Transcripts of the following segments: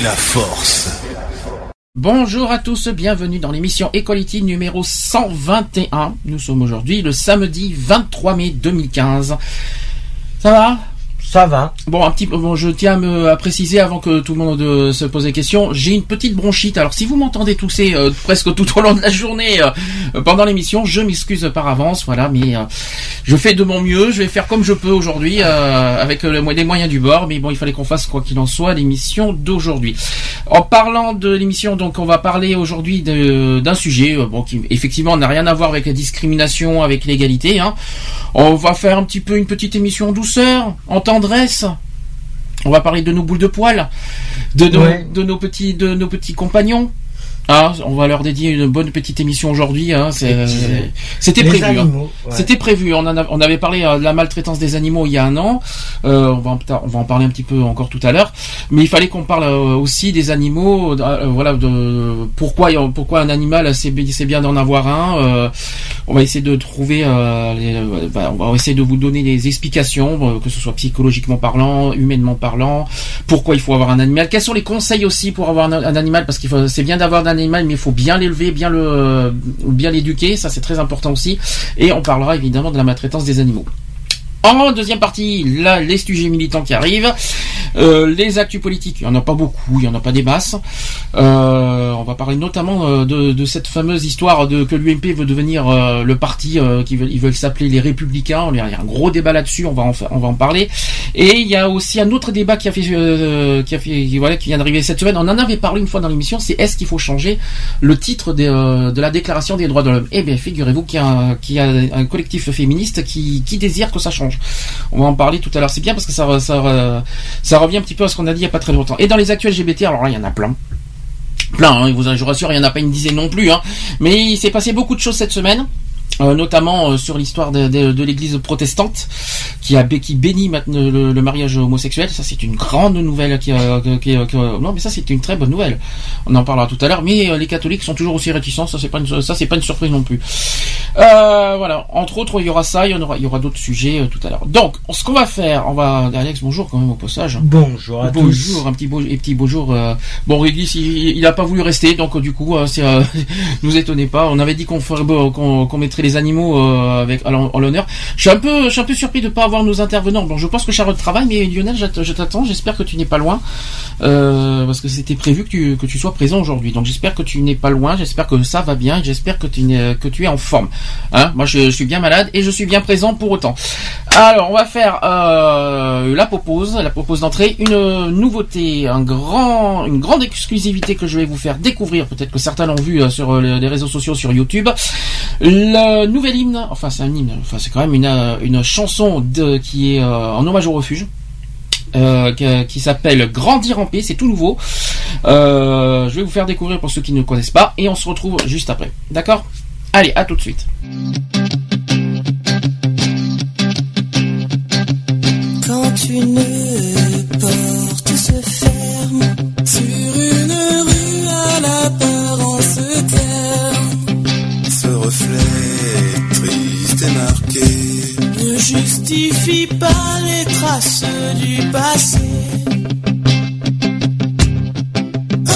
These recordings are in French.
la force. Bonjour à tous, bienvenue dans l'émission Equality numéro 121. Nous sommes aujourd'hui le samedi 23 mai 2015. Ça va? Ça va. Bon, un petit, bon, je tiens à, me, préciser avant que tout le monde euh, se pose des questions. J'ai une petite bronchite. Alors, si vous m'entendez tousser euh, presque tout au long de la journée euh, pendant l'émission, je m'excuse par avance. Voilà, mais je fais de mon mieux. Je vais faire comme je peux aujourd'hui avec le- les moyens du bord. Mais bon, il fallait qu'on fasse quoi qu'il en soit l'émission d'aujourd'hui. En parlant de l'émission, donc, on va parler aujourd'hui d'un sujet bon qui effectivement n'a rien à voir avec la discrimination, avec l'égalité. Hein. On va faire un petit peu une petite émission en douceur, en tendresse. On va parler de nos boules de poils, de nos, Ouais. de nos petits, de nos petits compagnons. Ah, on va leur dédier une bonne petite émission aujourd'hui. Hein. C'était prévu. hein. ouais. C'était prévu. On, en a- on avait parlé euh, de la maltraitance des animaux il y a un an. Euh, on, va, en- on va en parler un petit peu encore tout à l'heure. Mais il fallait qu'on parle euh, aussi des animaux. euh, voilà, de pourquoi pourquoi un animal c'est bi- c'est bien d'en avoir un. Euh, on va essayer de trouver. les- bah, on va essayer de vous donner des explications, que ce soit psychologiquement parlant, humainement parlant. Pourquoi il faut avoir un animal Quels sont les conseils aussi pour avoir un, un animal Parce qu'il faut, c'est bien d'avoir un mais il faut bien l'élever, bien le, bien l'éduquer. Ça c'est très important aussi. Et on parlera évidemment de la maltraitance des animaux. Deuxième partie, là, les sujets militants qui arrivent, Euh, les actus politiques. Il n'y en a pas beaucoup, il n'y en a pas des masses. Euh, on va parler notamment euh, de, cette fameuse histoire de que l'UMP veut devenir le parti qui veulent s'appeler les Républicains. Il y a un gros débat là-dessus. On va en on va en parler. Et il y a aussi un autre débat qui a fait, qui vient d'arriver cette semaine. On en avait parlé une fois dans l'émission. C'est est-ce qu'il faut changer le titre de la Déclaration des droits de l'homme? Eh bien, figurez-vous qu'il y a, un, collectif féministe qui désire que ça change. On va en parler tout à l'heure. C'est bien parce que ça, revient un petit peu à ce qu'on a dit il y a pas très longtemps. Et dans les actuels LGBT, alors là, il y en a plein. Plein, hein, je vous rassure, il n'y en a pas une dizaine non plus. Hein. Mais il s'est passé beaucoup de choses cette semaine. Euh, notamment euh, sur l'histoire de, de- de l'Église protestante qui a qui bénit maintenant le, le mariage homosexuel. Ça c'est une grande nouvelle. Qui, a- qui, qui- qui- non mais ça c'est une très bonne nouvelle. On en parlera tout à l'heure. Mais euh, les catholiques sont toujours aussi réticents. Ça c'est pas une, ça c'est pas une surprise non plus. Euh, voilà. Entre autres, il y aura ça. Il y en aura il y aura d'autres sujets euh, tout à l'heure. Donc ce qu'on va faire, on va Alex bonjour quand même au passage. Bonjour à Bonjour, tous. un petit beau, et petit bonjour. euh, bon, Régis, il, il a pas voulu rester, donc euh, du coup, euh, c'est, euh, nous étonnez pas. On avait dit qu'on ferait, qu'on, qu'on mettrait les animaux euh, avec en l'honneur. Je suis un peu, je un peu surpris de pas avoir nos intervenants. Bon, je pense que Charlotte travaille, mais Lionel, je t'attends. J'espère que tu n'es pas loin, euh, parce que c'était prévu que tu, que tu sois présent aujourd'hui. Donc j'espère que tu n'es pas loin. J'espère que ça va bien. J'espère que tu que tu es en forme. Hein Moi, je, suis bien malade et je suis bien présent pour autant. Alors, on va faire euh, la propose, la propose d'entrée, une nouveauté, un grand, une grande exclusivité que je vais vous faire découvrir. Peut-être que certains l'ont vu sur les réseaux sociaux, sur YouTube. Nouvel hymne, enfin c'est un hymne, enfin c'est quand même une, euh, une chanson de, qui est euh, en hommage au refuge. euh, que- qui s'appelle Grandir en paix, c'est tout nouveau. Euh, je vais vous faire découvrir pour ceux qui ne connaissent pas et on se retrouve juste après. D'accord? Allez, à tout de suite. Quand une porte se ferme sur une rue à terne, Ce reflet triste et marqué ne justifie pas les traces du passé.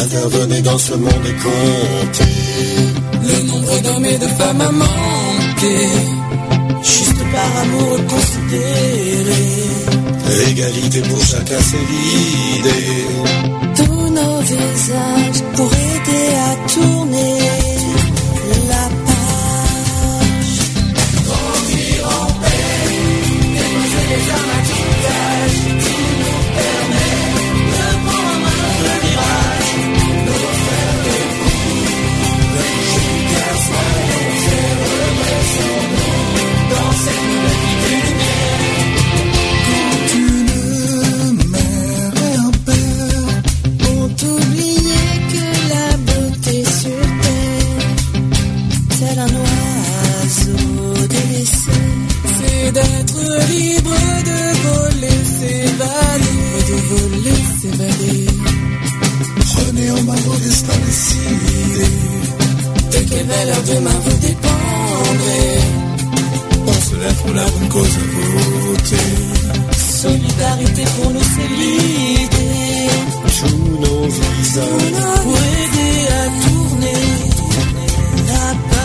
Intervenez dans ce monde et comptez Le nombre d'hommes et de femmes à manquer, juste par amour considéré. L'égalité pour chacun c'est l'idée Tous nos visages pour d'être libre de voler s'évader, et de voler s'évader. Prenez en main vos destins décidés. De quelle valeur demain vous dépendrez? On se lève pour la bonne cause de voter. Solidarité pour nous, c'est l'idée. Tous nos visages pour aider à tourner la.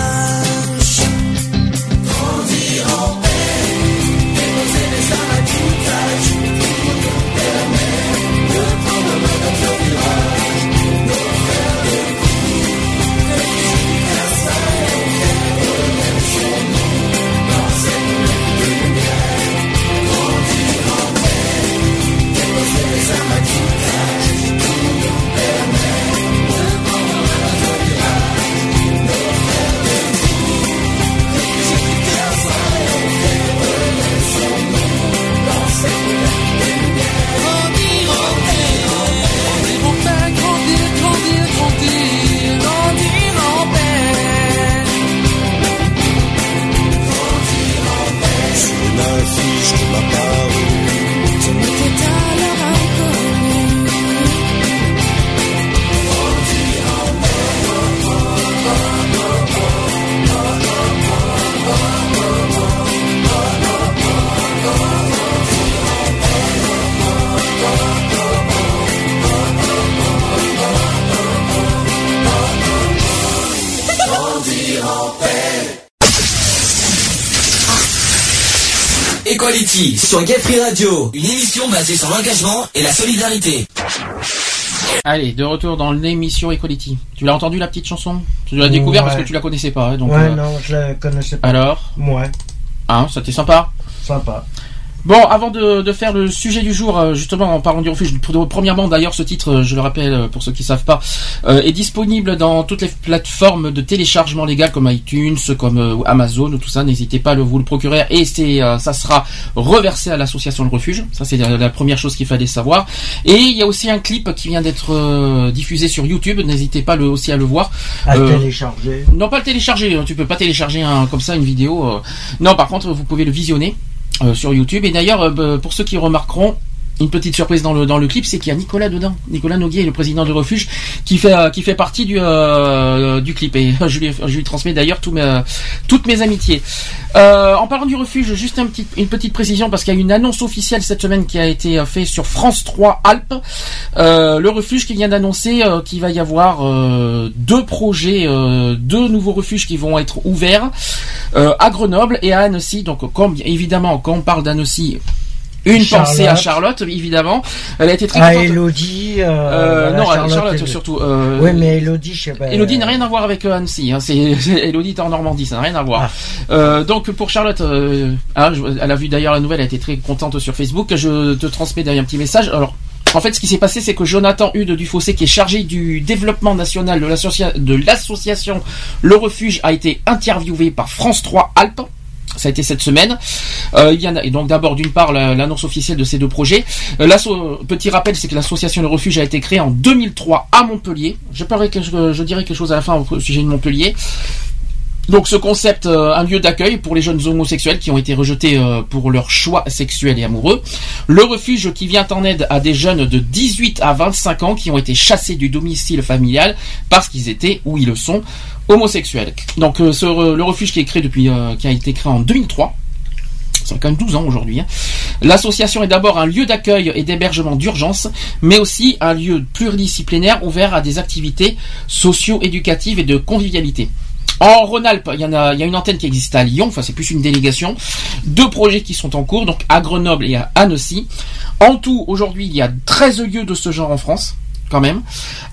Equality sur Gay Free Radio, une émission basée sur l'engagement et la solidarité. Allez, de retour dans l'émission Equality. Tu l'as entendu la petite chanson? Tu l'as découvert Ouais. parce que tu la connaissais pas. hein, donc, ouais, euh, non, je la connaissais pas. Alors? Ouais, Hein, ça t'est sympa? Sympa. Bon, avant de, de faire le sujet du jour, euh, justement en parlant du refuge, pr- premièrement d'ailleurs ce titre, euh, je le rappelle euh, pour ceux qui savent pas, euh, est disponible dans toutes les plateformes de téléchargement légal comme iTunes, comme euh, Amazon ou tout ça. N'hésitez pas à le, vous le procurer et c'est euh, ça sera reversé à l'association Le Refuge. Ça c'est la, la première chose qu'il fallait savoir. Et il y a aussi un clip qui vient d'être diffusé sur YouTube. N'hésitez pas le, aussi à le voir. À Euh, télécharger. non, pas le télécharger. hein. Tu peux pas télécharger un, comme ça une vidéo. euh. Non, par contre, vous pouvez le visionner sur YouTube. Et d'ailleurs, euh, pour ceux qui remarqueront. Une petite surprise dans le dans le clip, c'est qu'il y a Nicolas dedans. Nicolas Noguier, le président du refuge, qui fait euh, qui fait partie du euh, du clip. Et je lui je lui transmets d'ailleurs mes toutes mes amitiés. Euh, en parlant du refuge, juste un petit, une petite précision parce qu'il y a une annonce officielle cette semaine qui a été euh, faite sur France 3 Alpes. Euh, le refuge qui vient d'annoncer euh, qu'il va y avoir euh, deux projets, euh, deux nouveaux refuges qui vont être ouverts euh, à Grenoble et à Annecy. Donc, comme évidemment, quand on parle d'Annecy, une Charlotte. pensée à Charlotte, évidemment. Elle a été très À contente. Elodie. Euh, Euh, voilà, non, à Charlotte, Charlotte, elle- surtout. Euh, Oui, mais Elodie, je sais pas. Elodie n'a rien à voir avec Annecy. Hein. C'est Elodie est en Normandie, ça n'a rien à voir. Ah. Donc pour Charlotte, hein, je- elle a vu d'ailleurs la nouvelle, elle a été très contente sur Facebook. Je te transmets d'ailleurs un petit message. Alors. En fait, ce qui s'est passé, c'est que Jonathan Hude du Fossé, qui est chargé du développement national de l'association Le Refuge, a été interviewé par France 3 Alpes. Ça a été cette semaine. Euh, et donc d'abord d'une part la- l'annonce officielle de ces deux projets. Euh, petit rappel, c'est que l'association Le Refuge a été créée en 2003 à Montpellier. Je, parlerai dirai quelque chose à la fin au sujet de Montpellier. Donc ce concept, euh, un lieu d'accueil pour les jeunes homosexuels qui ont été rejetés pour leur choix sexuel et amoureux. Le refuge qui vient en aide à des jeunes de 18 à 25 ans qui ont été chassés du domicile familial parce qu'ils étaient, ou ils le sont, homosexuels. Donc euh, re- le refuge qui est créé depuis, euh, qui a été créé en 2003. Ça quand même 12 ans aujourd'hui. hein. L'association est d'abord un lieu d'accueil et d'hébergement d'urgence, mais aussi un lieu pluridisciplinaire ouvert à des activités socio-éducatives et de convivialité. En Rhône-Alpes, il y a, il y a une antenne qui existe à Lyon, enfin c'est plus une délégation. Deux projets qui sont en cours, donc à Grenoble et à Annecy. En tout, aujourd'hui, il y a 13 lieux de ce genre en France, quand même,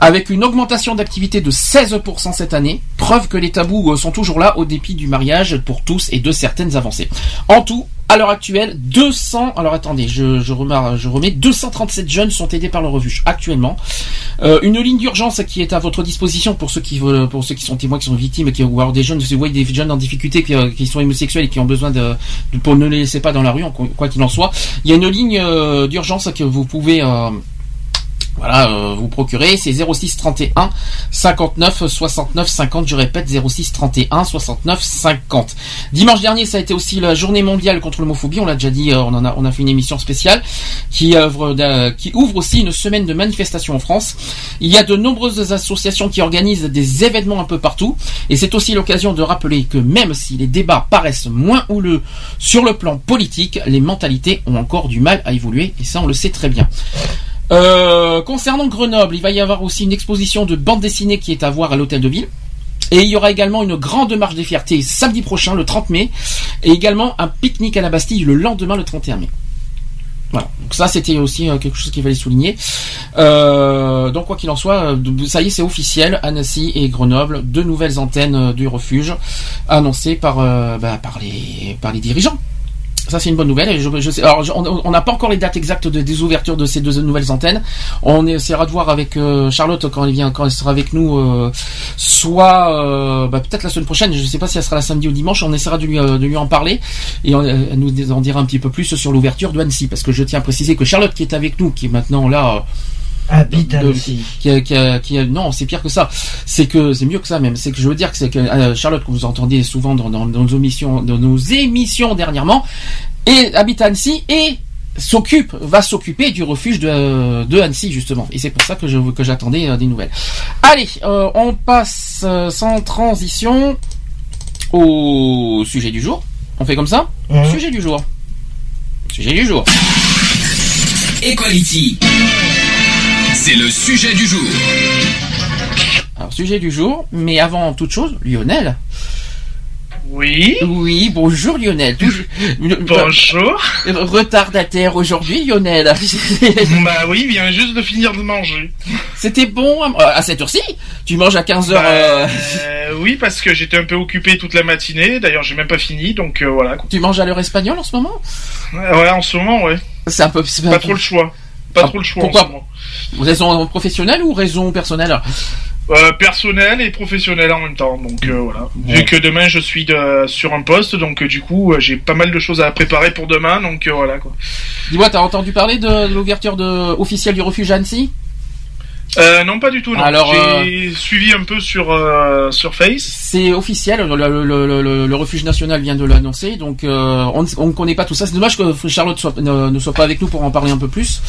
avec une augmentation d'activité de 16% cette année. Preuve que les tabous euh, sont toujours là au dépit du mariage pour tous et de certaines avancées. En tout, à l'heure actuelle, 200, alors attendez, je, je, je remets, 237 jeunes sont aidés par le refuge actuellement. Euh, une ligne d'urgence qui est à votre disposition pour ceux qui veulent, pour ceux qui sont témoins, qui sont victimes, qui, ou alors des jeunes, vous voyez des jeunes en difficulté, qui, euh, sont homosexuels et qui ont besoin de, pour ne les laisser pas dans la rue, quoi qu'il en soit. Il y a une ligne euh, d'urgence que vous pouvez, euh, Voilà, euh, vous procurez, c'est 06 31 59 69 50. Je répète, 06 31 69 50. Dimanche dernier, ça a été aussi la journée mondiale contre l'homophobie. On l'a déjà dit, euh, on a, fait une émission spéciale qui qui ouvre aussi une semaine de manifestations en France. Il y a de nombreuses associations qui organisent des événements un peu partout, et c'est aussi l'occasion de rappeler que même si les débats paraissent moins houleux sur le plan politique, les mentalités ont encore du mal à évoluer, et ça on le sait très bien. Euh, concernant Grenoble, il va y avoir aussi une exposition de bande dessinée qui est à voir à l'hôtel de ville. Et il y aura également une grande marche des fiertés samedi prochain, le 30 mai, et également un pique-nique à la Bastille le lendemain, le 31 mai. Voilà. Donc ça, c'était aussi euh, quelque chose qu'il fallait souligner. Euh, donc quoi qu'il en soit, ça y est, c'est officiel. Annecy et Grenoble, deux nouvelles antennes du refuge annoncées par bah, les dirigeants. Ça c'est une bonne nouvelle. Alors on n'a pas encore les dates exactes de- des ouvertures de ces deux nouvelles antennes. On essaiera de voir avec euh, Charlotte quand elle quand elle sera avec nous, euh, soit euh, bah, peut-être la semaine prochaine. Je ne sais pas si elle sera la samedi ou dimanche. On essaiera de lui, en parler et on, elle nous en dira un petit peu plus sur l'ouverture de parce que je tiens à préciser que Charlotte qui est avec nous, qui est maintenant là. Habite de- Annecy. qui a- qui a- qui a- non, c'est pire que ça. C'est que c'est mieux que ça même. C'est que je veux dire que c'est que euh, Charlotte que vous entendez souvent dans, dans- dans nos émissions, dans nos émissions dernièrement, et habite à Annecy et s'occupe, va s'occuper du refuge de, de Annecy justement. Et c'est pour ça que je que j'attendais euh, des nouvelles. Allez, euh, on passe euh, sans transition au sujet du jour. On fait comme ça? Sujet du jour. Sujet du jour. Equality. C'est le sujet du jour. Alors sujet du jour, mais avant toute chose, Lionel. Oui. Oui, bonjour Lionel. Bonjour. Retardataire aujourd'hui, Lionel. bah oui, il vient juste de finir de manger. C'était bon hein, à cette heure-ci Tu manges à 15h. Bah, euh, oui, parce que j'étais un peu occupé toute la matinée. D'ailleurs, j'ai même pas fini, donc euh, voilà. Tu manges à l'heure espagnole en ce moment? Ouais, en ce moment, ouais. C'est un peu. c'est Pas trop le choix. Pas Ah, trop le choix. pourquoi en ce moment. Raison professionnelle ou raison personnelle? Euh, personnel et professionnel en même temps. Donc euh, voilà. Vu que demain je suis de, sur un poste, donc euh, du coup euh, j'ai pas mal de choses à préparer pour demain. Donc voilà quoi. Dis-moi, t'as entendu parler de, l'ouverture de, officielle du refuge Annecy? Euh, non, pas du tout. Non. Alors, j'ai suivi un peu sur euh, sur Face. C'est officiel, le, le- le- le- refuge national vient de l'annoncer, donc euh, on ne connaît pas tout ça. C'est dommage que Charlotte soit- ne, ne soit pas avec nous pour en parler un peu plus.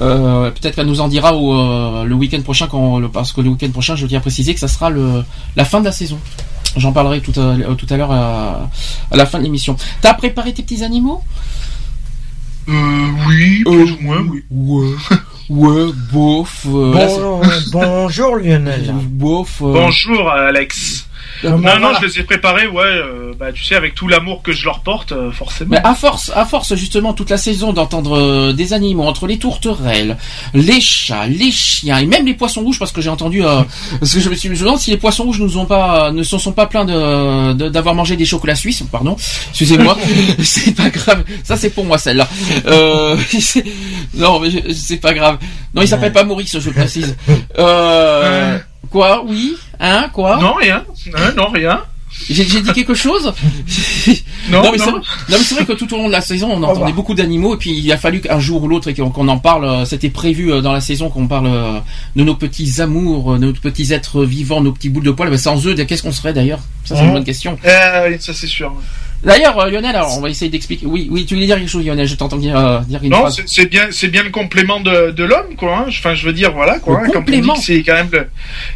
Euh, Peut-être qu'elle nous en dira au, euh, le week-end prochain, quand, parce que le week-end prochain, je tiens à préciser que ça sera le, la fin de la saison. J'en parlerai tout à, euh, tout à l'heure à, à la fin de l'émission. T'as préparé tes petits animaux? Euh, oui, plus ou moins, oui. Ouais, ouais, bof. euh, Bon, bonjour c'est- Lionel. bof. euh, Bonjour Alex. Non, non, je les ai préparés, ouais, euh, bah, tu sais, avec tout l'amour que je leur porte, euh, forcément. Mais à force, à force justement toute la saison d'entendre euh, des animaux entre les tourterelles, les chats, les chiens et même les poissons rouges parce que j'ai entendu euh, parce que je me suis demande si les poissons rouges nous ont pas ne se sont pas plaints de de- d'avoir mangé des chocolats suisses. Pardon. Excusez-moi. C'est pas grave. Ça c'est pour moi celle-là. Euh, non mais c'est pas grave. Non il s'appelle pas Maurice je le précise. Euh, quoi? Oui hein? Quoi? Non, rien. Hein, non, rien. j'ai dit quelque chose? Non, non, mais c'est vrai- que tout au long de la saison, on entendait revoir. beaucoup d'animaux, et puis il a fallu qu'un jour ou l'autre et qu'on en parle. euh, C'était prévu euh, dans la saison qu'on parle euh, de nos petits amours, de nos petits êtres vivants, nos petits boules de poils. Ben, sans eux, qu'est-ce qu'on serait d'ailleurs? Ça, c'est une Mhm. bonne question. Euh, oui, ça c'est sûr. D'ailleurs, euh, Lionel, alors, on va essayer d'expliquer. Oui, oui, tu voulais dire quelque chose, Lionel Je t'entends dire, euh, dire une Non, phrase. c'est c'est bien, c'est bien le complément de, de l'homme, quoi. hein. Enfin, je veux dire, voilà, quoi. Le hein, Quand on dit complément. que c'est quand même le,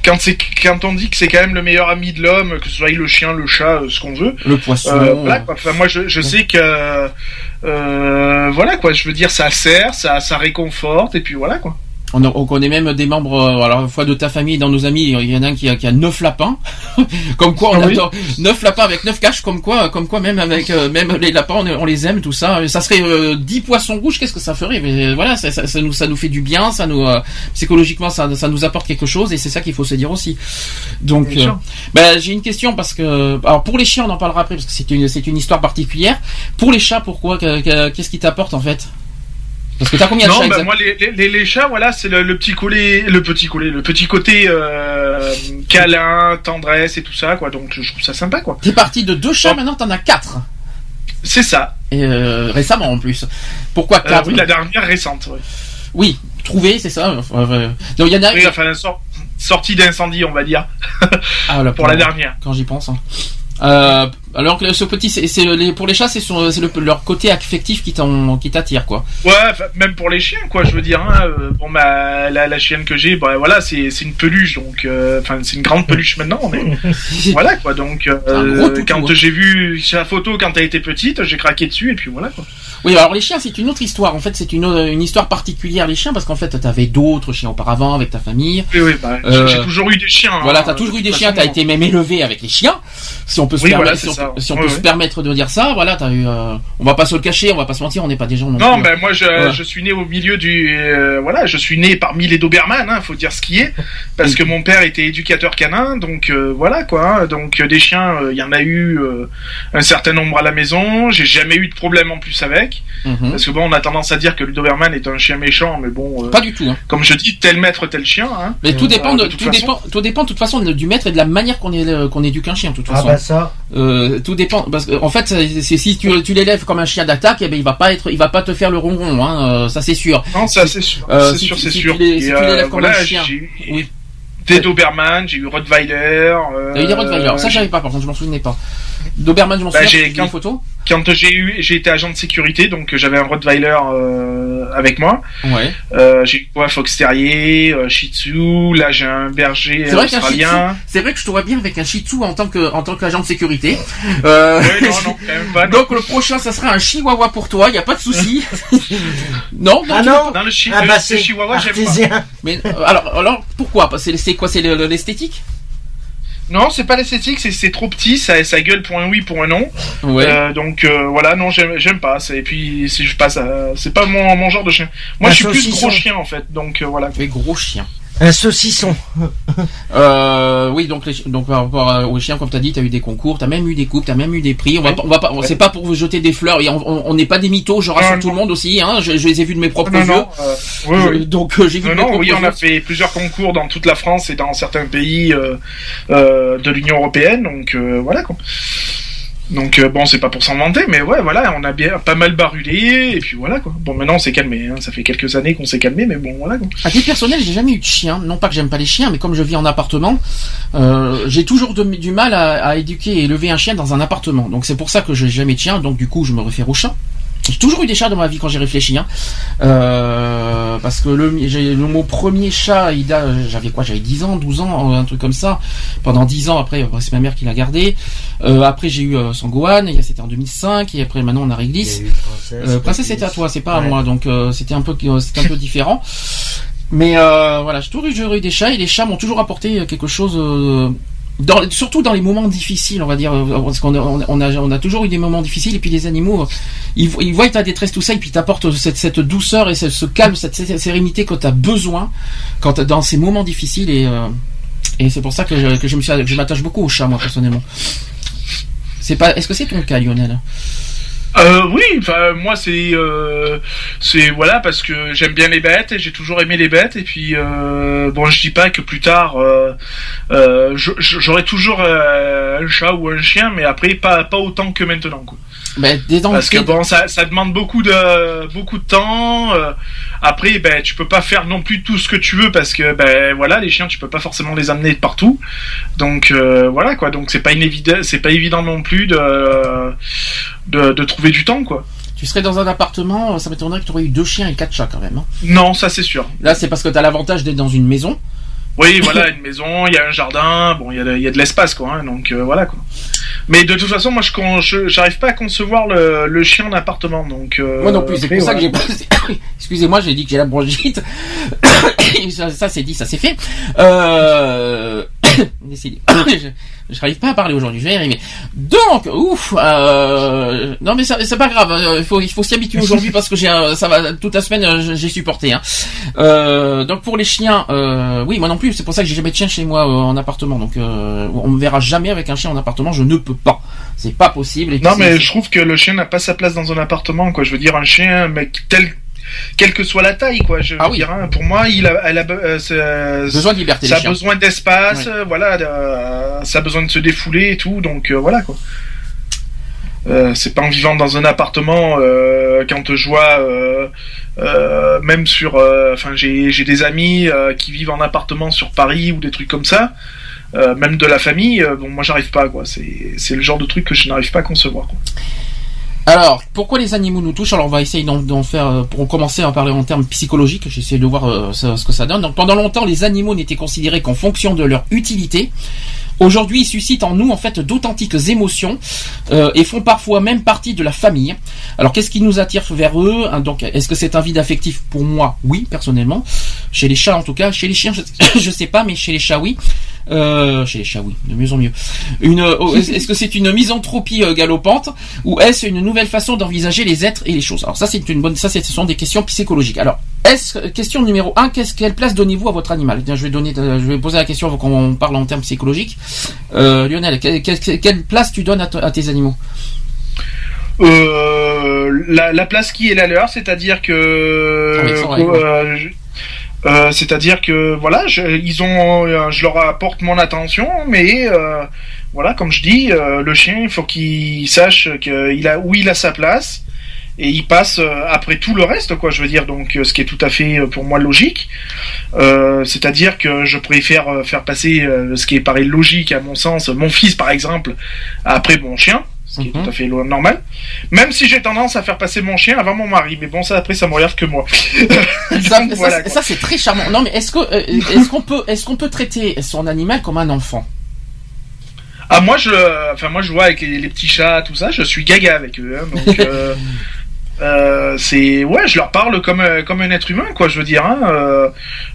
quand c'est, quand on dit que c'est quand même le meilleur ami de l'homme, que ce soit le chien, le chat, euh, ce qu'on veut. Le poisson. Euh, voilà, quoi. Enfin, moi, je, je sais que, euh, voilà, quoi. Je veux dire, ça sert, ça, ça réconforte, et puis voilà, quoi. On, on connaît même des membres, euh, alors, à la fois de ta famille, dans nos amis, il y en a un qui a, qui a neuf lapins. comme quoi, on Ah oui. attend neuf lapins avec neuf caches, comme quoi, comme quoi, même avec, euh, même les lapins, on, on les aime, tout ça. Ça serait euh, 10 poissons rouges, qu'est-ce que ça ferait? Mais euh, voilà, ça, ça, ça nous, ça nous fait du bien, ça nous, euh, psychologiquement, ça, ça nous apporte quelque chose, et c'est ça qu'il faut se dire aussi. Donc, euh, bah, j'ai une question parce que, alors pour les chiens, on en parlera après parce que c'est une, c'est une histoire particulière. Pour les chats, pourquoi Que- que- Qu'est-ce qui t'apporte en fait? Parce que t'as combien de Non, chats bah, moi, les, les, chats, voilà, c'est le, le petit collet, le petit collet, le petit côté euh, câlin, tendresse et tout ça, quoi. Donc, je trouve ça sympa, quoi. T'es parti de deux chats, maintenant t'en as quatre. C'est ça. Et euh, récemment en plus. Pourquoi Euh, 4 oui, la dernière récente. ouais. Oui, trouver, c'est ça. Enfin, euh, donc il y en a. Oui, enfin, sor- sortie d'incendie, on va dire, Ah, là, pour la dernière. Quand j'y pense. hein. Euh, alors que ce petit, c'est c'est les- pour les chats, c'est le- leur côté affectif qui t'attire, quoi. Ouais, même pour les chiens, quoi, je veux dire. Hein, euh, bon, bah, la, la chienne que j'ai, bah, voilà, c'est une peluche, donc, euh, enfin, c'est une grande peluche maintenant, mais voilà, quoi. Donc, euh, toutou, quand hein. j'ai vu sa photo quand elle était petite, j'ai craqué dessus, et puis voilà, quoi. Oui, alors les chiens, c'est une autre histoire. En fait, c'est une, une histoire particulière les chiens parce qu'en fait, t'avais d'autres chiens auparavant avec ta famille. Oui, oui, bah, j'ai- Euh, j'ai toujours eu des chiens. hein, Voilà, t'as toujours eu des chiens, t'as été même élevé avec les chiens, si on peut se Oui, permettre, voilà, si ça. peut- si on Ouais, peut se permettre de dire ça. Voilà, t'as eu, euh, on va pas se le cacher, on va pas se mentir, on n'est pas des gens non, Non, ben moi je, Voilà. je suis né au milieu du euh, voilà, je suis né parmi les Doberman, hein, faut dire ce qui est, parce que mon père était éducateur canin, donc euh, voilà quoi. hein. Donc euh, des chiens, euh, il y en a eu euh, un certain nombre à la maison. J'ai jamais eu de problème en plus avec, Mhm. parce que bon, on a tendance à dire que le Doberman est un chien méchant, mais bon, euh, Pas du tout. Hein. comme je dis, tel maître tel chien. Hein. Mais tout dépend de, de toute tout façon. dépend, tout dépend de toute façon du maître et de la manière qu'on éduque un chien de toute Ah façon. bah ça. Euh, tout dépend parce que en fait, si tu, tu l'élèves comme un chien d'attaque, eh ben il va pas être, il va pas te faire le ronron, hein, euh, ça c'est sûr. Non, ça c'est sûr, Euh, c'est si sûr, c'est si sûr. tu si euh, l'élèves comme voilà, un chien. Oui. des Doberman, j'ai eu Rottweiler. Euh, T'as eu des Rottweiler, ça j'avais pas par contre, je m'en souvenais pas. Doberman, je m'en Bah, souviens, j'ai- une photo. Quand j'ai eu j'ai été agent de sécurité donc j'avais un Rottweiler euh, avec moi Ouais. euh, j'ai eu quoi Fox Terrier euh, Shih Tzu là j'ai un berger C'est vrai qu'un Shih Tzu, australien c'est vrai que je te vois bien avec un Shih Tzu en tant que, en tant qu'agent de sécurité. Euh, Ouais, non, non, quand même pas, non. Donc le prochain, ça sera un Chihuahua pour toi, y a pas de souci. non, Ah non non le, chi Ah le- bah le c'est Chihuahua j'aime pas. Mais euh, alors, alors pourquoi? C'est quoi? C'est le- le- l'esthétique? Non c'est pas l'esthétique c'est c'est trop petit ça ça gueule pour un oui pour un non Ouais. Euh, donc euh, voilà non j'aime j'aime pas et puis si je passe c'est pas mon, mon genre de chien moi Un je suis plus gros chien en fait donc euh, voilà Mais gros chien. Un saucisson. Euh, oui, donc, les, donc par rapport aux chiens, comme t'as dit, t'as eu des concours, t'as même eu des coupes, t'as même eu des prix. On va, pas- on va pas, c'est pas pour vous jeter des fleurs. et on- n'est pas des mythos. Je rassure Non, tout non. le monde aussi. Hein, je, je les ai vus de mes propres non yeux. non euh, oui, Je- oui. Donc euh, j'ai vu Non, de mes non, propres oui, on a fait plusieurs concours dans toute la France et dans certains pays euh, euh, de l'Union européenne, donc euh, voilà quoi. Donc euh, bon, c'est pas pour s'en vanter, mais ouais, voilà, on a bien pas mal barulé et puis voilà quoi. Bon, maintenant on s'est calmé, hein, ça fait quelques années qu'on s'est calmé, mais bon voilà quoi. À titre personnel, j'ai jamais eu de chien. Non pas que j'aime pas les chiens, mais comme je vis en appartement, euh, j'ai toujours du mal à, éduquer et élever un chien dans un appartement. Donc c'est pour ça que j'ai jamais de chien. Donc du coup, je me réfère aux chats. J'ai toujours eu des chats dans ma vie quand j'ai réfléchi, hein. Euh, parce que le, mon premier chat, il j'avais quoi, j'avais 10 ans, 12 ans, un truc comme ça. Pendant 10 ans, après, c'est ma mère qui l'a gardé. Euh, après, j'ai eu euh, Sangohan, et c'était en 2005, et après, maintenant, on a Réglisse. Princesse. Euh, princesse, c'était à toi, c'est pas à moi, donc c'était un peu, c'était un peu différent. Mais voilà, j'ai toujours eu des chats et les chats m'ont toujours apporté quelque chose. Surtout dans les moments difficiles, on va dire, euh, parce qu'on a, toujours eu des moments difficiles et puis les animaux, euh, ils, ils voient ta détresse tout ça et puis t'apportent cette, cette douceur et ce, ce calme, cette, sé- sérénité que tu as besoin quand t'as- dans ces moments difficiles et euh, et c'est pour ça que je m'attache beaucoup aux chats moi personnellement. C'est pas, est-ce que c'est ton cas, Lionel? Euh, oui, enfin moi c'est euh, c'est voilà parce que j'aime bien les bêtes et j'ai toujours aimé les bêtes et puis euh, bon je dis pas que plus tard j'aurai toujours un chat ou un chien mais après pas pas autant que maintenant quoi. ben, des dents Parce que bon, ça, ça demande beaucoup de beaucoup de temps. après, ben, tu peux pas faire non plus tout ce que tu veux parce que ben voilà, les chiens, tu peux pas forcément les amener de partout. Donc voilà quoi. Donc c'est pas inévident, c'est pas évident non plus de, de de trouver du temps quoi. Tu serais dans un appartement, euh, ça m'étonnerait que tu aurais eu deux chiens et quatre chats quand même. hein. Non, ça c'est sûr. Là, c'est parce que tu as l'avantage d'être dans une maison. Oui, voilà, une maison, il y a un jardin, bon, il y a, de- il y a de l'espace quoi. hein, donc euh, voilà quoi. Mais de toute façon, moi, je j'arrive pas à concevoir le, le chien en appartement. Donc euh, Moi non plus, c'est pour ça que j'ai pas. Excusez-moi, j'ai dit que j'ai la bronchite. ça, ça, c'est dit, ça c'est fait. Euh... je n'arrive pas à parler aujourd'hui, je vais y arriver. Donc, ouf, euh... non mais ça, c'est pas grave, euh, il faut, il faut s'y habituer aujourd'hui parce que j'ai, ça va toute la semaine, euh, j'ai supporté. Hein. Euh, donc pour les chiens, euh, oui, moi non plus, c'est pour ça que j'ai jamais de chien chez moi euh, en appartement. Donc euh, on me verra jamais avec un chien en appartement, je ne peux pas, c'est pas possible. Et Non, mais je trouve que le chien n'a pas sa place dans un appartement, quoi. Je veux dire, un chien, mais tel, quelle que soit la taille, quoi. Je Ah oui. dire, hein, pour moi, il a, elle a, euh, besoin de liberté. ça a besoin d'espace, euh, voilà, euh, ça a besoin de se défouler et tout, donc euh, voilà, quoi. C'est pas en vivant dans un appartement quand je vois même sur enfin j'ai j'ai des amis qui vivent en appartement sur Paris ou des trucs comme ça euh, même de la famille euh, bon moi j'arrive pas quoi c'est c'est le genre de truc que je n'arrive pas à concevoir quoi. Alors, pourquoi les animaux nous touchent? Alors, on va essayer d'en, faire, euh, pour commencer à en parler en termes psychologiques. J'essaie de voir euh, ce que ça donne. Donc, pendant longtemps, les animaux n'étaient considérés qu'en fonction de leur utilité. Aujourd'hui, ils suscitent en nous en fait d'authentiques émotions euh, et font parfois même partie de la famille. Alors, qu'est-ce qui nous attire vers eux? Hein, Donc, est-ce que c'est un vide affectif? Pour moi Oui, personnellement. Chez les chats, en tout cas. Chez les chiens, je, je sais pas, mais chez les chats, oui. Euh, chez les chats, oui, de mieux en mieux. Une, euh, est-ce que c'est une misanthropie euh, galopante ou est-ce une nouvelle façon d'envisager les êtres et les choses? Alors ça, c'est une bonne, ça, ce sont des questions psychologiques. Alors, est-ce question numéro un, qu'est-ce quelle place donnez-vous à votre animal? Tiens, Je vais donner, je vais poser la question avant qu'on parle en termes psychologiques. Euh, Lionel, que- que- quelle place tu donnes à, tes animaux? Euh, la, la place qui est la leur, c'est-à-dire que. Euh, c'est-à-dire que voilà, je, ils ont, euh, je leur apporte mon attention, mais euh, voilà, comme je dis, euh, le chien, il faut qu'il sache qu'il a où il a sa place et il passe euh, après tout le reste, quoi. Je veux dire, donc ce qui est tout à fait pour moi logique. C'est-à-dire que je préfère faire passer ce qui est pareil logique à mon sens, mon fils par exemple, après mon chien, ce qui est Mhm. tout à fait normal. Même si j'ai tendance à faire passer mon chien avant mon mari, mais bon ça après ça me regarde que moi. Ça, voilà, ça, c'est très charmant. Non, mais est-ce que euh, est-ce qu'on peut est-ce qu'on peut traiter son animal comme un enfant? Ah moi je, enfin moi je vois avec les, les petits chats tout ça, je suis gaga avec eux. hein, donc euh, euh, c'est ouais, je leur parle comme euh, comme un être humain quoi. Je veux dire, hein, euh,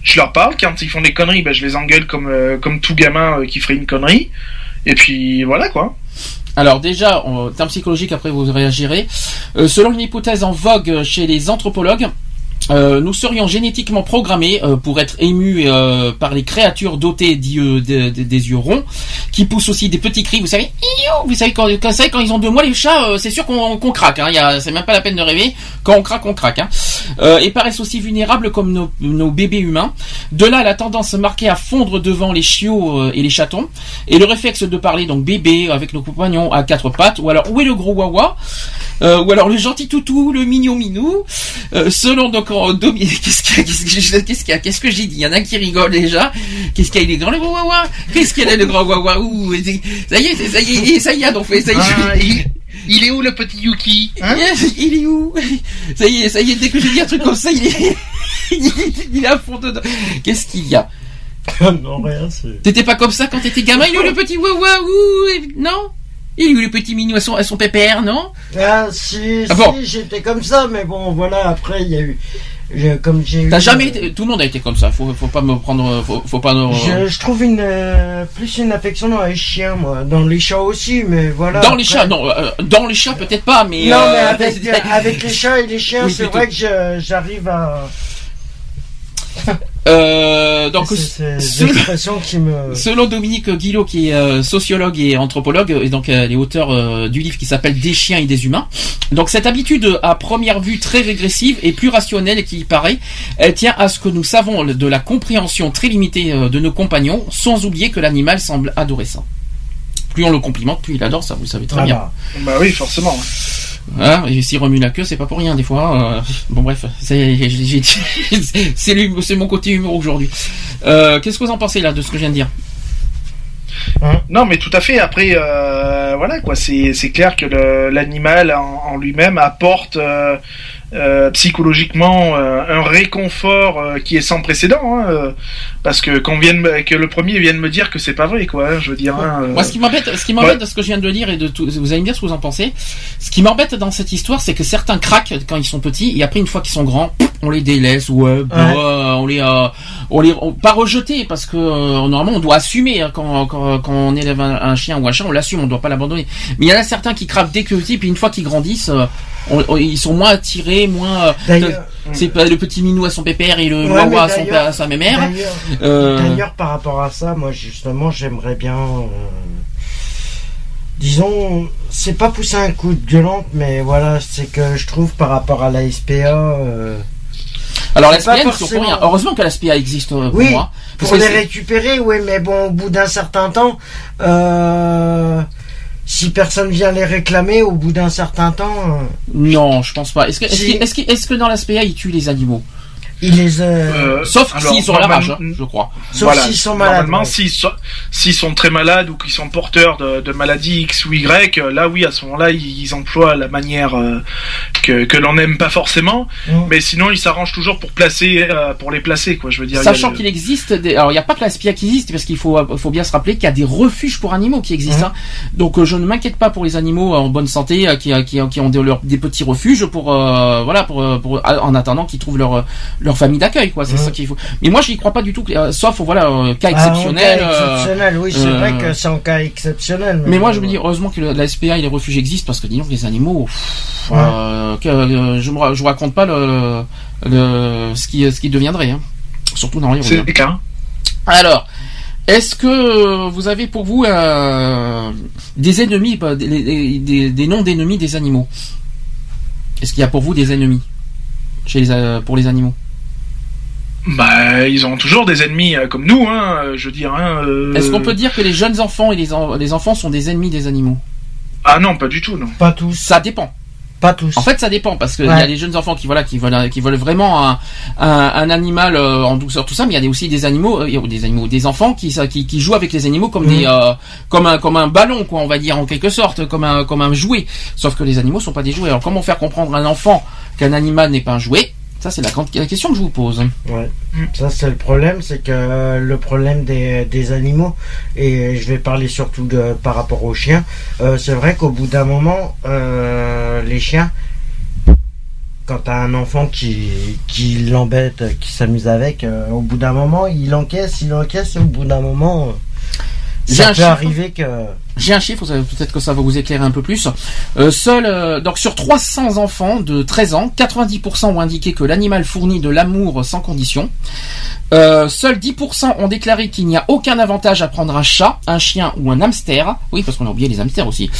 je leur parle quand ils font des conneries, ben je les engueule comme euh, comme tout gamin euh, qui ferait une connerie. Et puis voilà quoi. Alors déjà, en termes psychologiques, après vous réagirez. Euh, selon une hypothèse en vogue chez les anthropologues, euh, nous serions génétiquement programmés euh, pour être émus euh, par les créatures dotées de- des yeux ronds, qui poussent aussi des petits cris. Vous savez, vous savez quand, quand, quand ils ont deux mois les chats, euh, c'est sûr qu'on qu'on craque. Hein, c'est même pas la peine de rêver. Quand on craque, on craque. Hein. Euh, et paraissent aussi vulnérables comme nos, nos bébés humains. De là, la tendance marquée à fondre devant les chiots euh, et les chatons, et le réflexe de parler donc bébé avec nos compagnons à quatre pattes, ou alors où est le gros wawa, ou alors le gentil toutou, le mignon minou? Selon donc domi- qu'est-ce qu'il y a, qu'est-ce qu'il y a, qu'est-ce qu'il y a, qu'est-ce que j'ai dit? Il y en a qui rigole déjà. Qu'est-ce qu'il y a, il est grand le gros wawa Qu'est-ce qu'il y a le grand wawa Ouh, ça y est, ça y est, ça y est, donc fait, ça y est. Ah, il, il est où le petit Yuki hein? Il est où? Ça y est, ça y est, dès que je dis un truc comme ça, il est, il est, il est à fond dedans. Qu'est-ce qu'il y a? Non, rien, c'est. T'étais pas comme ça quand t'étais gamin Il est où le petit wawa Ouh, Non? Il est où le petit mignon à son, à son pépère, non? Ah, si, Ah bon si, j'étais comme ça, mais bon, voilà, après, il y a eu. je- comme j'ai eu. T'as jamais été, tout le monde a été comme ça. Faut, faut pas me prendre, faut, faut pas me- Je, je trouve une euh, plus une affection dans les chiens, moi. Dans les chats aussi, mais voilà. dans les chats, non, euh, dans les chats peut-être pas, mais. Non, euh, mais avec, avec les chats et les chiens, Oui, c'est vrai que j'arrive à. Euh, donc, c'est expressions qui me. Selon Dominique Guillot, qui est euh, sociologue et anthropologue, et donc euh, les auteurs euh, du livre qui s'appelle Des chiens et des humains. Donc cette habitude à première vue très régressive et plus rationnelle qu'il y paraît, elle tient à ce que nous savons de la compréhension très limitée euh, de nos compagnons, sans oublier que l'animal semble adorer ça. Plus on le complimente, plus il adore ça, vous le savez très bien. Voilà. Bah oui forcément. Hein, et s'il remue la queue, c'est pas pour rien des fois. euh, bon bref, c'est mon côté humour aujourd'hui. Euh, Qu'est-ce que vous en pensez là de ce que je viens de dire? Non, mais tout à fait. Après, euh, voilà quoi. C'est clair que l'animal en, lui-même apporte euh, psychologiquement euh, un réconfort euh, qui est sans précédent. hein, euh, parce que qu'on vienne que le premier vienne me dire que c'est pas vrai quoi. hein, je veux dire. hein, euh, Moi, ce qui m'embête, ce qui m'embête Ouais. de ce que je viens de dire et de tout, vous allez me dire ce que vous en pensez. Ce qui m'embête dans cette histoire, c'est que certains craquent quand ils sont petits et après une fois qu'ils sont grands, on les délaisse ouais, bah, on les, euh, on les, on- pas rejeter parce que euh, normalement on doit assumer hein, quand, quand, quand on élève un, un chien ou un chat, on l'assume, on doit pas l'abandonner. Mais il y en a certains qui craquent dès que petit, puis une fois qu'ils grandissent, euh, on- on- ils sont moins attirés, moins. euh, c'est pas le petit minou à son pépère et le Ouais, wawa à, son, à sa mémère. D'ailleurs, Euh, d'ailleurs, par rapport à ça, moi justement, j'aimerais bien. disons, c'est pas pousser un coup de gueulante, mais voilà, c'est que je trouve par rapport à la SPA. Alors la forcément-. Heureusement que la SPA existe euh, pour Oui, moi. Parce pour que les récupérer, oui, mais bon, au bout d'un certain temps, euh, si personne vient les réclamer au bout d'un certain temps, euh, Non, je pense pas. Est-ce que, Si. dans la SPA ils tuent les animaux? Ils les. euh, Euh, Sauf s'ils sont à la rage, hein, je crois. sauf voilà, s'ils sont malades. Normalement, s'ils sont, s'ils sont très malades ou qu'ils sont porteurs de, de maladies X ou Y, euh, là oui, à ce moment-là, ils, ils emploient la manière euh, que, que l'on n'aime pas forcément. Mais sinon, ils s'arrangent toujours pour placer, euh, pour les placer, quoi. Je veux dire. Sachant le- qu'il existe des, alors il n'y a pas que la SPA qui existe parce qu'il faut, bien se rappeler qu'il y a des refuges pour animaux qui existent. Hein. Donc je ne m'inquiète pas pour les animaux en bonne santé qui, qui, qui ont des, petits refuges pour, euh, voilà, pour, pour, en attendant qu'ils trouvent leur, leur famille d'accueil, quoi. C'est Mhm. ça qu'il faut. Mais moi, je n'y crois pas du tout, euh, sauf voilà, euh, cas Ah, en exceptionnel. cas euh, exceptionnel, oui, c'est euh, vrai que c'est en cas exceptionnel. Mais moi, je me dis heureusement que le- la SPA et les refuges existent parce que disons que les animaux, pff, Ouais. euh, que, euh, je je vous raconte pas le, le ce qui ce qui deviendrait, hein. surtout dans les. C'est hein. le cas. Alors, est-ce que vous avez pour vous euh, des ennemis, bah, des, des- des- des noms d'ennemis des animaux? Est-ce qu'il y a pour vous des ennemis chez les, euh, pour les animaux? Bah, ils ont toujours des ennemis euh, comme nous, hein. euh, Je veux dire. Hein, euh, Est-ce qu'on peut dire que les jeunes enfants et les, en- les enfants sont des ennemis des animaux? Ah non, pas du tout, non. Pas tous. Ça dépend. Pas tous. En fait, ça dépend parce qu'il Ouais. y a des jeunes enfants qui voilà qui veulent qui veulent vraiment un, un, un animal euh, en douceur tout ça, mais il y a des- aussi des animaux, euh, des animaux, des enfants qui ça- qui, qui jouent avec les animaux comme Mhm. des euh, comme un comme un ballon quoi, on va dire en quelque sorte, comme un comme un jouet. Sauf que les animaux sont pas des jouets. Alors comment faire comprendre à un enfant qu'un animal n'est pas un jouet? Ça c'est la, grande- la question que je vous pose. Ouais. Ça, c'est le problème, c'est que euh, le problème des, des animaux, et je vais parler surtout de, par rapport aux chiens, euh, c'est vrai qu'au bout d'un moment, euh, les chiens, quand t'as un enfant qui, qui l'embête, qui s'amuse avec, euh, au bout d'un moment, il encaisse, il encaisse, et au bout d'un moment, ça peut chiffre. arriver que... J'ai un chiffre, peut-être que ça va vous éclairer un peu plus. Euh, seul, euh, donc sur 300 enfants de 13 ans, 90% ont indiqué que l'animal fournit de l'amour sans condition. Euh, seuls 10% ont déclaré qu'il n'y a aucun avantage à prendre un chat, un chien ou un hamster. Oui, parce qu'on a oublié les hamsters aussi.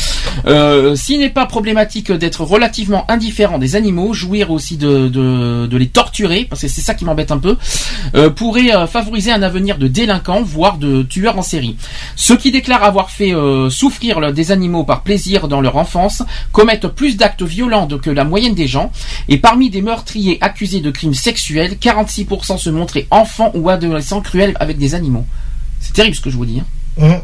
Euh, S'il n'est pas problématique d'être relativement indifférent des animaux, jouir aussi de, de, de les torturer, parce que c'est ça qui m'embête un peu, euh, pourrait euh, favoriser un avenir de délinquants, voire de tueurs en série. Ceux qui déclarent avoir fait euh, souffrir le- des animaux par plaisir dans leur enfance commettent plus d'actes violents que la moyenne des gens. Et parmi des meurtriers accusés de crimes sexuels, 46% se montraient enfants ou adolescents cruels avec des animaux. C'est terrible ce que je vous dis. hein.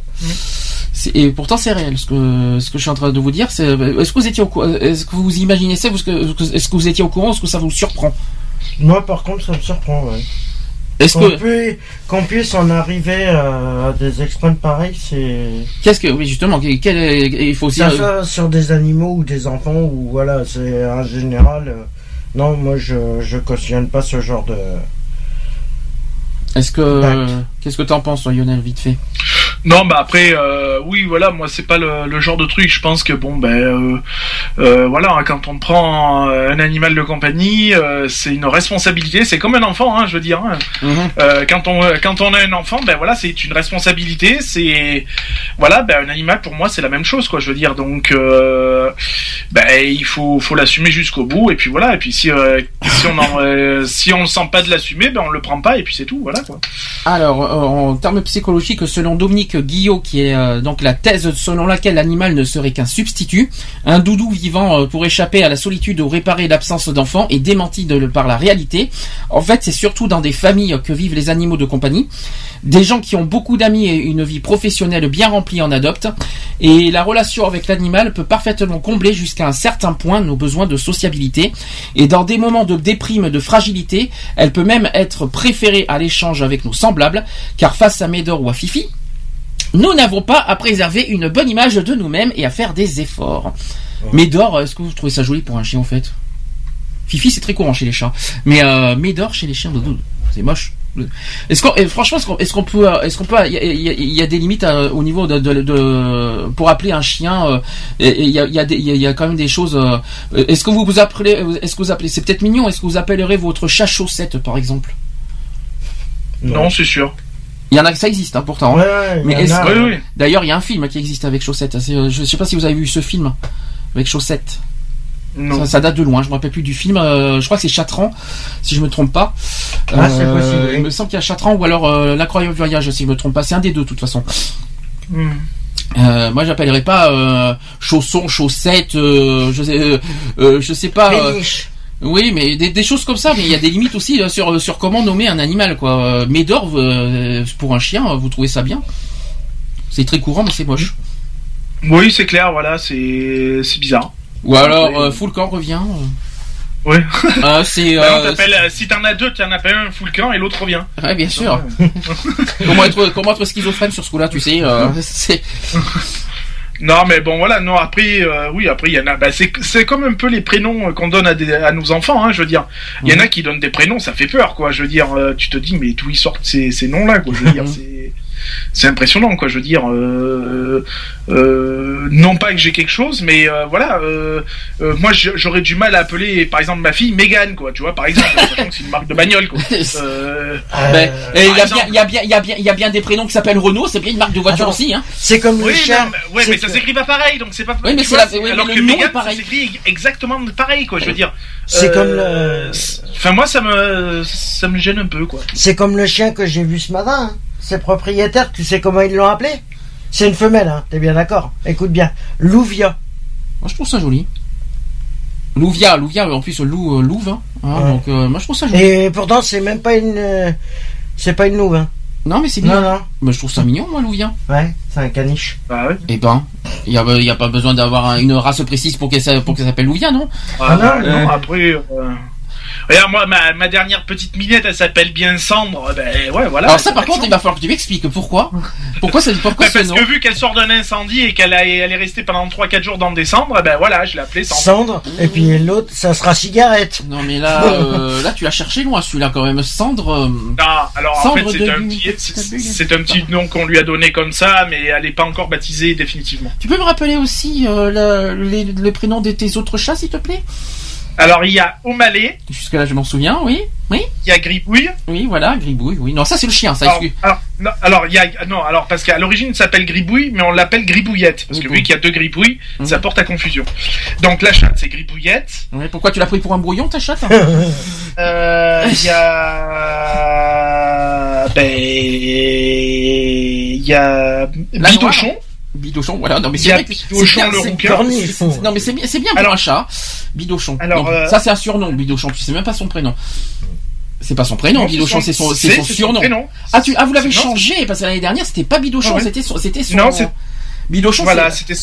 C'est- Et pourtant c'est réel ce que ce que je suis en train de vous dire. C'est est-ce que vous étiez au est-ce que vous imaginez ça Est-ce que est-ce que vous étiez au courant Est-ce que ça vous surprend? Moi, par contre, ça me surprend, ouais. Est-ce Qu'on que peut- qu'on puisse en arriver euh, à des extrêmes pareils, c'est... qu'est-ce que oui justement quel, quel- il faut aussi Ça euh, sur des animaux ou des enfants ou voilà, c'est en général. euh, non, moi je je cautionne pas ce genre de. est-ce que qu'est-ce que t'en penses Lionel vite fait? Non, bah après, euh, oui, voilà, moi c'est pas le, le genre de truc. Je pense que bon, ben, euh, euh, voilà, hein, quand on prend un animal de compagnie, c'est une responsabilité. C'est comme un enfant, hein, je veux dire. hein. Euh, quand on quand on a un enfant, ben voilà, c'est une responsabilité. C'est voilà, ben un animal pour moi c'est la même chose, quoi. Je veux dire, donc ben il faut faut l'assumer jusqu'au bout. Et puis voilà. Et puis si si on en, si on le sent pas de l'assumer, ben on le prend pas. Et puis c'est tout, voilà quoi. Alors, en termes psychologiques, selon Dominique Guillot, qui est euh, donc la thèse selon laquelle l'animal ne serait qu'un substitut, un doudou vivant euh, pour échapper à la solitude ou réparer l'absence d'enfants est démenti de, par la réalité. En fait, c'est surtout dans des familles que vivent les animaux de compagnie. Des gens qui ont beaucoup d'amis et une vie professionnelle bien remplie en adoptent. Et la relation avec l'animal peut parfaitement combler jusqu'à un certain point nos besoins de sociabilité. Et dans des moments de déprime, de fragilité, elle peut même être préférée à l'échange avec nos semblables, car face à Médor ou à Fifi, nous n'avons pas à préserver une bonne image de nous-mêmes et à faire des efforts. Médor, est-ce que vous trouvez ça joli pour un chien en fait? Fifi, c'est très courant chez les chats. Mais euh, Médor chez les chiens, c'est moche. Est-ce qu'on, franchement, est-ce qu'on, peut, euh, est-ce qu'on peut, il y a, y y des limites euh, au niveau de, de, de- pour appeler un chien. euh, Il y a, il y, a des- il y a- il y a quand même des choses. euh, est-ce que vous vous appelez, est-ce que vous appelez, c'est peut-être mignon. Est-ce que vous appellerez votre chat chaussette par exemple? Non, c'est sûr. Il y en a, ça existe hein, pourtant. Ouais, hein. ouais, Mais Oui, oui. D'ailleurs, il y a un film qui existe avec Chaussette. C'est, euh, Je sais pas si vous avez vu ce film avec Chaussette. Non. Ça, ça date de loin. Je me rappelle plus du film. euh, je crois que c'est Chatran, si je me trompe pas. Ah, c'est possible, oui. Il me semble qu'il y a Chatran ou alors euh, l'incroyable voyage, si je me trompe pas. C'est un des deux, de toute façon. Hmm. Euh, moi, j'appellerais pas euh, chaussons, chaussettes, euh, je sais, euh, euh, je sais pas. euh, Péniche. Oui, mais des, des choses comme ça. Mais il y a des limites aussi euh, sur sur comment nommer un animal, quoi. Euh, Médor, euh, pour un chien, vous trouvez ça bien? C'est très courant, mais c'est moche. Oui, c'est clair, voilà, c'est c'est bizarre. Ou alors, euh, Foulcan revient. Ouais. Euh, c'est. Bah, si t'en as deux, t'en appelles un full camp et l'autre revient. Ouais, bien sûr. comment être comment être schizophrène sur ce coup-là, tu sais C'est Non, mais bon, voilà, non, après, euh, oui, après, il y en a, bah, c'est, c'est comme un peu les prénoms euh, qu'on donne à, des, à nos enfants, hein, je veux dire. Il y en a qui donnent des prénoms, ça fait peur, quoi, je veux dire, euh, tu te dis, mais d'où ils sortent ces, ces noms-là, quoi, je veux dire, c'est, c'est impressionnant, quoi, je veux dire, euh, euh, non pas que j'ai quelque chose, mais euh, voilà, euh, euh, moi, j'aurais du mal à appeler, par exemple, ma fille Mégane, quoi, tu vois, par exemple, sachant que c'est une marque de bagnole, quoi. Euh, Ben, il y a exemple- bien, il y a bien, il y a bien, il y a bien des prénoms qui s'appellent Renault. C'est bien une marque de voiture Attends. aussi, hein. C'est comme le Oui, chien. mais, ouais, mais ça que- s'écrit pas pareil, donc c'est pas. Oui, mais vois, la- oui, alors mais que Mégane, ça s'écrit exactement pareil, quoi. Je veux dire. C'est euh, comme le- Enfin, moi, ça me, ça me gêne un peu, quoi. C'est comme le chien que j'ai vu ce matin. hein. Ses propriétaires, tu sais comment ils l'ont appelé? C'est une femelle, hein. T'es bien d'accord? Écoute bien. Louvia. Moi, je trouve ça joli. Louvia, Louvia, en plus, loup, euh, louve, hein. Hein, Ouais. Donc, euh, moi, je trouve ça joli. Et pourtant, c'est même pas une. euh, C'est pas une louve, hein. Non, mais c'est Non, bien. non. Mais je trouve ça mignon, moi, Louvia. Ouais, c'est un caniche. Bah ouais. Eh ben, il y a, il y a pas besoin d'avoir un- une race précise pour qu'elle pour qu'elle s'appelle Louvia, non? Ah non, non, euh. après. Regarde, moi, ma, ma dernière petite minette, elle s'appelle bien Cendre. Ben ouais, voilà. Alors ça, par contre, il va falloir que tu m'expliques pourquoi. Pourquoi c'est pourquoi Ben, ce parce nom que vu qu'elle sort d'un incendie et qu'elle elle est restée pendant 3-4 jours dans des cendres, ben voilà, je l'ai appelée Cendre. Cendre. Et puis l'autre, ça sera cigarette. Non, mais là, euh, là, tu l'as cherché loin, celui-là, quand même. Cendre. euh, Non, alors en fait, c'est un, petit, c'est un petit nom qu'on lui a donné comme ça, mais elle n'est pas encore baptisée définitivement. Tu peux me rappeler aussi euh, le, les, le prénom de tes autres chats, s'il te plaît? Alors il y a Omalé, Jusque là, je m'en souviens, oui. Oui, il y a Gribouille. oui, voilà, Gribouille, oui. Non, ça, c'est le chien, ça, Alors, excuse. alors, non, alors, il y a non, alors parce qu'à l'origine il s'appelle Gribouille, mais on l'appelle Gribouillette parce que vu qu'il y a deux Gribouilles, Mhm. ça porte à confusion. Donc la chatte c'est Gribouillette. Pourquoi tu l'as pris pour un brouillon, ta chatte hein Euh, Il y a ben il y a Bidochon. Bidochon, voilà. Non, mais c'est Bidochon, le rouquin. Non, mais c'est bien, c'est bien pour Alors- un chat. Bidochon. Alors, Non, euh, ça, c'est un surnom, Bidochon. Tu sais même pas son prénom. C'est pas son prénom, Non, Bidochon, c'est son, c'est son surnom. Ah, tu, ah, vous l'avez changé parce que l'année dernière, c'était pas Bidochon, ouais. c'était son, c'était son. Non, c'est- Bidochon. Voilà, c'était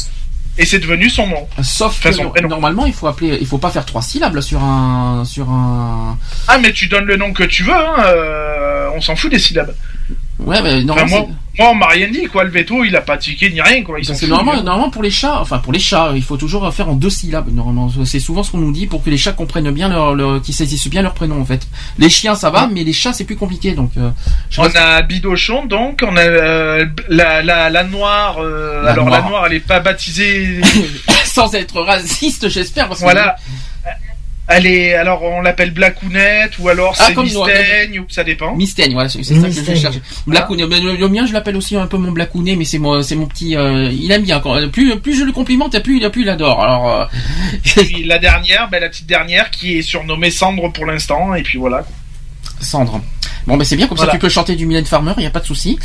et c'est devenu son nom. Sauf Enfin, que son prénom. normalement, il faut appeler, il faut pas faire trois syllabes sur un, sur un. Ah mais tu donnes le nom que tu veux, hein, euh, on s'en fout des syllabes. Ouais, mais normalement. moi, moi on m'a rien dit quoi, le veto il a pas tiqué ni rien quoi. Ils Parce que normalement, normalement pour les chats, enfin pour les chats, il faut toujours faire en deux syllabes. Normalement, c'est souvent ce qu'on nous dit pour que les chats comprennent bien leur, leur qu'ils saisissent bien leur prénom en fait. Les chiens ça va, mais les chats c'est plus compliqué donc. euh, On a Bidochon donc, on a euh, la, la, la noire, euh, La alors noire. la noire elle est pas baptisée, sans être raciste, j'espère parce que voilà. Elle est, alors on l'appelle Blackounette ou alors Ah, c'est nous, Mistaigne ou ça dépend. Mistaigne, voilà, c'est ça que je cherche. Le, le mien, je l'appelle aussi un peu mon Blacounet, mais c'est moi, c'est mon petit. euh, il aime bien. Quand, plus, plus je le complimente, et plus, plus il adore. Alors, euh, Puis la dernière, ben, la petite dernière qui est surnommée Cendre pour l'instant et puis voilà. Cendre. Bon, ben c'est bien, comme ça tu peux chanter du Mylène Farmer, il y a pas de souci.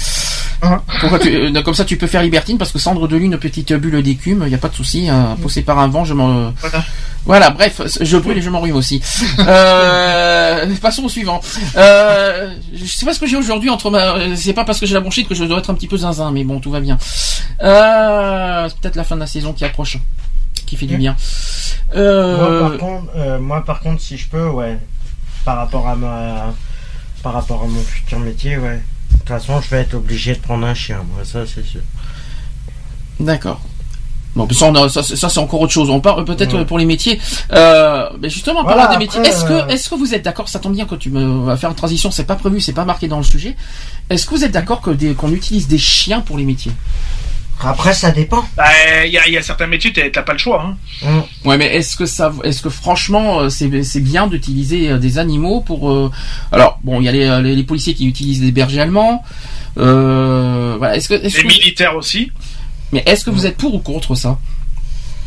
Hein. Euh, comme ça tu peux faire Libertine, parce que Cendre de Lune, petite bulle d'écume, il y a pas de souci. Euh, poussé par un vent, je m'en. Voilà. Voilà, bref, je brûle et je m'enrhume aussi. Euh, passons au suivant. Euh, je sais pas ce que j'ai aujourd'hui entre ma. euh, C'est pas parce que j'ai la bronchite que je dois être un petit peu zinzin, mais bon, tout va bien. Euh, c'est peut-être la fin de la saison qui approche, qui fait du bien. Euh, Moi, par contre, euh, moi, par contre, si je peux, ouais. Par rapport à ma, par rapport à mon futur métier, ouais. De toute façon, je vais être obligé de prendre un chien, moi, ça, c'est sûr. D'accord. Bon, ça, on a- ça, c'est- ça, c'est encore autre chose. On parle peut-être Ouais. pour les métiers. Euh, mais justement, en Voilà, parlant des métiers, est-ce euh, que, est-ce que vous êtes d'accord Ça tombe bien que tu me vas faire une transition. C'est pas prévu, c'est pas marqué dans le sujet. Est-ce que vous êtes d'accord que qu'on utilise des chiens pour les métiers? Après, ça dépend. Il y, a, y a certains métiers, t'as pas le choix. Hein. Hum. Ouais, mais est-ce que ça, est-ce que franchement, euh, c'est c'est bien d'utiliser euh, des animaux pour euh, Alors, bon, il y a les, les, les policiers qui utilisent des bergers allemands. Euh, voilà. Est-ce que, est-ce Les que- militaires aussi. mais est-ce que vous êtes pour ou contre ça?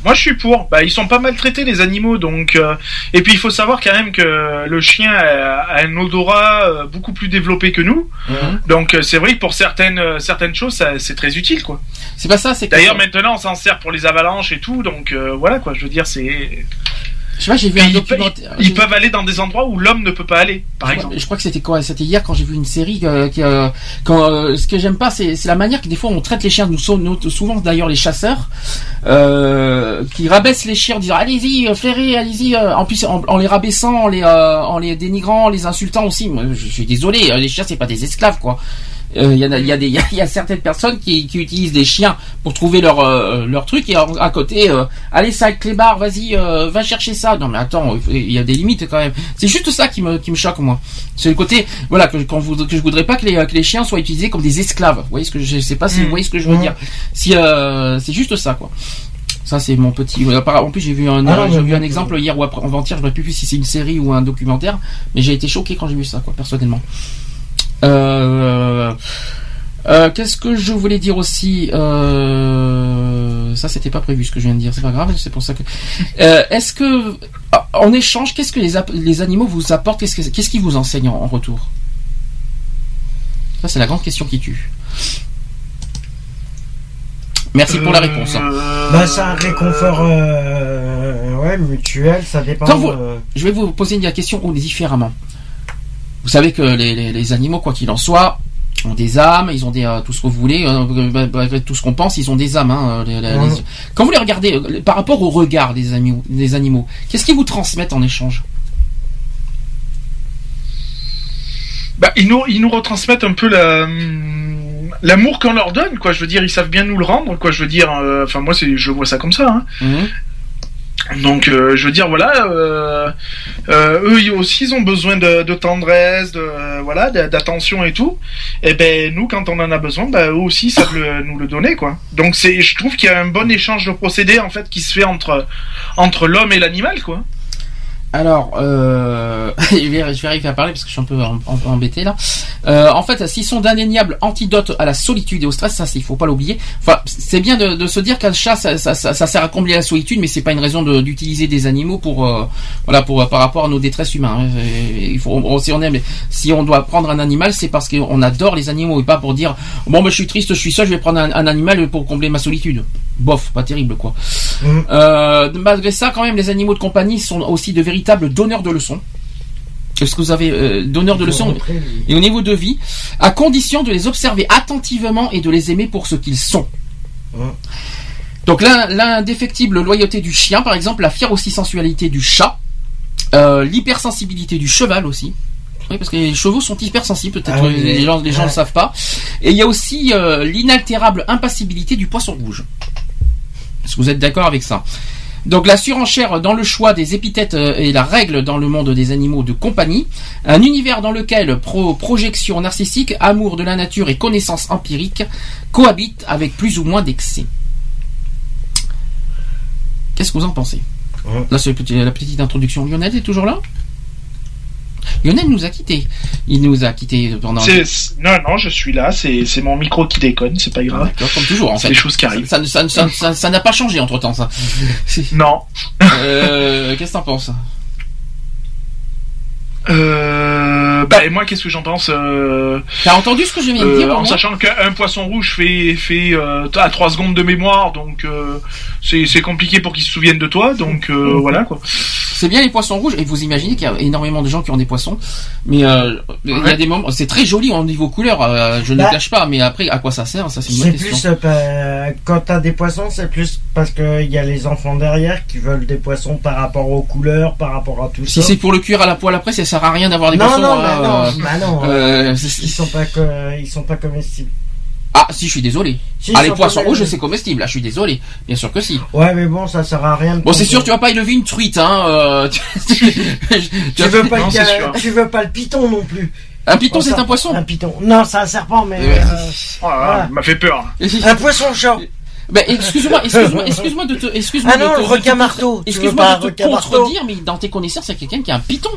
Moi, je suis pour. Bah, ils sont pas maltraités les animaux, donc. euh, Et puis, il faut savoir quand même que le chien a, a un odorat euh, beaucoup plus développé que nous. Donc, euh, c'est vrai que pour certaines certaines choses, c'est très utile, quoi. C'est pas ça, c'est D'ailleurs, maintenant, on s'en sert pour les avalanches et tout, donc euh, voilà, quoi. Je veux dire, c'est. Je sais pas, j'ai vu un ils, documentaire. ils- ils peuvent aller dans des endroits où l'homme ne peut pas aller, par exemple. crois- Je crois que c'était quoi? C'était hier quand j'ai vu une série euh, qui, euh, quand euh, ce que j'aime pas c'est c'est la manière que des fois on traite les chiens. Nous, sommes- souvent d'ailleurs les chasseurs euh, qui rabaissent les chiens en disant allez-y flairez allez-y en plus en, en les rabaissant en les euh, en les dénigrant en les insultant aussi. Moi, je suis désolé les chiens c'est pas des esclaves quoi Euh, il y, a, y, a des- il y a- il y a certaines personnes qui, qui utilisent des chiens pour trouver leur euh, leur truc et à côté euh, allez ça clébard vas-y euh, va chercher ça. Non mais attends il y a des limites quand même. C'est juste ça qui me qui me choque moi. C'est le côté voilà que quand vous que je voudrais pas que les que les chiens soient utilisés comme des esclaves. Vous voyez ce que je sais pas si vous voyez ce que je veux Mm. dire. Si c'est juste ça quoi. Ça c'est mon petit. En plus j'ai vu un, Ah j'ai vu un exemple hier ou après avant-hier, je ne sais plus si c'est une série ou un documentaire, mais j'ai été choqué quand j'ai vu ça quoi personnellement. Euh, euh, Qu'est-ce que je voulais dire aussi euh, Ça c'était pas prévu ce que je viens de dire, c'est pas grave, c'est pour ça que. Euh, Est-ce que en échange, qu'est-ce que les, animaux vous apportent Qu'est-ce que- qu'est-ce qu'ils vous enseignent en, en retour? Ça c'est la grande question qui tue. Merci pour la réponse. hein. Bah, c'est un réconfort euh, ouais, mutuel, ça dépend. Quand vous- euh, Je vais vous poser une question différemment. Vous savez que les, les- les animaux, quoi qu'il en soit, ont des âmes, ils ont des euh, tout ce que vous voulez, euh, bah, bah, tout ce qu'on pense, ils ont des âmes. hein, les- les- Ouais. les- Quand vous les regardez, euh, par rapport au regard des animaux, des animaux, qu'est-ce qu'ils vous transmettent en échange? Bah, ils nous, ils nous retransmettent un peu la, hum, l'amour qu'on leur donne, quoi. Je veux dire, ils savent bien nous le rendre, quoi. Je veux dire, euh, enfin, moi, c'est, je vois ça comme ça, hein. Donc, euh, je veux dire, voilà, euh, euh, eux ils aussi, ils ont besoin de, de tendresse, de voilà, d'attention et tout. Et ben, nous, quand on en a besoin, bah, eux aussi, ça le, nous le donner, quoi. Donc, c'est, je trouve qu'il y a un bon échange de procédés en fait qui se fait entre entre l'homme et l'animal, quoi. Alors, euh, je vais arriver à parler parce que je suis un peu em- em- embêté là. Euh, en fait, s'ils sont d'indéniables antidotes à la solitude et au stress, ça, il faut pas l'oublier. Enfin, c'est bien de, se dire qu'un chat, ça, ça, sert à combler la solitude, mais c'est pas une raison d'utiliser des animaux pour, euh, voilà, pour par rapport à nos détresses humains. hein. Il faut, on- si on aime, si on doit prendre un animal, c'est parce qu'on adore les animaux et pas pour dire, bon, ben, je suis triste, je suis seul, je vais prendre un animal pour combler ma solitude. Bof, pas terrible quoi. Euh, malgré ça, quand même, les animaux de compagnie sont aussi de véritables donneurs de leçons. Est-ce que vous avez euh, donneurs de leçons et au niveau de vie, à condition de les observer attentivement et de les aimer pour ce qu'ils sont. Donc l'in- l'indéfectible loyauté du chien, par exemple, la fière aussi sensualité du chat, euh, l'hypersensibilité du cheval aussi. Oui, parce que les chevaux sont hypersensibles, peut-être Ah oui, les gens, les gens ouais. le savent pas. Et il y a aussi euh, l'inaltérable impassibilité du poisson rouge. Est-ce que vous êtes d'accord avec ça? Donc la surenchère dans le choix des épithètes euh, est la règle dans le monde des animaux de compagnie, un univers dans lequel pro- projection narcissique, amour de la nature et connaissance empirique cohabitent avec plus ou moins d'excès. Qu'est-ce que vous en pensez? Là c'est la petite introduction. Lionel est toujours là? Lionel nous a quittés. Il nous a quittés pendant... Non, non, je suis là. C'est, c'est mon micro qui déconne. C'est pas grave. Comme toujours en C'est fait. des choses qui arrivent. Ça ça- ça- ça- ça n'a pas changé entre temps ça. Non. Euh, Qu'est-ce que t'en penses? Euh, bah, et moi, qu'est-ce que j'en pense euh, T'as entendu ce que je viens de euh, dire au En sachant qu'un poisson rouge fait, fait euh, à 3 secondes de mémoire, donc euh, c'est, c'est compliqué pour qu'il se souvienne de toi, donc euh, voilà quoi. C'est bien les poissons rouges et vous imaginez qu'il y a énormément de gens qui ont des poissons, mais euh, il y a des moments, c'est très joli au niveau couleur, euh, je ne Bah, le cache pas, mais après à quoi ça sert, ça c'est une bonne C'est question. plus euh, quand t'as des poissons, c'est plus parce qu'il y a les enfants derrière qui veulent des poissons par rapport aux couleurs, par rapport à tout Si ça. c'est pour le cuire à la poêle après, ça sert à rien d'avoir des non, poissons. non, hein, bah euh, non, bah non, euh, euh, ils sont pas que, ils sont pas comestibles. Ah si, je suis désolé. Si, ah les poissons rouges c'est comestible, là je suis désolé. Bien sûr que si. Ouais, mais bon, ça sert à rien. de Bon c'est sûr, tu vas pas élever une truite, hein. euh, tu- Tu veux pas, Non, le, tu veux pas le python non plus. Un python Oh, c'est ça- un poisson. Un python. Non, c'est un serpent, mais. Euh, Oh là là, Voilà. il m'a fait peur. un poisson chat. Ben excuse-moi, excuse-moi, excuse-moi de te, excuse-moi Ah non, de te, le requin marteau. Excuse-moi de te contredire, mais dans tes connaissances, il y a quelqu'un qui a un python.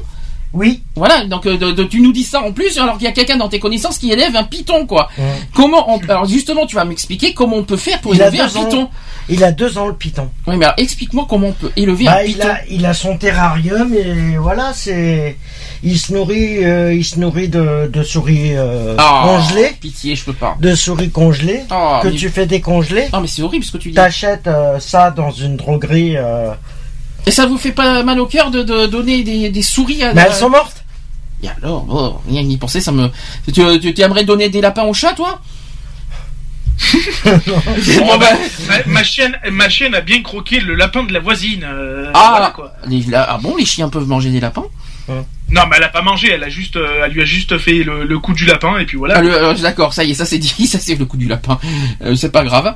Oui. Voilà, donc euh, de- de- tu nous dis ça en plus, alors qu'il y a quelqu'un dans tes connaissances qui élève un python, quoi. Comment on, alors justement, tu vas m'expliquer comment on peut faire pour Il élever un deux ans. python. Il a deux ans le python. Oui, mais explique-moi comment on peut élever Bah, un il, python. a, il a son terrarium et voilà, c'est. Il se nourrit, euh, il se nourrit de, de souris euh, Ah, congelées, Pitié, je peux pas. de souris congelées Ah, que mais- tu fais décongeler. Non, mais c'est horrible ce que tu dis. T'achètes euh, ça dans une droguerie. Et ça vous fait pas mal au cœur de, de donner des, des souris à. Mais elles sont mortes. Et alors, oh, rien qu'y penser, ça me. Tu, tu, tu aimerais donner des lapins aux chats, toi Bon, bah, ma, ma chienne, ma chienne a bien croqué le lapin de la voisine. euh, Ah, voilà, quoi. les- la- ah bon, les chiens peuvent manger des lapins Non, mais elle a pas mangé, elle a juste, euh, elle lui a juste fait le, le coup du lapin et puis voilà. Ah, euh, D'accord, ça y est, ça c'est dit, ça c'est le coup du lapin. Euh, c'est pas grave.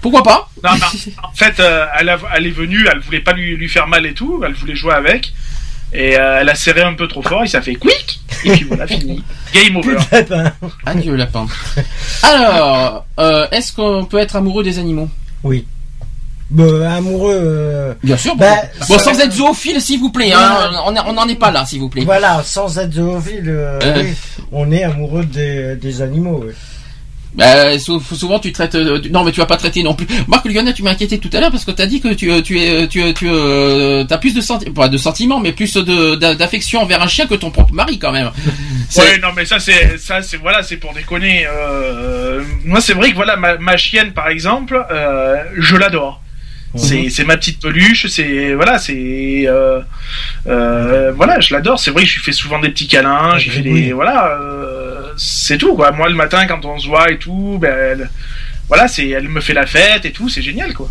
Pourquoi pas? Non, non, en fait, euh, elle, a- elle est venue, elle voulait pas lui, lui faire mal et tout, elle voulait jouer avec. Et euh, elle a serré un peu trop fort, il s'est fait quick Et puis voilà, fini. Game over. Adieu lapin. Alors, euh, est-ce qu'on peut être amoureux des animaux? Oui. Bah, amoureux. euh, Bien sûr. Bah, bon, sans être zoophile, s'il vous plaît. Hein, on on n'en est pas là, s'il vous plaît. Voilà, sans être zoophile, euh, Euh. oui, on est amoureux des, des animaux. oui. Bah, sou- souvent tu traites. euh, tu- non, mais tu vas pas traiter non plus. Marc Lionel, tu m'as inquiété tout à l'heure parce que t'as dit que tu, tu es, tu, tu euh, as plus de senti- pas de sentiments, mais plus d'affection envers un chien que ton propre mari quand même. Ouais, non, mais ça, c'est, ça, c'est, voilà, c'est pour déconner. Euh, moi, c'est vrai que voilà, ma, ma chienne, par exemple, euh, je l'adore. C'est, c'est ma petite peluche, c'est, voilà, c'est, euh, euh, voilà, je l'adore. C'est vrai que je lui fais souvent des petits câlins, j'ai fait des, voilà, euh, c'est tout, quoi. Moi, le matin, quand on se voit et tout, ben, elle- voilà, c'est, elle me fait la fête et tout, c'est génial, quoi.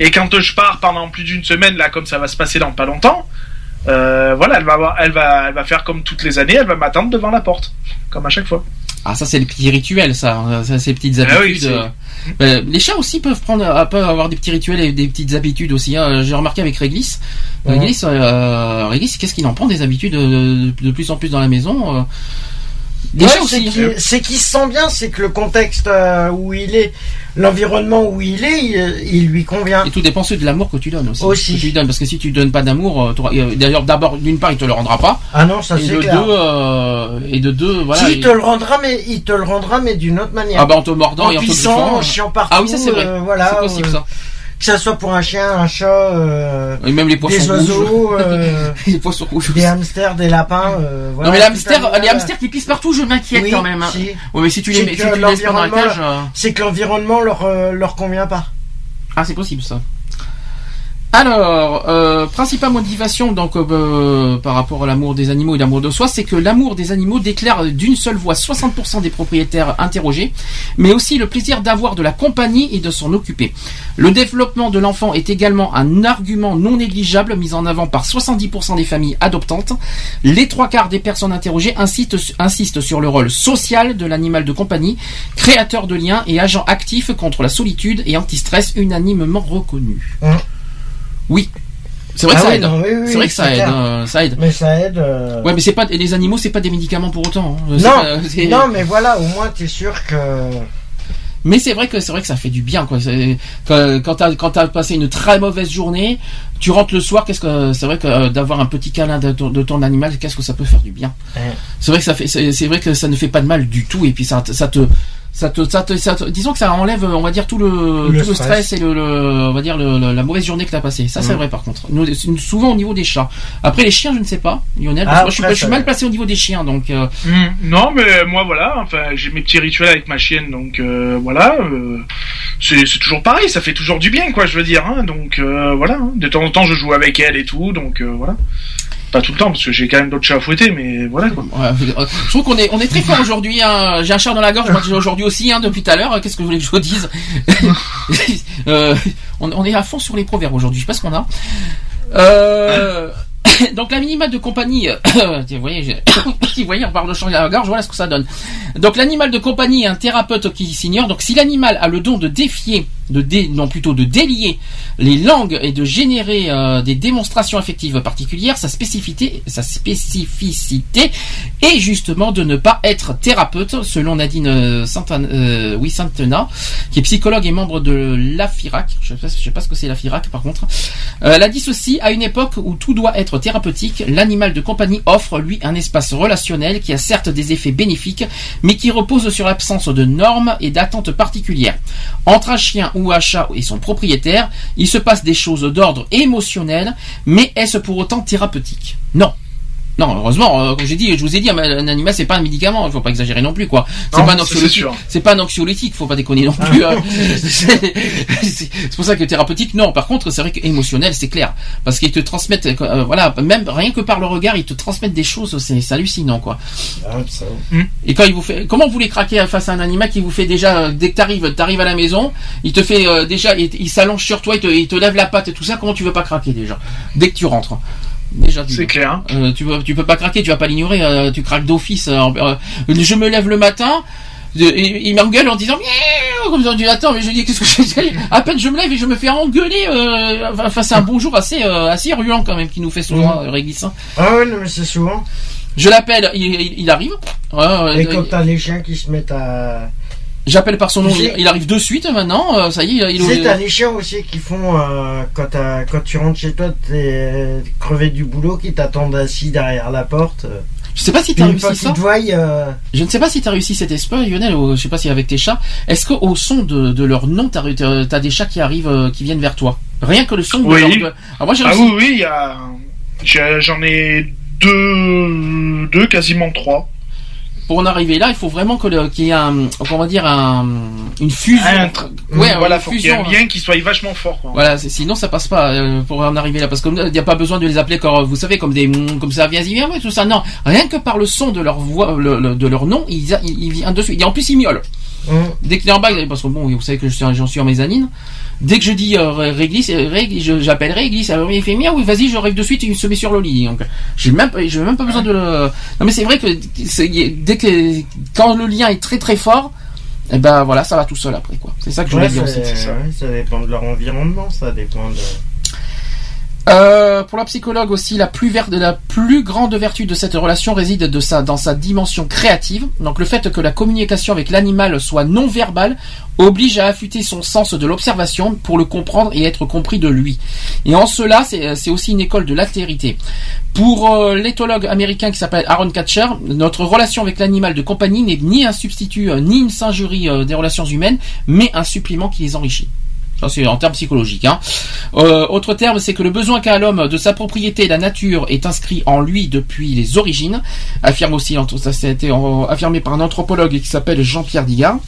Et quand je pars pendant plus d'une semaine, là, comme ça va se passer dans pas longtemps, euh, voilà, elle va, avoir- elle va, elle va faire comme toutes les années, elle va m'attendre devant la porte, comme à chaque fois. Ah, ça c'est les petits rituels, ça, ça ces petites Ah oui, habitudes. euh. Euh, les chats aussi peuvent prendre, euh, peuvent avoir des petits rituels et des petites habitudes aussi. hein. J'ai remarqué avec Réglis. Réglis, euh, Réglis, qu'est-ce qu'il en prend des habitudes de, de plus en plus dans la maison euh. Les Ouais, c'est qu'il se sent bien, c'est que le contexte euh, où il est, l'environnement où il est, il, il lui convient. Et tout dépend de l'amour que tu donnes aussi. Aussi. Que tu lui donnes, parce que si tu donnes pas d'amour, euh, euh, d'ailleurs d'abord d'une part il te le rendra pas. Ah non, ça c'est clair. deux, euh, et de deux, voilà. si, il- te le rendra, mais il te le rendra, mais d'une autre manière. Ah bah en te mordant en et en te pissant, griffant. en chiant partout. Ah oui ça c'est vrai. euh, voilà, c'est possible euh, ça. Que ça soit pour un chien, un chat, euh, Et même les poissons des oiseaux, rouges. euh, les poissons rouges. des hamsters, des lapins. euh, voilà, non mais les hamsters, les hamsters qui pissent partout, je m'inquiète Oui, quand même. hein. si. Ouais, mais si tu les, mets- si tu les laisses la cage. euh, C'est que l'environnement leur, euh, leur convient pas. Ah, c'est possible ça. Alors, euh, principale motivation donc euh, par rapport à l'amour des animaux et l'amour de soi, c'est que l'amour des animaux déclare d'une seule voix 60% des propriétaires interrogés, mais aussi le plaisir d'avoir de la compagnie et de s'en occuper. Le développement de l'enfant est également un argument non négligeable mis en avant par 70% des familles adoptantes. Les trois quarts des personnes interrogées insistent, insistent sur le rôle social de l'animal de compagnie, créateur de liens et agent actif contre la solitude et anti-stress unanimement reconnu. Hein. Oui, c'est vrai que Ah ça oui, aide. non, oui, oui, c'est vrai que ça c'est hein, ça aide. Mais ça aide. euh, Ouais, mais c'est pas les animaux, c'est pas des médicaments pour autant. hein. Non, pas- non, mais voilà, au moins t'es sûr que. Mais c'est vrai que c'est vrai que ça fait du bien quoi. Quand, quand t'as quand t'as passé une très mauvaise journée, tu rentres le soir. Qu'est-ce que c'est vrai que euh, d'avoir un petit câlin de ton, de ton animal, qu'est-ce que ça peut faire du bien? Ouais. C'est vrai que ça fait c'est vrai que ça ne fait pas de mal du tout et puis ça te ça te, ça te, ça te- disons que ça enlève, on va dire tout le, Le tout le stress. stress et le, le- on va dire le- la mauvaise journée que t'as passée. Ça c'est Mm. vrai par contre. Nous, souvent au niveau des chats. Après les chiens, je ne sais pas, Lionel. Ah, je suis, je suis mal placé au niveau des chiens, donc. euh, Hmm, non, mais moi voilà, enfin j'ai mes petits rituels avec ma chienne, donc euh, voilà, euh, c'est c'est toujours pareil, ça fait toujours du bien, quoi, je veux dire. Hein, donc euh, voilà, hein. de temps en temps je joue avec elle et tout, donc euh, voilà. Pas tout le temps parce que j'ai quand même d'autres chats à fouetter, mais voilà quoi. Je trouve qu'on est, on est très fort aujourd'hui. Hein. J'ai un chat dans la gorge, aujourd'hui aussi, hein, depuis tout à l'heure. Qu'est-ce que vous voulez que je vous dise Euh, on, est à fond sur les proverbes aujourd'hui. Je sais pas ce qu'on a. Euh, donc l'animal de compagnie, vous voyez, vous voyez, on parle de changer la gorge, voilà ce que ça donne. Donc l'animal de compagnie un thérapeute qui s'ignore. Donc si l'animal a le don de défier de dé- non plutôt de délier les langues et de générer euh, des démonstrations affectives particulières, sa spécificité, sa spécificité est justement de ne pas être thérapeute, selon Nadine euh, Santana, euh, oui, Santana, qui est psychologue et membre de l'AFIRAC. Je je sais pas ce que c'est l'AFIRAC par contre. Euh, elle a dit ceci à une époque où tout doit être thérapeutique, l'animal de compagnie offre lui un espace relationnel qui a certes des effets bénéfiques, mais qui repose sur l'absence de normes et d'attentes particulières. Entre un chien ou un chat et son propriétaire, il se passe des choses d'ordre émotionnel, mais est-ce pour autant thérapeutique? Non. Non, heureusement, euh, comme j'ai dit, je vous ai dit, un animal c'est pas un médicament, il faut pas exagérer non plus quoi. C'est pas un anxiolytique, c'est sûr. c'est pas un anxiolytique, faut pas déconner non plus. hein. c'est pour ça que thérapeutique, non. Par contre, c'est vrai qu'émotionnel, c'est clair, parce qu'ils te transmettent, euh, voilà, même rien que par le regard, ils te transmettent des choses, c'est hallucinant quoi. Ah, ça. Et quand il vous fait, comment vous les craquez face à un animal qui vous fait déjà euh, dès que t'arrives, t'arrives à la maison, il te fait euh, déjà, il, il s'allonge sur toi, il te, il te lève la patte et tout ça. Comment tu veux pas craquer déjà dès que tu rentres? Déjà, C'est clair. euh, tu, peux- tu peux pas craquer, tu vas pas l'ignorer, euh, tu craques d'office. euh, je me lève le matin, et- il m'engueule en disant Miaou comme ça, dis attends mais je dis qu'est-ce que je fais? À peine je me lève et je me fais engueuler euh, enfin c'est un bonjour assez euh, assez ruant quand même qui nous fait souvent euh, Régis, hein. Ah ouais, non, mais c'est souvent. Je l'appelle, il, il- il arrive. Et quand t'as les chiens qui se mettent à. J'appelle par son nom, il, arrive de suite maintenant, euh, ça y est, il, Tu sais, il- t'as les chiens aussi qui font. euh, quand, t'as- quand tu rentres chez toi, t'es crevé du boulot, qui t'attendent assis derrière la porte. euh. Je sais pas si t'as réussi qu'ils ça. te voient, euh, Je ne sais pas si t'as réussi cet exploit, Lionel, ou je sais pas si avec tes chats. Est-ce qu'au son de, de leur nom, t'as, t'as des chats qui arrivent, euh, qui viennent vers toi? Rien que le son de Oui. leur. de- Ah, moi j'ai Ah réussi. oui, oui, il y a. J'en ai deux, deux, quasiment trois. Pour en arriver là, il faut vraiment que le- qu'il y ait un, comment dire, un, une fusion. Un ouais, voilà, une faut qu'il y ait fusion. un lien qui soit vachement fort. Quoi. Voilà, sinon ça passe pas euh, pour en arriver là parce qu'il n'y a pas besoin de les appeler comme vous savez comme des mm, comme ça viens-y viens ouais, tout ça non rien que par le son de leur voix le- le- de leur nom il, il, il vient dessus et en plus il miaule hum, dès qu'il est en bas parce que bon vous savez que je suis- j'en suis en mezzanine dès que je dis euh, Réglis euh, Rég- je- j'appelle Réglis alors il fait miaou oui vas-y j'arrive de suite il se met sur le lit donc j'ai même pas- j'ai même pas besoin de le non mais c'est vrai que c'est- dès que quand le lien est très très fort et ben voilà ça va tout seul après quoi c'est ça que je voulais dire aussi c'est ça. ouais, ça dépend de leur environnement, ça dépend de. Euh, pour la psychologue aussi, la plus, grande vertu de cette relation réside dans sa dimension créative. Donc le fait que la communication avec l'animal soit non verbale oblige à affûter son sens de l'observation pour le comprendre et être compris de lui. Et en cela, c'est c'est aussi une école de l'altérité. Pour euh, l'éthologue américain qui s'appelle Aaron Katcher, notre relation avec l'animal de compagnie n'est ni un substitut euh, ni une singerie euh, des relations humaines, mais un supplément qui les enrichit. En termes psychologiques. Hein. Euh, autre terme, c'est que le besoin qu'a l'homme de sa propriété, la nature, est inscrit en lui depuis les origines. Affirme aussi, ça, a été euh, affirmé par un anthropologue qui s'appelle Jean-Pierre Digard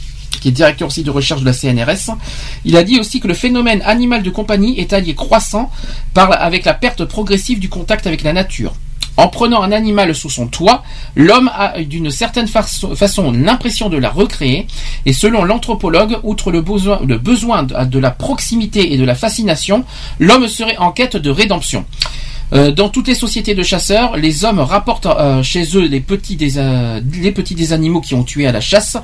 qui est directeur aussi de recherche de la CNRS. Il a dit aussi que le phénomène animal de compagnie est allié croissant avec la perte progressive du contact avec la nature. En prenant un animal sous son toit, l'homme a d'une certaine façon, l'impression de la recréer, et selon l'anthropologue, outre le besoin, de la proximité et de la fascination, l'homme serait en quête de rédemption. Euh, dans toutes les sociétés de chasseurs, les hommes rapportent euh, chez eux les petits des euh, animaux ont à la chasse,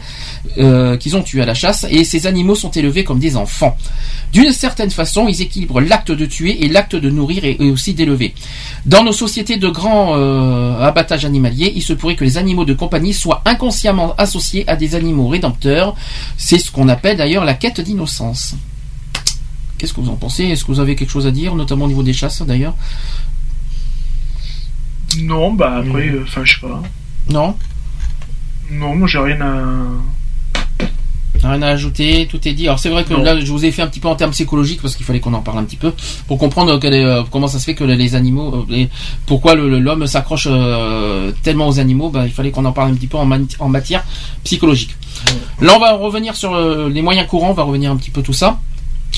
qu'ils ont tué à la chasse, et ces animaux sont élevés comme des enfants. D'une certaine façon, ils équilibrent l'acte de tuer et l'acte de nourrir et, et aussi d'élever. Dans nos sociétés de grands abattages animaliers, il se pourrait que les animaux de compagnie soient inconsciemment associés à des animaux rédempteurs. C'est ce qu'on appelle d'ailleurs la quête d'innocence. Qu'est-ce que vous en pensez? Est-ce que vous avez quelque chose à dire, notamment au niveau des chasses d'ailleurs? Non, bah après, Mm. euh, enfin, je sais pas. Non Non, moi j'ai rien à. Rien à ajouter, tout est dit. Alors c'est vrai que Non. là, je vous ai fait un petit peu en termes psychologiques parce qu'il fallait qu'on en parle un petit peu pour comprendre euh, comment ça se fait que les animaux, euh, les- pourquoi l'homme s'accroche euh, tellement aux animaux. Ben, il fallait qu'on en parle un petit peu en, matière psychologique. Là, on va revenir sur euh, les moyens courants. On va revenir un petit peu tout ça.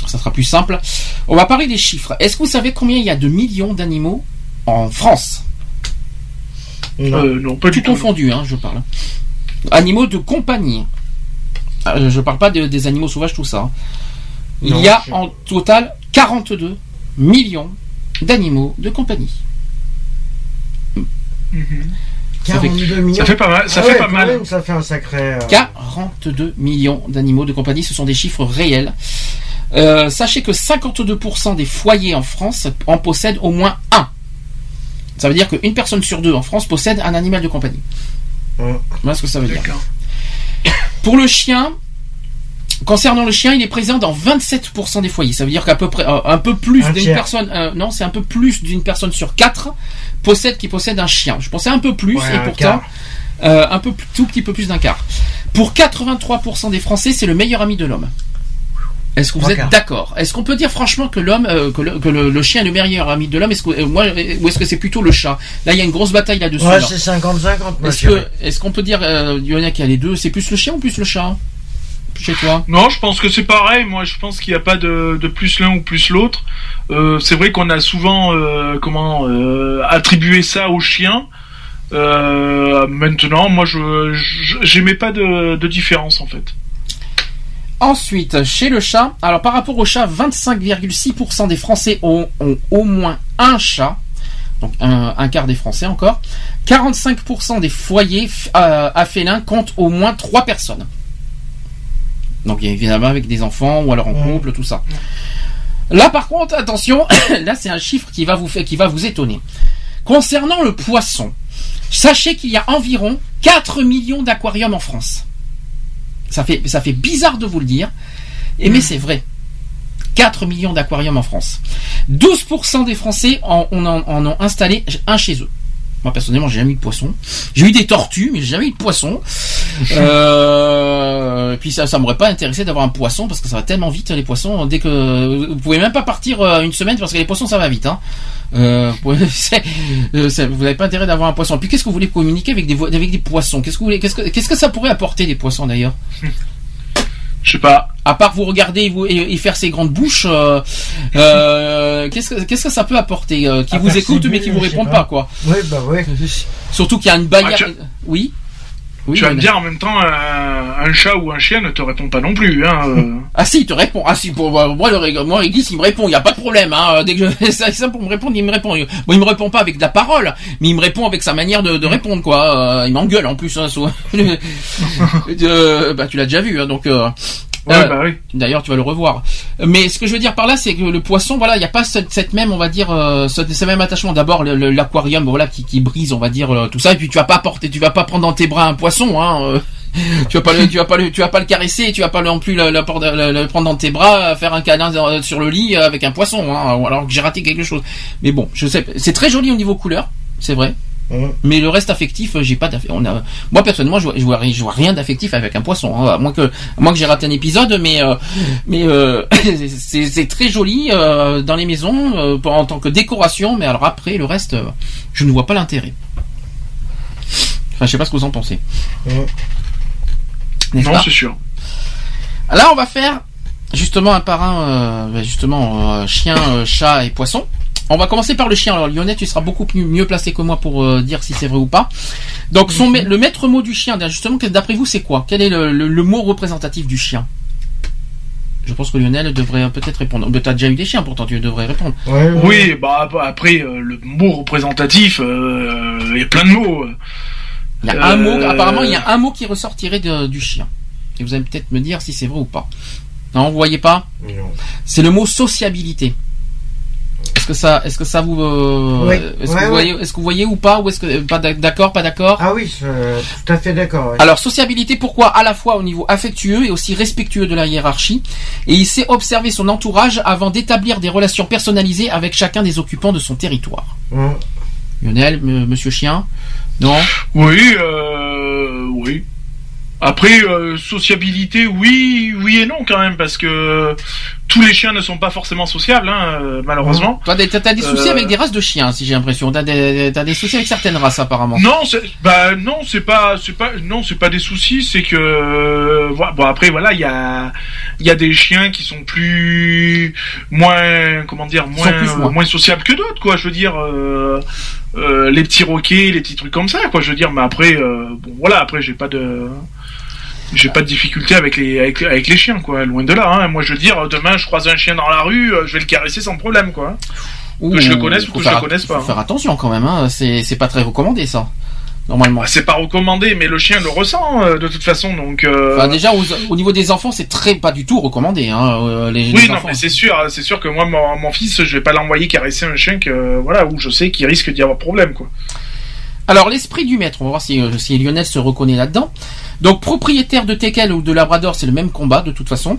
Ça sera plus simple. On va parler des chiffres. Est-ce que vous savez combien il y a de millions d'animaux en France? Non. Euh, non, pas Tout du tout. confondu, hein, je parle. Animaux de compagnie. Euh, je parle pas de- des animaux sauvages, tout ça. hein. Il Non, y a je- en total 42 millions d'animaux de compagnie. Ça fait- 42 millions. Ça fait pas mal. Ça Ah fait ouais, pas quand mal. même, ça fait un sacré. euh, 42 millions d'animaux de compagnie, ce sont des chiffres réels. Euh, sachez que 52% des foyers en France en possèdent au moins un. Ça veut dire qu'une personne sur deux en France possède un animal de compagnie. Voilà ce que ça veut dire. Pour le chien, concernant le chien, il est présent dans 27% des foyers. Ça veut dire qu'à peu près euh, un peu plus Un d'une personne, euh, non, c'est un peu plus d'une personne sur quatre possède qui possède un chien. Je pensais un peu plus Ouais, et un pourtant quart. euh, un peu tout petit peu plus d'un quart. Pour 83% des Français, c'est le meilleur ami de l'homme. Est-ce que vous êtes d'accord? Est-ce qu'on peut dire franchement que l'homme, euh, que, le, que le- le chien est le meilleur ami de l'homme? Est-ce que euh, moi, euh, ou est-ce que c'est plutôt le chat? Là, il y a une grosse bataille là-dessus. Ouais, là. c'est 50-50, moi, Est-ce que, est-ce qu'on peut dire, euh, Lionel, qu'il y a les deux? C'est plus le chien ou plus le chat? Chez toi? Non, je pense que c'est pareil. Moi, je pense qu'il n'y a pas de, de plus l'un ou plus l'autre. Euh, c'est vrai qu'on a souvent euh, comment euh, attribué ça aux chiens. Euh, maintenant, moi, je je- j'aimais pas de, de différence en fait. Ensuite, chez le chat, alors par rapport au chat, 25,6% des Français ont, ont au moins un chat. Donc un, un quart des Français encore. 45% des foyers euh, à félins comptent au moins 3 personnes. Donc évidemment avec des enfants ou alors en Ouais. couple, tout ça. Là par contre, attention, là c'est un chiffre qui va vous faire, qui va vous étonner. Concernant le poisson, sachez qu'il y a environ 4 millions d'aquariums en France. Ça fait, ça fait bizarre de vous le dire, et mais c'est vrai. 4 millions d'aquariums en France. 12% des Français en, en- en ont installé un chez eux. Moi personnellement, j'ai jamais eu de poisson. J'ai eu des tortues, mais j'ai jamais eu de poisson. Euh, puis ça, ça m'aurait pas intéressé d'avoir un poisson parce que ça va tellement vite les poissons. Dès que vous pouvez même pas partir euh, une semaine parce que les poissons ça va vite. Hein. Euh, vous n'avez pas intérêt d'avoir un poisson. Puis qu'est-ce que vous voulez communiquer avec des avec des poissons? Qu'est-ce que qu'est-ce que ça pourrait apporter des poissons d'ailleurs? Je sais pas. à part vous regarder et, vous- et- et faire ses grandes bouches, euh, euh, qu'est-ce que qu'est-ce que ça peut apporter euh, Qui vous écoute mais qui vous répondent pas. pas quoi. Oui, bah oui. Surtout qu'il y a une barrière. Ah, tu- Oui. Oui. tu vas me dire en même temps, un, un chat ou un chien ne te répond pas non plus. Hein, euh. Ah si, il te répond. Ah si, pour moi, moi, le moi Réglisse, il me répond. Il y a pas de problème. Hein. Dès que je ça, ça pour me répondre, il me répond. Bon, il me répond pas avec de la parole, mais il me répond avec sa manière de, de répondre quoi. Euh, il m'engueule en plus. Hein, Euh, bah tu l'as déjà vu, hein, donc. euh, Ouais, euh, bah oui. D'ailleurs, tu vas le revoir. Mais ce que je veux dire par là, c'est que le poisson, voilà, il n'y a pas cette, cette même, on va dire, euh, ce, ce même attachement. D'abord, l'aquarium, voilà, qui, qui brise, on va dire, euh, tout ça. Et puis, tu vas pas porter, tu vas pas prendre dans tes bras un poisson, hein. tu vas pas le, tu vas pas le, tu vas pas le caresser, tu vas pas non plus le, le, prendre dans tes bras, faire un câlin sur le lit avec un poisson, hein, alors que j'ai raté quelque chose. Mais bon, je sais, c'est très joli au niveau couleur, c'est vrai. Hum. Mais le reste affectif, euh, j'ai pas on a Moi personnellement, je vois, je vois, je vois rien d'affectif avec un poisson. hein. À moins que, à moins que j'ai raté un épisode, mais euh, mais euh, c'est très joli euh, dans les maisons pour- en tant que décoration. Mais alors après, le reste, je ne vois pas l'intérêt. Enfin, je sais pas ce que vous en pensez. N'est-ce Non, c'est sûr. Là, on va faire justement un par un, ben, justement chien, chat et poisson. On va commencer par le chien. Alors Lionel, tu seras beaucoup plus- mieux placé que moi pour euh, dire si c'est vrai ou pas. Donc son, ma- le maître mot du chien, justement, d'après vous, c'est quoi? Quel est le, le- le mot représentatif du chien? Je pense que Lionel devrait peut-être répondre. Tu as déjà eu des chiens, pourtant tu devrais répondre. Ouais, ouais. Oui, bah ap- après euh, le mot représentatif, euh, il y a plein de mots. Il y a un mot, apparemment, il y a un mot qui ressortirait de- du chien. Et vous allez peut-être me dire si c'est vrai ou pas. Non, vous voyez pas? Non. C'est le mot sociabilité. Est-ce que ça, est-ce que ça vous, euh, Oui. est-ce Ouais, que vous ouais. voyez, est-ce que vous voyez ou pas, ou est-ce que pas d'ac- d'accord, pas d'accord? Ah oui, je- tout à fait d'accord. Alors sociabilité, pourquoi À la fois au niveau affectueux et aussi respectueux de la hiérarchie, et il sait observer son entourage avant d'établir des relations personnalisées avec chacun des occupants de son territoire. Lionel, m- Monsieur Chien, non? Oui, euh, oui. Après, euh, sociabilité, oui, oui et non quand même, parce que tous les chiens ne sont pas forcément sociables, hein, euh, malheureusement. Toi, t'as des soucis Euh, avec des races de chiens, si j'ai l'impression. T'as des, t'as des soucis avec certaines races, apparemment. Non, c'est, bah non, c'est pas, c'est pas, non, c'est pas des soucis, c'est que, euh, voilà, bon après voilà, il y a, il y a des chiens qui sont plus, moins, comment dire, plus moins. moins sociables que d'autres, quoi. Je veux dire, euh, euh, les petits roquets, les petits trucs comme ça, quoi. Je veux dire, mais après, euh, bon voilà, après j'ai pas de, j'ai pas de difficulté avec les, avec, avec les chiens, quoi. Loin de là. Hein. Moi, je veux dire, demain, je croise un chien dans la rue, euh, je vais le caresser sans problème, quoi. Ouh, que je le connaisse ou que je le connaisse pas, Faut hein. faire attention quand même, hein. C'est, c'est pas très recommandé, ça. normalement. Bah, c'est pas recommandé, mais le chien le ressent euh, de toute façon, donc. euh, Enfin, déjà, au, au niveau des enfants, c'est très pas du tout recommandé. Hein, les, Oui, les non, enfants. mais c'est sûr, hein, c'est sûr que moi, mon, mon fils, je vais pas l'envoyer caresser un chien que, voilà, où je sais qu'il risque d'y avoir problème, quoi. Alors l'esprit du maître, on va voir si, si Lionel se reconnaît là-dedans. Donc propriétaire de teckel ou de labrador, c'est le même combat de toute façon.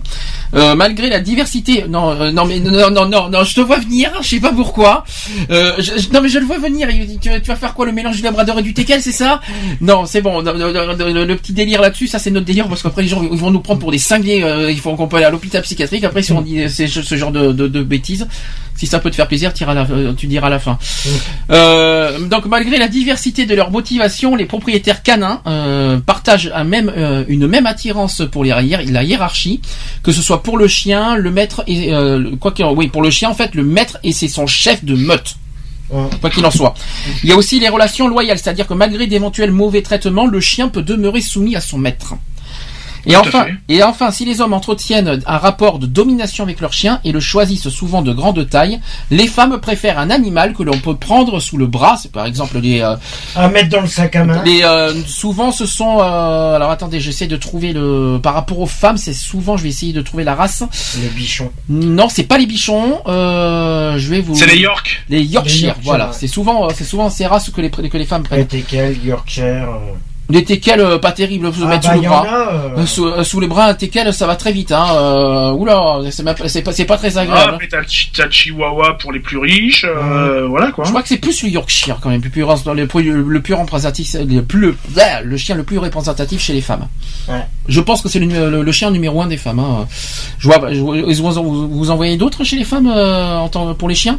Euh, malgré la diversité, non, euh, non mais non, non, non, non, je te vois venir, je sais pas pourquoi. Euh, je- non mais je le vois venir. Tu, vas- faire quoi, le mélange du labrador et du teckel, c'est ça? Non, c'est bon. Le, petit délire là-dessus, ça c'est notre délire parce qu'après les gens ils vont nous prendre pour des cinglés. il faut qu'on peut aller à l'hôpital psychiatrique. Après si on dit ce genre de bêtises, si ça peut te faire plaisir, t'iras à la- euh, tu diras à la fin. Euh, donc malgré la diversité de leur motivation, les propriétaires canins euh, partagent un même, euh, une même attirance pour les la hiérarchie, que ce soit pour le chien, le maître et quoi qu'il oui pour le chien en fait le maître et c'est son chef de meute. Quoi qu'il en soit. Il y a aussi les relations loyales, c'est-à-dire que malgré d'éventuels mauvais traitements, le chien peut demeurer soumis à son maître. Et enfin, et enfin, si les hommes entretiennent un rapport de domination avec leur chien et le choisissent souvent de grande taille, les femmes préfèrent un animal que l'on peut prendre sous le bras. C'est par exemple les, euh, À mettre dans le sac à main. les euh, souvent ce sont. euh, alors attendez, j'essaie de trouver le. Par rapport aux femmes, c'est souvent. Je vais essayer de trouver la race. Les bichons. Non, c'est pas les bichons. Euh, je vais vous. C'est les York. Les Yorkshire, Les Yorkshire, voilà. ouais. C'est souvent, c'est souvent ces races que les que les femmes prennent. Yorkshire. Les teckels, euh, pas terrible, se Ah, mettre bah, sous le bras. a, euh. Euh, sous, euh, sous les bras, un teckel, ça va très vite. Hein. Euh, oula, c'est pas- très agréable. Ah, hein. mais t'as Chihuahua pour les plus riches, euh, voilà, quoi. Je crois que c'est plus le Yorkshire quand même, le plus, le plus, le plus représentatif, le, plus, le, le chien le plus représentatif chez les femmes. Ouais. Je pense que c'est le, le, le chien numéro un des femmes. Hein. Je vois, je, vous, vous, vous en voyez d'autres chez les femmes euh, en tant, pour les chiens?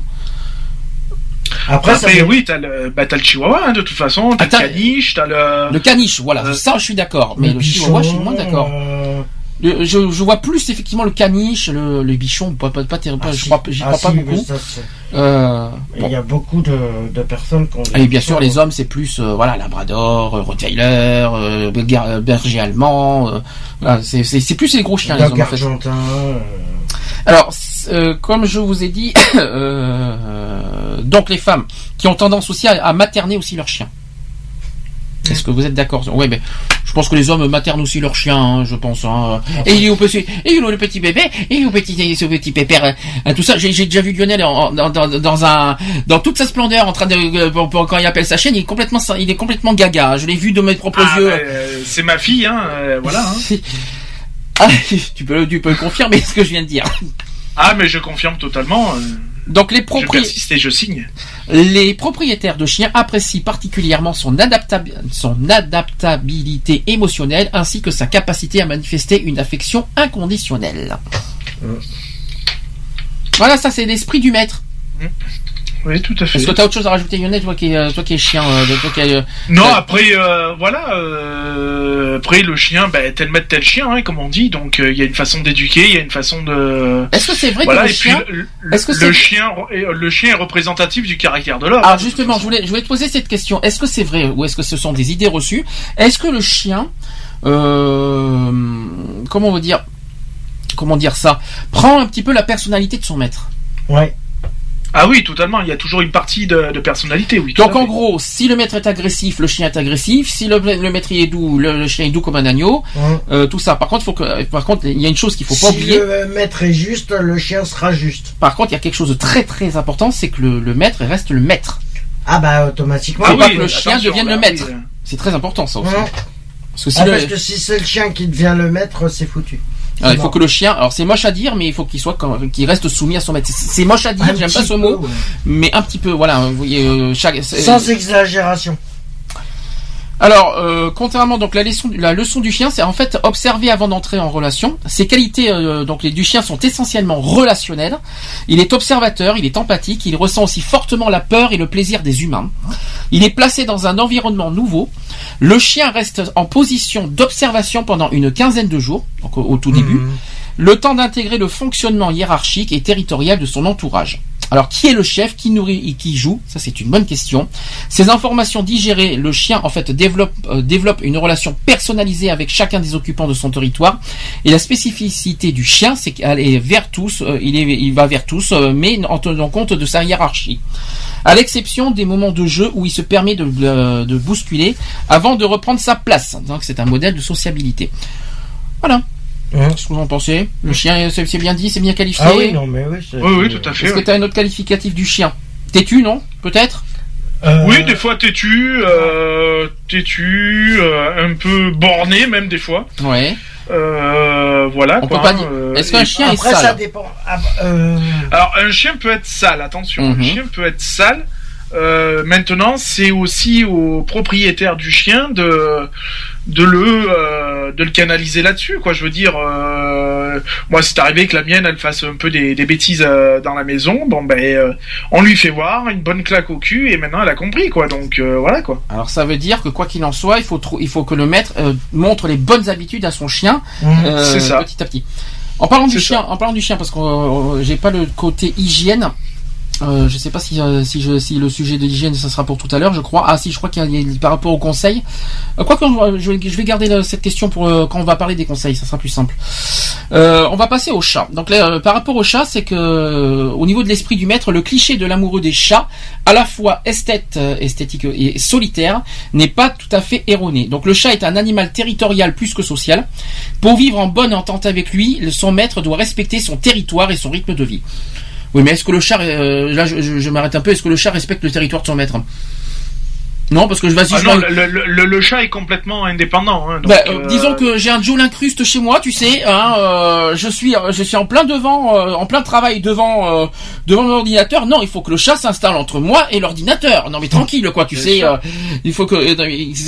Après, oui, t'as le, bah, t'as le Chihuahua, hein, de toute façon, t'as Ah, le caniche, t'as le... Le caniche, voilà, Euh, ça je suis d'accord, mais le, chihuahua je suis moins d'accord. euh, Je, je vois plus effectivement le caniche, le, le bichon, pas, pas, pas, terrible, ah, je crois, j'y Ah, crois pas si, mais beaucoup. ça, Euh, Il y a beaucoup de, de personnes qui ont. Et bien sûr, les hommes, c'est plus euh, voilà Labrador, Rottweiler, euh, Berger allemand. voilà, c'est plus les gros chiens. Les hommes, en fait. Alors, euh, comme je vous ai dit, euh, donc les femmes qui ont tendance aussi à, à materner aussi leurs chiens. Est-ce que vous êtes d'accord Oui, mais je pense que les hommes maternent aussi leurs chiens, hein, je pense. Hein. Et il est au petit, et il est le petit bébé, et il est au petit, ce petit pépère, hein, tout ça. J'ai déjà vu Lionel en- dans, dans, dans un, dans toute sa splendeur, en train de, euh, pour- pour- quand il appelle sa chaîne, il est complètement, il est complètement gaga. Je l'ai vu de mes propres Ah, yeux. bah, euh, c'est ma fille, hein, euh, voilà. Ah, tu peux, tu peux confirmer ce que je viens de dire. Ah, mais je confirme totalement. euh, Donc les propriétaires. persiste et je signe. Les propriétaires de chiens apprécient particulièrement son, adaptab- son adaptabilité émotionnelle ainsi que sa capacité à manifester une affection inconditionnelle. Mm. Voilà, ça c'est l'esprit du maître. Oui, tout à fait. Est-ce que tu as autre chose à rajouter, Lionel, toi qui es, euh, toi qui es chien euh, toi qui es, euh, Non, après, euh, voilà, euh, après le chien, ben, tel maître, tel chien, hein, comme on dit, donc euh, il y a une façon d'éduquer, il y a une façon de... Est-ce que c'est vrai Voilà, que le puis chien... le, que le c'est- chien, est- le chien est représentatif du caractère de l'homme. Alors hein, justement, je voulais, je voulais te poser cette question. Est-ce que c'est vrai ou est-ce que ce sont des idées reçues? Est-ce que le chien, euh, comment on va dire, comment dire ça, prend un petit peu la personnalité de son maître? Ouais. Ah oui, totalement, il y a toujours une partie de, de personnalité, oui. Donc en fait. gros, si le maître est agressif, le chien est agressif. Si le, le maître est doux, le, le chien est doux comme un agneau. Hein. Euh, tout ça. Par contre, faut que, par contre, il y a une chose qu'il faut pas si oublier. le maître est juste, le chien sera juste. Par contre, il y a quelque chose de très très important, c'est que le, le maître reste le maître. Ah bah automatiquement. Faut Ah pas oui, que le chien devienne bah le maître. C'est très important ça aussi. Ouais. Parce que si Ah, le- parce que si c'est le chien qui devient le maître, c'est foutu. Alors, il faut que le chien, alors c'est moche à dire, mais il faut qu'il soit, qu'il reste soumis à son maître. C'est moche à dire, j'aime pas ce peu, mot, ouais. mais un petit peu, voilà. Vous voyez, euh, chaque. Sans exagération. Alors, euh, contrairement donc la leçon, la leçon du chien, c'est en fait observer avant d'entrer en relation. Ses qualités euh, donc les du chien sont essentiellement relationnelles. Il est observateur, il est empathique, il ressent aussi fortement la peur et le plaisir des humains. Il est placé dans un environnement nouveau. Le chien reste en position d'observation pendant une quinzaine de jours, donc au, au tout début, Mhm. le temps d'intégrer le fonctionnement hiérarchique et territorial de son entourage. Alors, qui est le chef, qui nourrit et qui joue? Ça, c'est une bonne question. Ces informations digérées, le chien, en fait, développe, euh, développe une relation personnalisée avec chacun des occupants de son territoire. Et la spécificité du chien, c'est qu'il est vers tous, euh, il, va vers tous, euh, mais en tenant compte de sa hiérarchie. À l'exception des moments de jeu où il se permet de bousculer avant de reprendre sa place. Donc, c'est un modèle de sociabilité. Voilà. Hein Qu'est-ce que vous en pensez Le chien, c'est bien dit, c'est bien qualifié Ah oui, non, mais oui. Oui, oui, tout à fait. est-ce que tu as un autre qualificatif du chien Têtu, non Peut-être Euh, Oui, des fois têtu, euh, têtu, euh, un peu borné même des fois. Ouais. Euh, voilà. On quoi, peut pas hein, dire- Est-ce qu'un chien est Après, ça sale dépend. Ah, euh, Alors un chien peut être sale, attention. Mhm. Un chien peut être sale. Euh, maintenant, c'est aussi au propriétaire du chien de de le euh, de le canaliser là-dessus, quoi. Je veux dire, euh, moi, c'est arrivé que la mienne, elle fasse un peu des, des bêtises euh, dans la maison. Bon, ben, euh, on lui fait voir une bonne claque au cul et maintenant, elle a compris, quoi. Donc euh, voilà, quoi. Alors ça veut dire que quoi qu'il en soit, il faut, il faut que le maître euh, montre les bonnes habitudes à son chien C'est ça. petit à petit. En parlant du chien, en parlant du chien, parce que j'ai pas le côté hygiène. Euh, je sais pas si, euh, si, je, si le sujet de l'hygiène ça sera pour tout à l'heure. Je crois. Ah si, je crois qu'il y a par rapport au conseil. Euh, quoi que euh, je, vais- garder euh, cette question pour quand on va parler des conseils. Ça sera plus simple. On va passer au chat. Donc là, par rapport au chat, c'est que au niveau de l'esprit du maître, le cliché de l'amoureux des chats, à la fois esthète, esthétique et solitaire, n'est pas tout à fait erroné. Donc le chat est un animal territorial plus que social. Pour vivre en bonne entente avec lui, son maître doit respecter son territoire et son rythme de vie. Oui, mais est-ce que le chat, euh, là je, je- je m'arrête un peu, est-ce que le chat respecte le territoire de son maître? Non, parce que je vas-y, Ah je non, le, le- le- le chat est complètement indépendant. Hein, donc, bah, euh, euh, disons que j'ai un Joe l'incruste chez moi, tu sais, hein, euh, je suis, je suis en plein devant, euh, en plein travail devant, euh, devant l'ordinateur. Non, il faut que le chat s'installe entre moi et l'ordinateur. Non, mais tranquille, quoi, tu sais, euh, il faut que.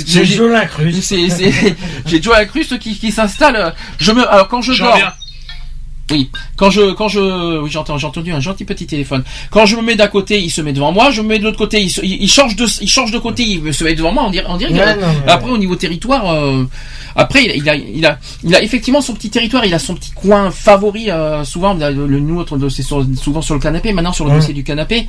J'ai Joe l'incruste. j'ai Joe l'incruste qui, qui s'installe. Je me, alors quand je dors, viens. Oui, quand je, quand je, oui, j'entends, j'ai entendu un gentil petit téléphone. Quand je me mets d'un côté, il se met devant moi. Je me mets de l'autre côté, il, se- il, il change de, il change de côté, il se met devant moi. On dirait, on dirait. Non, Après, au niveau territoire, euh, après, il a, il a, il a effectivement son petit territoire. Il a son petit coin favori. euh, souvent, le, le nôtre, c'est sur- souvent sur le canapé. Maintenant, sur le dossier du canapé,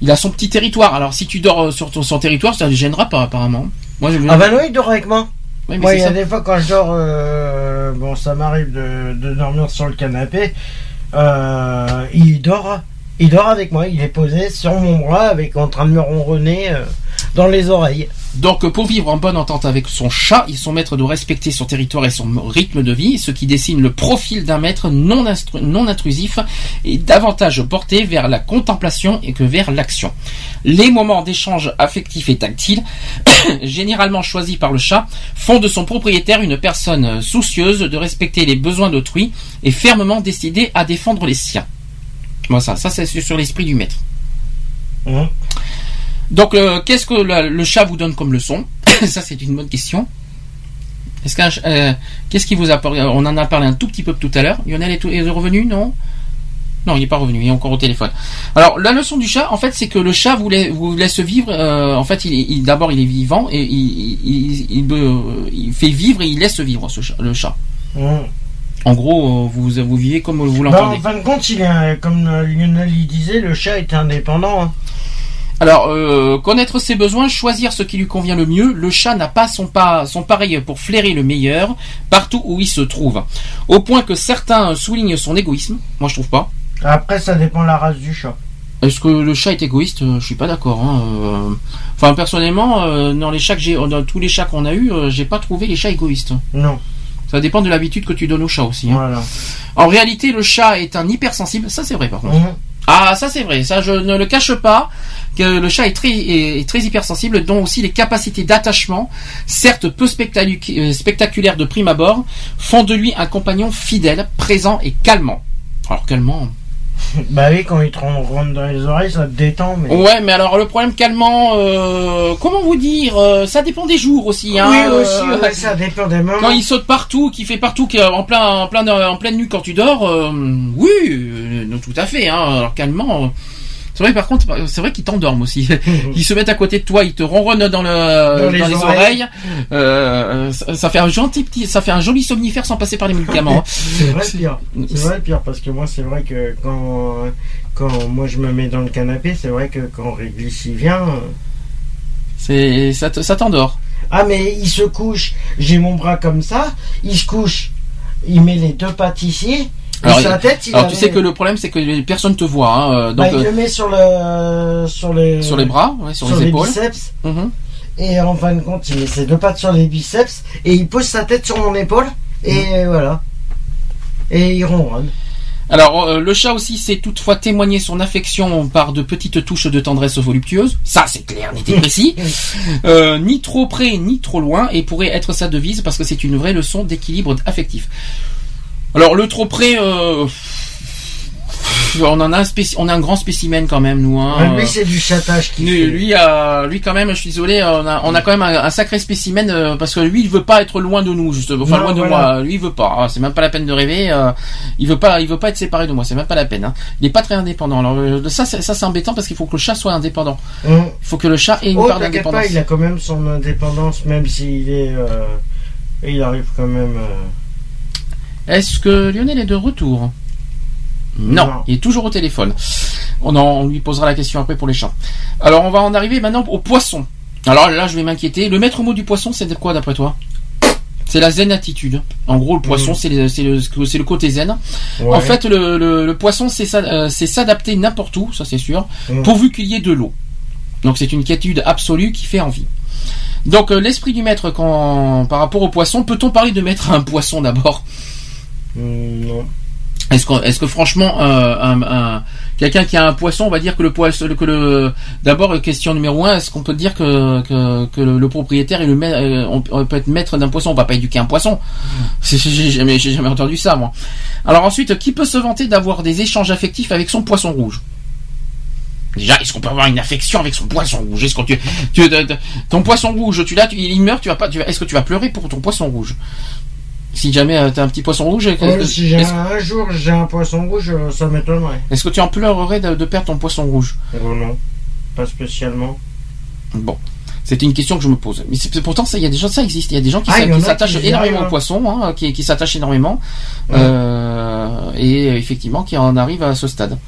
il a son petit territoire. Alors, si tu dors euh, sur ton, son territoire, ça ne gênera pas, apparemment. Moi, je. Ah bah non, il dort avec moi. Oui, Moi, il y a des fois quand je dors, euh, bon, ça m'arrive de, de dormir sur le canapé. Euh, il dort, il dort avec moi. Il est posé sur mon bras, avec en train de me ronronner euh, dans les oreilles. Donc, pour vivre en bonne entente avec son chat, il son maître doit respecter son territoire et son rythme de vie, ce qui dessine le profil d'un maître non intrusif et davantage porté vers la contemplation et que vers l'action. Les moments d'échange affectif et tactile, généralement choisis par le chat, font de son propriétaire une personne soucieuse de respecter les besoins d'autrui et fermement décidée à défendre les siens. Moi, ça, ça c'est sur l'esprit du maître. Hein? Donc, euh, qu'est-ce que le, le chat vous donne comme leçon Ça, c'est une bonne question. Est-ce qu'un euh, qu'est-ce qui vous apporte On en a parlé un tout petit peu tout à l'heure. Lionel est, est revenu, non? Non, il n'est pas revenu. Il est encore au téléphone. Alors, la leçon du chat, en fait, c'est que le chat vous, lai- vous laisse vivre. euh, en fait, il, d'abord, il est vivant et il, fait vivre et il laisse vivre ce chat, le chat. Hein. En gros, euh, vous, vous vivez comme vous Bah, l'entendez. en fin de compte, il est, un- comme euh, Lionel il disait, le chat est indépendant. hein. Alors, euh, connaître ses besoins, choisir ce qui lui convient le mieux. Le chat n'a pas son, pas son pareil pour flairer le meilleur partout où il se trouve. Au point que certains soulignent son égoïsme. Moi, je trouve pas. Après, ça dépend de la race du chat. Est-ce que le chat est égoïste? Euh, Je suis pas d'accord. hein, euh. Enfin, personnellement, euh, dans les chats que j'ai, dans tous les chats qu'on a eu, j'ai pas trouvé les chats égoïstes. Non, Ça dépend de l'habitude que tu donnes au chat aussi. hein. voilà. En réalité, le chat est un hypersensible. Ça, c'est vrai, par contre. Hein. Ah, ça c'est vrai, ça je ne le cache pas, que le chat est très, est, est hypersensible, dont aussi les capacités d'attachement, certes peu euh, spectaculaires de prime abord, font de lui un compagnon fidèle, présent et calmant. Alors calmant. Bah oui, quand il te rentre dans les oreilles, ça te détend. Mais... Ouais, mais alors le problème calmant, euh, comment vous dire, euh, ça dépend des jours aussi. Hein, oui, euh, aussi, ouais, ça dépend des moments. Quand il saute partout, qu'il fait partout, en plein, en plein, en pleine nuit quand tu dors, euh, oui, non, tout à fait. Hein, alors calmement, euh, C'est vrai, par contre, c'est vrai qu'ils t'endorment aussi. ils se mettent à côté de toi, ils te ronronnent dans le Dans les dans les oreilles. oreilles. Euh, ça, ça fait un gentil petit, ça fait un joli somnifère sans passer par les médicaments. hein. C'est vrai le pire. C'est vrai le pire parce que moi c'est vrai que quand quand moi je me mets dans le canapé, c'est vrai que quand Réglisse y vient, euh, C'est ça t'endort. ah mais il se couche, j'ai mon bras comme ça, il se couche, il met les deux pattes ici, Alors, tête il Alors la tu sais que le problème c'est que personne te voit. Hein, euh, bah, donc il euh, le met sur le sur les sur les bras, ouais, sur, les épaules. biceps Mhm. et en fin de compte il met ses deux pattes sur les biceps et il pose sa tête sur mon épaule et Mhm. voilà et il ronronne. Alors euh, le chat aussi sait toutefois témoigner son affection par de petites touches de tendresse voluptueuse. Ça c'est clair, net et précis. Euh, ni trop près ni trop loin et pourrait être sa devise parce que c'est une vraie leçon d'équilibre affectif. Alors le trop près, euh, on en a un spéci- on a un grand spécimen quand même nous. Hein, lui Euh, c'est du chatage qui lui, lui, euh, lui quand même, je suis désolé, on a, on a quand même un, un sacré spécimen euh, parce que lui, il veut pas être loin de nous, justement. Enfin, Non, loin de moi. Lui, il veut pas. Ah, c'est même pas la peine de rêver. euh, il veut pas, il veut pas être séparé de moi. C'est même pas la peine. Hein. Il est pas très indépendant. Alors ça, c'est, ça c'est embêtant parce qu'il faut que le chat soit indépendant. Hum. Il faut que le chat ait une Oh, part d'indépendance. il a quand même son indépendance, même s'il est. il arrive quand même. Est-ce que Lionel est de retour? Non, Non. il est toujours au téléphone. On, en- on lui posera la question après pour les chats. Alors, on va en arriver maintenant au poisson. Alors là, je vais m'inquiéter. Le maître mot du poisson, c'est quoi d'après toi? C'est la zen attitude. En gros, le poisson, Mhm. c'est le, côté zen. ouais. En fait, le, poisson, c'est euh, c'est s'adapter n'importe où, ça c'est sûr, Mhm. pourvu qu'il y ait de l'eau. Donc c'est une quiétude absolue qui fait envie. Donc euh, l'esprit du maître quand, par rapport au poisson, peut-on parler de maître à un poisson d'abord? Non. Est-ce que, que franchement, euh, un, un- quelqu'un qui a un poisson, on va dire que le poisson, que le, d'abord question numéro un, est-ce qu'on peut dire que, que, que le, propriétaire est le euh, on, on peut être maître d'un poisson, on va pas éduquer un poisson. C'est- J'ai jamais, entendu ça, moi. Alors ensuite, qui peut se vanter d'avoir des échanges affectifs avec son poisson rouge? Déjà, est-ce qu'on peut avoir une affection avec son poisson rouge? Est-ce que tu, ton poisson rouge, tu l'as, il meurt, tu vas pas, est-ce que tu vas pleurer pour ton poisson rouge? Si jamais tu t'as un petit poisson rouge, Ouais, est-ce- si j'ai un, jour j'ai un poisson rouge, euh, ça m'étonnerait. est-ce que tu en pleurerais de, de perdre ton poisson rouge Oh non, pas spécialement. Bon. C'était une question que je me pose. Mais c'est- pourtant, ça, il y a des gens, ça existe. Il y a des gens qui Ah, qui s'attachent énormément arrivent, au hein. poisson, hein, qui, qui s'attachent énormément, Ouais. euh, et effectivement, qui en arrivent à ce stade.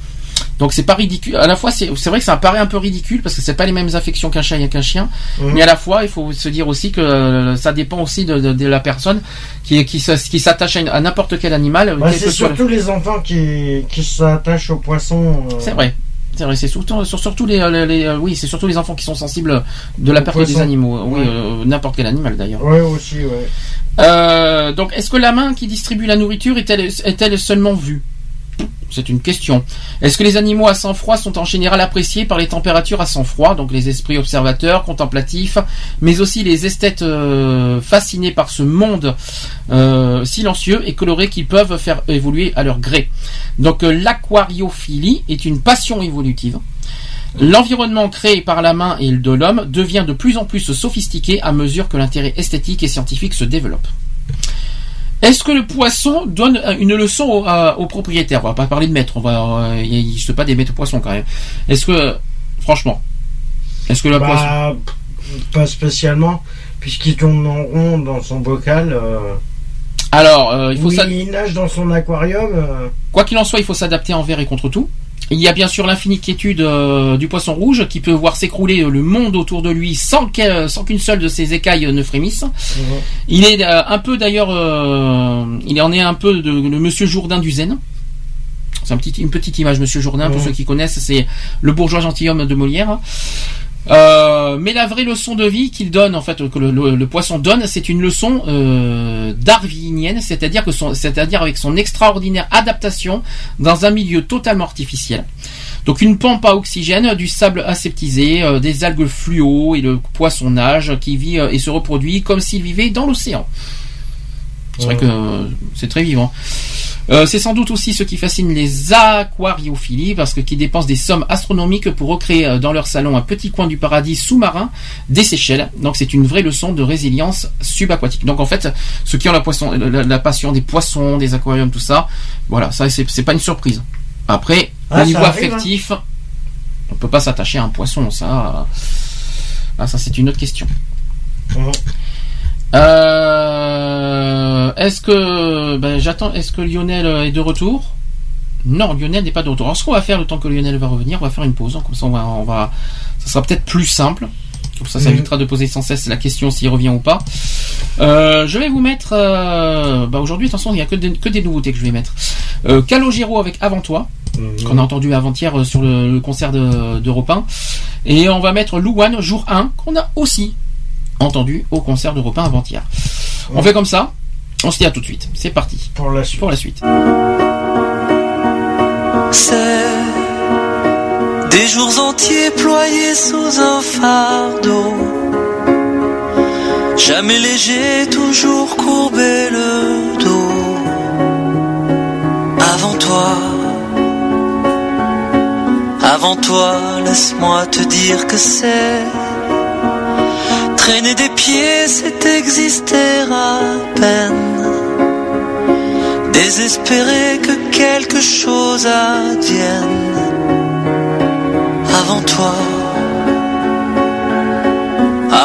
Donc c'est pas ridicule. À la fois, c'est vrai que ça paraît un peu ridicule parce que c'est pas les mêmes affections qu'un chat et qu'un chien. Mhm. Mais à la fois, il faut se dire aussi que euh, ça dépend aussi de, de- de la personne qui qui, s'attache à, n'importe quel animal. Bah, c'est surtout les enfants qui, qui s'attachent aux poissons. euh, C'est vrai. C'est vrai, c'est surtout, sur- surtout les, les- les- euh, oui, c'est surtout les enfants qui sont sensibles de la perte des animaux. Oui, Ouais. euh, n'importe quel animal d'ailleurs. Ouais, aussi, ouais. Euh, donc, est-ce que la main qui distribue la nourriture est-elle est-elle seulement vue? C'est une question. Est-ce que les animaux à sang froid sont en général appréciés par les températures à sang froid, donc les esprits observateurs, contemplatifs, mais aussi les esthètes euh, fascinés par ce monde euh, silencieux et coloré qu'ils peuvent faire évoluer à leur gré? Donc, euh, l'aquariophilie est une passion évolutive. L'environnement créé par la main et de l'homme devient de plus en plus sophistiqué à mesure que l'intérêt esthétique et scientifique se développe. Est-ce que le poisson donne euh, une leçon au, à- au propriétaire? On va pas parler de maître, on va, euh, il n'existe pas des maîtres poissons quand même. Est-ce que, franchement, est-ce que le poisson... Bah, pas spécialement, puisqu'il tourne en rond dans son bocal. euh, Alors, euh, il faut oui, il nage dans son aquarium. euh, Quoi qu'il en soit, il faut s'adapter envers et contre tout. Il y a bien sûr l'infinie quiétude euh, du poisson rouge qui peut voir s'écrouler le monde autour de lui sans qu'une seule de ses écailles ne frémisse. Il est euh, un peu d'ailleurs, euh, il en est un peu de, le Monsieur Jourdain du Zen. C'est un petit, une petite image, Monsieur Jourdain, pour Mhm. ceux qui connaissent, c'est le bourgeois gentilhomme de Molière. Euh, mais la vraie leçon de vie qu'il donne, en fait, que le, poisson donne, c'est une leçon euh, darwinienne, c'est-à-dire que c'est-à-dire avec son extraordinaire adaptation dans un milieu totalement artificiel. Donc une pompe à oxygène, du sable aseptisé, euh, des algues fluo et le poisson nage qui vit euh, et se reproduit comme s'il vivait dans l'océan. C'est vrai que euh, c'est très vivant. Euh, c'est sans doute aussi ce qui fascine les aquariophiles parce que qui dépensent des sommes astronomiques pour recréer euh, dans leur salon un petit coin du paradis sous-marin des Seychelles. Donc c'est une vraie leçon de résilience subaquatique. Donc en fait, ceux qui ont la, poisson, la, la passion des poissons, des aquariums, tout ça, voilà, ça c'est pas une surprise. Après, Ah, au niveau arrive, affectif, On peut pas s'attacher à un poisson, ça. Ah, ça c'est une autre question. Euh, est-ce que ben, j'attends Est-ce que Lionel est de retour? Non, Lionel n'est pas de retour. Alors ce qu'on va faire le temps que Lionel va revenir, on va faire une pause. Comme ça, on va, on va ça sera peut-être plus simple. Comme ça, ça Mhm. évitera de poser sans cesse la question s'il revient ou pas. Euh, je vais vous mettre. euh, bah, aujourd'hui, attention, il n'y a que des, que des nouveautés que je vais mettre. Euh, Calogero avec Avant toi qu'on a entendu avant-hier euh, sur le, le concert de- d'Europe 1. Et on va mettre Louane, jour 1, qu'on a aussi entendu au concert d'Europe 1 avant-hier. On fait comme ça, on se dit à tout de suite. C'est parti. Pour la suite. Pour la suite. C'est des jours entiers ployés sous un fardeau. Jamais léger, toujours courbé le dos. Avant toi, avant toi, laisse-moi te dire que c'est traîner des pieds, c'est exister à peine désespérer que quelque chose advienne avant toi.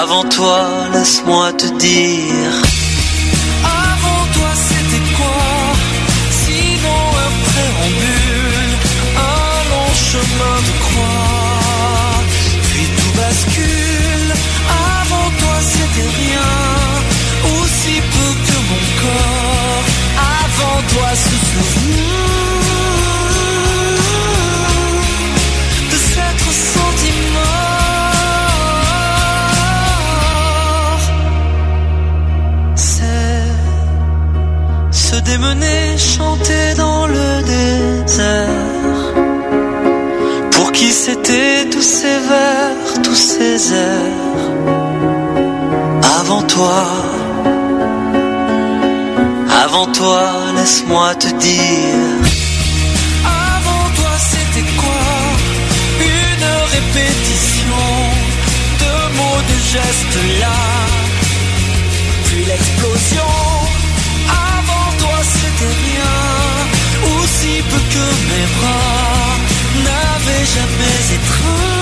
Avant toi, laisse-moi te dire. Se démener, chanter dans le désert. Pour qui c'était tous ces vers, tous ces airs Avant toi, avant toi, laisse-moi te dire. Avant toi, c'était quoi? Une répétition de mots, de gestes là. Puis l'explosion. Peu que mes bras n'avaient jamais étreint.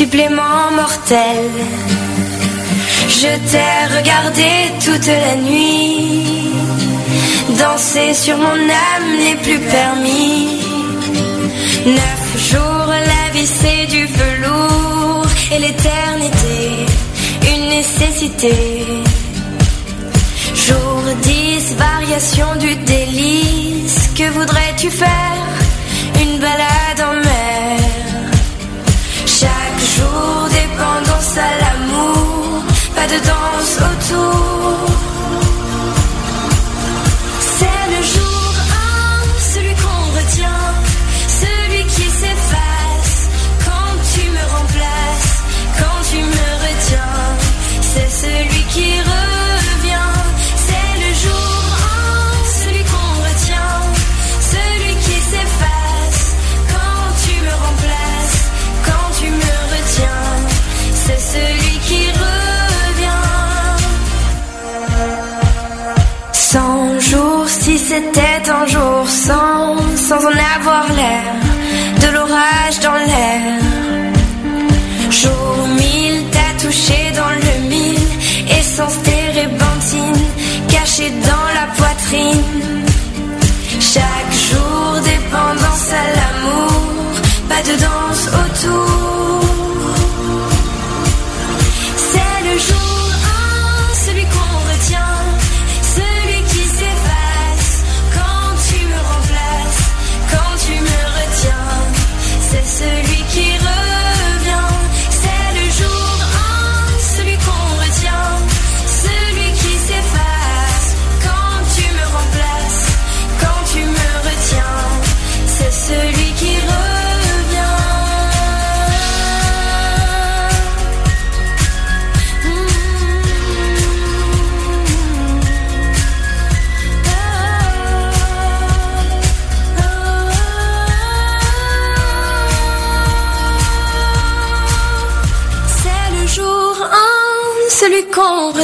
Supplément mortel. Je t'ai regardé toute la nuit, danser sur mon âme n'est plus permis. Neuf jours, la vie c'est du velours et l'éternité curiosité. Jour 10, variation du délice. Que voudrais-tu faire? Une balade Pas de danse autour. Sans, en avoir l'air, de l'orage dans l'air. Jour mille, t'as touché dans le mille, essence térébenthine, cachée dans la poitrine. Chaque jour, dépendance à l'amour, pas de danse autour.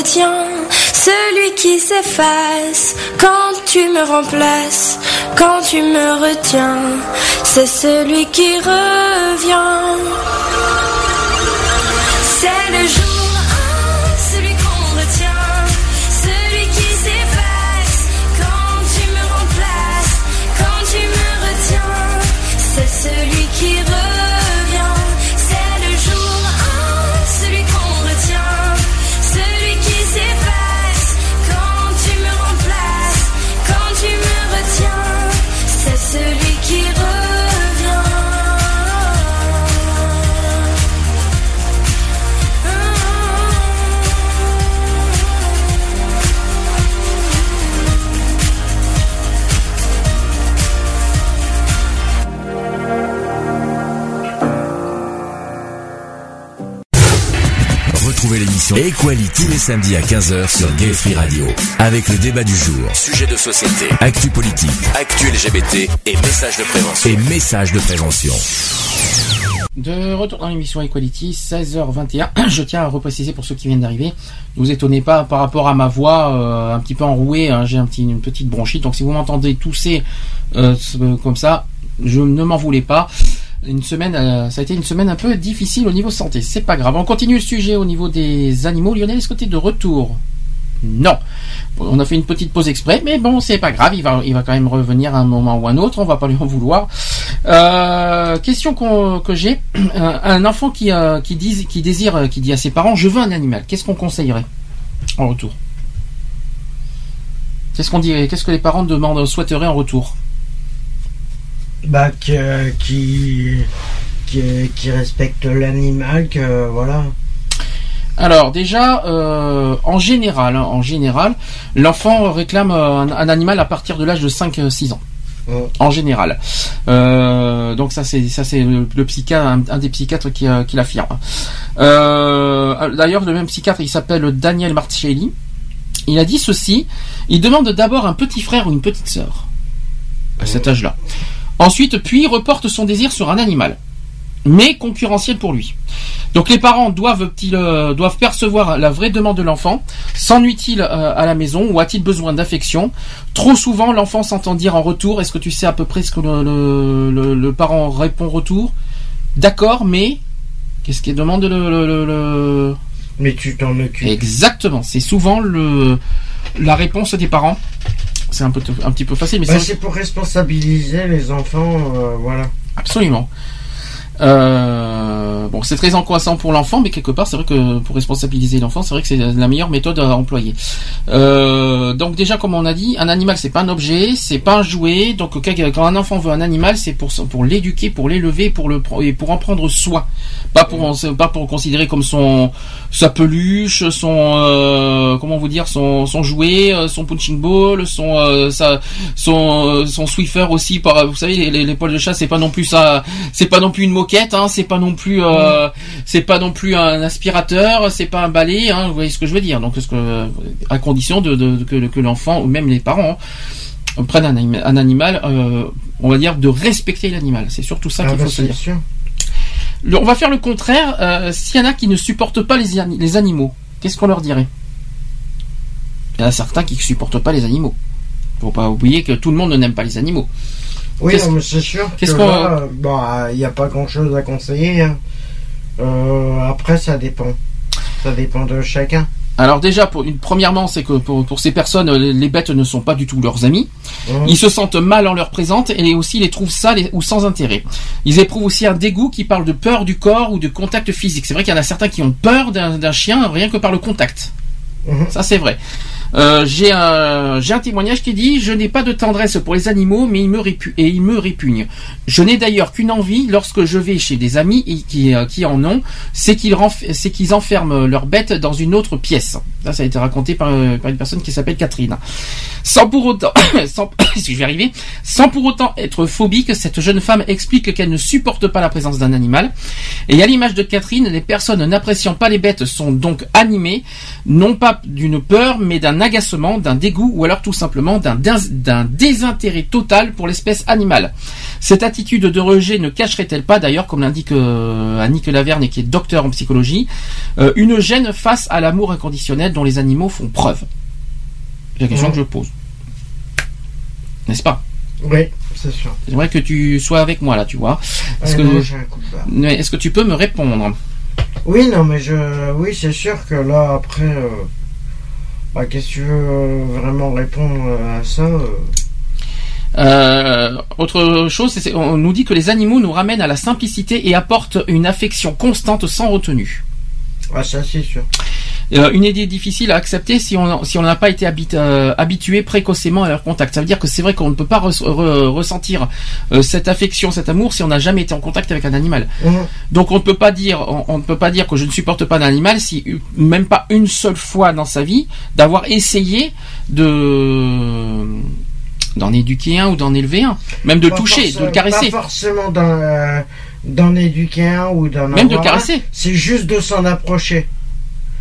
Retient, celui qui s'efface quand tu me remplaces, quand tu me retiens. C'est celui qui revient. Equality tous les samedis à 15h sur Gay Free Radio. Avec le débat du jour, Sujet de société, actu politique actu LGBT et messages de prévention. et messages de prévention. De retour dans l'émission Equality, 16h21. Je tiens à repréciser pour ceux qui viennent d'arriver, ne vous étonnez pas par rapport à ma voix euh, un petit peu enrouée, hein, j'ai un petit, une petite bronchite, donc si vous m'entendez tousser euh, comme ça, je ne m'en voulais pas. Une semaine, euh, ça a été une semaine un peu difficile au niveau santé, c'est pas grave. On continue le sujet au niveau des animaux. Lionel, est-ce que t'es de retour? Non. On a fait une petite pause exprès, mais bon, c'est pas grave, il va, quand même revenir à un moment ou un autre, on va pas lui en vouloir. Euh, question que j'ai, un, enfant qui, euh, dit, qui désire, qui dit à ses parents, je veux un animal, qu'est-ce qu'on conseillerait en retour? Qu'est-ce qu'on dirait? Qu'est-ce que les parents demandent, souhaiteraient en retour? Bah, que, qui, qui, qui respecte l'animal, que voilà. Alors déjà, euh, en général, hein, en général, l'enfant réclame euh, un, un animal à partir de l'âge de 5-6 ans. Ouais. En général. Euh, donc ça c'est ça c'est le, le psychiatre un, un des psychiatres qui, euh, qui l'affirme. Euh, D'ailleurs le même psychiatre il s'appelle Daniel Marcelli. Il a dit ceci. Il demande d'abord un petit frère ou une petite sœur à cet âge-là. Ensuite puis reporte son désir sur un animal, mais concurrentiel pour lui. Donc les parents doivent-ils euh, doivent percevoir la vraie demande de l'enfant S'ennuie-t-il euh, à la maison ou a-t-il besoin d'affection? Trop souvent, l'enfant s'entend dire en retour. Est-ce que tu sais à peu près ce que le, le- le- le parent répond en retour? D'accord, mais qu'est-ce qu'il demande le, le- le- le- Mais tu t'en occupes. Exactement. C'est souvent le la réponse des parents. C'est un peu un petit peu facile, mais Bah, c'est pour responsabiliser les enfants, euh, voilà. Absolument. Euh, euh, bon, c'est très angoissant pour l'enfant, mais quelque part, c'est vrai que pour responsabiliser l'enfant, c'est vrai que c'est la meilleure méthode à employer. Euh, donc déjà, comme on a dit, un animal, c'est pas un objet, c'est pas un jouet. Donc quand un enfant veut un animal, c'est pour pour l'éduquer, pour l'élever, pour le et pour en prendre soin, pas pour en- pas pour le considérer comme son sa peluche, son euh, comment vous dire, son son jouet, euh, son punching ball, son euh, sa son euh, son Swiffer aussi. Par, vous savez, les, les, poils de chat, c'est pas non plus ça, c'est pas non plus une moquette, hein, c'est pas non plus euh, c'est pas non plus un aspirateur, c'est pas un balai, hein, vous voyez ce que je veux dire. Donc ce que à condition de, de- que, que l'enfant ou même les parents hein, prennent un, un animal, euh, on va dire de respecter l'animal. C'est surtout ça Ah qu'il bah, faut se dire. Le- on va faire le contraire. euh, S'il y en a qui ne supportent pas les, ani- les animaux, qu'est-ce qu'on leur dirait? Il y en a certains qui ne supportent pas les animaux. Faut pas oublier que tout le monde n'aime pas les animaux. Oui, c'est sûr que qu'est-ce qu'on- bah, il n'y a pas grand-chose à conseiller. hein. Euh, après, ça dépend. Ça dépend de chacun. Alors déjà, pour une, premièrement, c'est que pour, pour ces personnes, euh, les bêtes ne sont pas du tout leurs amis. Mhm. Ils se sentent mal en leur présence et aussi les trouvent sales ou sans intérêt. Ils éprouvent aussi un dégoût qui parle de peur du corps ou de contact physique. C'est vrai qu'il y en a certains qui ont peur d'un chien rien que par le contact. Mhm. Ça c'est vrai. Euh, j'ai un un témoignage qui dit je n'ai pas de tendresse pour les animaux mais ils me répu ils me répugnent. Je n'ai d'ailleurs qu'une envie lorsque je vais chez des amis et qui euh, qui en ont, c'est qu'ils qu'ils enferment leurs bêtes dans une autre pièce. Ça ça a été raconté par, euh, par une personne qui s'appelle Catherine. Sans pour autant sans si je vais arriver, sans pour autant être phobique, cette jeune femme explique qu'elle ne supporte pas la présence d'un animal. Et à l'image de Catherine, les personnes n'appréciant pas les bêtes sont donc animées, non pas d'une peur, mais d'un agacement, d'un dégoût, ou alors tout simplement d'un dés- d'un désintérêt total pour l'espèce animale. Cette attitude de rejet ne cacherait-elle pas, d'ailleurs, comme l'indique euh, Annick Laverne, qui est docteur en psychologie, euh, une gêne face à l'amour inconditionnel dont les animaux font preuve? C'est la question que je pose. N'est-ce pas? Oui, c'est sûr. J'aimerais que tu sois avec moi là, tu vois. Est-ce Ouais, que, est-ce que tu peux me répondre? Oui, non, mais je, oui, c'est sûr que là, après, euh, bah, qu'est-ce que tu veux euh, vraiment répondre euh, à ça euh, autre chose, on nous dit que les animaux nous ramènent à la simplicité et apportent une affection constante sans retenue. Ah, ça, c'est sûr. Euh, une idée difficile à accepter si on si on n'a pas été habit- euh, habitué précocement à leur contact. Ça veut dire que c'est vrai qu'on ne peut pas res- re- ressentir euh, cette affection, cet amour si on n'a jamais été en contact avec un animal. Mhm. Donc on ne peut pas dire on, on ne peut pas dire que je ne supporte pas d'animal si même pas une seule fois dans sa vie d'avoir essayé de d'en éduquer un ou d'en élever un, même de Pas toucher, de le caresser. Pas forcément euh, d'en éduquer un ou d'en Même de avoir caresser. C'est juste de s'en approcher.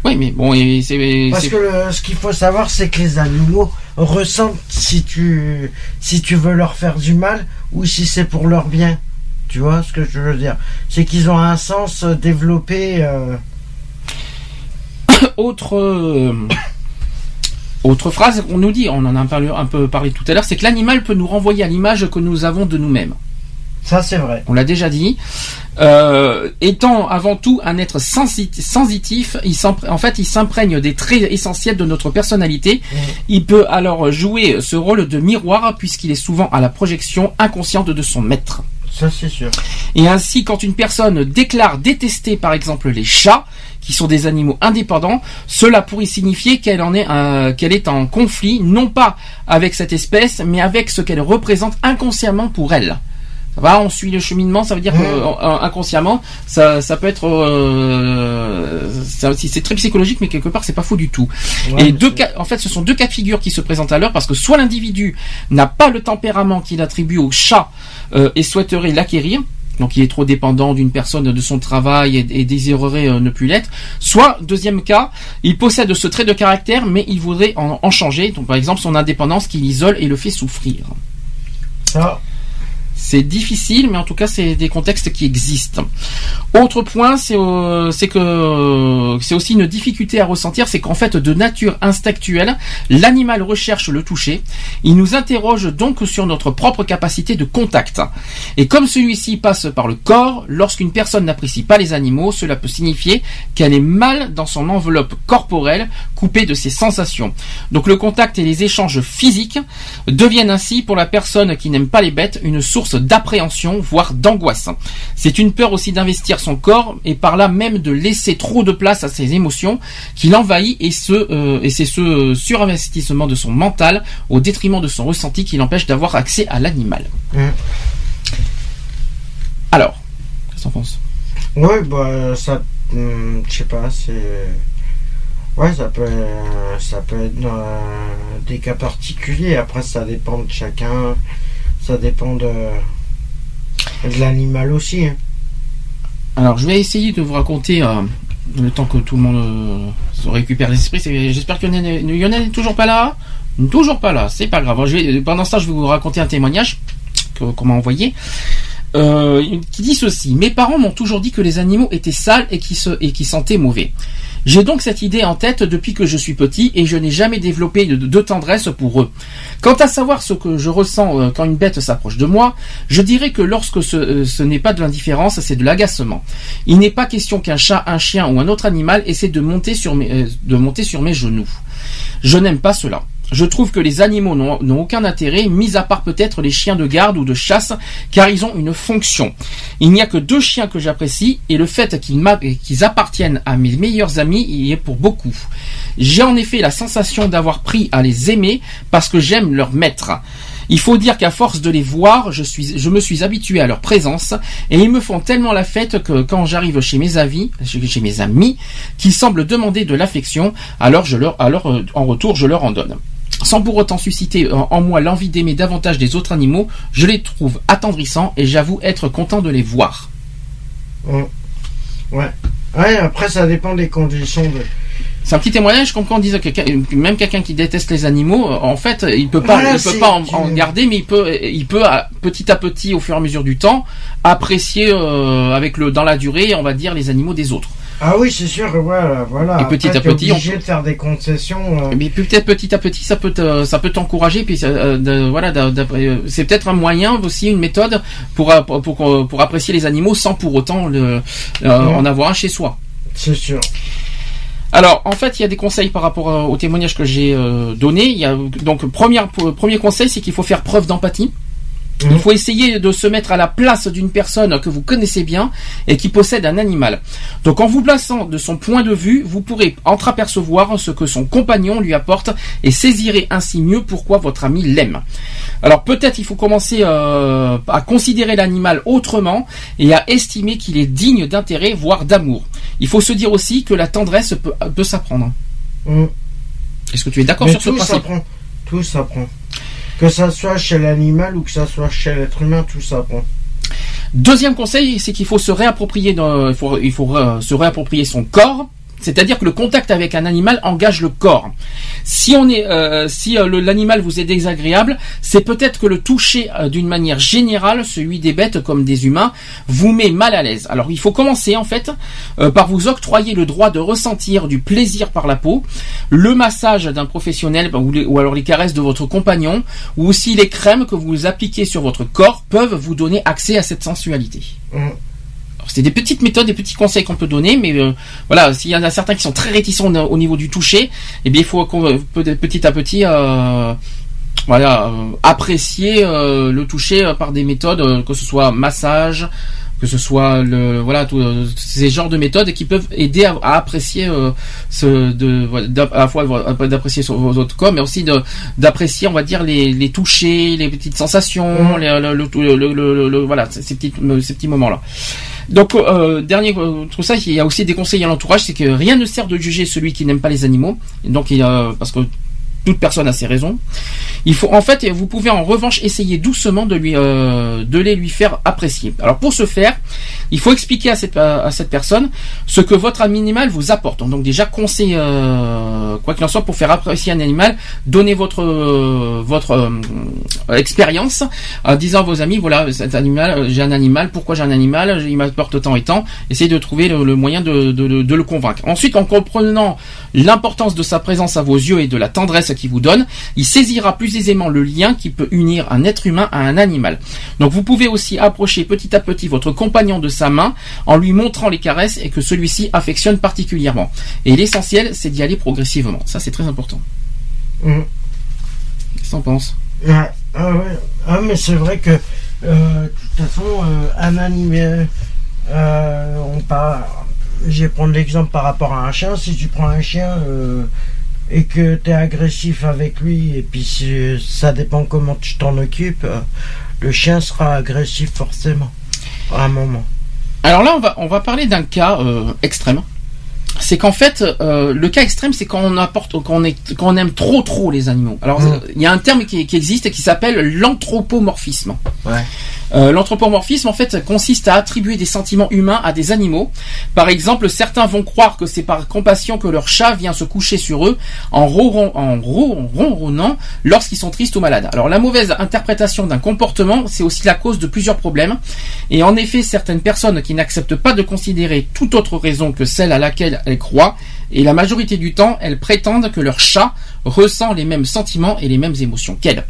Oui, mais bon, c'est Parce que le- ce qu'il faut savoir, c'est que les animaux ressentent si tu, si tu veux leur faire du mal ou si c'est pour leur bien. Tu vois ce que je veux dire? C'est qu'ils ont un sens euh, développé. euh, autre euh, autre phrase on nous dit, on en a un peu parlé tout à l'heure, c'est que l'animal peut nous renvoyer à l'image que nous avons de nous-mêmes. Ça, c'est vrai. On l'a déjà dit. Euh, étant avant tout un être sensi- sensitif, il en fait, il s'imprègne des traits essentiels de notre personnalité. Il peut alors jouer ce rôle de miroir puisqu'il est souvent à la projection inconsciente de son maître. Ça, c'est sûr. Et ainsi, quand une personne déclare détester par exemple les chats, qui sont des animaux indépendants, cela pourrait signifier qu'elle en est, qu'elle est en conflit, non pas avec cette espèce, mais avec ce qu'elle représente inconsciemment pour elle. Ça va, on suit le cheminement, ça veut dire que euh, euh, inconsciemment, ça, ça peut être, euh, c'est très psychologique, mais quelque part c'est pas faux du tout. Ouais, Et deux cas, en fait, ce sont deux cas de figure qui se présentent à l'heure parce que soit l'individu n'a pas le tempérament qu'il attribue au chat euh, et souhaiterait l'acquérir. Donc il est trop dépendant d'une personne de son travail et, et désirerait euh, ne plus l'être. Soit, deuxième cas, il possède ce trait de caractère mais il voudrait en, en changer. Donc par exemple son indépendance qui l'isole et le fait souffrir. Ça, C'est difficile, mais en tout cas, c'est des contextes qui existent. Autre point, c'est euh, que euh, c'est aussi une difficulté à ressentir, c'est qu'en fait, de nature instinctuelle, l'animal recherche le toucher. Il nous interroge donc sur notre propre capacité de contact. Et comme celui-ci passe par le corps, lorsqu'une personne n'apprécie pas les animaux, cela peut signifier qu'elle est mal dans son enveloppe corporelle, coupée de ses sensations. Donc le contact et les échanges physiques deviennent ainsi pour la personne qui n'aime pas les bêtes une source source d'appréhension, voire d'angoisse. C'est une peur aussi d'investir son corps et par là même de laisser trop de place à ses émotions qui l'envahit et ce euh, et c'est ce surinvestissement de son mental au détriment de son ressenti qui l'empêche d'avoir accès à l'animal. Mm. Alors, qu'est-ce que t'en penses? Ouais, bah, ça. hum, Je sais pas, c'est. Ouais, ça peut, euh, ça peut être dans des cas particuliers. Après, ça dépend de chacun. Ça dépend de, l'animal aussi. hein. Alors, je vais essayer de vous raconter euh, le temps que tout le monde euh, se récupère l'esprit. C'est- J'espère que Lionel n'est toujours pas là. Toujours pas là, c'est pas grave. Je vais, pendant ça, je vais vous raconter un témoignage qu'on m'a envoyé. Euh, qui dit ceci Mes parents m'ont toujours dit que les animaux étaient sales et qui, et qui sentaient mauvais. J'ai donc cette idée en tête depuis que je suis petit et je n'ai jamais développé de, tendresse pour eux. Quant à savoir ce que je ressens euh, quand une bête s'approche de moi, je dirais que lorsque ce, euh, ce n'est pas de l'indifférence, c'est de l'agacement. Il n'est pas question qu'un chat, un chien ou un autre animal essaie de monter sur mes, euh, de monter sur mes genoux. Je n'aime pas cela. Je trouve que les animaux n'ont aucun intérêt, mis à part peut-être les chiens de garde ou de chasse, car ils ont une fonction. Il n'y a que deux chiens que j'apprécie, et le fait qu'ils qu'ils appartiennent à mes meilleurs amis y est pour beaucoup. J'ai en effet la sensation d'avoir pris à les aimer parce que j'aime leur maître. Il faut dire qu'à force de les voir, je, me suis habitué à leur présence et ils me font tellement la fête que quand j'arrive chez mes amis, chez mes amis, qui semblent demander de l'affection, alors je leur, alors euh, en retour je leur en donne. Sans pour autant susciter en en moi l'envie d'aimer davantage des autres animaux, je les trouve attendrissants et j'avoue être content de les voir. Ouais. Ouais. Ouais, après, ça dépend des conditions de. C'est un petit témoignage comme quand on disait que même quelqu'un qui déteste les animaux, euh, en fait, il peut pas, il peut pas en, garder, mais il peut, il peut petit à petit, au fur et à mesure du temps, apprécier euh, avec le dans la durée, on va dire, les animaux des autres. Ah oui, c'est sûr, voilà. voilà. Et petit Après, à petit, on obligé de faire des concessions. euh, Mais peut-être petit à petit, ça peut, te- ça peut t'encourager, puis euh, de- voilà, euh, c'est peut-être un moyen aussi, une méthode pour pour, pour, pour apprécier les animaux sans pour autant le, Ouais. en avoir un chez soi. C'est sûr. Alors, en fait, il y a des conseils par rapport au témoignage que j'ai donné. Il y a donc première, premier conseil, c'est qu'il faut faire preuve d'empathie. Il faut essayer de se mettre à la place d'une personne que vous connaissez bien et qui possède un animal. Donc en vous plaçant de son point de vue, vous pourrez entreapercevoir ce que son compagnon lui apporte et saisirez ainsi mieux pourquoi votre ami l'aime. Alors peut-être il faut commencer euh, à considérer l'animal autrement et à estimer qu'il est digne d'intérêt, voire d'amour. Il faut se dire aussi que la tendresse peut, peut s'apprendre. Mm. Est-ce que tu es d'accord sur ce tout principe? s'apprend. Tout s'apprend. Que ça soit chez l'animal ou que ça soit chez l'être humain, tout s'apprend. Deuxième conseil, c'est qu'il faut se réapproprier, il faut euh, se réapproprier son corps. C'est-à-dire que le contact avec un animal engage le corps. Si euh, euh, l'animal vous est désagréable, c'est peut-être que le toucher euh, d'une manière générale, celui des bêtes comme des humains, vous met mal à l'aise. Alors il faut commencer en fait par vous octroyer le droit de ressentir du plaisir par la peau, le massage d'un professionnel bah, ou, alors les caresses de votre compagnon, ou aussi les crèmes que vous appliquez sur votre corps peuvent vous donner accès à cette sensualité. Mm. C'est des petites méthodes, des petits conseils qu'on peut donner, mais euh, voilà, s'il y en a certains qui sont très réticents au- au niveau du toucher, eh bien il faut qu'on- euh, petit à petit, euh, voilà, apprécier le toucher par des méthodes, que ce soit massage, que ce soit le voilà tout, euh, ces genres de méthodes qui peuvent aider à, à apprécier euh, ce de à la fois d'apprécier sur votre corps mais aussi de d'apprécier on va dire les les touchés les petites sensations Mhm. les- le, le, le- le- voilà ces petits ces petits moments là donc euh, dernier euh, tout ça il y a aussi des conseils à l'entourage c'est que rien ne sert de juger celui qui n'aime pas les animaux Et donc il y a parce que toute personne a ses raisons. Il faut en fait, vous pouvez en revanche essayer doucement de lui, euh, de les lui faire apprécier. Alors pour ce faire, il faut expliquer à cette personne ce que votre animal vous apporte. Donc déjà conseil, euh, quoi qu'il en soit, pour faire apprécier un animal, donnez votre euh, euh, expérience en disant à vos amis voilà cet animal, j'ai un animal, pourquoi j'ai un animal, il m'apporte tant et tant. Essayez de trouver le, moyen de le convaincre. Ensuite, en comprenant l'importance de sa présence à vos yeux et de la tendresse qu'il vous donne, il saisira plus aisément le lien qui peut unir un être humain à un animal. Donc vous pouvez aussi approcher petit à petit votre compagnon de sa main en lui montrant les caresses et que celui-ci affectionne particulièrement. Et l'essentiel, c'est d'y aller progressivement. Ça, c'est très important. Mm. Qu'est-ce que t'en penses? Ouais. Ah ouais. Ah mais c'est vrai que Euh, de toute façon, euh, un animal, euh, on parle, je vais prendre l'exemple par rapport à un chien. Si tu prends un chien et que tu es agressif avec lui, et puis ça dépend comment tu t'en occupes, le chien sera agressif forcément à un moment. Alors là, on va, on va parler d'un cas euh, extrême. C'est qu'en fait, euh, le cas extrême, c'est quand on apporte, quand on, est, quand on aime trop trop les animaux. Alors, Mm. euh, il y a un terme qui, qui existe et qui s'appelle l'anthropomorphisme. Ouais. Euh, L'anthropomorphisme, en fait, consiste à attribuer des sentiments humains à des animaux. Par exemple, certains vont croire que c'est par compassion que leur chat vient se coucher sur eux en, ronron- en ron- ronronnant lorsqu'ils sont tristes ou malades. Alors, la mauvaise interprétation d'un comportement, c'est aussi la cause de plusieurs problèmes. Et en effet, certaines personnes qui n'acceptent pas de considérer toute autre raison que celle à laquelle elles croient, et la majorité du temps, elles prétendent que leur chat ressent les mêmes sentiments et les mêmes émotions qu'elles.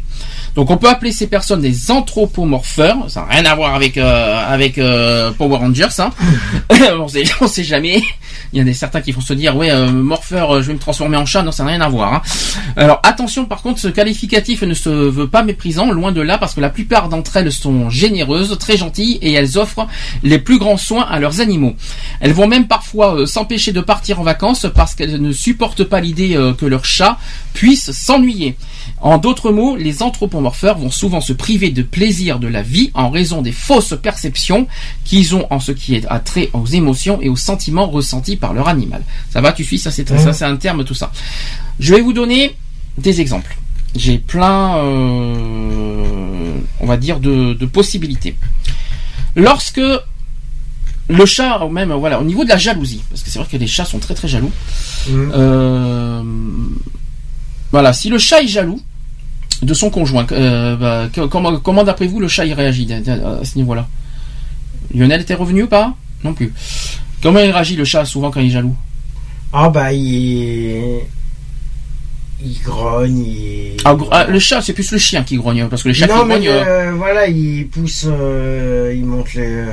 Donc on peut appeler ces personnes des anthropomorpheurs, ça n'a rien à voir avec euh, avec euh, Power Rangers, hein. on sait on sait jamais. Il y en a certains qui vont se dire ouais euh, morpheur, euh, je vais me transformer en chat, non ça n'a rien à voir. hein. Alors attention par contre, ce qualificatif ne se veut pas méprisant, loin de là, parce que la plupart d'entre elles sont généreuses, très gentilles et elles offrent les plus grands soins à leurs animaux. Elles vont même parfois euh, s'empêcher de partir en vacances parce qu'elles ne supportent pas l'idée euh, que leur chat puisse s'ennuyer. En d'autres mots, les anthropomorpheurs vont souvent se priver de plaisir de la vie en raison des fausses perceptions qu'ils ont en ce qui est à trait aux émotions et aux sentiments ressentis par leur animal. Ça va, tu suis Ça, c'est c'est un terme, tout ça. Je vais vous donner des exemples. J'ai plein, euh, on va dire, de, de possibilités. Lorsque le chat, ou même voilà, au niveau de la jalousie, parce que c'est vrai que les chats sont très très jaloux. Mhm. Euh, voilà, si le chat est jaloux de son conjoint, euh, bah, que- comment, comment d'après vous le chat il réagit à, à- à ce niveau-là? Lionel était revenu ou pas? Non plus. Comment il réagit le chat souvent quand il est jaloux? Ah bah il, il grogne. Il... Ah, gr- ah, Le chat, c'est plus le chien qui grogne, parce que les chats non qui mais euh, euh, voilà, il pousse, euh, il monte les.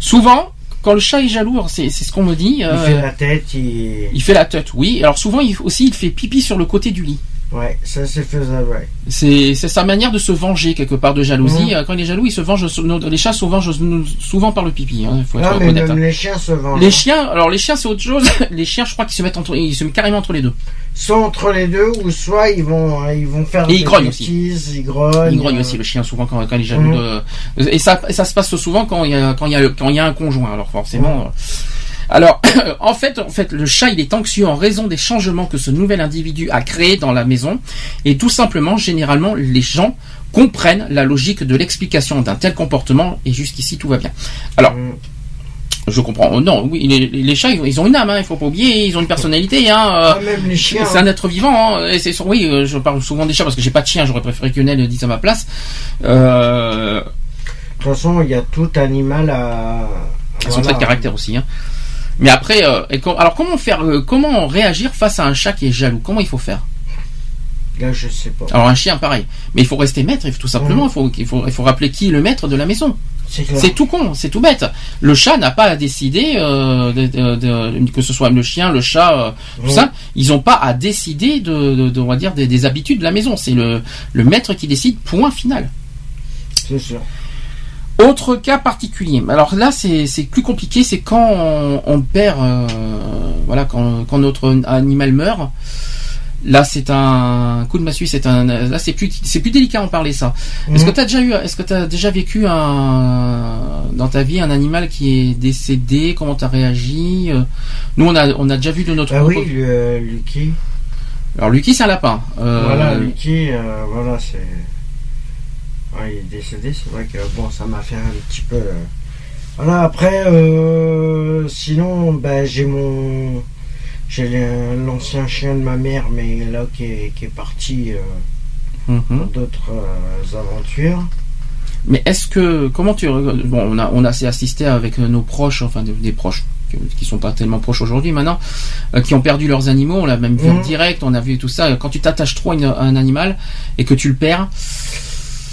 Souvent, quand le chat est jaloux, c'est c'est ce qu'on me dit. Il euh, fait la tête, il. il fait la tête, oui. Alors souvent, il, aussi, il fait pipi sur le côté du lit. Ouais, ça c'est faisable, ouais. C'est c'est sa manière de se venger quelque part de jalousie. Mhm. Euh, Quand il est jaloux, il se venge. Les chats se vengent souvent par le pipi. Hein, faut être Non mais même hein. les chiens se vendent. Les chiens, alors les chiens c'est autre chose. Les chiens, je crois qu'ils se mettent entre, ils se mettent carrément entre les deux. Soit entre les deux, ou soit ils vont, euh, ils vont faire Et ils des grognent aussi. bêtises, ils grognent. Il grogne euh, aussi le chien souvent quand, quand il est jaloux Mhm. de. Et ça, ça se passe souvent quand il y a quand il y a quand il y a un conjoint. Alors forcément. euh, Alors, en fait, en fait, le chat, il est anxieux en raison des changements que ce nouvel individu a créés dans la maison, et tout simplement, généralement, les gens comprennent la logique de l'explication d'un tel comportement, et jusqu'ici tout va bien. Alors, Mhm. je comprends. Oh, Non, oui, les, les chats, ils ont- ils une âme, hein, il faut pas oublier, ils ont une personnalité, hein. euh, Ah, même les chiens. c'est un être vivant, hein, et c'est oui, euh, je parle souvent des chats parce que j'ai pas de chien, j'aurais préféré que le dise à ma place. Euh, De toute façon, il y a tout animal à. Elles sont de caractère aussi. Hein. Mais après, euh, et com- alors comment faire, euh, comment réagir face à un chat qui est jaloux? Comment il faut faire? Là, je sais pas. Alors un chien, pareil. Mais il faut rester maître, tout simplement. Il, faut, il, faut, il faut rappeler qui est le maître de la maison. C'est tout con, c'est tout bête. Le chat n'a pas à décider, euh, de- de- de- que ce soit le chien, le chat, euh, tout ça, ils n'ont pas à décider de, on va dire, des, des habitudes de la maison. C'est le, le maître qui décide, point final. C'est sûr. Autre cas particulier. Alors là, c'est plus compliqué. C'est quand on, on perd, euh, voilà, quand, quand notre animal meurt. Là, c'est un coup de massue. C'est un. Là, c'est plus c'est plus délicat en parler ça. Est-ce que Mhm. tu as déjà eu, est-ce que as déjà vécu un dans ta vie un animal qui est décédé? Comment tu as réagi? Euh, Nous, on a on a déjà vu de notre. Ah oui, le, euh, Lucky. Alors Lucky, c'est un lapin. Euh, Voilà, Lucky, euh, voilà, c'est. Ouais, il est décédé, c'est vrai que bon, ça m'a fait un petit peu. euh, Voilà, après, euh, sinon, ben, j'ai mon. J'ai l'ancien chien de ma mère, mais là, qui est, qui est parti euh, mhm. pour d'autres euh, aventures. Mais est-ce que comment tu bon on a on a assez assisté avec nos proches enfin des, des proches qui- sont pas tellement proches aujourd'hui maintenant euh, qui ont perdu leurs animaux on l'a même vu en Mhm. direct on a vu tout ça quand tu t'attaches trop à, une- à un animal et que tu le perds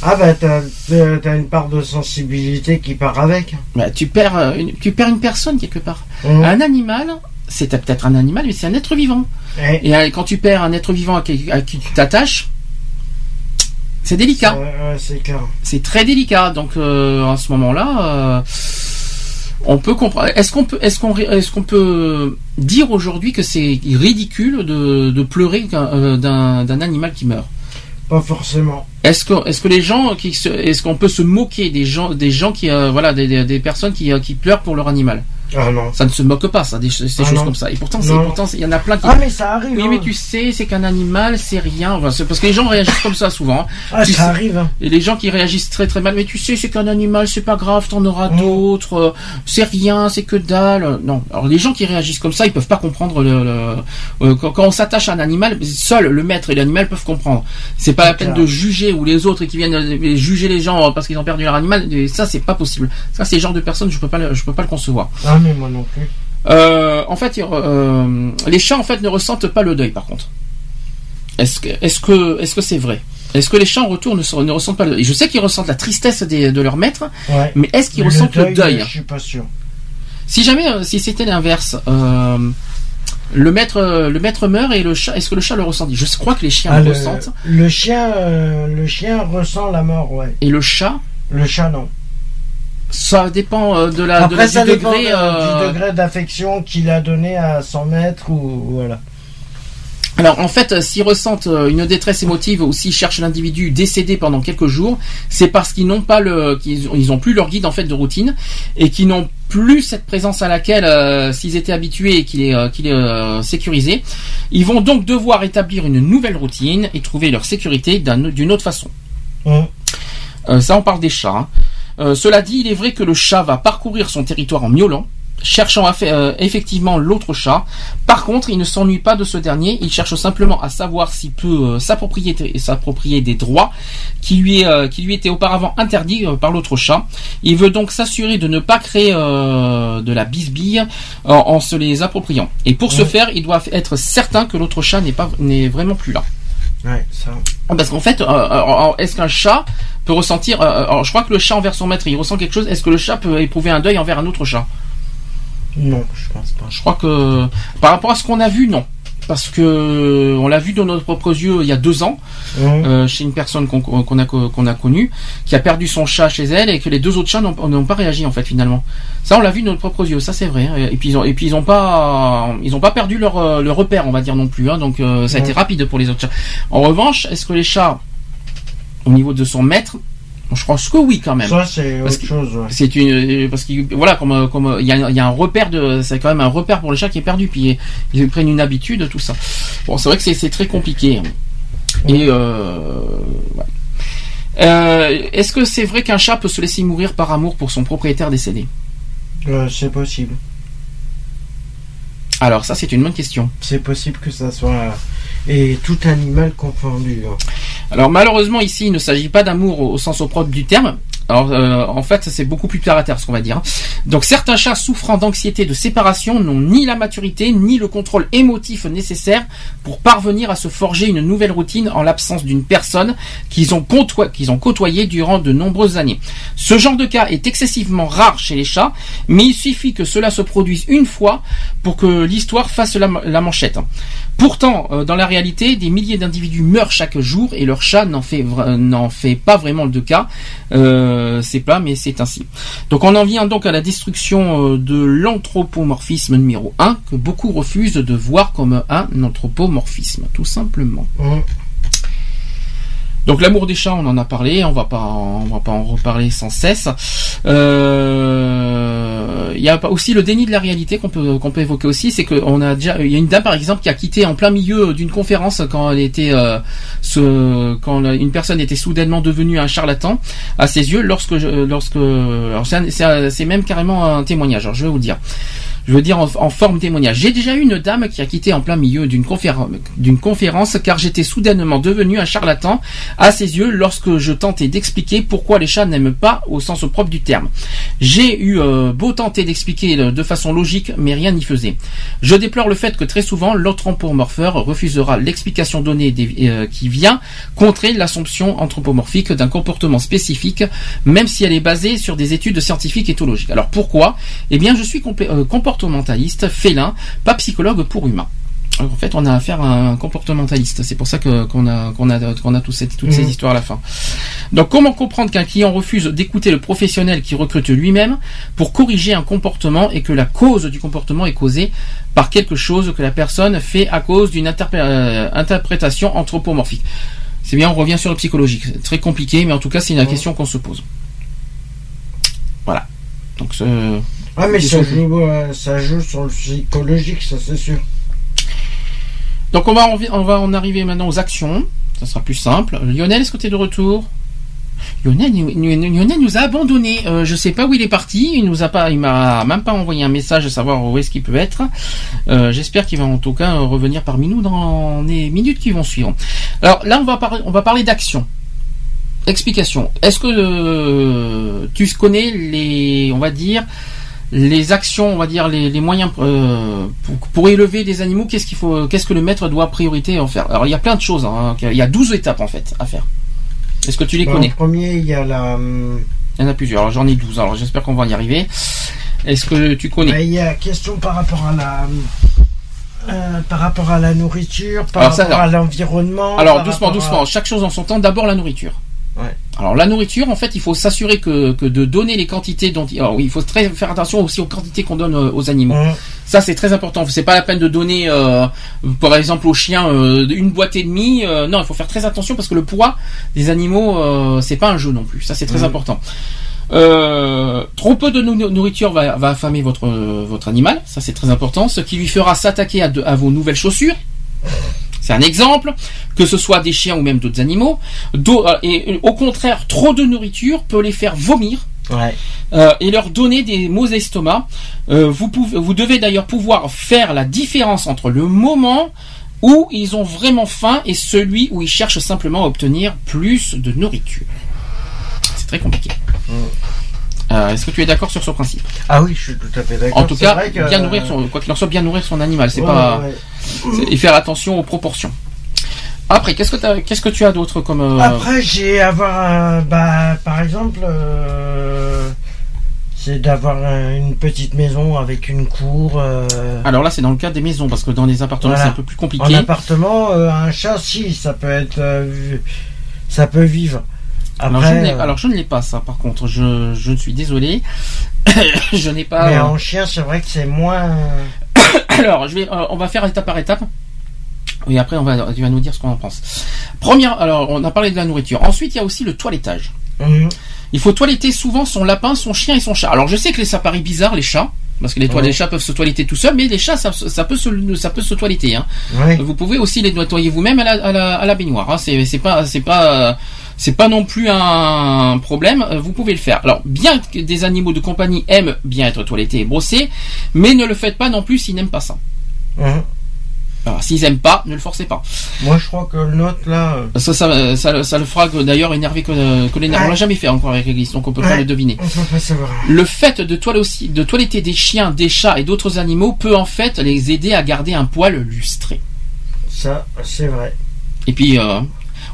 Ah, bah, t'as t'as- t'as une part de sensibilité qui part avec. bah, tu perds euh, une, tu perds une personne quelque part Mhm. un animal c'est peut-être un animal mais c'est un être vivant et euh, quand tu perds un être vivant à qui, à qui tu t'attaches C'est délicat. C'est clair. C'est très délicat. Donc euh, à ce moment-là, euh, on peut comprendre. Est-ce qu'on peut, est-ce qu'on, est-ce qu'on peut dire aujourd'hui que c'est ridicule de, de pleurer euh, d'un animal qui meurt? Pas forcément. Est-ce que, est-ce que les gens qui, est-ce qu'on peut se moquer des gens, des gens qui, euh, voilà, des, des, des personnes qui, euh, qui pleurent pour leur animal? Ah non. Ça ne se moque pas, ça, des, ces Ah choses non. comme ça. Et pourtant, pourtant, il y en a plein qui. Ah mais ça arrive. oui, hein. mais tu sais, c'est qu'un animal, c'est rien. Enfin, parce que les gens réagissent comme ça souvent. hein. Ah Tu ça sais- arrive. hein. Et les gens qui réagissent très très mal, mais tu sais, c'est qu'un animal, c'est pas grave, t'en auras d'autres, euh, c'est rien, c'est que dalle. Non. Alors les gens qui réagissent comme ça, ils peuvent pas comprendre le, le- euh, quand, quand on s'attache à un animal, seul le maître et l'animal peuvent comprendre. C'est pas la peine clair. de juger ou les autres qui viennent euh, juger les gens parce qu'ils ont perdu leur animal. Et ça, c'est pas possible. Ça, c'est le genre de personnes, je peux pas, le- je peux pas le concevoir. Ah mais moi non plus. Euh, en fait, euh, les chats en fait ne ressentent pas le deuil. Par contre, est-ce que est-ce que est-ce que c'est vrai? Est-ce que les chats en retour ne, ne ressentent pas le deuil? Je sais qu'ils ressentent la tristesse des- de leur maître, Ouais. mais est-ce qu'ils ressentent le deuil, Je suis pas sûr. Si jamais, euh, si c'était l'inverse, euh, le maître le maître meurt et le chat, est-ce que le chat le ressent? Je crois que les chiens Ah, le ressentent le chien, le chien ressent la mort, ouais. et le chat, Le chat non. Ça dépend euh, de la Après ça du dépend degré. de- euh, du degré d'affection qu'il a donné à son maître ou voilà. Alors en fait, s'ils ressentent euh, une détresse émotive ou s'ils cherchent l'individu décédé pendant quelques jours, c'est parce qu'ils n'ont pas le, qu'ils ont- ils ont plus leur guide en fait de routine et qu'ils n'ont plus cette présence à laquelle euh, s'ils étaient habitués et qu'il est, euh, qu'il est euh, sécurisé, ils vont donc devoir établir une nouvelle routine et trouver leur sécurité d'un- d'une autre façon. Euh, ça, on parle des chats. hein. Euh, cela dit, il est vrai que le chat va parcourir son territoire en miaulant, cherchant à fa- euh, effectivement l'autre chat. Par contre, il ne s'ennuie pas de ce dernier. Il cherche simplement à savoir s'il peut euh, s'approprier s'approprier des droits qui lui est, euh, qui lui étaient auparavant interdits par l'autre chat. Il veut donc s'assurer de ne pas créer euh, de la bisbille en, en se les appropriant. Et pour ce faire, il doit être certain que l'autre chat n'est pas n'est vraiment plus là. Ouais, ça. Parce qu'en fait, euh, euh, est-ce qu'un chat peut ressentir euh, alors, Je crois que le chat envers son maître, il ressent quelque chose. Est-ce que le chat peut éprouver un deuil envers un autre chat? Non, je pense pas. Je crois que par rapport à ce qu'on a vu, non. Parce que on l'a vu de nos propres yeux il y a deux ans Hum. euh, chez une personne qu'on qu'on a qu'on a connue qui a perdu son chat chez elle et que les deux autres chats n'ont pas réagi en fait finalement. Ça on l'a vu de nos propres yeux, ça c'est vrai. hein. Et puis ils ont et puis ils ont pas ils ont pas perdu leur euh, leur repère on va dire non plus. hein. Donc euh, ça a été Ouais. rapide pour les autres chats. En revanche, est-ce que les chats au niveau de son maître, je pense que oui quand même. Ça c'est autre chose. Ouais. C'est une euh, parce que voilà comme euh, comme euh, il y a, il y a un repère de c'est quand même un repère pour les chats qui est perdu puis ils prennent une habitude tout ça. Bon c'est vrai que c'est c'est très compliqué et euh, ouais. Euh, est-ce que c'est vrai qu'un chat peut se laisser mourir par amour pour son propriétaire décédé? Euh, c'est possible. Alors ça c'est une bonne question. C'est possible que ça soit et tout animal confondu. Alors malheureusement ici il ne s'agit pas d'amour au, au sens au propre du terme. Euh, en fait c'est beaucoup plus terre à terre ce qu'on va dire. Donc certains chats souffrant d'anxiété de séparation n'ont ni la maturité ni le contrôle émotif nécessaire pour parvenir à se forger une nouvelle routine en l'absence d'une personne qu'ils ont, côtoyée durant de nombreuses années. Ce genre de cas est excessivement rare chez les chats, mais il suffit que cela se produise une fois pour que l'histoire fasse la, la manchette. Pourtant, euh, dans la réalité, des milliers d'individus meurent chaque jour et leur chat n'en fait, n'en fait pas vraiment de cas. Euh, c'est pas, mais c'est ainsi. Donc on en vient donc à la destruction euh, de l'anthropomorphisme numéro 1 que beaucoup refusent de voir comme un anthropomorphisme, tout simplement. Hum. Donc l'amour des chats, on en a parlé, on va pas, on va pas en reparler sans cesse. Euh, Il y a aussi le déni de la réalité qu'on peut qu'on peut évoquer aussi, c'est qu'on a déjà, il y a une dame par exemple qui a quitté en plein milieu d'une conférence quand elle était, euh, ce, quand une personne était soudainement devenue un charlatan à ses yeux, lorsque lorsque, c'est même carrément un témoignage. Alors je vais vous le dire. Je veux dire en, en forme témoignage. J'ai déjà eu une dame qui a quitté en plein milieu d'une conférence, conférence car j'étais soudainement devenu un charlatan à ses yeux lorsque je tentais d'expliquer pourquoi les chats n'aiment pas au sens propre du terme. J'ai eu euh, beau tenter d'expliquer euh, de façon logique, mais rien n'y faisait. Je déplore le fait que très souvent l'anthropomorpheur refusera l'explication donnée des- euh, qui vient contrer l'assomption anthropomorphique d'un comportement spécifique, même si elle est basée sur des études scientifiques éthologiques. Alors pourquoi? Eh bien, je suis euh, comportementaliste, félin, pas psychologue pour humain. En fait, on a affaire à un comportementaliste. C'est pour ça que qu'on a qu'on a qu'on a tout cette- toutes ces Mhm. histoires à la fin. Donc, comment comprendre qu'un client refuse d'écouter le professionnel qui recrute lui-même pour corriger un comportement et que la cause du comportement est causée par quelque chose que la personne fait à cause d'une interpré- euh, interprétation anthropomorphique? C'est bien, on revient sur le psychologique. C'est très compliqué, mais en tout cas, c'est une question qu'on se pose. Voilà. Donc, ce- Ah, mais c'est ça joue, euh, ça joue sur le psychologique, ça c'est sûr. Donc on va, en- on va en arriver maintenant aux actions. Ça sera plus simple. Lionel, est-ce que tu es de retour? Lionel, nous- nous- Lionel nous a abandonné. Euh, je sais pas où il est parti. Il nous a pas, il m'a même pas envoyé un message à savoir où est-ce qu'il peut être. Euh, J'espère qu'il va en tout cas euh, revenir parmi nous dans les minutes qui vont suivre. Alors là, on va parler, on va parler d'action. Explication. Est-ce que euh, tu connais les, on va dire, les actions, on va dire les, les moyens euh, pour, pour élever des animaux Qu'est-ce qu'il faut, qu'est-ce que le maître doit priorité en faire? Alors il y a plein de choses. Hein, il y a 12 étapes en fait à faire. Est-ce que tu les connais? En premier, il y a la. hum, Il y en a plusieurs. Alors j'en ai 12. Alors j'espère qu'on va y arriver. Est-ce que tu connais? Il y a question par rapport à la. euh, par rapport à la nourriture, par Alors, ça, rapport à l'environnement. Alors doucement, à- doucement. Chaque chose en son temps. D'abord la nourriture. Ouais. Alors la nourriture, en fait, il faut s'assurer que, que de donner les quantités dont. Alors oui, il faut très faire attention aussi aux quantités qu'on donne euh, aux animaux. Hum, Ça c'est très important. C'est pas la peine de donner, euh, par exemple, aux chiens euh, une boîte et demie. Euh, non, il faut faire très attention parce que le poids des animaux, c'est pas un jeu non plus. Ça c'est très Mhm. important. Euh, trop peu de nou- nourriture va, va affamer votre votre animal. Ça c'est très important. Ce qui lui fera s'attaquer à vos nouvelles chaussures. C'est un exemple, que ce soit des chiens ou même d'autres animaux. Euh, et euh, au contraire, trop de nourriture peut les faire vomir Ouais. euh, et leur donner des maux d'estomac. Euh, vous, pouvez, vous devez d'ailleurs pouvoir faire la différence entre le moment où ils ont vraiment faim et celui où ils cherchent simplement à obtenir plus de nourriture. C'est très compliqué. Euh, Est-ce que tu es d'accord sur ce principe? Ah oui, je suis tout à fait d'accord. En tout cas, vrai que- bien nourrir son, quoi qu'il en soit, bien nourrir son animal. C'est Ouais, pas ouais. et faire attention aux proportions. Après, qu'est-ce que qu'est-ce que tu as d'autre comme euh, Après, j'ai avoir. Bah, par exemple. euh, c'est d'avoir un- une petite maison avec une cour. Alors là, c'est dans le cadre des maisons parce que dans les appartements, Voilà. c'est un peu plus En compliqué. appartement, euh, un chat, si, ça peut être. ça peut vivre. Alors, Après, je ne l'ai- euh, alors je ne l'ai pas ça par contre, je, suis désolé. je n'ai pas. mais euh, en chien, c'est vrai que c'est moins. Alors je vais, euh, on va faire étape par étape. Et après on va, tu vas nous dire ce qu'on en pense. Première, alors on a parlé de la nourriture. Ensuite il y a aussi le toilettage. Mhm. Il faut toiletter souvent son lapin, son chien et son chat. Alors je sais que ça paraît bizarre les chats. Parce que les, toilettes- Ouais. les chats peuvent se toiletter tout seuls, mais les chats, ça, ça peut se, ça peut se toiletter. Hein. Vous pouvez aussi les nettoyer vous-même à la, à la, à la baignoire. Hein. C'est, pas, c'est pas, c'est pas non plus un problème. euh, Vous pouvez le faire. Alors, bien que des animaux de compagnie aiment bien être toilettés et brossés, mais ne le faites pas non plus s'ils n'aiment pas ça. Mhm. Alors, s'ils aiment pas, ne le forcez pas. Moi, je crois que le nôtre, là. euh, Ça, ça, ça, ça le fera d'ailleurs énerver que, que les Ouais. On l'a jamais fait encore avec l'église, donc on peut pas le deviner. On peut pas savoir. Le fait de, toile aussi, de toiletter des chiens, des chats et d'autres animaux peut en fait les aider à garder un poil lustré. Ça, c'est vrai. Et puis, euh,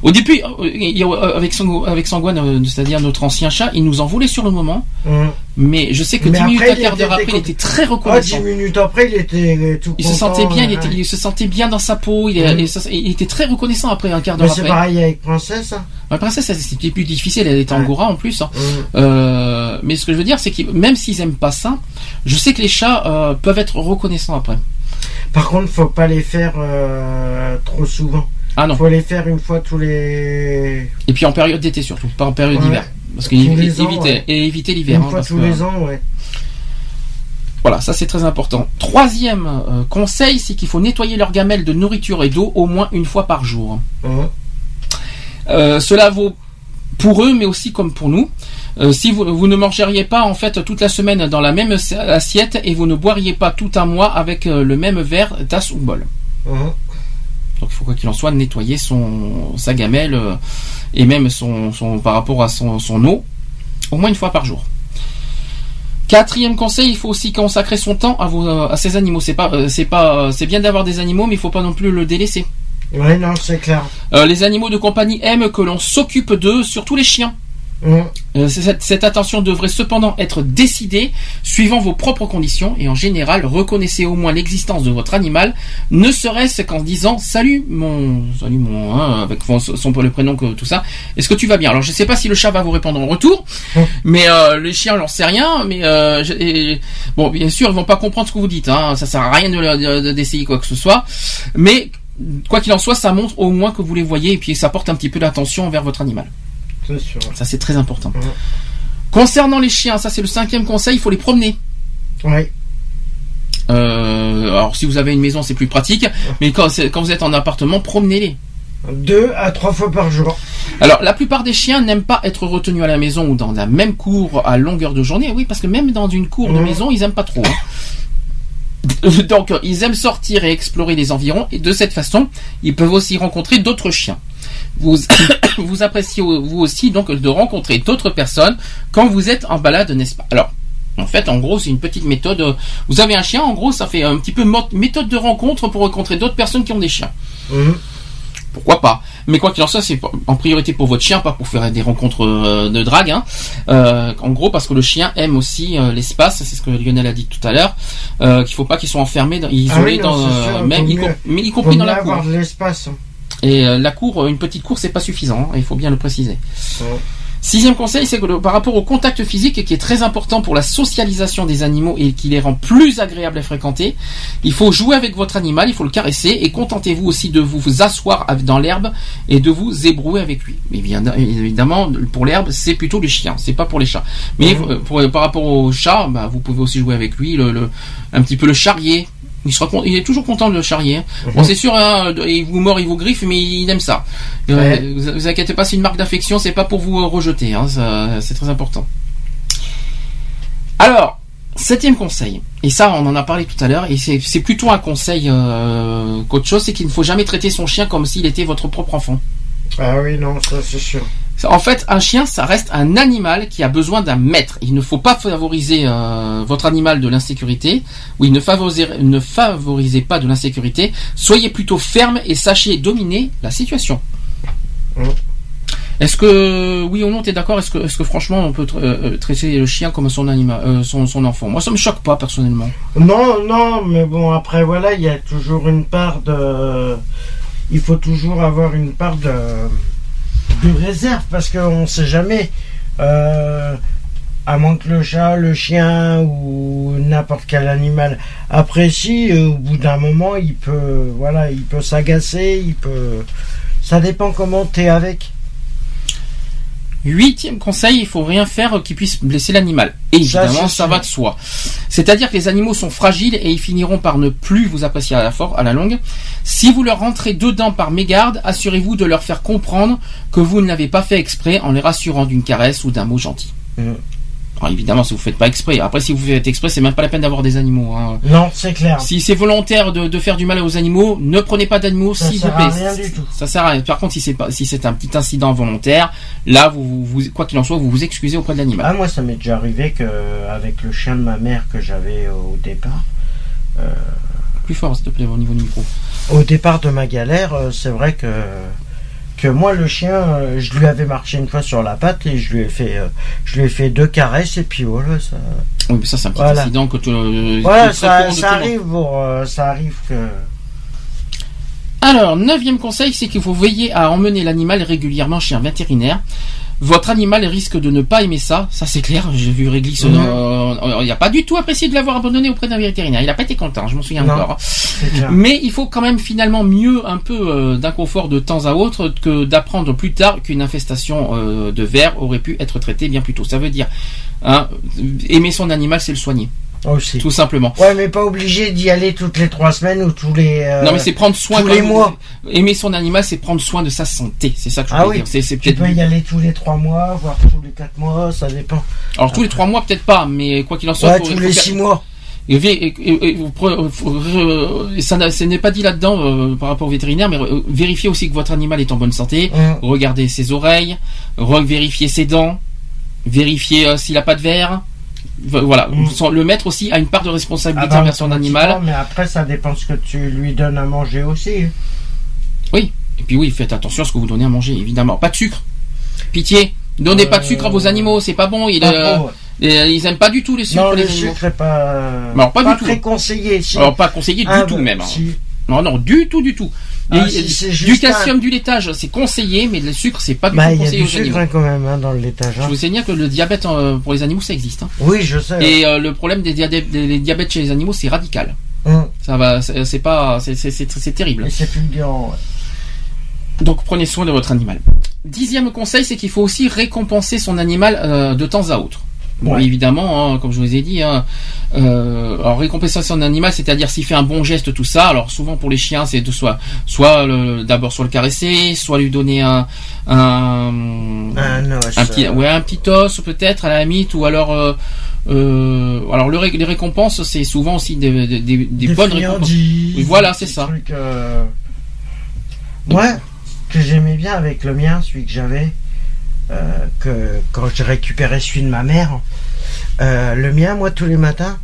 au début, euh, il avec, Sango- avec Sangwan, euh, c'est-à-dire notre ancien chat, il nous en voulait sur le moment, Mhm. mais je sais que Mais 10 minutes, après, un il quart d'heure après, il était très reconnaissant. minutes après, il était tout il se content, sentait bien, il, était, il se sentait bien dans sa peau, il, il il était très reconnaissant après un quart d'heure c'est après. pareil avec Princesse. hein. La princesse, elle, c'était plus difficile, elle était angora en plus. hein. Mhm. Euh, mais ce que je veux dire, c'est que même s'ils aiment pas ça, je sais que les chats euh, peuvent être reconnaissants après. Par contre, faut pas les faire euh, trop souvent. Ah non. Faut les faire une fois tous les. Et puis en période d'été surtout, pas en période Ouais. d'hiver. Parce que éviter, ouais. et éviter l'hiver. Une hein, fois parce tous que- les ans, ouais. Voilà, ça c'est très important. Troisième euh, conseil, c'est qu'il faut nettoyer leurs gamelles de nourriture et d'eau au moins une fois par jour. Mhm. Euh, cela vaut pour eux, mais aussi comme pour nous. Euh, si vous, vous ne mangeriez pas en fait toute la semaine dans la même ass- assiette et vous ne boiriez pas tout un mois avec le même verre, tasse ou bol. Mhm. Donc il faut quoi qu'il en soit nettoyer son sa gamelle euh, et même son, son par rapport à son, son eau au moins une fois par jour. Quatrième conseil, il faut aussi consacrer son temps à, vos, à ces animaux. C'est pas, euh, c'est pas, euh, c'est bien d'avoir des animaux, mais il faut pas non plus le délaisser. Ouais, non, c'est clair. Euh, les animaux de compagnie aiment que l'on s'occupe d'eux, surtout les chiens. Hum. Euh, cette, cette attention devrait cependant être décidée suivant vos propres conditions et en général reconnaissez au moins l'existence de votre animal, ne serait-ce qu'en disant salut mon salut mon hein, avec son, son- le prénom que tout ça. Est-ce que tu vas bien? Alors je sais pas si le chat va vous répondre en retour, mais euh, les chiens j'en sais rien. Mais euh, je- et- bon bien sûr ils vont pas comprendre ce que vous dites. Hein, ça sert à rien de leur- de- d'essayer quoi que ce soit. Mais quoi qu'il en soit, ça montre au moins que vous les voyez et puis ça porte un petit peu d'attention envers votre animal. C'est sûr. Ça, c'est très important. Concernant les chiens, ça, c'est le cinquième conseil, il faut les promener. Oui. Euh, alors, si vous avez une maison, c'est plus pratique, mais quand, vous êtes en appartement, promenez-les. Deux à trois fois par jour. Alors, la plupart des chiens n'aiment pas être retenus à la maison ou dans la même cour à longueur de journée. Oui, parce que même dans une cour de maison, ils aiment pas trop. hein. Donc, ils aiment sortir et explorer les environs, et de cette façon, ils peuvent aussi rencontrer d'autres chiens. Vous, vous appréciez vous aussi donc de rencontrer d'autres personnes quand vous êtes en balade, n'est-ce pas? Alors, en fait, en gros, c'est une petite méthode. Vous avez un chien, en gros, ça fait un petit peu méthode de rencontre pour rencontrer d'autres personnes qui ont des chiens. Hum. Pourquoi pas? Mais quoi qu'il en soit, c'est en priorité pour votre chien, pas pour faire des rencontres euh, de drague. hein. Euh, en gros, parce que le chien aime aussi euh, l'espace, c'est ce que Lionel a dit tout à l'heure, euh, qu'il faut pas qu'ils soient enfermés, isolés, Ah oui, non, dans, sûr, même y, com- mais y compris dans la cour. avoir de l'espace. Et euh, la cour, une petite cour, c'est pas suffisant. hein, il faut bien le préciser. Sixième conseil, c'est que le- par rapport au contact physique, qui est très important pour la socialisation des animaux et qui les rend plus agréables à fréquenter, il faut jouer avec votre animal, il faut le caresser et contentez-vous aussi de vous, vous asseoir dans l'herbe et de vous ébrouer avec lui. Mais bien évidemment, pour l'herbe, c'est plutôt les chiens, c'est pas pour les chats. Mais euh, pour- par rapport au chat, bah, vous pouvez aussi jouer avec lui, le, le- un petit peu le charrier. Il, sera, il est toujours content de le charrier. hein. Bon, c'est sûr, hein, il vous mord, il vous griffe, mais il aime ça. Euh, Ouais. vous, vous inquiétez pas, c'est une marque d'affection, c'est pas pour vous euh, rejeter, hein, c'est très important. Alors, septième conseil, et ça on en a parlé tout à l'heure, et c'est c'est plutôt un conseil euh, qu'autre chose, c'est qu'il ne faut jamais traiter son chien comme s'il était votre propre enfant. Ah oui, non, ça c'est sûr. En fait, un chien, ça reste un animal qui a besoin d'un maître. Il ne faut pas favoriser euh, votre animal de l'insécurité. Oui, ne favorisez, ne favorisez pas de l'insécurité. Soyez plutôt ferme et sachez dominer la situation. Est-ce que, oui ou non, t'es d'accord? Est-ce que, est-ce que franchement, on peut tra- euh, traiter le chien comme son animal, euh, son, son enfant? Moi, ça me choque pas personnellement. Non, non, mais bon, après, voilà, il y a toujours une part de. Il faut toujours avoir une part de, de réserve parce qu'on ne sait jamais. euh, à moins que le chat, le chien ou n'importe quel animal apprécie, euh, au bout d'un moment, il peut, voilà, il peut s'agacer, il peut. Ça dépend comment t'es avec. Huitième conseil, il faut rien faire qui puisse blesser l'animal. Et évidemment, ça, va de soi. C'est-à-dire que les animaux sont fragiles et ils finiront par ne plus vous apprécier à la, for- à la longue. Si vous leur rentrez dedans par mégarde, assurez-vous de leur faire comprendre que vous ne l'avez pas fait exprès en les rassurant d'une caresse ou d'un mot gentil. Mhm. Alors, évidemment, si vous faites pas exprès. Après, si vous faites exprès, c'est même pas la peine d'avoir des animaux. hein. Non, c'est clair. Si c'est volontaire de, de faire du mal aux animaux, ne prenez pas d'animaux, Ça s'il vous sert plaît. à rien du tout. Ça sert à rien. Par contre, si c'est pas, si c'est un petit incident volontaire, là, vous, vous- vous- quoi qu'il en soit, vous vous excusez auprès de l'animal. Ah, moi, ça m'est déjà arrivé que avec le chien de ma mère que j'avais au départ. Plus fort, s'il te plaît, au niveau du micro. Au départ de ma galère, euh, c'est vrai que que moi le chien, euh, je lui avais marché une fois sur la patte et je lui ai fait euh, je lui ai fait deux caresses et puis voilà ça. Oui, mais ça, c'est un petit Voilà. incident que tu. euh, Voilà, très ça, ça arrive pour euh, ça arrive que Alors, neuvième conseil, c'est qu'il faut veiller à emmener l'animal régulièrement chez un vétérinaire. Votre animal risque de ne pas aimer ça, ça c'est clair. J'ai vu Réglisse, euh, euh, il n'a pas du tout apprécié de l'avoir abandonné auprès d'un vétérinaire. Il n'a pas été content, je m'en souviens Non, encore. Mais il faut quand même finalement mieux un peu euh, d'inconfort de temps à autre que d'apprendre plus tard qu'une infestation euh, de vers aurait pu être traitée bien plus tôt. Ça veut dire, hein, aimer son animal, c'est le soigner, aussi. tout simplement. Ouais, mais pas obligé d'y aller toutes les trois semaines ou tous les. euh, non mais c'est prendre soin tous les mois. Aimer son animal, c'est prendre soin de sa santé. C'est ça que je Ah veux oui. dire. C'est, c'est Tu peux y aller tous les trois mois, voire tous les quatre mois, ça dépend. Alors tous les trois mois peut-être pas, mais quoi qu'il en soit. Ouais, tous les six mois. Et, ça, n'a- ce n'est pas dit là-dedans euh, par rapport au vétérinaire, mais euh, vérifiez aussi que votre animal est en bonne santé. Hum. Regardez ses oreilles, re- vérifiez ses dents, vérifiez euh, s'il a pas de verre. Voilà, Mm. Le maître aussi a une part de Ah responsabilité bah, envers son animal. Mais après, ça dépend ce que tu lui donnes à manger aussi. Oui. Et puis oui, faites attention à ce que vous donnez à manger, évidemment. Pas de sucre. Pitié. Donnez pas de sucre à vos animaux, c'est pas bon. Ils, Pas euh, et, ils aiment pas du tout les sucres Non, les le animaux. sucre est pas. Alors, pas du tout. très conseillé. Si. Alors pas conseillé du Ah, tout même. hein. si. Non non du tout du tout. Ah, du calcium, un- du laitage, c'est conseillé, mais le sucre c'est pas du Bah, tout il y a conseillé du aux sucre animaux. hein, quand même hein, dans le laitage. hein. Je vous signale que le diabète euh, pour les animaux ça existe. hein. Oui, je sais. Et euh, le problème des, diabètes chez les animaux c'est radical. Hum. Ça va, c'est pas, c'est terrible. Et c'est fulgurant. ouais. Donc prenez soin de votre animal. Dixième conseil, c'est qu'il faut aussi récompenser son animal euh, de temps à autre. Bon, Ouais. évidemment, hein, comme je vous ai dit, hein, euh, alors récompenser son animal, c'est-à-dire s'il fait un bon geste, tout ça. Alors souvent pour les chiens, c'est de soit, soit le- d'abord soit le caresser, soit lui donner un, un, Un os. un petit, euh, ouais, un petit os peut-être à la limite, ou alors, euh, euh, alors le les récompenses, c'est souvent aussi des, des, des- des bonnes récompenses. Oui, voilà, c'est ça. trucs, euh, Ouais, que j'aimais bien avec le mien, celui que j'avais, que quand je récupérais celui de ma mère, euh, le mien, moi, tous les matins,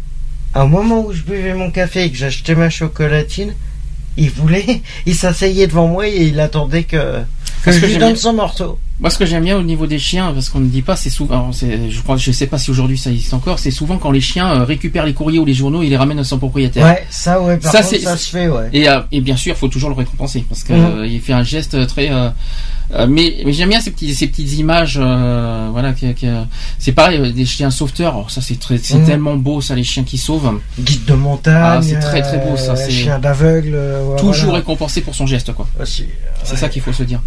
au moment où je buvais mon café et que j'achetais ma chocolatine, il voulait, il s'asseyait devant moi et il attendait que, que je lui donne son morceau. Moi, ce que j'aime bien au niveau des chiens, parce qu'on ne dit pas, c'est souvent, je crois, je sais pas si aujourd'hui ça existe encore, c'est souvent quand les chiens euh, récupèrent les courriers ou les journaux, ils les ramènent à son propriétaire. Ouais, ça, ouais, par Ça, contre, ça se fait, ouais. Et, euh, et bien sûr, il faut toujours le récompenser parce que Mhm. euh, fait un geste très. euh, mais mais j'aime bien ces petits ces petites images. voilà, c'est pareil des chiens sauveteurs. Alors ça c'est très c'est Mhm. tellement beau ça les chiens qui sauvent. Guide de montagne, Ah, c'est très, très beau, ça, c'est- chien d'aveugle, ouais, Toujours voilà. récompensé pour son geste quoi. Aussi, C'est ça qu'il faut se dire.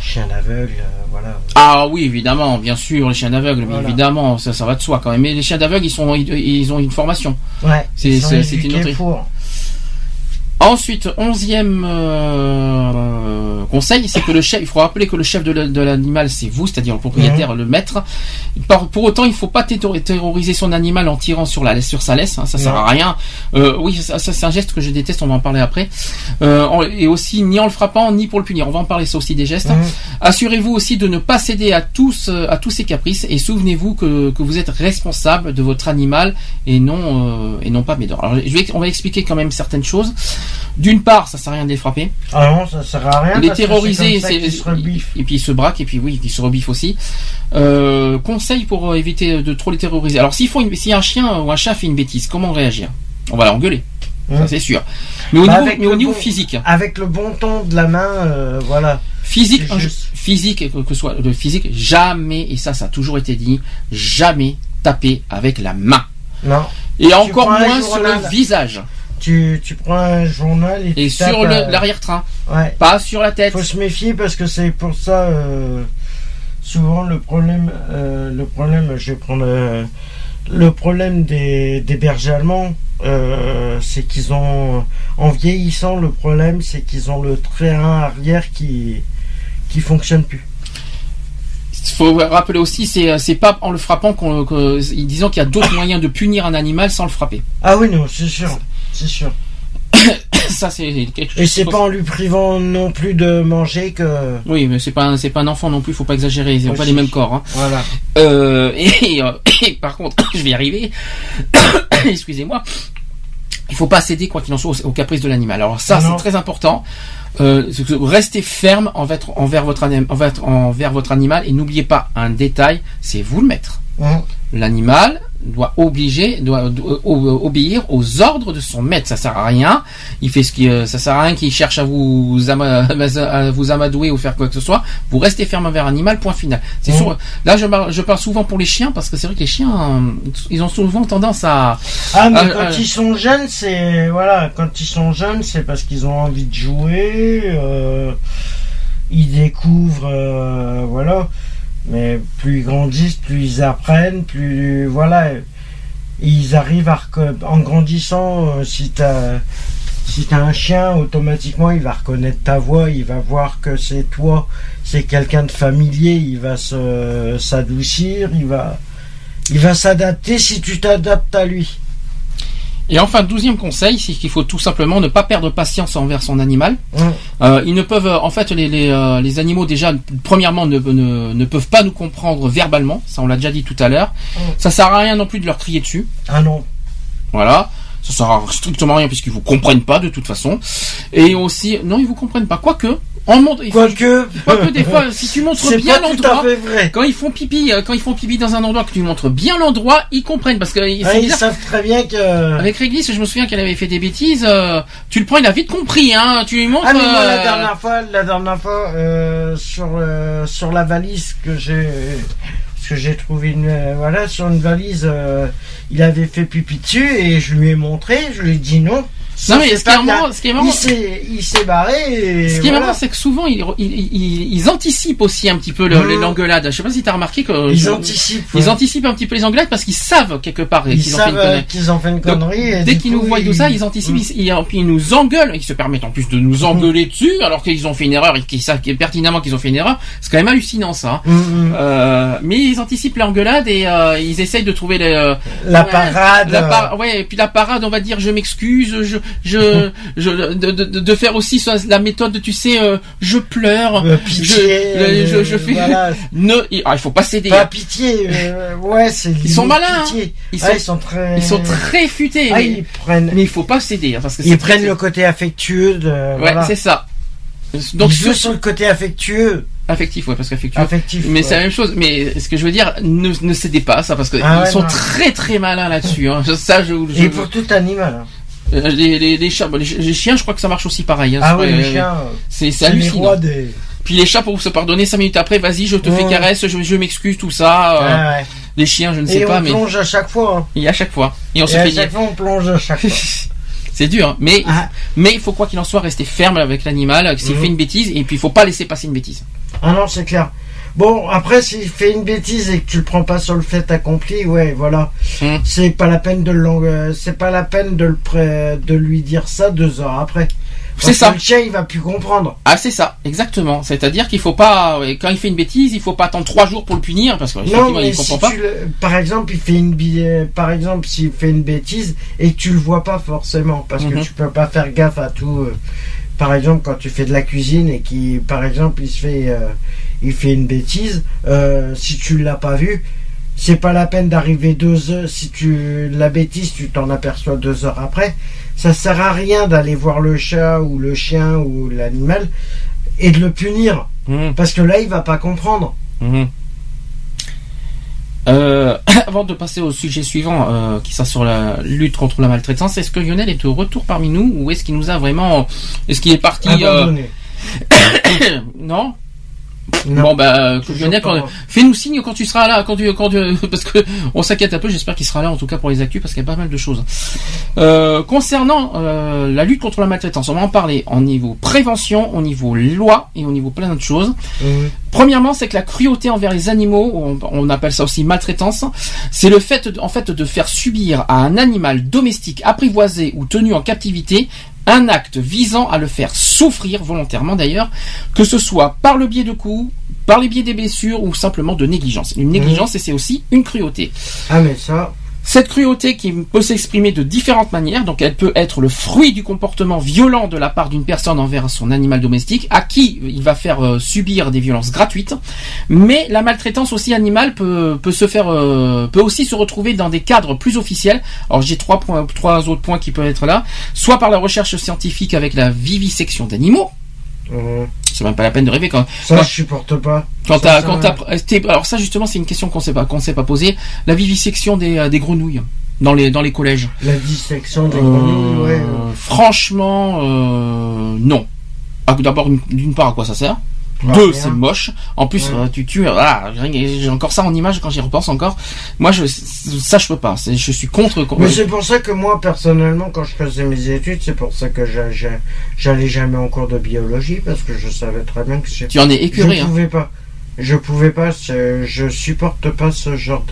Chien d'aveugle, euh, voilà. Ah oui, évidemment, bien sûr, les chiens d'aveugles, mais Voilà. évidemment, ça, ça va de soi quand même. Mais les chiens d'aveugles, ils sont, ils, ils ont une formation. Ouais, C'est- une autre- pour. Ensuite, onzième euh, conseil, c'est que le chef, il faut rappeler que le chef de la- de l'animal, c'est vous, c'est-à-dire le propriétaire, le maître. Par- pour autant, il faut pas terro- terroriser son animal en tirant sur la sur sa laisse, hein, ça sert Non. à rien. Euh, oui, ça, ça, c'est un geste que je déteste, on va en parler après. Euh, et aussi, ni en le frappant, ni pour le punir. On va en parler ça aussi des gestes. Mhm. Assurez-vous aussi de ne pas céder à tous, euh, à tous ses caprices et souvenez-vous que, que vous êtes responsable de votre animal et non, euh, et non pas médor. Alors, je vais, on va expliquer quand même certaines choses. D'une part, ça sert à rien de les frapper. Ah non, ça sert à rien. les parce que terroriser, ça qu'ils se rebiffent. et puis ils se braquent et puis oui, ils se rebiffent aussi. Euh, conseil pour euh, éviter de trop les terroriser. Alors s'il faut, une- si un chien ou un chat fait une bêtise, comment réagir On va l'engueuler, ça Mmh. c'est sûr. Mais au Bah, niveau, avec mais au le niveau bon- physique, Avec le bon ton de la main, euh, voilà. physique, juste. physique que, que soit le physique, jamais et ça, ça a toujours été dit, jamais taper avec la main. Non. Et encore moins sur le visage Tu, tu prends un journal et, et tu sur le- l'arrière-train, Ouais. pas sur la tête. Faut se méfier parce que c'est pour ça. euh, souvent le problème, euh, le problème, je vais prendre euh, le problème des, des bergers allemands, c'est qu'ils ont, en vieillissant, le problème c'est qu'ils ont le train arrière qui qui fonctionne plus. Il faut rappeler aussi, c'est c'est pas en le frappant qu'on, que, disons qu'il y a d'autres moyens de punir un animal sans le frapper. Ah oui non, c'est sûr, c'est sûr. Ça c'est quelque chose. Et c'est pas en lui privant non plus de manger que. Oui, mais c'est pas c'est pas un enfant non plus, faut pas exagérer, ils ont pas les mêmes corps. Hein. Voilà. Euh, et, euh, et par contre, je vais y arriver. Excusez-moi. Il faut pas céder quoi qu'il en soit aux, aux caprices de l'animal. Alors ça, Ah c'est très important. Euh, restez ferme envers, envers votre envers, envers votre animal et n'oubliez pas un détail, c'est vous le maître. Hein. L'animal doit obliger, doit, doit o- obéir aux ordres de son maître. Ça sert à rien. Il fait ce qui, euh, ça sert à rien qu'il cherche à vous, à vous amadouer ou faire quoi que ce soit. Vous restez ferme envers l'animal. Point final. C'est sûr- Là, je, par- je parle souvent pour les chiens parce que c'est vrai que les chiens, euh, ils ont souvent tendance à. Ah mais quand ils sont jeunes, c'est voilà, quand ils sont jeunes, c'est parce qu'ils ont envie de jouer, euh, ils découvrent, euh, voilà. Mais plus ils grandissent, plus ils apprennent, plus voilà, ils arrivent à en grandissant. euh, si t'as si t'as un chien, automatiquement il va reconnaître ta voix, il va voir que c'est toi, c'est quelqu'un de familier, il va se s'adoucir, il va il va s'adapter si tu t'adaptes à lui. Et enfin, douzième conseil, c'est qu'il faut tout simplement ne pas perdre patience envers son animal. Euh, ils ne peuvent, en fait, les, les, euh, les animaux déjà, premièrement, ne, ne, ne peuvent pas nous comprendre verbalement. Ça, on l'a déjà dit tout à l'heure. Mm. Ça sert à rien non plus de leur crier dessus. Ah non. Voilà. Ça sert à strictement rien puisqu'ils vous comprennent pas de toute façon. Et aussi, non, ils vous comprennent pas. Quoique, On montre, il faut- Quoique. Quoique des fois, si tu montres bien l'endroit, quand ils font pipi, euh, quand ils font pipi dans un endroit que tu montres bien l'endroit, ils comprennent parce que Ah, ils bizarre. savent très bien que. Avec Réglisse, je me souviens qu'elle avait fait des bêtises. euh, tu le prends, il a vite compris. Hein. Tu lui montres. Ah mais moi la euh, dernière fois, la dernière fois euh, sur sur la valise que j'ai que j'ai trouvé une euh, voilà sur une valise, euh, il avait fait pipi dessus et je lui ai montré, je lui ai dit non. Non mais ce qui marrant, ce qui est marrant, il s'est barré. Et ce qui est marrant, c'est que souvent ils, ils, ils- ils anticipent aussi un petit peu le- Mhm. le- l'engueulade. Je sais pas si t'as remarqué que Ils je- anticipent, Ils ouais. anticipent un petit peu les engueulades parce qu'ils savent quelque part Ils qu'ils ont fait une savent euh, connerie. qu'ils ont fait une Donc, connerie. et Dès qu'ils nous voient tout ça, ils anticipent, ils, ils- ils nous engueulent, ils se permettent en plus de nous engueuler dessus, alors qu'ils ont fait une erreur et qu'ils savent pertinemment qu'ils ont fait une erreur. C'est quand même hallucinant ça. hein. Mhm. Euh, mais ils anticipent l'engueulade et euh, ils essayent de trouver les, euh, La ouais, parade. la par- ouais, et puis la parade, on va dire, je m'excuse, je, je, je, de, de, de faire aussi la méthode, tu sais, euh, je pleure, Euh, pitié, je, je, je euh, fais, voilà. ne, ah, il faut pas céder. Pas pitié, euh, ouais, c'est Ils sont malins, hein. Ils Ah, sont- ils sont très, Ils sont très futés. Ah, mais, ils prennent, mais il faut pas céder, hein, parce que ils prennent très- le côté affectueux de. Ouais, voilà. c'est ça. Donc ils sur- le côté affectueux. affectif, ouais, parce qu'affectueux. Affectif. Mais ouais. c'est la même chose. Mais ce que je veux dire, ne, ne cédez pas ça parce que Ah ils ouais, sont non. très très malins là-dessus. Hein. Ça, je, je- Et pour tout animal. hein. Euh, les, les, les chats, bon, les, les chiens, je crois que ça marche aussi pareil. hein. Ah oui, les euh, chiens. C'est hallucinant. des. Puis les chats, pour se pardonner, cinq minutes après, vas-y, je te fais caresse, je, je m'excuse, tout ça. euh, Ah ouais. Les chiens, je ne sais Et pas, on mais plonge à chaque fois. hein. a à chaque fois. Et on Et se à fait chaque fois, on plonge à chaque fois. C'est dur, hein. mais Ah. mais il faut quoi qu'il en soit rester ferme avec l'animal s'il Mhm. fait une bêtise et puis il faut pas laisser passer une bêtise. Ah non, c'est clair. Bon, après, s'il fait une bêtise et que tu le prends pas sur le fait accompli, ouais, voilà. Hmm. C'est pas la peine de l'en- euh, c'est pas la peine de le pré- de lui dire ça deux heures après. C'est ça. Le chien, il va plus comprendre. Ah c'est ça, exactement. C'est-à-dire qu'il faut pas quand il fait une bêtise, il faut pas attendre trois jours pour le punir parce que Non, effectivement, mais il si comprend pas. tu le- par exemple, il fait une euh, par exemple, s'il fait une bêtise et que tu le vois pas forcément, parce que Mhm. tu peux pas faire gaffe à tout. euh, par exemple, quand tu fais de la cuisine et qui, par exemple, il se fait, euh, il fait une bêtise, euh, si tu l'as pas vu, c'est pas la peine d'arriver deux heures. Si tu la bêtise, tu t'en aperçois deux heures après. Ça sert à rien d'aller voir le chat ou le chien ou l'animal et de le punir, Mhm, parce que là, il va pas comprendre. mhm. Euh, avant de passer au sujet suivant, euh, qui sera sur la lutte contre la maltraitance, est-ce que Lionel est de retour parmi nous ou est-ce qu'il nous a vraiment, est-ce qu'il est parti euh. Non. Non. Bon bah fais-nous signe quand tu seras là, quand tu, quand tu- parce que on s'inquiète un peu. J'espère qu'il sera là en tout cas pour les actus parce qu'il y a pas mal de choses. Euh, concernant euh, la lutte contre la maltraitance, on va en parler au niveau prévention, au niveau loi et au niveau plein d'autres choses. Mhm. Premièrement, c'est que la cruauté envers les animaux, on, on appelle ça aussi maltraitance, c'est le fait, en fait, de faire subir à un animal domestique apprivoisé ou tenu en captivité un acte visant à le faire souffrir volontairement d'ailleurs, que ce soit par le biais de coups, par les biais des blessures ou simplement de négligence. Une négligence, et c'est aussi une cruauté. Ah mais ça, Cette cruauté qui peut s'exprimer de différentes manières, donc elle peut être le fruit du comportement violent de la part d'une personne envers son animal domestique, à qui il va faire euh, subir des violences gratuites, mais la maltraitance aussi animale peut, peut se faire, euh, peut aussi se retrouver dans des cadres plus officiels. Alors j'ai trois points, trois autres points qui peuvent être là, soit par la recherche scientifique avec la vivisection d'animaux. Mhm. C'est même pas la peine de rêver quand, ça quand- je supporte pas. quand Ça, t'as, ça, quand t'es- alors ça justement c'est une question qu'on sait pas, qu'on s'est pas posée. La vivisection des, euh, des grenouilles dans les, dans les collèges. La dissection des Euh, grenouilles, ouais. Franchement, euh, non. Ah, D'abord, une- d'une part, à quoi ça sert? Deux, rien. c'est moche. En plus, Ouais. tu tues. Ah, j'ai encore ça en image quand j'y repense encore. Moi, je, ça, je peux pas. Je suis contre. Mais c'est pour ça que moi, personnellement, quand je faisais mes études, c'est pour ça que j'a- j'a- j'allais jamais en cours de biologie, parce que je savais très bien que Tu en es écœuré, Je hein. pouvais pas. Je pouvais pas, je supporte pas ce genre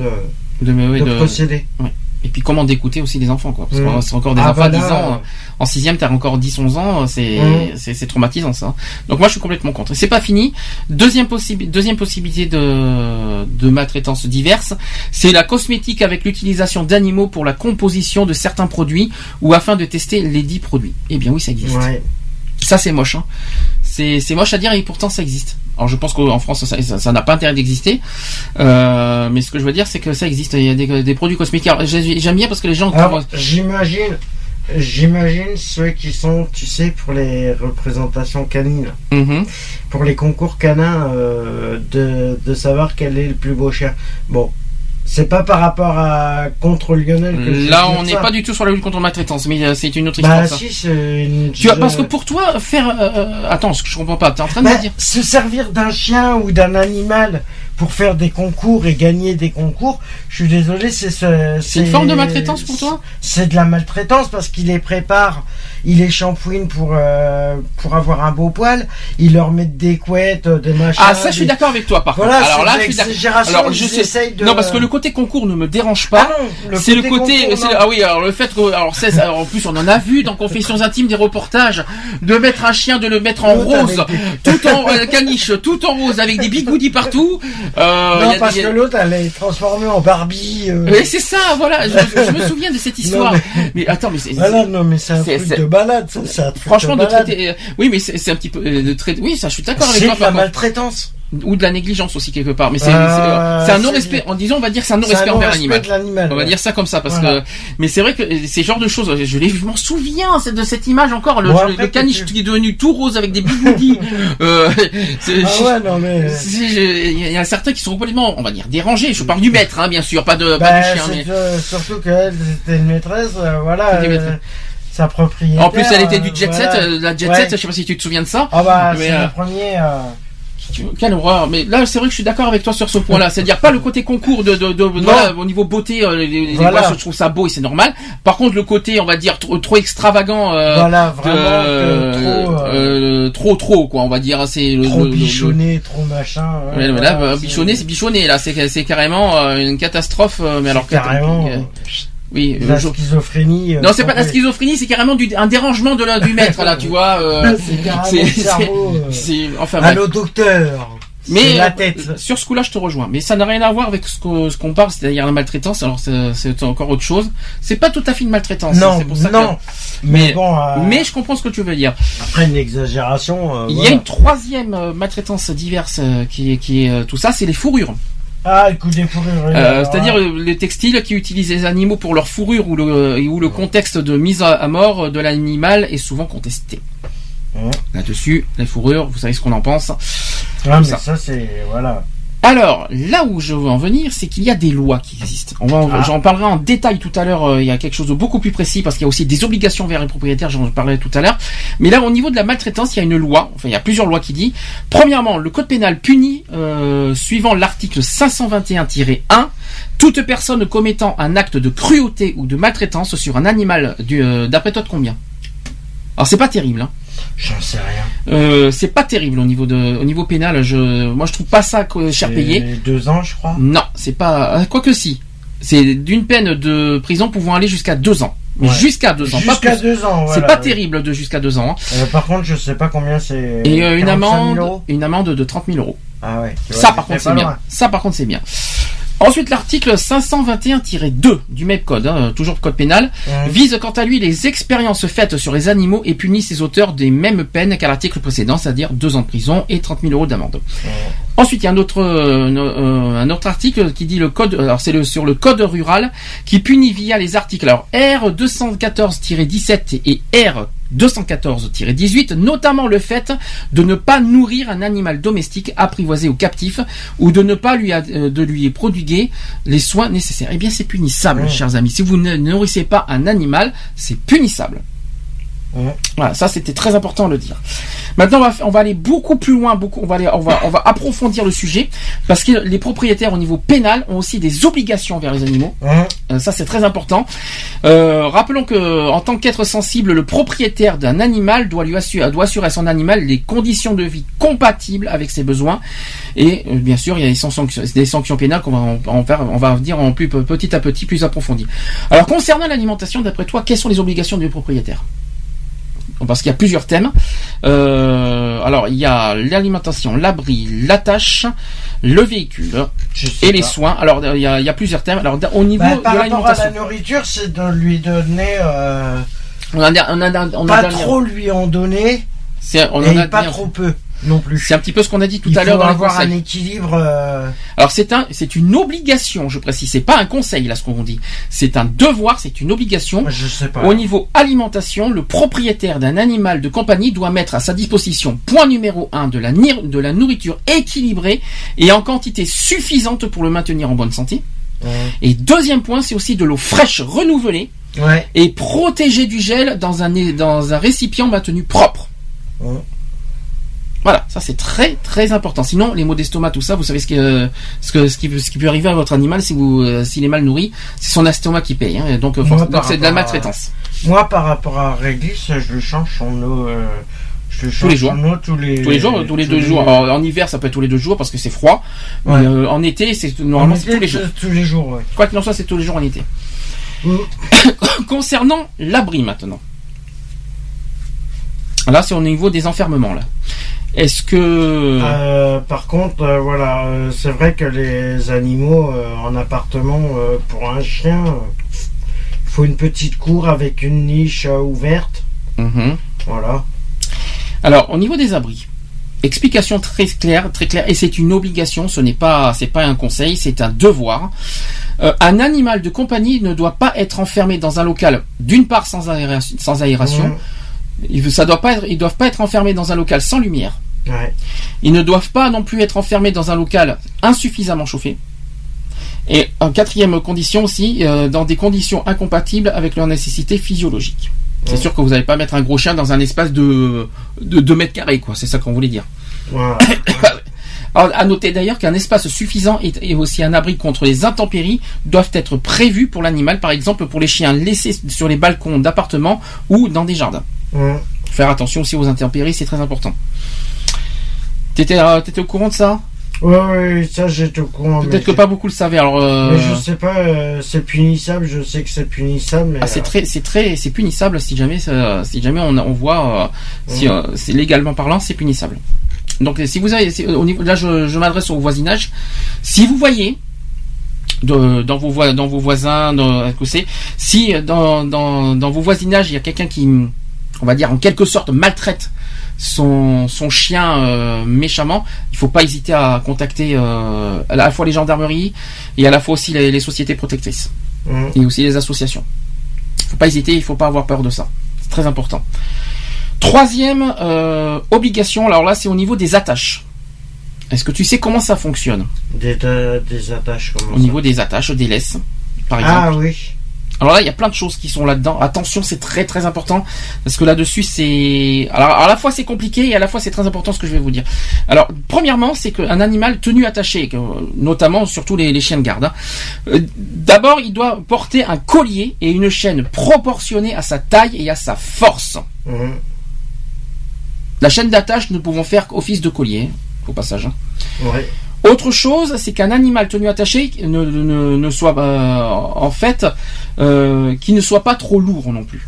de, De, procédé. ouais. Et puis, comment d'écouter aussi des enfants, quoi. Parce que Mm. c'est encore des Ah, enfants bah à 10 là, ans. euh. En sixième, t'as encore 10, 11 ans. C'est, Mm. c'est, traumatisant, ça. Donc, moi, je suis complètement contre. Et c'est pas fini. Deuxième, deuxième possibilité de, de maltraitance diverse, c'est la cosmétique avec l'utilisation d'animaux pour la composition de certains produits ou afin de tester les dits produits. Eh bien, oui, ça existe. Ouais. Ça, c'est moche. Hein. C'est, moche à dire et pourtant ça existe. Alors je pense qu'en France ça, n'a pas intérêt d'exister, euh, mais ce que je veux dire c'est que ça existe. Il y a des, des produits cosmétiques. J'aime bien parce que les gens j'imagine, J'imagine ceux qui sont, tu sais, pour les représentations canines, Mhm. pour les concours canins, euh, de, de savoir quel est le plus beau chien. Bon, c'est pas par rapport à contre Lionel que Là, on n'est pas du tout sur la lutte contre la maltraitance, mais euh, c'est une autre Bah histoire. ça. si, c'est une... Tu vois, parce que pour toi, faire. euh, euh, attends, je comprends pas. T'es en train de Bah, me dire. se servir d'un chien ou d'un animal pour faire des concours et gagner des concours, je suis désolé, c'est ce- C'est une forme de maltraitance pour toi? C'est de la maltraitance parce qu'il les prépare, il les shampouine pour euh, pour avoir un beau poil, il leur met des couettes, euh, des machins. Ah, ça, je suis d'accord avec toi, par Voilà, contre. Alors là, je suis d'accord. Alors, je sais. de- Non, parce que le côté concours ne me dérange pas. Ah c'est le côté concours, ah oui, alors le fait que. Alors, c'est, alors, en plus, on en a vu dans Confessions intimes des reportages de mettre un chien, de le mettre en rose, avec tout en euh, caniche, tout en rose, avec des bigoudis partout. Euh, non, y a- parce y a- que l'autre, elle est transformée en Barbie. euh. Oui, c'est ça, voilà. Je, je me souviens de cette histoire. Non, mais... mais- attends, mais c'est. Voilà, non, mais c'est un c'est- truc c'est- de balade, ça, c'est un truc Franchement, de de traiter. euh, Oui, mais c'est c'est un petit peu euh, de traiter. Oui, ça, je suis d'accord avec C'est toi. de la maltraitance. Ou de la négligence aussi quelque part. Mais c'est Euh, c'est, euh, c'est un c'est non-respect. En disant, on va dire c'est un C'est un non-respect envers l'animal. On va ouais. dire ça comme ça parce Voilà. que. Mais c'est vrai que euh, ces genres de choses, je, je m'en souviens de cette image encore. Le, Bon, le- après, le caniche qui est devenu tout rose avec des bigoudis. euh, Ah ouais, non, mais. je- Il y a certains qui sont complètement, on va dire, dérangés. Je parle du maître, hein, bien sûr, pas de, Bah, pas du chien. Mais... que- surtout qu'elle était une maîtresse, euh, voilà, C'était euh, sa propriétaire. En plus, elle était du euh, jet set, voilà. euh, la jet Ouais. set. Je sais pas si tu te souviens de ça. Ah bah, c'est euh, le premier. euh, Quelle horreur Mais là, c'est vrai que je suis d'accord avec toi sur ce point-là. C'est-à-dire pas le côté concours de, de, de- voilà, au niveau beauté, euh, les, les Voilà. je trouve ça beau et c'est normal. Par contre, le côté, on va dire trop, trop extravagant, euh, Voilà, vraiment, de- que trop, euh, trop, trop, quoi. On va dire, c'est le, trop le- le- bichonné, trop machin. ouais, voilà, là, bah, bichonné, c'est bichonné. Là, c'est c'est carrément euh, une catastrophe. euh, Mais alors carrément, euh, oui. La je- schizophrénie. euh, Non, c'est pas la schizophrénie, c'est carrément du, un dérangement de du maître, là, tu vois. euh, C'est euh, enfin. Allô, docteur. Mais la euh, tête. sur ce coup-là, je te rejoins. Mais ça n'a rien à voir avec ce qu'on ce parle, c'est-à-dire la maltraitance. Alors c'est encore autre chose. C'est pas tout à fait une maltraitance. Non, c'est pour ça non. que- Mais Mais, bon, euh, mais je comprends ce que tu veux dire. Après une exagération. euh, Il y a une troisième euh, maltraitance diverse euh, qui est qui est euh, tout ça, c'est les fourrures. Ah, le coup des fourrures. oui, Euh, C'est-à-dire les textiles qui utilisent les animaux pour leur fourrure ou le, ou le contexte de mise à, mort de l'animal est souvent contesté. Là-dessus, les fourrures, vous savez ce qu'on en pense. Ah, mais ça. ça, c'est. Voilà. Alors, là où je veux en venir, c'est qu'il y a des lois qui existent. Ah. J'en parlerai en détail tout à l'heure. euh, il y a quelque chose de beaucoup plus précis parce qu'il y a aussi des obligations vers les propriétaires. J'en parlerai tout à l'heure. Mais là, au niveau de la maltraitance, il y a une loi. Enfin, il y a plusieurs lois qui dit. Premièrement, le code pénal punit, euh, suivant l'article 521-1, toute personne commettant un acte de cruauté ou de maltraitance sur un animal. du- euh, D'après toi, de combien? Alors, c'est pas terrible. Hein. J'en sais rien. Euh, c'est pas terrible au niveau de, au niveau pénal. Je, moi, je trouve pas ça euh, cher payé. Deux ans, je crois. Non, c'est pas. euh, Quoique si. C'est d'une peine de prison pouvant aller jusqu'à deux ans. Ouais. Jusqu'à deux ans, Jusqu'à deux ans, C'est pas oui. terrible de jusqu'à deux ans. hein. Euh, par contre, je sais pas combien c'est. Et euh, une 45 000 amende, euros une amende de 30 000 euros. Ah ouais. vois, Ça, par contre, c'est bien. Ça, par contre, c'est bien. Ensuite, l'article 521-2 du même code, hein, toujours code pénal, vise quant à lui les expériences faites sur les animaux et punit ses auteurs des mêmes peines qu'à l'article précédent, c'est-à-dire deux ans de prison et 30 000 euros d'amende. Ensuite, il y a un autre, euh, euh, un autre article qui dit le code, alors c'est le, sur le code rural, qui punit via les articles. Alors R 214-17 et R 214-18, notamment le fait de ne pas nourrir un animal domestique apprivoisé ou captif, ou de ne pas lui, euh, de lui prodiguer les soins nécessaires. Eh bien, c'est punissable, Ouais. chers amis. Si vous ne nourrissez pas un animal, c'est punissable. Voilà, ça c'était très important de le dire. Maintenant, on va, on va aller beaucoup plus loin, beaucoup, on va aller, on va, on va approfondir le sujet parce que les propriétaires au niveau pénal ont aussi des obligations vers les animaux. Ouais. Euh, ça c'est très important. Euh, rappelons que en tant qu'être sensible, le propriétaire d'un animal doit lui assurer, doit assurer à son animal les conditions de vie compatibles avec ses besoins. Et euh, bien sûr, il y a des sanctions, des sanctions pénales qu'on va en, en faire, on va dire en plus petit à petit, plus approfondi. Alors concernant l'alimentation, d'après toi, quelles sont les obligations du propriétaire? Parce qu'il y a plusieurs thèmes. Euh, alors, il y a l'alimentation, l'abri, la tâche, le véhicule et les soins. Alors, il y a, il y a plusieurs thèmes. Alors, au niveau Bah, de par rapport à la nourriture, c'est de lui donner. euh, on a, on a, on a pas trop lui en donner c'est- on et en a pas trop peu. Non plus. C'est un petit peu ce qu'on a dit tout Il à l'heure dans les avoir conseils. un équilibre. euh, Alors c'est un, c'est une obligation, je précise. C'est pas un conseil là ce qu'on dit. C'est un devoir, c'est une obligation. Je sais pas. Au niveau alimentation, le propriétaire d'un animal de compagnie doit mettre à sa disposition, point numéro un, de la, de la nourriture équilibrée et en quantité suffisante pour le maintenir en bonne santé. Et deuxième point, c'est aussi de l'eau fraîche renouvelée Ouais. et protégée du gel dans un, dans un récipient maintenu propre. Ouais. Voilà, ça c'est très très important. Sinon, les maux d'estomac, tout ça, vous savez ce, que, ce, que, ce, qui, peut- ce qui peut arriver à votre animal si vous euh, s'il est mal nourri, c'est son estomac qui paye. hein. donc, euh, c'est de la à- maltraitance. Moi, par rapport à Réglisse, je change son eau. euh, je Tous les jours. son eau tous les Tous les jours, tous les deux jours. Alors, en hiver, ça peut être tous les deux jours parce que c'est froid. Ouais. Mais, euh, en été, c'est normalement été, tous les jours. Tous les jours, ouais. Quoi qu'il en soit, c'est tous les jours en été. Mm. Concernant l'abri maintenant. Là, c'est au niveau des enfermements là. Est-ce que Euh, par contre, euh, voilà, euh, c'est vrai que les animaux euh, en appartement, euh, pour un chien, il faut une petite cour avec une niche euh, ouverte. Mhm. Voilà. Alors, au niveau des abris, explication très claire, très claire, et c'est une obligation, ce n'est pas, c'est pas un conseil, c'est un devoir. Euh, un animal de compagnie ne doit pas être enfermé dans un local, d'une part sans aération, sans aération. Mhm. Il- ça doit pas être, ils doivent pas être enfermés dans un local sans lumière. Ouais. Ils ne doivent pas non plus être enfermés dans un local insuffisamment chauffé. Et en quatrième condition aussi, euh, dans des conditions incompatibles avec leurs nécessités physiologiques. C'est Ouais. sûr que vous n'allez pas mettre un gros chien dans un espace de, de 2 mètres carrés, quoi. C'est ça qu'on voulait dire. Voilà. Alors, à noter d'ailleurs qu'un espace suffisant et aussi un abri contre les intempéries doivent être prévus pour l'animal, par exemple pour les chiens laissés sur les balcons d'appartements ou dans des jardins. Mhm. Faire attention aussi aux intempéries, c'est très important. T'étais, euh, t'étais au courant de ça? Ouais, ouais, ça j'étais au courant. Peut-être que pas beaucoup le savaient. Alors, euh, Mais je sais pas, euh, c'est punissable, je sais que c'est punissable, mais. ah, c'est euh, très, c'est très, c'est punissable si jamais, si jamais on, on voit, si, euh, c'est légalement parlant, c'est punissable. Donc, si vous avez, au niveau, là, je, je m'adresse au voisinage. Si vous voyez de- dans vos dans vos voisins, dans, si dans, dans, dans vos voisinages il y a quelqu'un qui, on va dire en quelque sorte maltraite son, son chien euh, méchamment, il faut pas hésiter à contacter euh, à la fois les gendarmeries et à la fois aussi les, les sociétés protectrices mhm. et aussi les associations. Il faut pas hésiter, il faut pas avoir peur de ça. C'est très important. Troisième euh, obligation, alors là c'est au niveau des attaches. Est-ce que tu sais comment ça fonctionne? Des, attaches Au niveau des attaches, des laisses, par exemple. Ah oui. Alors là, il y a plein de choses qui sont là-dedans. Attention, c'est très très important parce que là-dessus, c'est alors à la fois c'est compliqué et à la fois c'est très important ce que je vais vous dire. Alors, premièrement, c'est qu'un animal tenu attaché, notamment surtout les, les chiens de garde, hein, euh, d'abord, il doit porter un collier et une chaîne proportionnée à sa taille et à sa force. Mhm. La chaîne d'attache ne pouvant faire qu'office de collier, au passage. hein. Ouais. Autre chose, c'est qu'un animal tenu attaché ne, ne, ne soit euh, en fait euh, qui ne soit pas trop lourd non plus.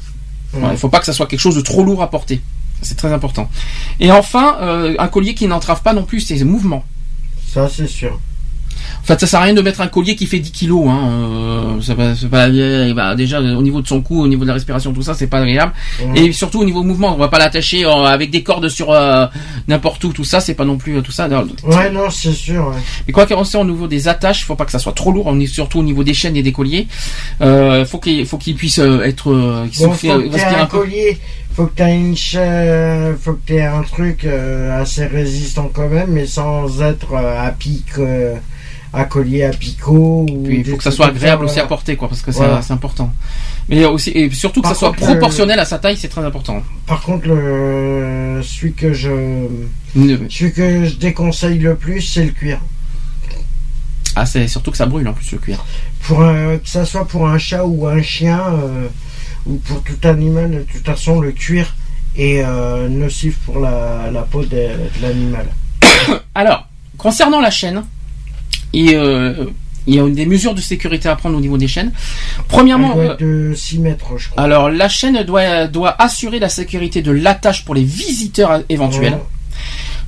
Voilà, il faut pas que ça soit quelque chose de trop lourd à porter. C'est très important. Et enfin, euh, un collier qui n'entrave pas non plus ses mouvements. Ça c'est sûr. En fait, ça sert à rien de mettre un collier qui fait 10 kilos. Hein. euh, c'est pas- euh, bah, déjà au niveau de son cou, au niveau de la respiration, tout ça, c'est pas agréable. Et surtout au niveau mouvement, on va pas l'attacher euh, avec des cordes sur euh, n'importe où, tout ça, c'est pas non plus euh, tout ça. Alors, Ouais, non, c'est sûr. ouais. mais quoi qu'il en soit, au niveau des attaches, il faut pas que ça soit trop lourd. On est surtout au niveau des chaînes et des colliers. Euh, faut qu'il faut qu'il puisse être euh, qu'il Bon, faut que un un collier, faut que t'aies une chaîne, faut que t'aies un truc euh, assez résistant quand même, mais sans être à pic, euh, à collier à picot. Ou Puis il faut que ça soit agréable aussi à porter, quoi, parce que c'est Voilà. c'est important. Mais aussi et surtout que Par ça soit contre, euh, proportionnel à sa taille, c'est très important. Par contre, le, celui que je, Ne- celui que je déconseille le plus, c'est le cuir. Ah, c'est surtout que ça brûle en plus le cuir. Pour un, que ça soit pour un chat ou un chien, euh, ou pour tout animal, de toute façon, le cuir est euh, nocif pour la, la peau de, de l'animal. Alors, concernant la chaîne, et, euh, il y a des mesures de sécurité à prendre au niveau des chaînes. Elle Premièrement, doit euh, être de 6 mètres, je crois. alors la chaîne doit, doit assurer la sécurité de l'attache pour les visiteurs éventuels. Ouais.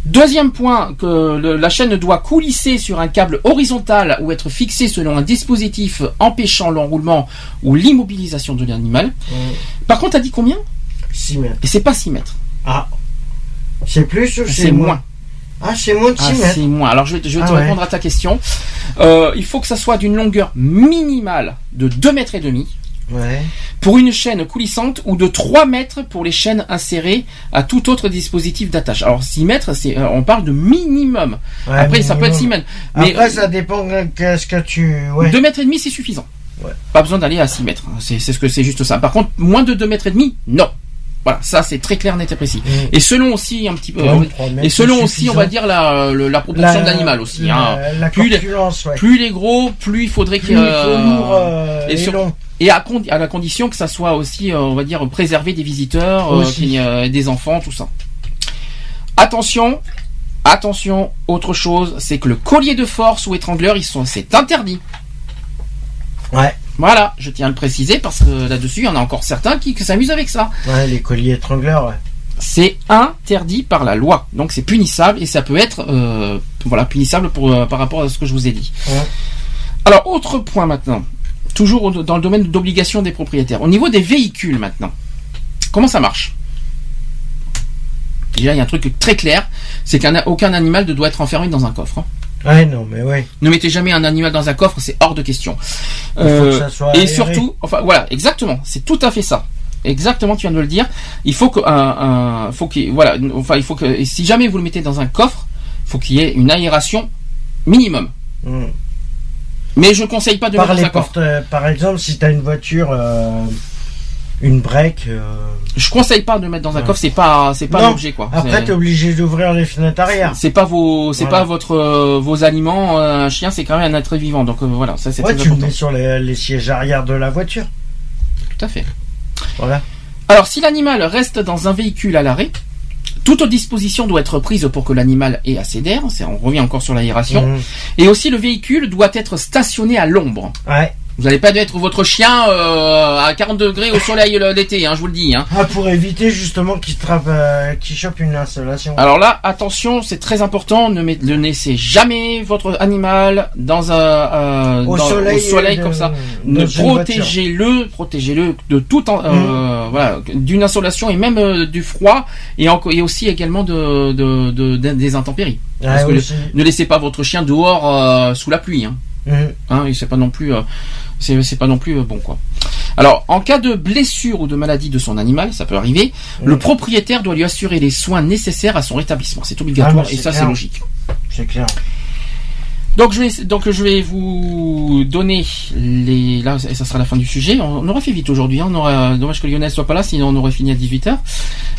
Deuxième point, que le- la chaîne doit coulisser sur un câble horizontal ou être fixée selon un dispositif empêchant l'enroulement ou l'immobilisation de l'animal. Ouais. Par contre, t'as dit combien? 6 mètres. Et c'est pas 6 mètres, Ah. C'est plus ou c'est c'est moins? moins Ah, c'est moins de 6 Ah, c'est moins. Alors je vais, te- je vais te Ah ouais. répondre à ta question. Euh, il faut que ça soit d'une longueur minimale de 2 mètres et demi Ouais. pour une chaîne coulissante ou de 3 mètres pour les chaînes insérées à tout autre dispositif d'attache. Alors 6 mètres, c'est, euh, on parle de minimum. Ouais, Après, ça peut être minimum. 6 mètres. Mais Après, ça dépend de qu'est-ce que tu. Ouais. 2 mètres et demi, c'est suffisant. Ouais. Pas besoin d'aller à 6 mètres. C'est, c'est ce que c'est juste ça. Par contre, moins de 2 mètres et demi, non. Voilà, ça c'est très clair, net et précis. Mm. Et selon aussi un petit peu, Ouais, euh, et selon aussi, on va dire la, la proportion l'animal aussi. la- hein. la plus, les, ouais. plus il est gros, plus il faudrait qu'il lourd, euh, et, et sur- long. et à, la condition que ça soit aussi, euh, on va dire, préservé des visiteurs, euh, euh, des enfants, tout ça. Attention, attention, autre chose, c'est que le collier de force ou étrangleur, ils sont, c'est interdit. Ouais. Voilà, je tiens à le préciser parce que là-dessus, il y en a encore certains qui, qui s'amusent avec ça. Ouais, les colliers étrangleurs, ouais. C'est interdit par la loi, donc c'est punissable et ça peut être, euh, voilà, punissable pour, euh, par rapport à ce que je vous ai dit. Ouais. Alors, autre point maintenant, toujours dans le domaine d'obligation des propriétaires. Au niveau des véhicules maintenant, comment ça marche? Déjà, il y a un truc très clair, c'est qu'aucun animal ne doit être enfermé dans un coffre. hein. Ouais, non, mais ouais. Ne mettez jamais un animal dans un coffre, c'est hors de question. Il faut que ça soit et aéré. surtout, enfin voilà, exactement, c'est tout à fait ça. Exactement, tu viens de le dire. Il faut que, un, un- faut qu'il, voilà, enfin, il faut que, si jamais vous le mettez dans un coffre, il faut qu'il y ait une aération minimum. Mm. Mais je conseille pas de Par, mettre dans les un coffre. portes, euh, par exemple, si t'as une voiture, euh, une break. euh, Je conseille pas de le mettre dans un coffre, c'est pas, c'est pas l'objet quoi. Après, t'es obligé d'ouvrir les fenêtres arrière. c'est pas vos, c'est Voilà. pas votre, euh, vos aliments. euh, Un chien, c'est quand même un être vivant, donc voilà, ça c'est Ouais, très tu le mets sur les, les sièges arrière de la voiture. Tout à fait. Voilà. Alors, si l'animal reste dans un véhicule à l'arrêt, toute disposition doit être prise pour que l'animal ait assez d'air. On revient encore sur l'aération. Mhm. Et aussi, le véhicule doit être stationné à l'ombre. Ouais. Vous n'allez pas être votre chien euh, à 40 degrés au soleil le- l'été, hein, je vous le dis. Hein. Ah, pour éviter justement qu'il trappe, euh, qu'il chope une installation. Alors là, attention, c'est très important. Ne, met- ne laissez jamais votre animal dans un euh, Au dans- soleil, de- comme ça. Ne protégez-le, protégez-le de tout en- Mm. voilà, d'une insolation et même du froid et, en- et aussi également de, de- de- de- des intempéries. Ouais, Parce que aussi. ne laissez pas votre chien dehors sous la pluie. Hein. Mhm. Hein, c'est pas non plus, euh, c'est pas non plus euh, bon quoi. Alors, en cas de blessure ou de maladie de son animal, ça peut arriver, Mm. le propriétaire doit lui assurer les soins nécessaires à son rétablissement. C'est obligatoire Ah, et ça c'est logique. C'est clair. Donc je vais donc je vais vous donner les là et ça sera la fin du sujet. On, on aura fait vite aujourd'hui. hein. On aura dommage que Lionel soit pas là, sinon on aurait fini à 18 h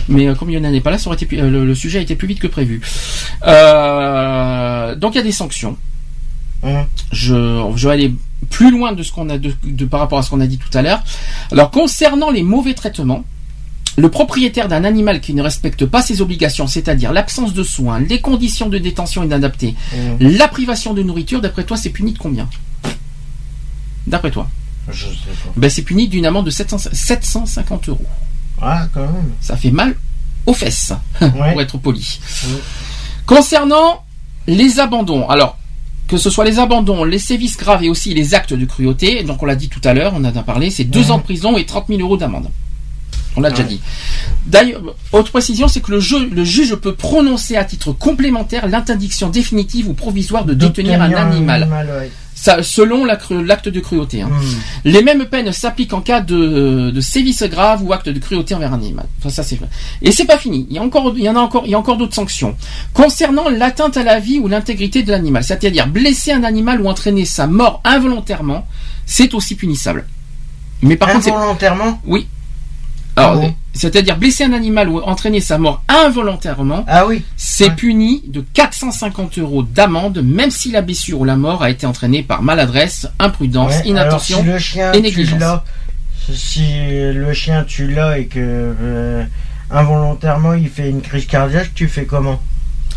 Mais euh, comme Lionel n'est pas là, ça aurait été plus- euh, le, le sujet a été plus vite que prévu. Euh, donc il y a des sanctions. Je, je vais aller plus loin de ce qu'on a de, de- par rapport à ce qu'on a dit tout à l'heure. Alors concernant les mauvais traitements, le propriétaire d'un animal qui ne respecte pas ses obligations, c'est-à-dire l'absence de soins, les conditions de détention inadaptées, Mhm. la privation de nourriture, d'après toi, c'est puni de combien? D'après toi Je sais pas. ben, C'est puni d'une amende de 700 750 euros. Ah, quand même. Ça fait mal aux fesses, Ouais. pour être poli. Mhm. Concernant les abandons, alors que ce soit les abandons, les sévices graves et aussi les actes de cruauté, donc on l'a dit tout à l'heure, on en a parlé, c'est deux ans de prison et 30 000 euros d'amende. On l'a déjà dit. D'ailleurs, autre précision, c'est que le, jeu- le juge peut prononcer à titre complémentaire l'interdiction définitive ou provisoire de détenir un animal, ouais. Ça, selon l'acte de cruauté. hein. Mhm. Les mêmes peines s'appliquent en cas de, de sévices graves ou acte de cruauté envers un animal. Enfin, ça c'est. Et c'est pas fini. Il y a encore, il y en a encore, il y a encore d'autres sanctions concernant l'atteinte à la vie ou l'intégrité de l'animal, c'est-à-dire blesser un animal ou entraîner sa mort involontairement, c'est aussi punissable. Mais par contre, Involontairement? Oui. Alors, Ah c'est-à-dire blesser un animal ou entraîner sa mort involontairement, Ah oui. c'est Ouais. puni de 450 euros d'amende, même si la blessure ou la mort a été entraînée par maladresse, imprudence, Ouais, inattention. alors, si le chien, et négligence. si le chien tu l'as et que euh, involontairement il fait une crise cardiaque, tu fais comment?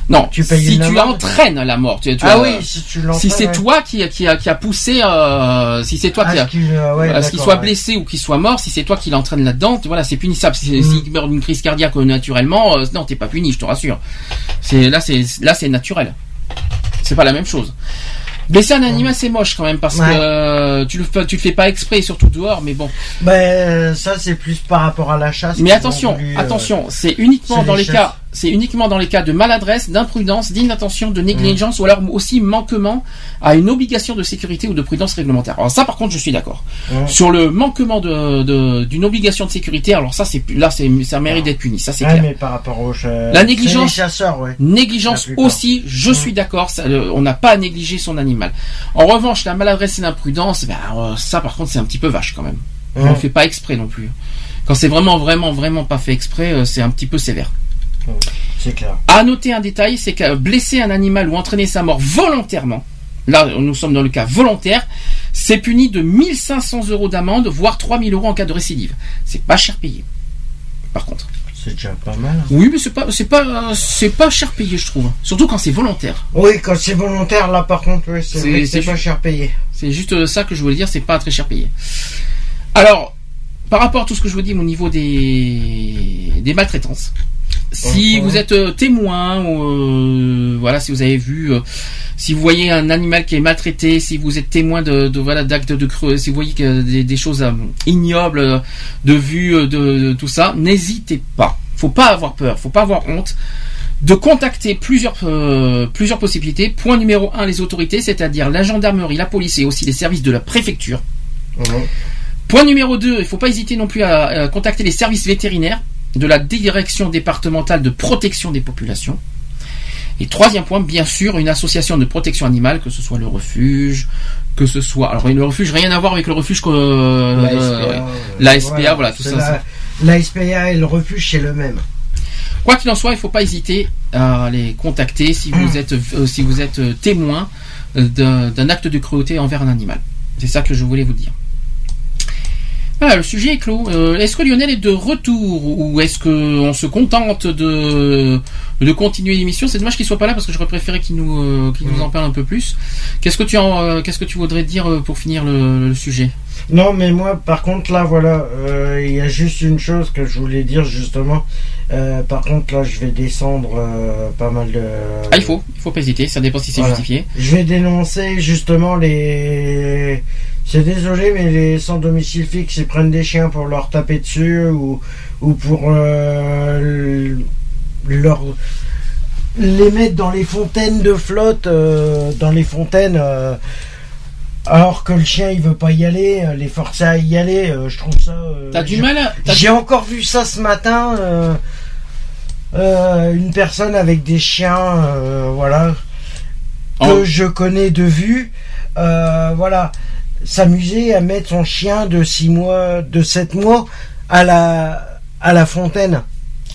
Non, Tu payes si tu entraînes la mort. Tu, tu Ah as- oui, si tu l'entraînes. si c'est ouais. toi qui, qui, a, qui a poussé, euh, si c'est toi Ah, qui a, qu'il, euh, ouais, ce qu'il d'accord, soit ouais. blessé ou qu'il soit mort, si c'est toi qui l'entraîne là-dedans, voilà, c'est punissable. Si, Mm. S'il meurt d'une crise cardiaque euh, naturellement, euh, non, t'es pas puni, je te rassure. C'est là, c'est là, c'est naturel. C'est pas la même chose. Blesser un animal, c'est moche quand même parce Ouais. que euh, tu le fais- tu le fais pas exprès, surtout dehors. Mais bon. Ben, ça c'est plus par rapport à la chasse. Mais attention, voulu, euh, attention, c'est uniquement dans les cas c'est uniquement dans les cas de maladresse, d'imprudence, d'inattention, de négligence ou alors aussi manquement à une obligation de sécurité ou de prudence réglementaire. Alors ça, par contre, je suis d'accord. Sur le manquement de- de- d'une obligation de sécurité, alors ça, c'est là, c'est ça mérite d'être puni. Ça, c'est Ouais, clair. mais par rapport aux La négligence- c'est les chasseurs, ouais. Négligence aussi, je suis d'accord, euh, on n'a pas à négliger son animal. En revanche, la maladresse et l'imprudence, ben, euh, ça par contre c'est un petit peu vache quand même. On ne fait pas exprès non plus. Quand c'est vraiment, vraiment, vraiment pas fait exprès, euh, c'est un petit peu sévère. C'est clair. À noter un détail, c'est que blesser un animal ou entraîner sa mort volontairement, là nous sommes dans le cas volontaire, c'est puni de 1500 euros d'amende, voire 3000 euros en cas de récidive. C'est pas cher payé. Par contre. C'est déjà pas mal. hein. Oui, mais c'est pas, c'est pas, c'est pas cher payé, je trouve. Surtout quand c'est volontaire. Oui, quand c'est volontaire, là par contre, oui, c'est pas cher payé. C'est juste ça que je voulais dire, c'est pas très cher payé. Alors, par rapport à tout ce que je vous dis au niveau des, des maltraitances, si Mhm. vous êtes euh, témoin, euh, voilà, si vous avez vu, euh, si vous voyez un animal qui est maltraité, si vous êtes témoin de, de voilà d'actes de creux, si vous voyez que des, des choses ignobles de vue de, de tout ça, n'hésitez pas. Faut pas avoir peur, faut pas avoir honte de contacter plusieurs euh, plusieurs possibilités. Point numéro un, les autorités, c'est-à-dire la gendarmerie, la police et aussi les services de la préfecture. Point numéro 2, il ne faut pas hésiter non plus à, à contacter les services vétérinaires de la direction départementale de protection des populations. Et troisième point, bien sûr, une association de protection animale, que ce soit le refuge, que ce soit... Alors le refuge, rien à voir avec le refuge que... La euh, SPA, la SPA, voilà, tout ça. La, SPA et le refuge, c'est le même. Quoi qu'il en soit, il ne faut pas hésiter à les contacter si vous êtes, euh, si vous êtes euh, témoin euh, d'un acte de cruauté envers un animal. C'est ça que je voulais vous dire. Voilà, le sujet est clos. Euh, est-ce que Lionel est de retour ou est-ce qu'on se contente de, de continuer l'émission? C'est dommage qu'il soit pas là parce que j'aurais préféré qu'il nous, euh, qu'il nous en parle un peu plus. Qu'est-ce que tu en, euh, qu'est-ce que tu voudrais dire pour finir le, le sujet? Non, mais moi, par contre, là, voilà, il y a juste une chose que je voulais dire, justement. Par contre, là, je vais descendre pas mal de... Ah, il faut, il faut pas hésiter. Ça dépend si c'est Voilà. justifié. Je vais dénoncer, justement, les... C'est désolé, mais les sans domicile fixe, ils prennent des chiens pour leur taper dessus ou, ou pour euh, leur les mettre dans les fontaines de flotte, euh, dans les fontaines, euh, alors que le chien il veut pas y aller, les forcer à y aller, je trouve ça. T'as du mal à- J'ai encore vu ça ce matin. une personne avec des chiens, voilà, que Oh. je connais de vue, voilà, s'amuser à mettre son chien de 6 mois, de 7 mois à la, à la fontaine.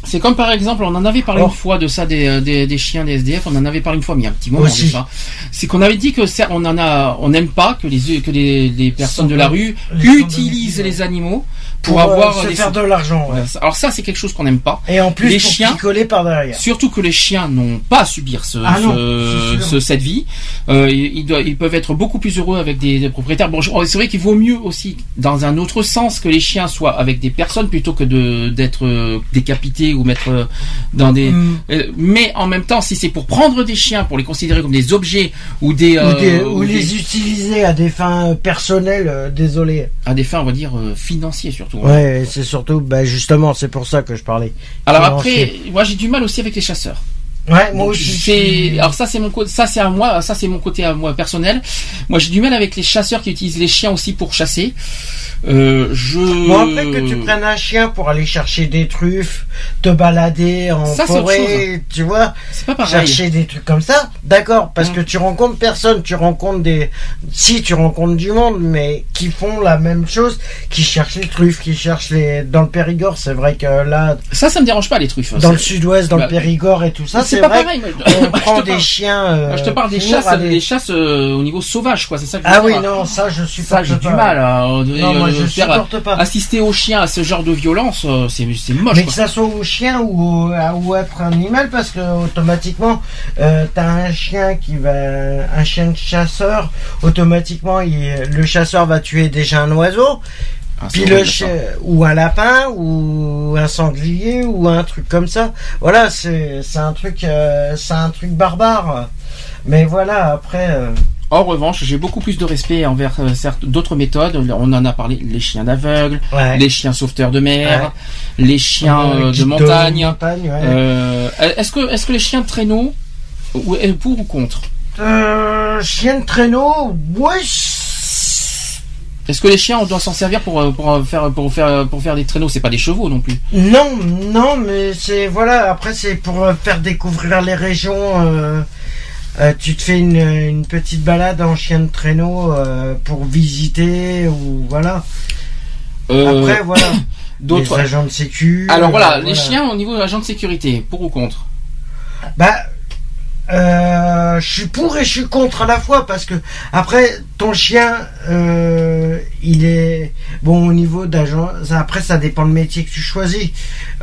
C'est comme par exemple, on en avait parlé Oh. une fois de ça des, euh, des, des chiens des SDF, on en avait parlé une fois, mais il y a un petit moment Aussi. ça. C'est qu'on avait dit que ça, on en a, on n'aime pas que les que les, les personnes de la rue les utilisent les animaux pour, Pour, euh, avoir se des- faire de l'argent, ouais. Alors ça, c'est quelque chose qu'on n'aime pas. Et en plus, les pour chiens, picoler par derrière. surtout que les chiens n'ont pas à subir ce, Ah ce- ce- cette vie. Euh, ils, ils peuvent être beaucoup plus heureux avec des, des propriétaires. Bon, je- c'est vrai qu'il vaut mieux aussi, dans un autre sens, que les chiens soient avec des personnes plutôt que de d'être euh, décapités ou mettre euh, dans des. Mm. Euh, mais en même temps, si c'est pour prendre des chiens, pour les considérer comme des objets ou des, Ou, euh, des- ou ou des- les utiliser à des fins personnelles, désolé. à des fins, on va dire financiers surtout. hein. Ouais, c'est surtout, bah justement, c'est pour ça que je parlais. Alors Financier. après, moi j'ai du mal aussi avec les chasseurs. Ouais, moi Donc, aussi. c'est- alors ça c'est mon côté, ça c'est à moi, ça c'est mon côté à moi personnel. Moi j'ai du mal avec les chasseurs qui utilisent les chiens aussi pour chasser. Euh, je. Bon, après que tu prennes un chien pour aller chercher des truffes, te balader en Ça, forêt, tu vois, C'est pas pareil. chercher des trucs comme ça, d'accord, parce Mm. que tu rencontres personne, tu rencontres des, si tu rencontres du monde, mais qui font la même chose, qui cherchent les truffes, qui cherchent les, dans le Périgord, c'est vrai que là, Ça, ça me dérange pas les truffes. dans le sud-ouest, dans Bah, le Périgord et tout ça, c'est c'est pas vrai pareil. moi, qu'on je prend des chiens. euh, moi, je te parle des chasses, des chasses euh, au niveau sauvage, quoi. C'est ça que je veux Ah oui, non, ça je suis Ça, j'ai du mal euh, Non, moi, je supporte pas. assister aux chiens à ce genre de violence. euh, C'est moche. Mais que ça soit au chien ou ou être un animal, parce que automatiquement, euh, t'as un chien qui va, un chien de chasseur, automatiquement, le chasseur va tuer déjà un oiseau, Chien, ou un lapin, ou un sanglier, ou un truc comme ça. Voilà, c'est, un truc, euh, c'est un truc barbare. Mais voilà, après, euh, En revanche, j'ai beaucoup plus de respect envers euh, certes d'autres méthodes. On en a parlé, les chiens d'aveugle, Ouais. les chiens sauveteurs de mer, les chiens Euh, euh, de montagne. montagne, ouais. Euh, est-ce que est-ce que les chiens de traîneau ou- euh, pour ou contre? Euh, chien de traîneau, ouais. Est-ce que les chiens on doit s'en servir pour euh, pour euh, faire pour faire pour faire des traîneaux C'est pas des chevaux non plus. Non, non, mais c'est voilà. Après, c'est pour euh, faire découvrir les régions. euh, euh, tu te fais une, une petite balade en chien de traîneau euh, pour visiter ou voilà. Euh, Après, voilà. D'autres agents de sécu. Alors voilà, euh, les chiens au niveau de l'agent de sécurité, pour ou contre? Bah, euh, je suis pour et je suis contre à la fois parce que après ton chien, euh, il est bon au niveau d'agent. Après, ça dépend le métier que tu choisis.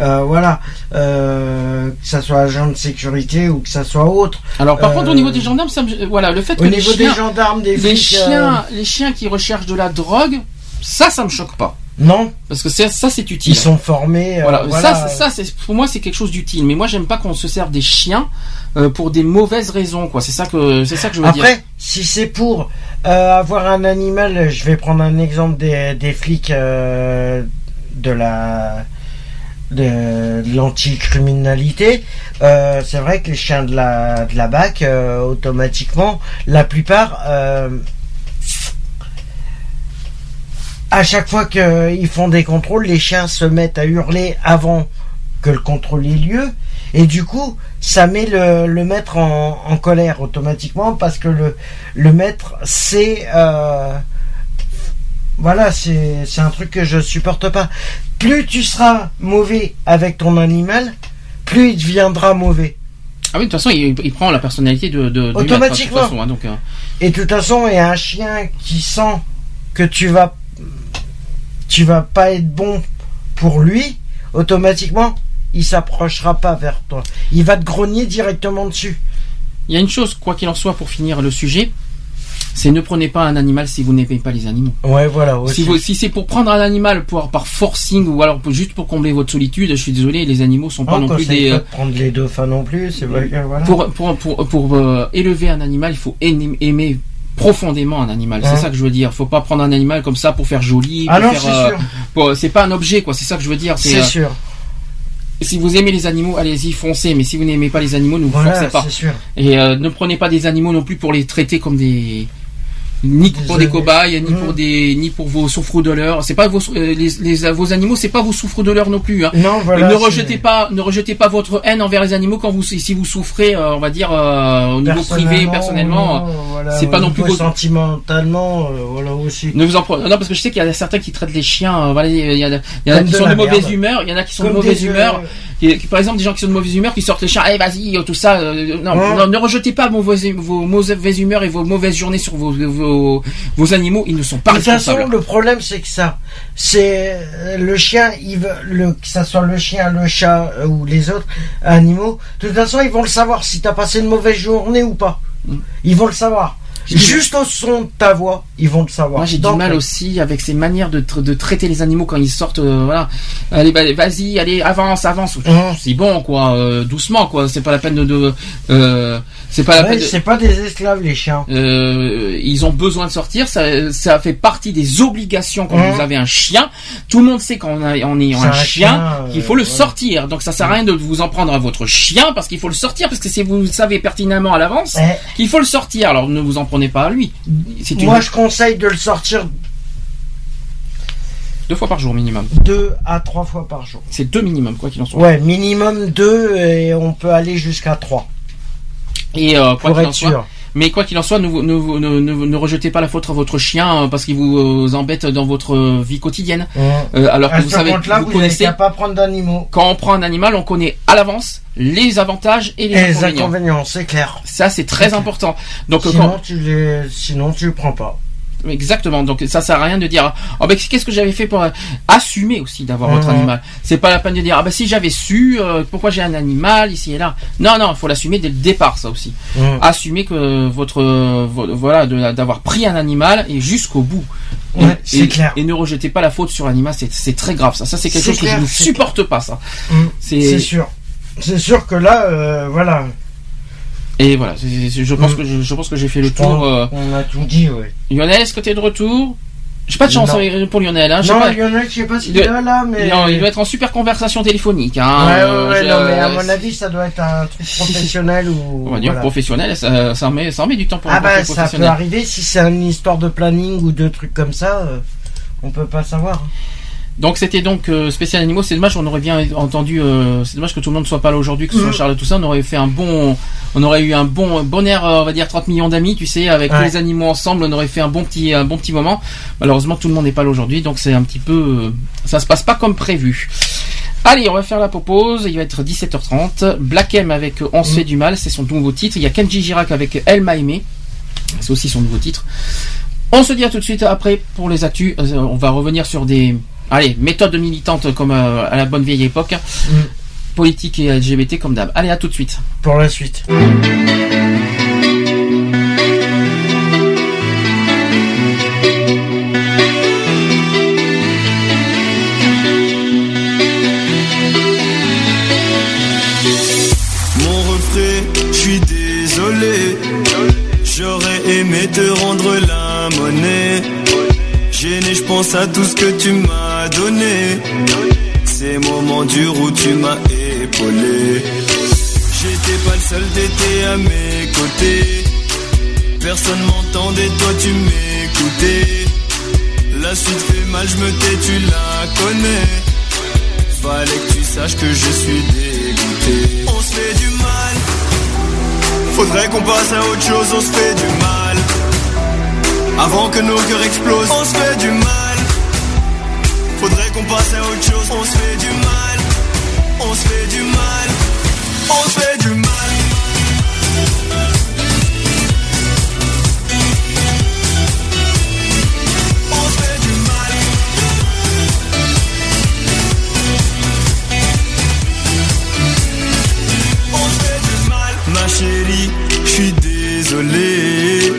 Euh, voilà, que ça soit agent de sécurité ou que ça soit autre. Alors par contre au niveau des gendarmes, ça me- voilà le fait que au les niveau chiens, des gendarmes, des les flics, chiens, les chiens qui recherchent de la drogue, ça, ça me choque pas. Non. Parce que ça, c'est utile. Ils sont formés. euh, Voilà, voilà. ça, ça, c'est pour moi c'est quelque chose d'utile. Mais moi, j'aime pas qu'on se serve des chiens euh, pour des mauvaises raisons, quoi. C'est ça que, c'est ça que je veux dire. Après, si c'est pour euh, avoir un animal, je vais prendre un exemple des, des flics de la de, de l'anticriminalité. Euh, c'est vrai que les chiens de la de la BAC, euh, automatiquement, la plupart. euh, à chaque fois qu'ils font des contrôles, les chiens se mettent à hurler avant que le contrôle ait lieu. Et du coup, ça met le, le maître en, en colère automatiquement parce que le, le maître, c'est... euh, voilà, c'est un truc que je supporte pas. Plus tu seras mauvais avec ton animal, plus il deviendra mauvais. Ah oui, de toute façon, il, il prend la personnalité de, de hein, de toute Automatiquement. façon, hein, donc, euh, Et de toute façon, il y a un chien qui sent que tu vas, tu vas pas être bon pour lui, automatiquement, il s'approchera pas vers toi. Il va te grogner directement dessus. il y a une chose, quoi qu'il en soit, pour finir le sujet, c'est ne prenez pas un animal si vous n'aimez pas les animaux. Ouais, voilà. Aussi. Si, vous- si c'est pour prendre un animal pour, par forcing ou alors pour- juste pour combler votre solitude, je suis désolé, les animaux sont pas On non plus des. pas euh, de prendre les dauphins non plus, c'est voilà. Pour, pour, pour, pour, euh, élever un animal, il faut aimer profondément un animal. C'est ça que je veux dire. Faut pas prendre un animal comme ça pour faire joli. Ah c'est euh, sûr. pour- C'est pas un objet, quoi. C'est ça que je veux dire. C'est euh, sûr. Si vous aimez les animaux, allez-y, foncez. Mais si vous n'aimez pas les animaux, ne vous Voilà, forcez pas. c'est sûr. Et euh, ne prenez pas des animaux non plus pour les traiter comme des ni pour des cobayes, ni pour des, ni pour vos souffres-douleurs. C'est pas vos, euh, les, les- vos animaux, c'est pas vos souffres-douleurs non plus. Hein. Non, voilà. ne rejetez pas, ne rejetez pas votre haine envers les animaux quand vous, si vous souffrez, euh, on va dire euh, au niveau privé, personnellement. voilà, c'est pas non plus votre- sentimentalement, euh, voilà aussi. Ne vous en prenez. Non, parce que je sais qu'il y a certains qui traitent les chiens. euh, voilà, il y en a, il y en a Comme qui sont de mauvaise humeur. Il y en a qui sont de mauvaise humeur. euh, Qui- qui- par exemple, des gens qui sont de mauvaise humeur, qui sortent les chiens. Allez, vas-y, tout ça. euh, non, Ouais. non, ne rejetez pas vos, mauvaises- vos mauvaises humeurs et vos mauvaises journées sur vos, vos, vos animaux. Ils ne sont pas De toute façon, responsables. le problème, c'est que ça, c'est euh, le chien, il veut, le, que ça soit le chien, le chat euh, ou les autres animaux. De toute façon, ils vont le savoir si t'as passé une mauvaise journée ou pas. Mm. Ils vont le savoir. Juste au son de ta voix, ils vont le savoir. Moi, j'ai du mal aussi avec ces manières de, tra- de traiter les animaux quand ils sortent. euh, voilà, allez, bah, vas-y, allez, avance, avance. Mhm. C'est bon, quoi, euh, doucement, quoi. C'est pas la peine de, de euh, c'est pas la ouais, peine. de- c'est pas des esclaves, les chiens. Euh, ils ont besoin de sortir, ça, ça fait partie des obligations quand vous avez un chien. Tout le monde sait quand on, a, on est C'est un, un chien, qu'il faut le sortir. Donc ça sert à rien de vous en prendre à votre chien parce qu'il faut le sortir parce que si vous le savez pertinemment à l'avance Eh, qu'il faut le sortir. Alors ne vous en prenez pas à lui. Une moi, je conseille de le sortir deux fois par jour minimum. deux à trois fois par jour. C'est deux minimum quoi qu'il en soit. Ouais, minimum deux et on peut aller jusqu'à trois. Et euh, quoi Pour qu'il en être soit. sûr. Mais quoi qu'il en soit, ne, vous- ne, vous- ne, ne- ne rejetez pas la faute à votre chien euh, parce qu'il vous euh, embête dans votre euh, vie quotidienne. Euh, alors que à vous savez, vous connaissez pas prendre d'animaux. quand on prend un animal, on connaît à l'avance les avantages et les Et inconvénients. inconvénients, c'est clair. Ça, c'est très important. Donc, Sinon, quand- tu les, sinon tu le prends pas. Exactement. Donc, ça sert à rien de dire, oh, ben, qu'est-ce que j'avais fait pour euh, assumer aussi d'avoir votre animal? C'est pas la peine de dire, ah ben, si j'avais su, euh, pourquoi j'ai un animal ici et là? Non, non, il faut l'assumer dès le départ, ça aussi. Assumer que votre, vo- voilà, d'avoir pris un animal et jusqu'au bout. Et- Ouais, c'est clair. Et ne rejetez pas la faute sur l'animal, c'est très grave. Ça, ça c'est quelque chose clair, que je ne supporte pas. Ça. C'est C'est sûr. C'est sûr que là, euh, voilà. Et voilà, je pense que je, je pense que j'ai fait le tour. euh. On a tout dit, ouais. Lionel, est-ce que t'es de retour? J'ai pas de chance Non. pour Lionel. Hein, Non, pas. Lionel, je sais pas s'il Il est doit- là, mais. Non, il doit être en super conversation téléphonique. Hein. Ouais, ouais, ouais, non, mais à mon avis, ça doit être un truc professionnel ou. On va dire voilà. professionnel, ça, ça, en met, ça met du temps pour Ah bah, ça peut arriver si c'est une histoire de planning ou de trucs comme ça, euh, on peut pas savoir. Donc c'était donc euh, spécial animaux. C'est dommage, on aurait bien entendu. euh, c'est dommage que tout le monde soit pas là aujourd'hui, que ce soit Mm. Charles et tout ça. On aurait fait un bon, on aurait eu un bon, bon air, euh, on va dire 30 millions d'amis, tu sais, avec tous les animaux ensemble. On aurait fait un bon petit, un bon petit moment. Malheureusement, tout le monde n'est pas là aujourd'hui, donc c'est un petit peu, euh, ça se passe pas comme prévu. Allez, on va faire la pause. Il va être 17h30. Black M avec On se fait du mal, c'est son nouveau titre. Il y a Kenji Girac avec Elle m'a aimé. C'est aussi son nouveau titre. On se dit à tout de suite après pour les actus. On va revenir sur des allez, méthodes militantes comme euh, à la bonne vieille époque. Politique et LGBT comme d'hab. Allez, à tout de suite. Pour la suite. Mon refrain, je suis désolé. J'aurais aimé te rendre à tout ce que tu m'as donné. Ces moments durs où tu m'as épaulé. J'étais pas le seul, t'étais à mes côtés. Personne m'entendait, toi tu m'écoutais. La suite fait mal, je me tais, tu la connais. Fallait que tu saches que je suis dégoûté. On se fait du mal. Faudrait qu'on passe à autre chose, on se fait du mal. Avant que nos cœurs explosent, on se fait du mal. Faudrait qu'on passe à autre chose, on se fait du mal. On se fait du mal. On se fait du mal. Ma chérie, je suis désolé.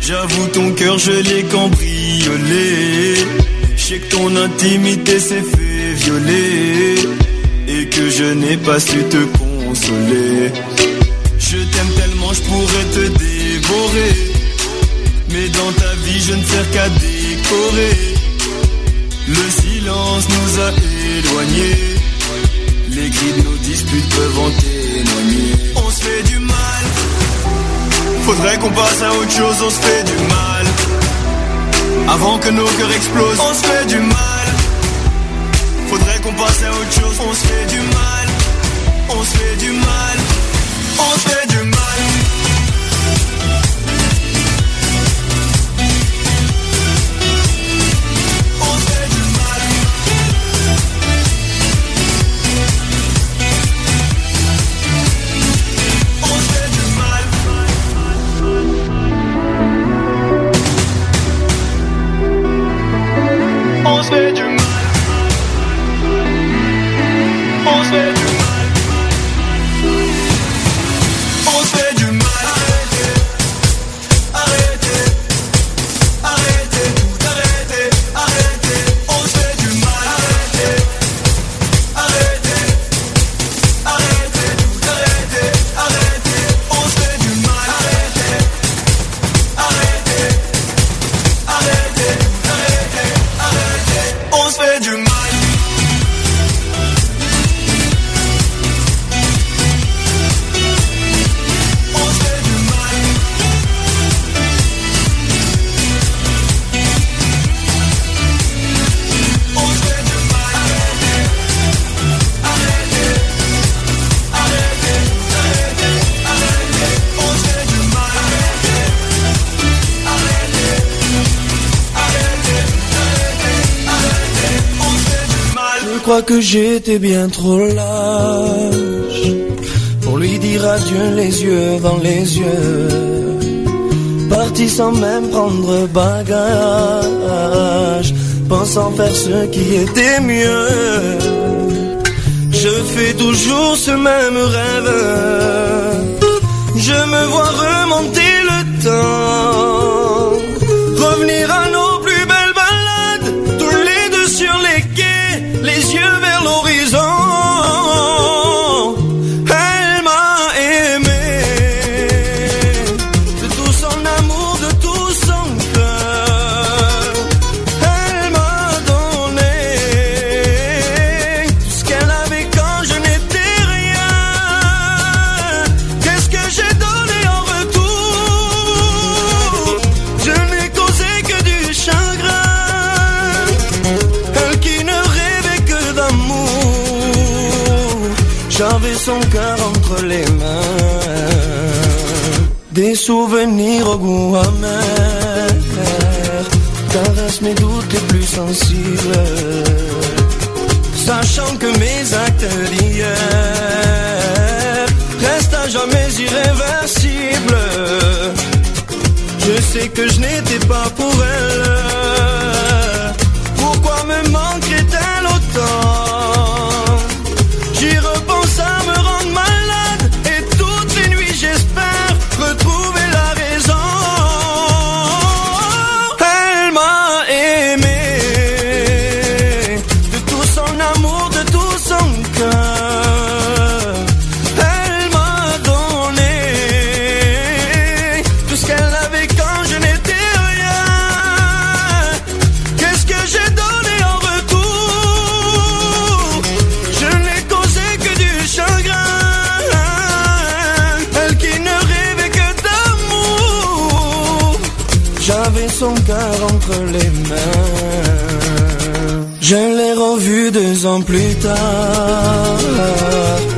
J'avoue ton cœur je l'ai cambriolé. Sais que ton intimité s'est fait violer. Et que je n'ai pas su te consoler. Je t'aime tellement, je pourrais te dévorer. Mais dans ta vie, je ne sers qu'à décorer. Le silence nous a éloignés. Les cris de nos disputes peuvent en témoigner. On se fait du mal. Faudrait qu'on passe à autre chose, on se fait du mal. Avant que nos cœurs explosent, on se fait du mal. Faudrait qu'on passe à autre chose, on se fait du mal. On se fait du mal. On se fait du mal. On que j'étais bien trop lâche pour lui dire adieu les yeux dans les yeux. Parti sans même prendre bagage, pensant faire ce qui était mieux. Je fais toujours ce même rêve. Souvenirs au goût amer. Caresse mes doutes les plus sensibles. Sachant que mes actes d'hier restent à jamais irréversibles. Je sais que je n'étais pas pour elle.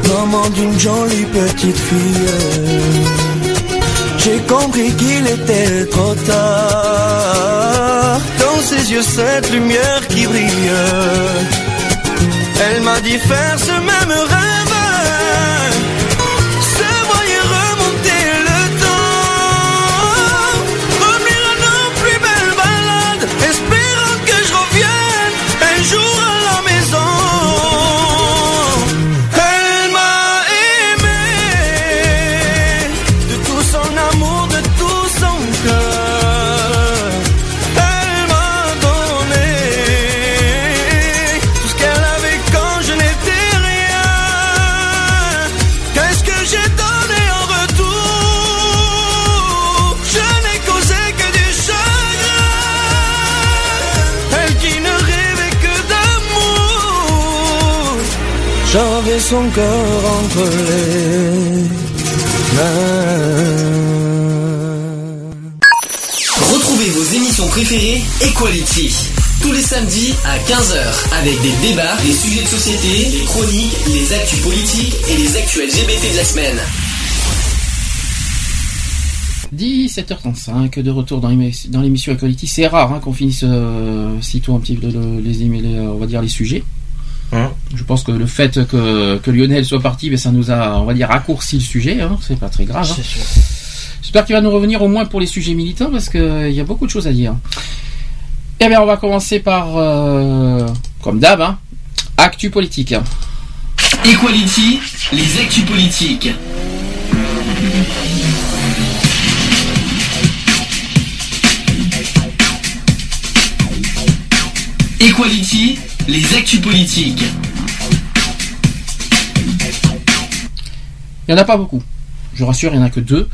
Maman d'une jolie petite fille. J'ai compris qu'il était trop tard. Dans ses yeux, cette lumière qui brille. Elle m'a dit faire ce même rêve. Son cœur entre les mains. Retrouvez vos émissions préférées Equality. Tous les samedis à 15h avec des débats, des sujets de société, des chroniques, les actus politiques et les actus LGBT de la semaine. 17h35 de retour dans l'émi- dans l'émission Equality. C'est rare hein, qu'on finisse euh, sitôt un petit peu le- les, on va dire les sujets. Je pense que le fait que, que Lionel soit parti, ben, ça nous a, on va dire, raccourci le sujet. Hein, c'est pas très grave. hein. J'espère qu'il va nous revenir au moins pour les sujets militants parce qu'il y a beaucoup de choses à dire. Eh bien, on va commencer par, euh, comme d'hab, hein, actu politique. Equality, les actus politiques. Equality, les actus politiques. Il n'y en a pas beaucoup. Je rassure, il n'y en a que deux.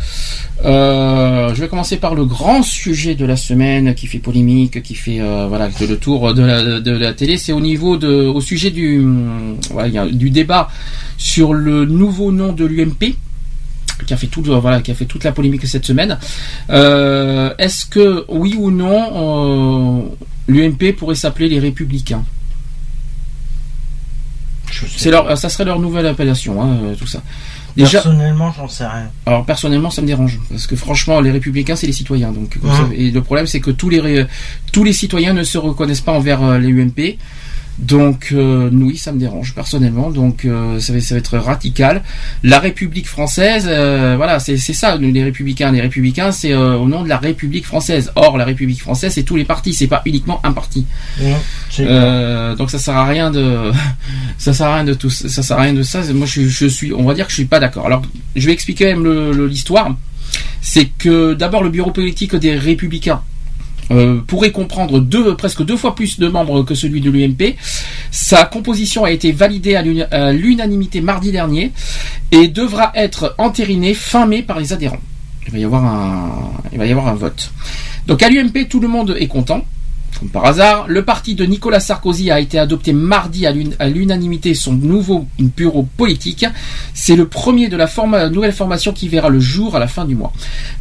Euh, je vais commencer par le grand sujet de la semaine qui fait polémique, qui fait euh, voilà le tour de la, de la télé. C'est au niveau de, au sujet du, voilà, du débat sur le nouveau nom de l'UMP qui a fait tout, voilà, qui a fait toute la polémique cette semaine. Euh, Est-ce que oui ou non, euh, l'UMP pourrait s'appeler les Républicains? C'est leur, ça serait leur nouvelle appellation, hein, euh, tout ça. Déjà, Personnellement, j'en sais rien. alors personnellement, ça me dérange parce que franchement, les républicains, c'est les citoyens. Donc, et le problème, c'est que tous les tous les citoyens ne se reconnaissent pas envers euh, les UMP. Donc, euh, oui, ça me dérange personnellement. Donc, euh, ça, va, ça va être radical. La République française, euh, voilà, c'est ça. nous, Les républicains, les républicains, c'est au nom de la République française. Or, la République française, c'est tous les partis. C'est pas uniquement un parti. Donc ça sert à rien de ça sert à rien de tout ça sert à rien de ça moi je, je suis on va dire que je suis pas d'accord alors je vais expliquer même le- le- l'histoire c'est que d'abord le bureau politique des républicains euh, pourrait comprendre deux, presque deux fois plus de membres que celui de l'UMP. Sa composition a été validée à l'unanimité mardi dernier et devra être entérinée fin mai par les adhérents. Il va y avoir un, il va y avoir un vote. Donc à l'UMP, tout le monde est content. Comme par hasard, le parti de Nicolas Sarkozy a été adopté mardi à l'un- à l'unanimité son nouveau bureau politique. C'est le premier de la forma- nouvelle formation qui verra le jour à la fin du mois.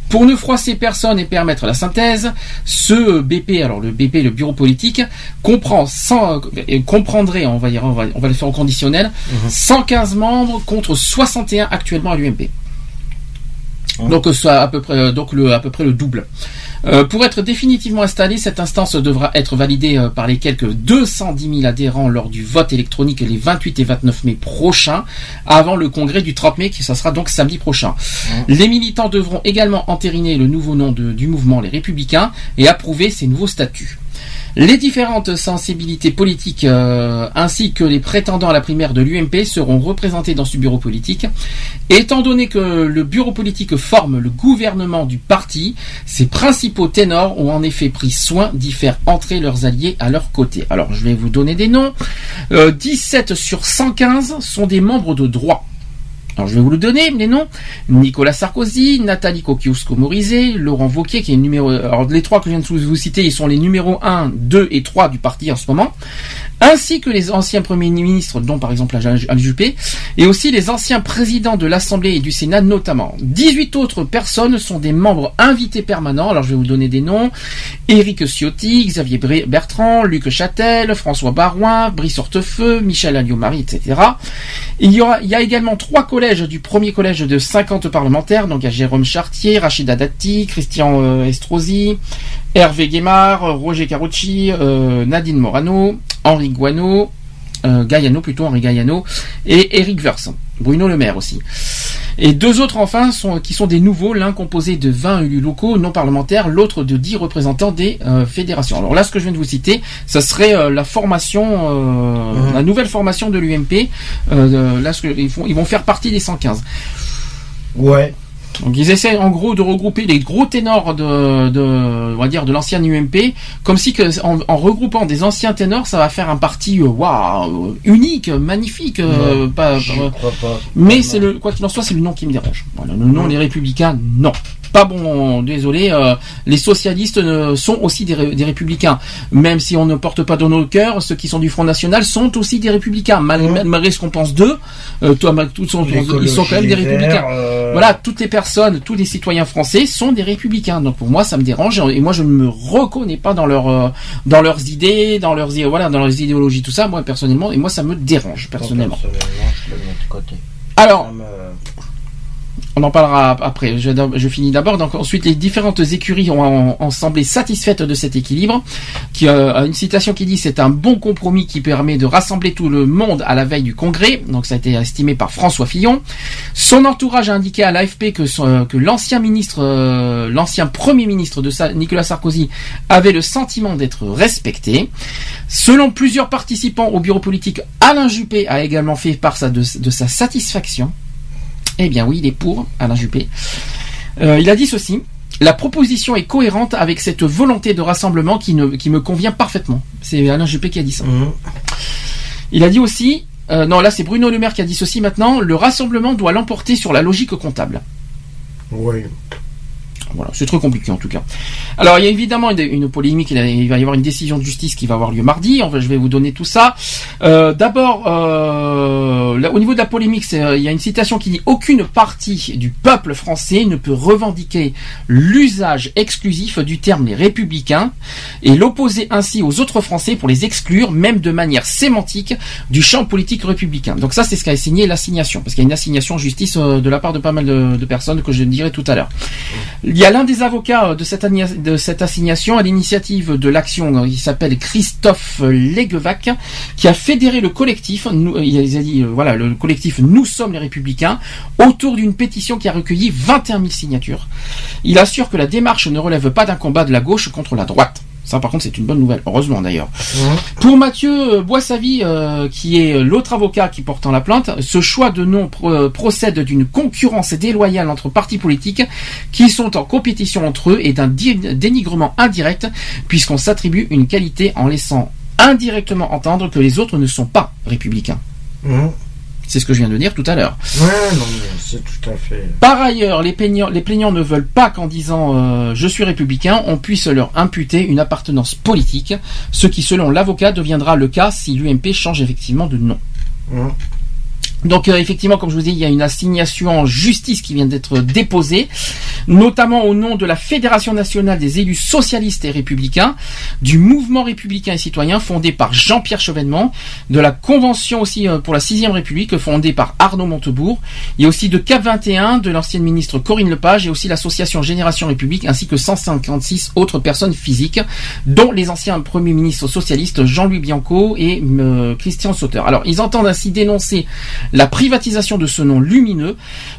Pour ne froisser personne et permettre la synthèse, ce BP, alors le BP, le bureau politique, comprend 100, euh, comprendrait, on va dire, on va, on va le faire au conditionnel, 115 membres contre 61 actuellement à l'UMP. Donc, euh, soit à peu près, euh, donc le, à peu près le double. Euh, pour être définitivement installée, cette instance devra être validée euh, par les quelques 210 000 adhérents lors du vote électronique les 28 et 29 mai prochains, avant le congrès du 30 mai, qui ça sera donc samedi prochain. Les militants devront également entériner le nouveau nom de- du mouvement Les Républicains et approuver ces nouveaux statuts. Les différentes sensibilités politiques euh, ainsi que les prétendants à la primaire de l'UMP seront représentés dans ce bureau politique. Étant donné que le bureau politique forme le gouvernement du parti, ses principaux ténors ont en effet pris soin d'y faire entrer leurs alliés à leur côté. Alors je vais vous donner des noms. Euh, 17 sur 115 sont des membres de droit. Alors je vais vous le donner, les noms. Nicolas Sarkozy, Nathalie Kosciusko-Morizet, Laurent Wauquiez, qui est numéro... Alors les trois que je viens de vous citer, ils sont les numéros 1, 2 et 3 du parti en ce moment. Ainsi que les anciens premiers ministres, dont par exemple Alain Juppé, et aussi les anciens présidents de l'Assemblée et du Sénat notamment. 18 autres personnes sont des membres invités permanents. Alors je vais vous donner des noms. Éric Ciotti, Xavier Bertrand, Luc Châtel, François Barouin, Brice Hortefeux, Michel Alliot-Marie, etc. Il y, aura, il y a également trois collèges du premier collège de 50 parlementaires. Donc il y a Jérôme Chartier, Rachida Dati, Christian euh, Estrosi, Hervé Guémard, Roger Carucci, euh, Nadine Morano, Henri Guano, euh, Gaiano plutôt, Henri Gaiano, et Eric Vers, Bruno Le Maire aussi. Et deux autres enfin sont, qui sont des nouveaux, l'un composé de 20 élus locaux non parlementaires, l'autre de 10 représentants des euh, fédérations. Alors là, ce que je viens de vous citer, ça serait euh, la formation, euh, la nouvelle formation de l'UMP. Là, ce que, ils, font, ils vont faire partie des 115. Ouais. Donc ils essaient en gros de regrouper les gros ténors de, de on va dire de l'ancienne UMP, comme si que en, en regroupant des anciens ténors, ça va faire un parti euh, waouh unique, magnifique. euh, Non, pas- j'y pas- crois pas. mais c'est le quoi qu'il en soit, c'est le nom qui me dérange. Voilà, le nom les Républicains, non. Pas bon, désolé. euh, les socialistes euh, sont aussi des, ré- des républicains, même si on ne porte pas dans nos cœurs. Ceux qui sont du Front National sont aussi des républicains, mal- malgré ce qu'on pense d'eux. euh, toi, ils sont quand même des républicains. Verts, euh, Voilà, toutes les personnes, tous les citoyens français sont des républicains. Donc pour moi, ça me dérange et moi je ne me reconnais pas dans leur dans leurs idées, dans leurs voilà, dans leurs idéologies, tout ça. Moi personnellement, et moi ça me dérange personnellement. personnellement, je côté. Alors, Ça me- on en parlera après. Je, finis d'abord. Donc ensuite, les différentes écuries ont, semblé satisfaites de cet équilibre. Qui euh, une citation qui dit c'est un bon compromis qui permet de rassembler tout le monde à la veille du congrès. Donc ça a été estimé par François Fillon. Son entourage a indiqué à l'AFP que, que l'ancien ministre, euh, l'ancien premier ministre de Nicolas Sarkozy avait le sentiment d'être respecté. Selon plusieurs participants au bureau politique, Alain Juppé a également fait part de sa satisfaction. Eh bien oui, il est pour Alain Juppé. Euh, il a dit ceci. La proposition est cohérente avec cette volonté de rassemblement qui, ne, qui me convient parfaitement. C'est Alain Juppé qui a dit ça. Il a dit aussi, euh, non là c'est Bruno Le Maire qui a dit ceci maintenant, le rassemblement doit l'emporter sur la logique comptable. Oui. Voilà, c'est très compliqué en tout cas. Alors il y a évidemment une, polémique, il, va y avoir une décision de justice qui va avoir lieu mardi, je vais vous donner tout ça. Euh, D'abord, euh, au niveau de la polémique, euh, il y a une citation qui dit « Aucune partie du peuple français ne peut revendiquer l'usage exclusif du terme les républicains et l'opposer ainsi aux autres Français pour les exclure, même de manière sémantique, du champ politique républicain. » Donc ça, c'est ce qu'a signé l'assignation, parce qu'il y a une assignation en justice de la part de pas mal de personnes que je dirai tout à l'heure. Il y a l'un des avocats euh, de cette, assignation à l'initiative de l'action, euh, il s'appelle Christophe Leguevac, qui a fédéré le collectif, euh, il a dit, voilà, le collectif Nous sommes les Républicains, autour d'une pétition qui a recueilli 21 000 signatures. Il assure que la démarche ne relève pas d'un combat de la gauche contre la droite. Ça, par contre, c'est une bonne nouvelle. Heureusement, d'ailleurs. Pour Mathieu euh, Boissavi, euh, qui est l'autre avocat qui porte en la plainte, ce choix de nom pro- euh, procède d'une concurrence déloyale entre partis politiques qui sont en compétition entre eux et d'un dé- dénigrement indirect puisqu'on s'attribue une qualité en laissant indirectement entendre que les autres ne sont pas républicains. C'est ce que je viens de dire tout à l'heure. Ouais, non, mais c'est tout à fait. Par ailleurs, les plaignants, les plaignants ne veulent pas qu'en disant euh, je suis républicain, on puisse leur imputer une appartenance politique, ce qui, selon l'avocat, deviendra le cas si l'UMP change effectivement de nom. Hum. Donc euh, effectivement, comme je vous dis, il y a une assignation en justice qui vient d'être déposée, notamment au nom de la Fédération nationale des élus socialistes et républicains, du mouvement républicain et citoyen fondé par Jean-Pierre Chevènement, de la Convention aussi euh, pour la sixième République fondée par Arnaud Montebourg, a aussi de Cap 21 de l'ancienne ministre Corinne Lepage et aussi l'association Génération République ainsi que 156 autres personnes physiques, dont les anciens premiers ministres socialistes Jean-Louis Bianco et euh, Christian Sauter. Alors ils entendent ainsi dénoncer la privatisation de ce nom lumineux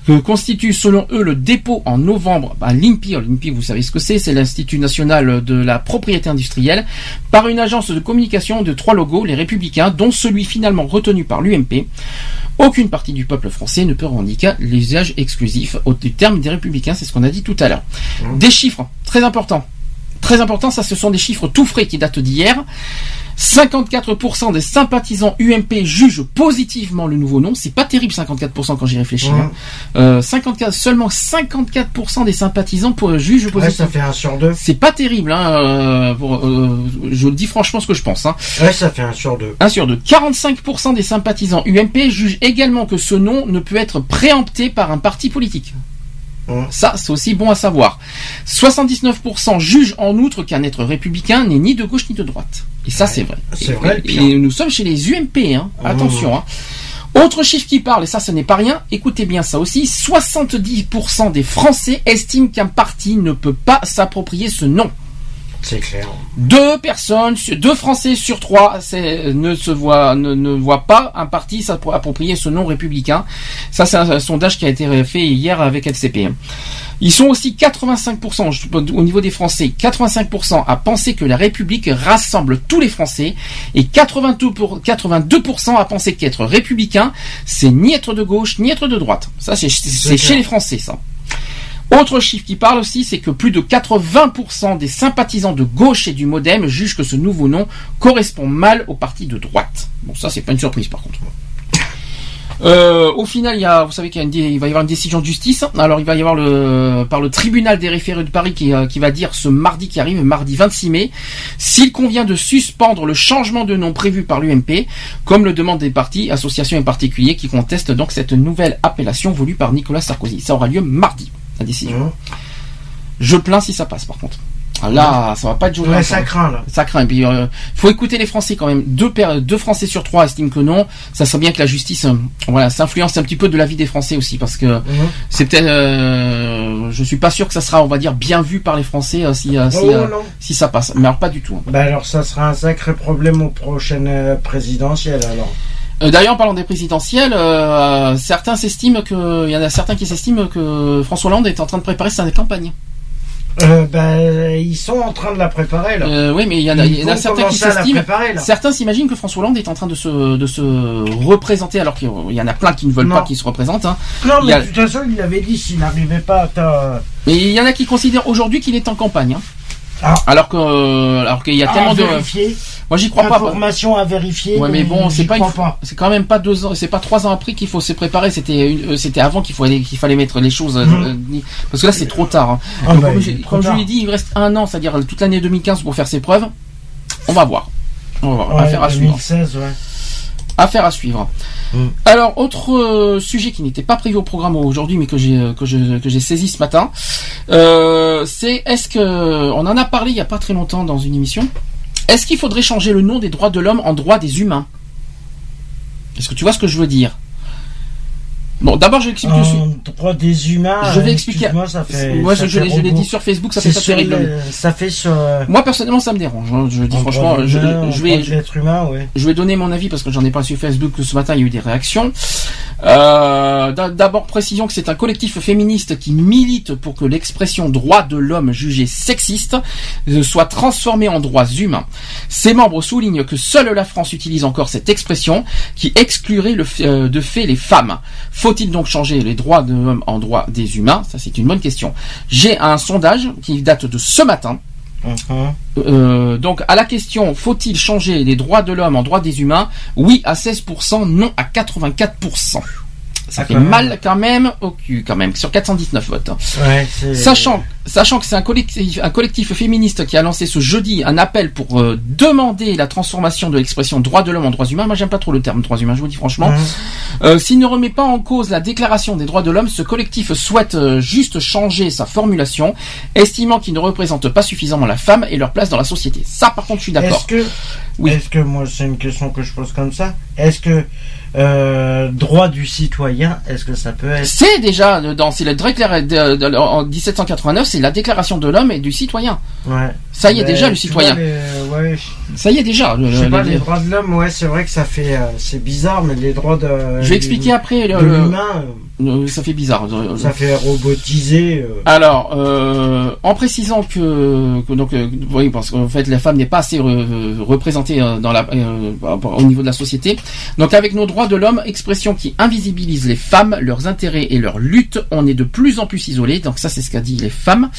que constitue selon eux le dépôt en novembre à l'INPI. Alors, L'INPI, vous savez ce que c'est, c'est l'Institut national de la propriété industrielle, par une agence de communication de trois logos, les républicains, dont celui finalement retenu par l'UMP. Aucune partie du peuple français ne peut revendiquer l'usage exclusif au du terme des républicains, c'est ce qu'on a dit tout à l'heure. Des chiffres très importants. Très important, ça ce sont des chiffres tout frais qui datent d'hier. 54% des sympathisants UMP jugent positivement le nouveau nom. C'est pas terrible 54% quand j'y réfléchis. hein. Euh, 54, seulement 54% des sympathisants pour, jugent Ouais, positivement. ça fait un sur deux. C'est pas terrible. Hein, euh, pour- euh, je le dis franchement ce que je pense. Hein. Ouais, ça fait un sur deux. 1 sur 2. 45% des sympathisants UMP jugent également que ce nom ne peut être préempté par un parti politique. Ça, c'est aussi bon à savoir. 79% jugent en outre qu'un être républicain n'est ni de gauche ni de droite. Et ça, c'est vrai. c'est Et- vrai, et, nous sommes chez les UMP, hein. Attention, hein. Autre chiffre qui parle, et ça ce n'est pas rien, écoutez bien ça aussi, 70% des Français estiment qu'un parti ne peut pas s'approprier ce nom. C'est clair. Deux personnes, deux Français sur trois ne se voient, ne, ne voient pas un parti s'approprier ce nom républicain. Ça, c'est un, un sondage qui a été fait hier avec LCP. Ils sont aussi 85%, je- au niveau des Français, 85% à penser que la République rassemble tous les Français et 82%, pour- 82% à penser qu'être républicain, c'est ni être de gauche ni être de droite. Ça, c'est chez les Français, ça. Autre chiffre qui parle aussi, c'est que plus de 80% des sympathisants de gauche et du MoDem jugent que ce nouveau nom correspond mal au parti de droite. Bon, ça, c'est pas une surprise, par contre. Euh, au final, il y a, vous savez qu'il va y avoir une décision de justice. Alors, il va y avoir par le tribunal des référés de Paris qui, euh, qui va dire ce mardi qui arrive, mardi 26 mai, s'il convient de suspendre le changement de nom prévu par l'UMP, comme le demandent des partis, associations et particuliers qui contestent donc cette nouvelle appellation voulue par Nicolas Sarkozy. Ça aura lieu mardi, la décision. Je plains si ça passe, par contre. Là, ça va pas être joué. Ouais, ça craint, là. Ça craint. Et puis, euh, faut écouter les Français quand même. Deux, deux Français sur trois estiment que non. Ça serait bien que la justice, euh, voilà, s'influence un petit peu de la vie des Français aussi, parce que c'est peut-être, euh, je suis pas sûr que ça sera, on va dire, bien vu par les Français si, si, Oh, si ça passe. Mais alors pas du tout. hein. Bah alors ça sera un sacré problème aux prochaines présidentielles alors. Euh, D'ailleurs, en parlant des présidentielles, euh, certains s'estiment que, il y en a certains qui s'estiment que François Hollande est en train de préparer sa campagne. Euh, bah, ils sont en train de la préparer là. Euh, oui, mais il y en a, y en certains qui s'estiment. Certains s'imaginent que François Hollande est en train de se, de se représenter, alors qu'il y en a plein qui ne veulent Non. pas qu'il se représente. Hein. Non mais a- de toute façon il avait dit s'il n'arrivait pas à. Mais il y en a qui considèrent aujourd'hui qu'il est en campagne. hein. Ah. Alors que, euh, alors qu'il y a à tellement de. Moi, j'y crois pas. Information à vérifier. Ouais, mais bon, c'est pas, c'est quand même pas deux ans, c'est pas trois ans après qu'il faut se préparer. C'était, une- euh, c'était avant qu'il fallait, qu'il fallait mettre les choses. euh, euh, parce que là, c'est trop tard. hein. Ah Donc, bah, comme trop comme je l'ai dit, il reste un an, c'est-à-dire toute l'année 2015 pour faire ses preuves. On va voir. On va voir. Ouais, Affaire à suivre. 2016, ouais. Affaire à suivre. Alors, autre euh, sujet qui n'était pas prévu au programme aujourd'hui, mais que j'ai euh, que je- que j'ai saisi ce matin, euh, c'est est-ce que on en a parlé il y a pas très longtemps dans une émission. Est-ce qu'il faudrait changer le nom des droits de l'homme en droits des humains? Est-ce que tu vois ce que je veux dire? Bon, d'abord, je vais expliquer. Des humains. Je vais expliquer. excuse-moi, ça fait. Moi, ça je, l'ai dit sur Facebook, ça fait ça sur Ça fait sur. euh, Moi, personnellement, ça me dérange. hein, Je dis en franchement, je, vais, humain, ouais. je vais donner mon avis parce que j'en ai pas sur Facebook ce matin il y a eu des réactions. Euh, d'a- D'abord précision que c'est un collectif féministe qui milite pour que l'expression droit de l'homme jugée sexiste soit transformée en droits humains. Ses membres soulignent que seule la France utilise encore cette expression qui exclurait le, euh, de fait les femmes. Faut-il donc changer les droits de l'homme en droits des humains? Ça c'est une bonne question. J'ai un sondage qui date de ce matin Euh, donc à la question faut-il changer les droits de l'homme en droits des humains? Oui à 16%, non à 84%. Ça fait mal quand même au cul quand même sur 419 votes. hein. Ouais, Sachant, sachant que c'est un collectif, un collectif féministe qui a lancé ce jeudi un appel pour euh, demander la transformation de l'expression droit de l'homme en droits humains. Moi, j'aime pas trop le terme droits humains, je vous dis franchement. Euh, S'il ne remet pas en cause la déclaration des droits de l'homme, ce collectif souhaite euh, juste changer sa formulation, estimant qu'il ne représente pas suffisamment la femme et leur place dans la société. Ça, par contre, je suis d'accord. Est-ce que, est-ce que moi c'est une question que je pose comme ça Est-ce que euh, droit du citoyen, est-ce que ça peut être C'est déjà euh, dans c'est le de- de- en 1789, c'est la déclaration de l'homme et du citoyen. Ouais. Ça y est Mais déjà le citoyen. vois, les- ouais, Ça y est déjà. le- je sais le- pas, les- les droits de l'homme, ouais, c'est vrai que ça fait, euh, c'est bizarre, mais les droits de. Je vais expliquer après. le- l'humain, Euh, ça fait bizarre. Euh, ça fait robotiser. euh, Alors, euh, en précisant que, que donc, euh, oui, parce qu'en fait, la femme n'est pas assez re- représentée euh, dans la, euh, au niveau de la société. Donc, avec nos droits de l'homme, expression qui invisibilise les femmes, leurs intérêts et leurs luttes, on est de plus en plus isolés. Donc, ça, c'est ce qu'a dit les femmes.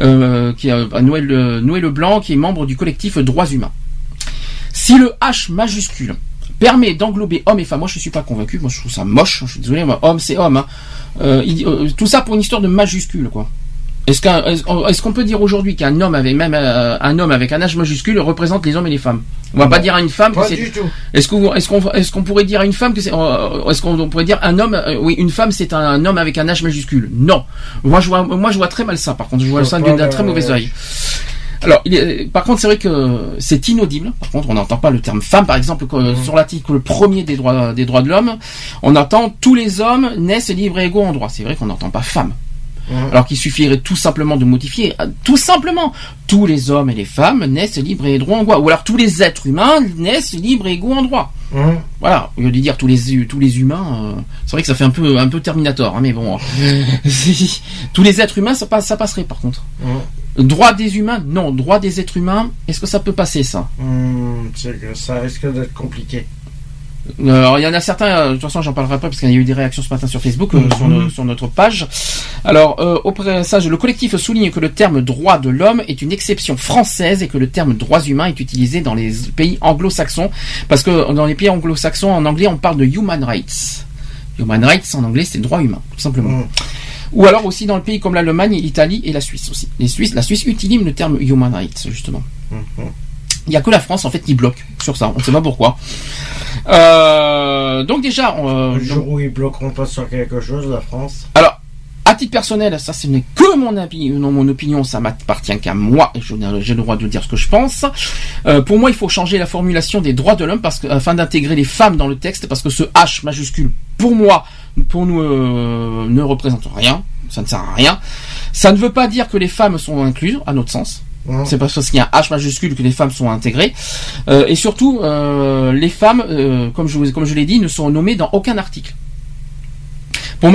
Euh, qui Noël, Noël Leblanc, qui est membre du collectif Droits Humains. Si le H majuscule permet d'englober hommes et femmes, moi je suis pas convaincu, moi je trouve ça moche, je suis désolé, moi, homme c'est homme. hein. Euh, il euh, tout ça pour une histoire de majuscule, quoi. Est-ce qu'on peut dire aujourd'hui qu'un homme avec même euh, un homme avec un H majuscule représente les hommes et les femmes? On va pas dire à une femme Pas que c'est. du tout. Est-ce qu'on est-ce qu'on pourrait dire à une femme que c'est est-ce qu'on pourrait dire un homme euh, oui une femme c'est un, homme avec un H majuscule? Non. Moi je vois moi je vois très mal ça par contre je vois Je ça d'un très mauvais œil. Alors, il est- par contre, c'est vrai que c'est inaudible. Par contre, on n'entend pas le terme femme. Par exemple, que- sur l'article premier des droits des droits de l'homme, on entend tous les hommes naissent libres et égaux en droit. C'est vrai qu'on n'entend pas femme. Alors qu'il suffirait tout simplement de modifier, euh, tout simplement, tous les hommes et les femmes naissent libres et égaux en droit. Ou alors tous les êtres humains naissent libres et égaux en droit. Voilà, au lieu de dire tous les tous les humains, euh, c'est vrai que ça fait un peu un peu Terminator, hein, mais bon, tous les êtres humains, ça, passe- ça passerait par contre. Droit des humains, non. Droit des êtres humains, est-ce que ça peut passer ça? Hmm, ça risque d'être compliqué. Alors il y en a certains, euh, de toute façon j'en parlerai pas parce qu'il y a eu des réactions ce matin sur Facebook, euh, sur, Mhm. sur notre page. Alors euh, au passage, le collectif souligne que le terme droit de l'homme est une exception française et que le terme droits humains est utilisé dans les pays anglo-saxons parce que dans les pays anglo-saxons en anglais on parle de human rights. Human rights en anglais c'est droit humain tout simplement. Ou alors aussi dans le pays comme l'Allemagne, l'Italie et la Suisse aussi. Les Suisses, la Suisse utilise le terme human rights justement. Il n'y a que la France en fait qui bloque sur ça. On ne sait pas pourquoi. Euh, donc déjà, euh, Le jour où ils bloqueront pas sur quelque chose, la France. alors à titre personnel, ça ce n'est que mon avis, non mon opinion, ça m'appartient qu'à moi j'ai le droit de dire ce que je pense. Euh, pour moi, il faut changer la formulation des droits de l'homme parce que afin d'intégrer les femmes dans le texte parce que ce H majuscule pour moi, pour nous euh, ne représente rien, ça ne sert à rien. Ça ne veut pas dire que les femmes sont incluses à notre sens. C'est pas parce qu'il y a un H majuscule que les femmes sont intégrées. Euh, et surtout, euh, les femmes, euh, comme je comme je l'ai dit, ne sont nommées dans aucun article.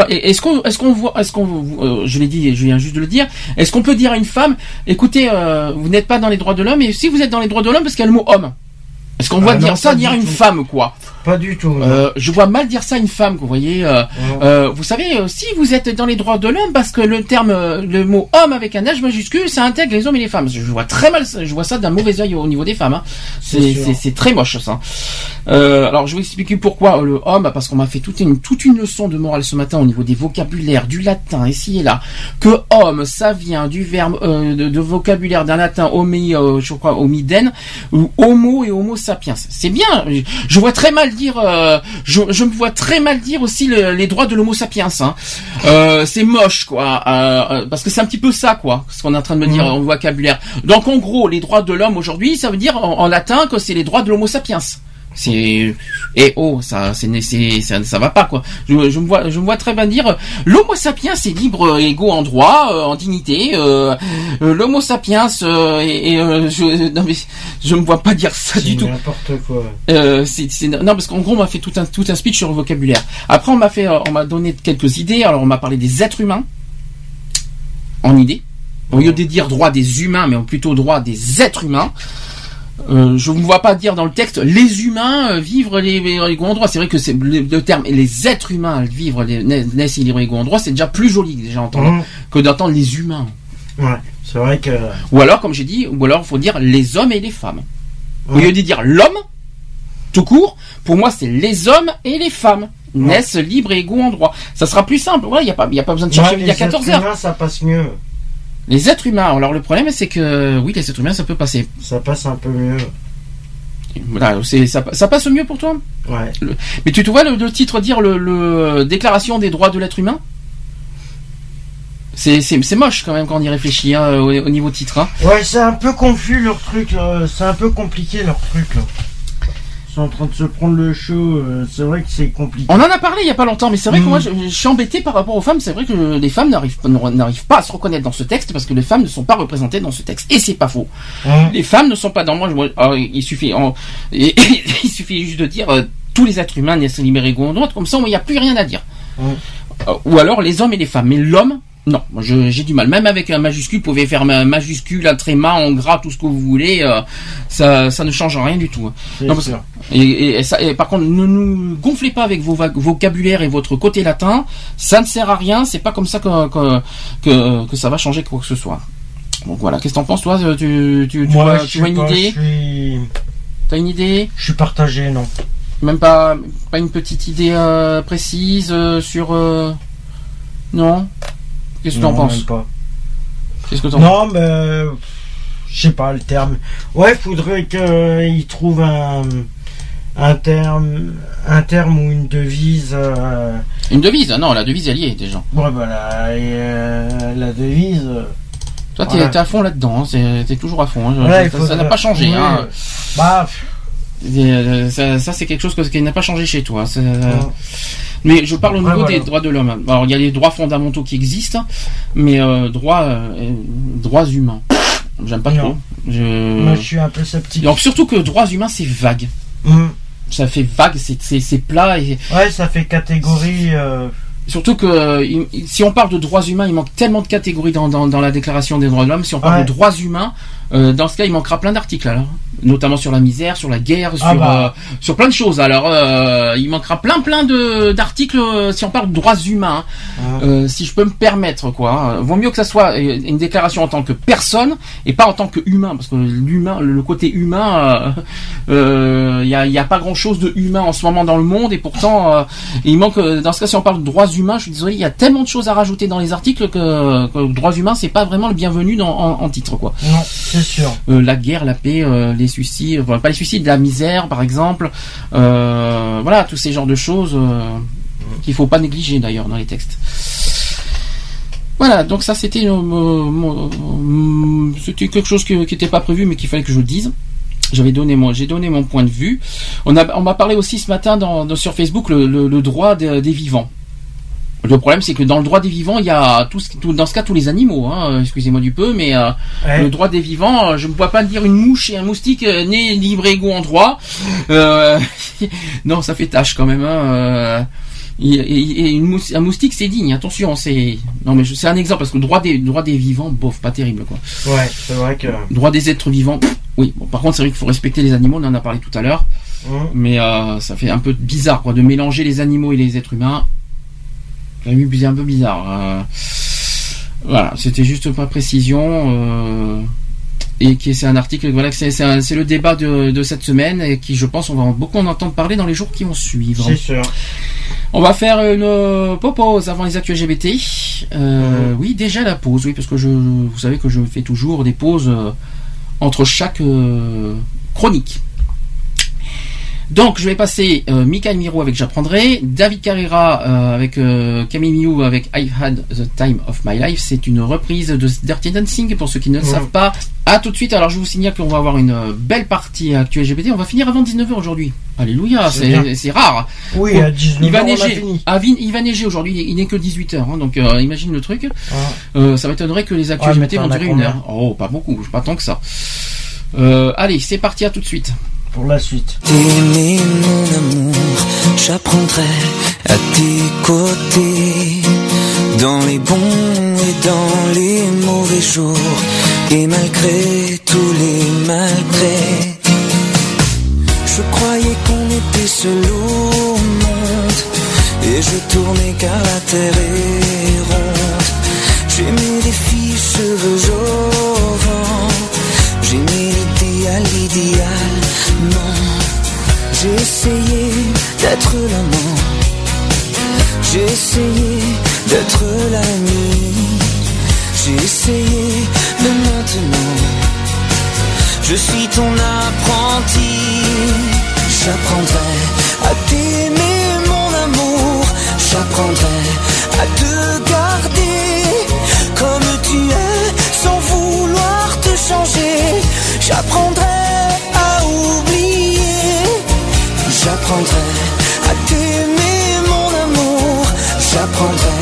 Et- est-ce qu'on, est-ce qu'on voit, est-ce qu'on, euh, je l'ai dit, je viens juste de le dire, est-ce qu'on peut dire à une femme, écoutez, euh, vous n'êtes pas dans les droits de l'homme, et si vous êtes dans les droits de l'homme, parce qu'il y a le mot homme. Est-ce qu'on Ah voit non, dire ça dire une femme, quoi? Pas du tout. euh, je vois mal dire ça à une femme, vous voyez. euh, euh, vous savez, euh, si vous êtes dans les droits de l'homme, parce que le terme, le mot homme avec un H majuscule, ça intègre les hommes et les femmes. Je vois très mal, ça- je vois ça d'un mauvais œil au niveau des femmes. hein. C'est très moche ça. Alors je vais vous expliquer pourquoi le homme, parce qu'on m'a fait toute une toute une leçon de morale ce matin au niveau des vocabulaires, du latin ici et là. Que homme, ça vient du verbe euh, de, de vocabulaire d'un latin homi, je crois homiden, ou homo et homo sapiens. C'est bien. Je vois très mal dire, euh, je, je me vois très mal dire aussi le- les droits de l'homo sapiens. Hein. Euh, c'est moche quoi, euh, parce que c'est un petit peu ça quoi, ce qu'on est en train de me dire en vocabulaire. Donc en gros, les droits de l'homme aujourd'hui, ça veut dire en, en latin que c'est les droits de l'homo sapiens. C'est et oh ça c'est ça, ça va pas quoi. Je, je me vois je me vois très bien dire euh, l'homo sapiens c'est libre euh, égaux en droit euh, en dignité euh, l'homo sapiens euh, et, et, je non mais je me vois pas dire ça du C'est tout. n'importe quoi. C'est, non parce qu'en gros on m'a fait tout un tout un speech sur le vocabulaire. Après on m'a fait on m'a donné quelques idées. Alors on m'a parlé des êtres humains en idée. Au lieu de dire droit des humains, mais plutôt droit des êtres humains. Euh, je ne vois pas dire dans le texte les humains euh, vivre les, les égaux en droit. C'est vrai que c'est le, le terme les êtres humains vivre les naissent libres et égaux en droit, c'est déjà plus joli déjà entendre Mhm. que d'entendre les humains. Ouais. C'est vrai que. Ou alors, comme j'ai dit, ou alors faut dire les hommes et les femmes. Au Ouais. lieu de dire l'homme, tout court, pour moi c'est les hommes et les femmes. Naissent libres et égaux en droit. Ça sera plus simple. Il n'y a, pas- y a pas besoin de chercher Ouais, il y a les 14 êtres heures. humains, ça passe mieux. Les êtres humains. Alors le problème c'est que oui, les êtres humains ça peut passer. Ça passe un peu mieux. Voilà, c'est ça, ça passe mieux pour toi? Ouais. Le- mais tu te vois le, le titre dire le, le Déclaration des droits de l'être humain? C'est moche quand même quand on y réfléchit hein, au, au niveau titre. hein. Ouais, c'est un peu confus leur truc, c'est un peu compliqué leur truc. Là. Sont en train de se prendre le show, euh, c'est vrai que c'est compliqué. On en a parlé il y a pas longtemps, mais c'est vrai que Mhm. moi je, je suis embêté par rapport aux femmes. C'est vrai que les femmes n'arrivent pas- n'arrivent pas à se reconnaître dans ce texte parce que les femmes ne sont pas représentées dans ce texte. Et c'est pas faux. Hein Les femmes ne sont pas dans moi. je- alors, il suffit, et- il suffit juste de dire euh, tous les êtres humains naissent en droit. Comme ça, il n'y a plus rien à dire. Ouais. Euh, ou alors les hommes et les femmes. Mais l'homme, non, j'ai du mal. Même avec un majuscule, vous pouvez faire ma- majuscule, un tréma, en gras, tout ce que vous voulez. euh, ça, ça ne change rien du tout. C'est Non, parce- sûr. et, et- et ça, et par contre, ne nous gonflez pas avec vos va- vocabulaire et votre côté latin. Ça ne sert à rien. C'est pas comme ça que, que, que, que ça va changer quoi que ce soit. Donc voilà. Qu'est-ce que t'en penses, toi? Tu, tu, tu, Moi, vois, tu une pas, idée? Je suis, T'as une idée? Je suis partagé, non. Même pas, pas une petite idée euh, précise euh, sur. euh, Non? Qu'est-ce que t'en penses. Qu'est-ce que t'en Non, mais euh, je sais pas le terme. Ouais, faudrait qu'ils trouvent un, un terme, un terme ou une devise. euh, Une devise Ah Non, la devise elle y est déjà. Ouais, bah la, euh, la devise. euh, Toi, t'es Voilà. à fond là-dedans. Hein, t'es toujours à fond. hein. il ça n'a pas changé. ouais, hein. Bah, Et, euh, ça, ça, c'est quelque chose que- qui n'a pas changé chez toi. Euh, Mais je parle au niveau voilà. des droits de l'homme. Alors il y a les droits fondamentaux qui existent, mais euh, droits, euh, droits humains. J'aime pas Non. trop. Je... moi, je suis un peu sceptique. Donc surtout que droits humains c'est vague. Hum. Ça fait vague, c'est, plat et Ouais, ça fait catégorie. euh, surtout que si on parle de droits humains, il manque tellement de catégories dans, dans, dans la Déclaration des droits de l'homme. Si on parle Ouais. de droits humains, euh, dans ce cas, il manquera plein d'articles alors, notamment sur la misère, sur la guerre, sur Ah bah. euh, sur plein de choses. Alors euh, il manquera plein plein de d'articles euh, si on parle de droits humains. hein. Ouais. Euh, si je peux me permettre quoi, euh, vaut mieux que ça soit une déclaration en tant que personne et pas en tant que humain parce que l'humain, le côté humain, il euh, y, a, y a pas grand chose de humain en ce moment dans le monde et pourtant euh, il manque dans ce cas si on parle de droits humains, je suis désolé, il y a tellement de choses à rajouter dans les articles que, que droits humains c'est pas vraiment le bienvenu dans, en, en titre quoi. Non, Euh, la guerre, la paix, euh, les suicides, pas les suicides, la misère par exemple, euh, voilà tous ces genres de choses qu'il faut pas négliger d'ailleurs dans les textes. Voilà, donc ça c'était c'était quelque chose qui n'était pas prévu mais qu'il fallait que je le dise. J'avais donné mon, j'ai donné mon point de vue. On a, on m'a parlé aussi ce matin sur Facebook le, droit des vivants. Le problème c'est que dans le droit des vivants il y a tout, ce- tout- dans ce cas tous les animaux. Hein, excusez-moi du peu, mais euh, Ouais. le droit des vivants, euh, je ne vois pas dire une mouche et un moustique euh, nés libres et égaux en droit. Euh, non, ça fait tâche quand même. Hein, et, et- et une mous- un moustique, c'est digne. Attention, c'est non mais c'est un exemple parce que le droit des droit des vivants, bof, pas terrible quoi. Ouais, c'est vrai que. Droit des êtres vivants, pff, oui. Bon, par contre, c'est vrai qu'il faut respecter les animaux. On en a parlé tout à l'heure, Hum. mais euh, ça fait un peu bizarre quoi de mélanger les animaux et les êtres humains. C'est un peu bizarre. euh. voilà, c'était juste pas précision. euh, et qui c'est un article voilà c'est le débat de, de cette semaine et qui je pense on va beaucoup en entendre parler dans les jours qui vont suivre. C'est sûr. On va faire une euh, pause avant les actus LGBT. Euh, Oui, déjà la pause, oui, parce que je, vous savez que je fais toujours des pauses entre chaque chronique. Donc, je vais passer euh, Michael Miro avec J'apprendrai, David Carrera euh, avec euh, Camille Miou avec I've Had the Time of My Life. C'est une reprise de Dirty Dancing pour ceux qui ne le Ouais. savent pas. À tout de suite. Alors, je vous signale qu'on va avoir une euh, belle partie actuelle LGBT. On va finir avant 19h aujourd'hui. Alléluia, C'est rare. Oui, à 19 Il va neiger. Ah, il va neiger aujourd'hui. Il est- Il n'est que 18h. donc, euh, imagine le truc. Ah. Euh, ça m'étonnerait que les Ouais, mais LGBT vont durer une heure. Oh, pas beaucoup. Pas tant que ça. Euh, allez, c'est parti. À tout de suite. Pour la suite. T'aimer mon amour, j'apprendrai à tes côtés dans les bons et dans les mauvais jours et malgré tous les malgrés. Je croyais qu'on était seul au monde et je tournais car la terre est ronde. J'ai mis fiches cheveux au vent. J'ai mis l'idéal, l'idéalement. J'ai essayé d'être l'amant. J'ai essayé d'être l'ami. J'ai essayé de maintenant. Je suis ton apprenti. J'apprendrai à t'aimer, mon amour. J'apprendrai à te garder comme tu es, sans vouloir te changer. J'apprendrai J'apprendrai à t'aimer, mon amour. J'apprendrai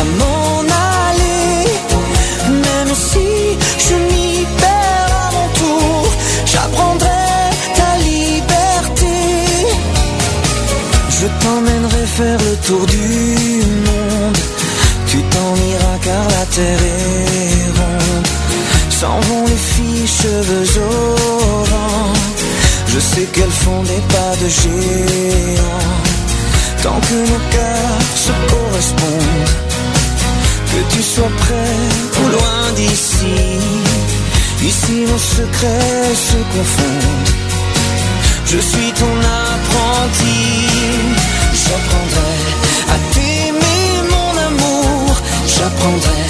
à m'en aller. Même si je m'y perds à mon tour, j'apprendrai ta liberté. Je t'emmènerai faire le tour du monde. Tu t'en iras car la terre est ronde. S'en vont les filles cheveux. Je sais qu'elles font des pas de géant. Tant que nos cœurs se correspondent. Que tu sois près ou loin d'ici. Ici nos secrets se confondent. Je suis ton apprenti. J'apprendrai à t'aimer, mon amour. J'apprendrai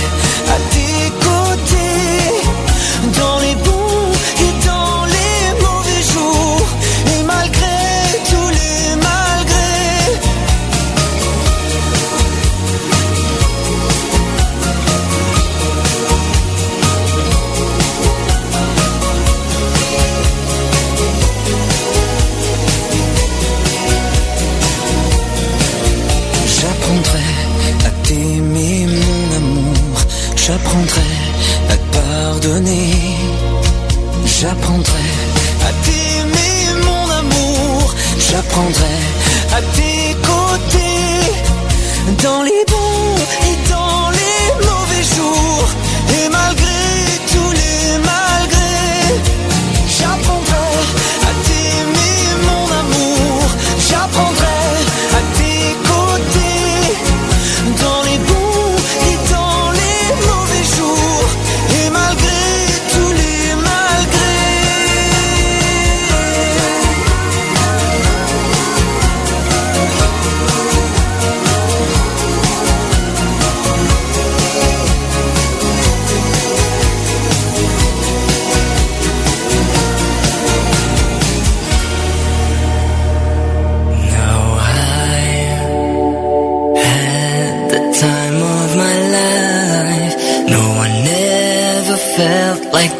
J'apprendrai à t'écouter Dans les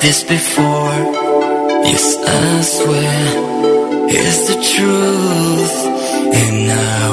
this before. Yes, I swear it's the truth. And I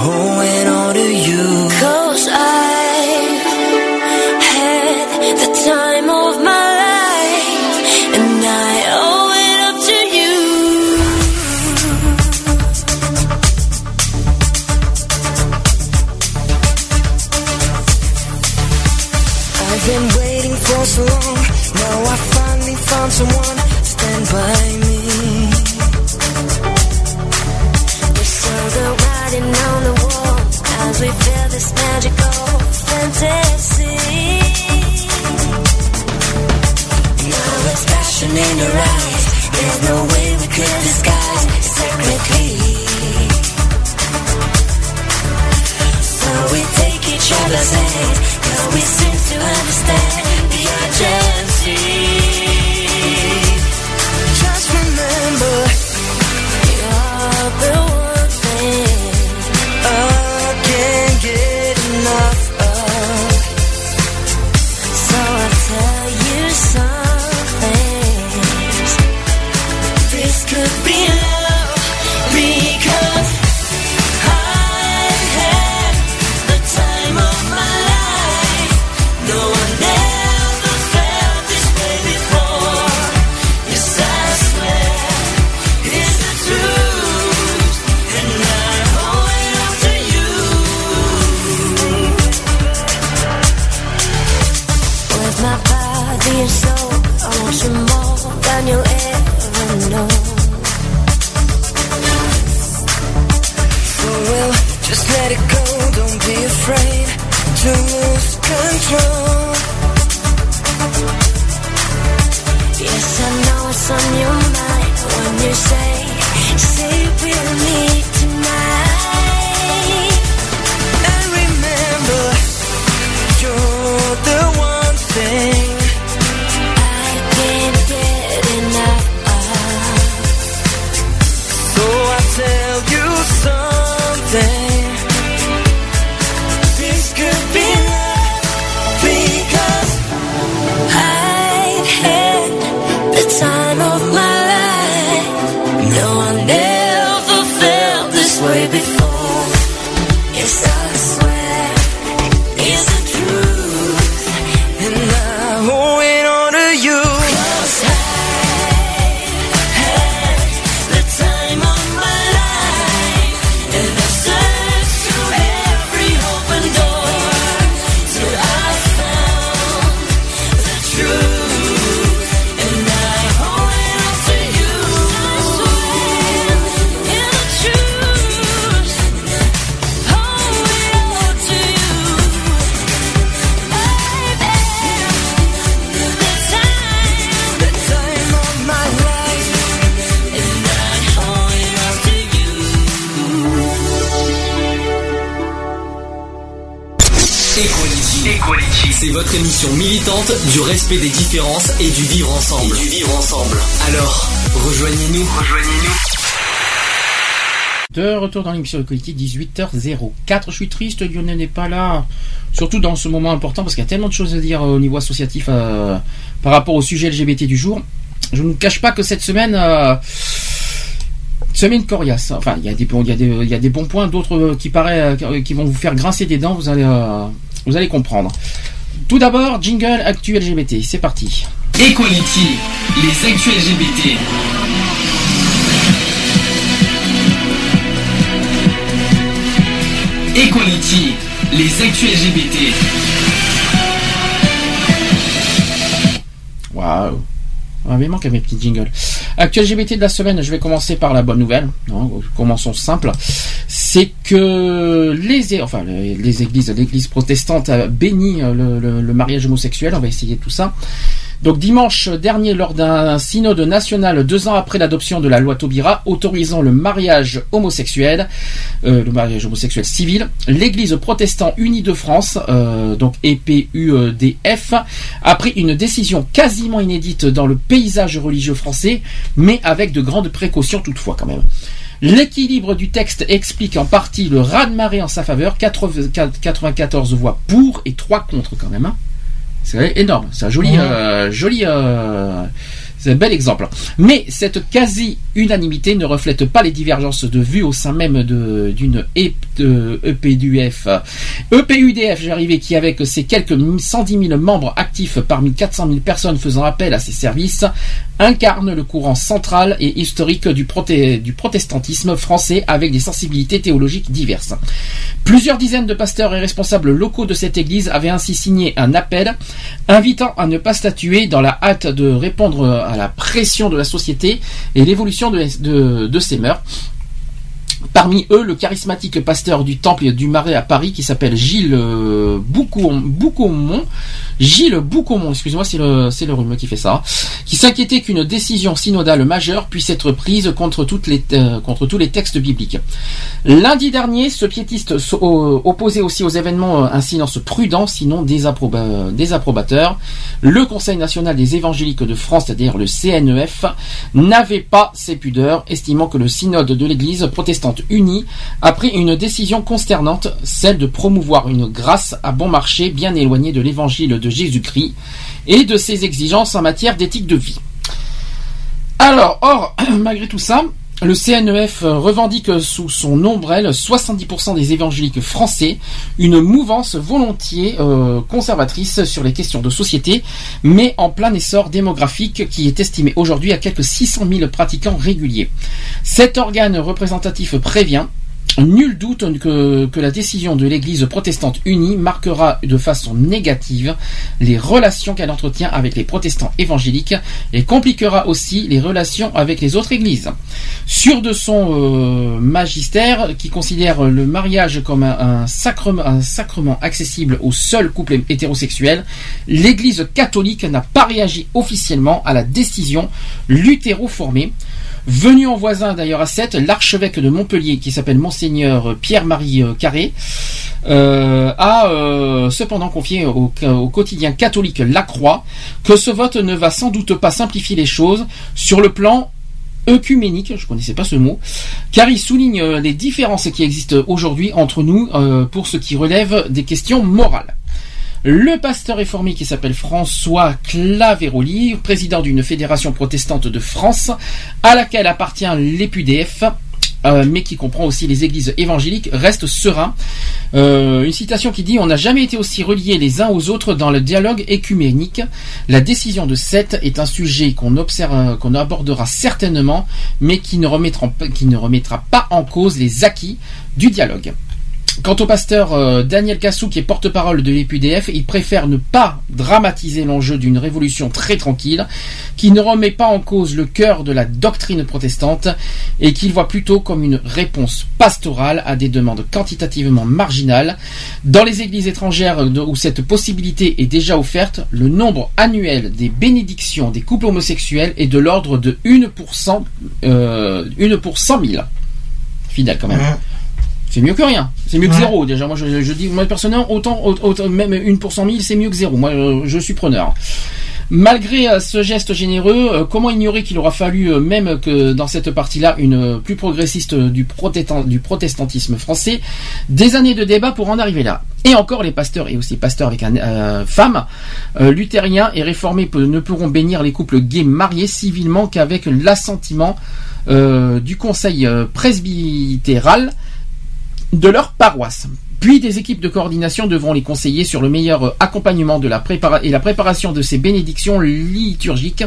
dans l'émission Equality, 18h04. Je suis triste, Lionel n'est pas là. Surtout dans ce moment important parce qu'il y a tellement de choses à dire au niveau associatif euh, par rapport au sujet LGBT du jour. Je ne vous cache pas que cette semaine, euh, semaine coriace. Enfin, il y a des, y a des, bons points, d'autres euh, qui paraît, euh, qui vont vous faire grincer des dents. Vous allez, euh, vous allez comprendre. Tout d'abord, jingle actu LGBT. C'est parti. Equality. Les actus LGBT. Equality. Les actus LGBT. Waouh. Ah, mais il manque à mes petits jingles. Actuel LGBT de la semaine, je vais commencer par la bonne nouvelle. Commençons simple. C'est que les, enfin, les, églises, l'église protestante a béni euh, le, le- le mariage homosexuel. On va essayer tout ça. Donc dimanche dernier, lors d'un synode national, deux ans après l'adoption de la loi Taubira autorisant le mariage homosexuel, euh, le mariage homosexuel civil, l'Église protestant unie de France, euh, donc EPUDF, a pris une décision quasiment inédite dans le paysage religieux français, mais avec de grandes précautions toutefois quand même. L'équilibre du texte explique en partie le raz-de-marée en sa faveur, 80 94 voix pour et 3 contre quand même. hein. C'est énorme, c'est un joli, euh, joli, c'est un bel exemple. Mais cette quasi-unanimité ne reflète pas les divergences de vues au sein même d'une E- de EPUDF. EPUDF, j'arrivais, qui avec ses quelques 110 000 membres actifs parmi 400 000 personnes faisant appel à ses services, incarne le courant central et historique du, du protestantisme français avec des sensibilités théologiques diverses. Plusieurs dizaines de pasteurs et responsables locaux de cette église avaient ainsi signé un appel invitant à ne pas statuer dans la hâte de répondre à la pression de la société et l'évolution de, de, de ses mœurs. Parmi eux, le charismatique pasteur du Temple du Marais à Paris qui s'appelle Gilles euh, Boucau- Boucaumont, Gilles Boucaumont, excusez-moi, c'est le, c'est rhume qui fait ça, qui s'inquiétait qu'une décision synodale majeure puisse être prise contre, toutes les, euh, contre tous les textes bibliques. Lundi dernier, ce piétiste s- o- opposait aussi aux événements euh, un silence prudent, sinon désapproba- désapprobateur. Le Conseil national des évangéliques de France, c'est-à-dire le CNEF, n'avait pas ses pudeurs, estimant que le synode de l'Église protestante unie a pris une décision consternante, celle de promouvoir une grâce à bon marché bien éloignée de l'évangile de Jésus-Christ et de ses exigences en matière d'éthique de vie. Alors, or, malgré tout ça, le CNEF revendique sous son ombrelle 70% des évangéliques français, une mouvance volontiers euh, conservatrice sur les questions de société, mais en plein essor démographique qui est estimé aujourd'hui à quelques 600 000 pratiquants réguliers. Cet organe représentatif prévient Nul doute que, la décision de l'Église protestante unie marquera de façon négative les relations qu'elle entretient avec les protestants évangéliques et compliquera aussi les relations avec les autres églises. Sûr de son euh, magistère, qui considère le mariage comme un, sacrement, un sacrement accessible aux seuls couples hétérosexuels, l'Église catholique n'a pas réagi officiellement à la décision luthéro-formée. Venu en voisin d'ailleurs à 7, l'archevêque de Montpellier, qui s'appelle Monseigneur Pierre-Marie euh, Carré, euh, a euh, cependant confié au, quotidien catholique La Croix que ce vote ne va sans doute pas simplifier les choses sur le plan œcuménique, je connaissais pas ce mot, car il souligne les différences qui existent aujourd'hui entre nous pour ce qui relève des questions morales. Le pasteur réformé qui s'appelle François Claveroli, président d'une fédération protestante de France, à laquelle appartient l'EPUDF, euh, mais qui comprend aussi les églises évangéliques, reste serein. Euh, une citation qui dit On n'a jamais été aussi reliés les uns aux autres dans le dialogue écuménique. La décision de Sète est un sujet qu'on observe, qu'on abordera certainement, mais qui ne remettra pas en cause les acquis du dialogue. Quant au pasteur euh, Daniel Cassou, qui est porte-parole de l'EPUDF, il préfère ne pas dramatiser l'enjeu d'une révolution très tranquille, qui ne remet pas en cause le cœur de la doctrine protestante, et qu'il voit plutôt comme une réponse pastorale à des demandes quantitativement marginales. Dans les églises étrangères où cette possibilité est déjà offerte, le nombre annuel des bénédictions des couples homosexuels est de l'ordre de 1 pour 100, euh, 1 pour 100 000. Fidèle quand même. C'est mieux que rien. C'est mieux que Ouais. zéro. Déjà, moi, je, je dis, moi, personnellement, autant, autant- même une pour cent mille, c'est mieux que zéro. Moi, je suis preneur. Malgré euh, ce geste généreux, euh, comment ignorer qu'il aura fallu, euh, même que dans cette partie-là, une plus progressiste du, protestant- du protestantisme français, des années de débat pour en arriver là? Et encore, les pasteurs, et aussi pasteurs avec un euh, femme, euh, luthériens et réformés ne pourront bénir les couples gays mariés civilement qu'avec l'assentiment euh, du conseil euh, presbytéral de leur paroisse. Puis des équipes de coordination devront les conseiller sur le meilleur accompagnement de la et la préparation de ces bénédictions liturgiques.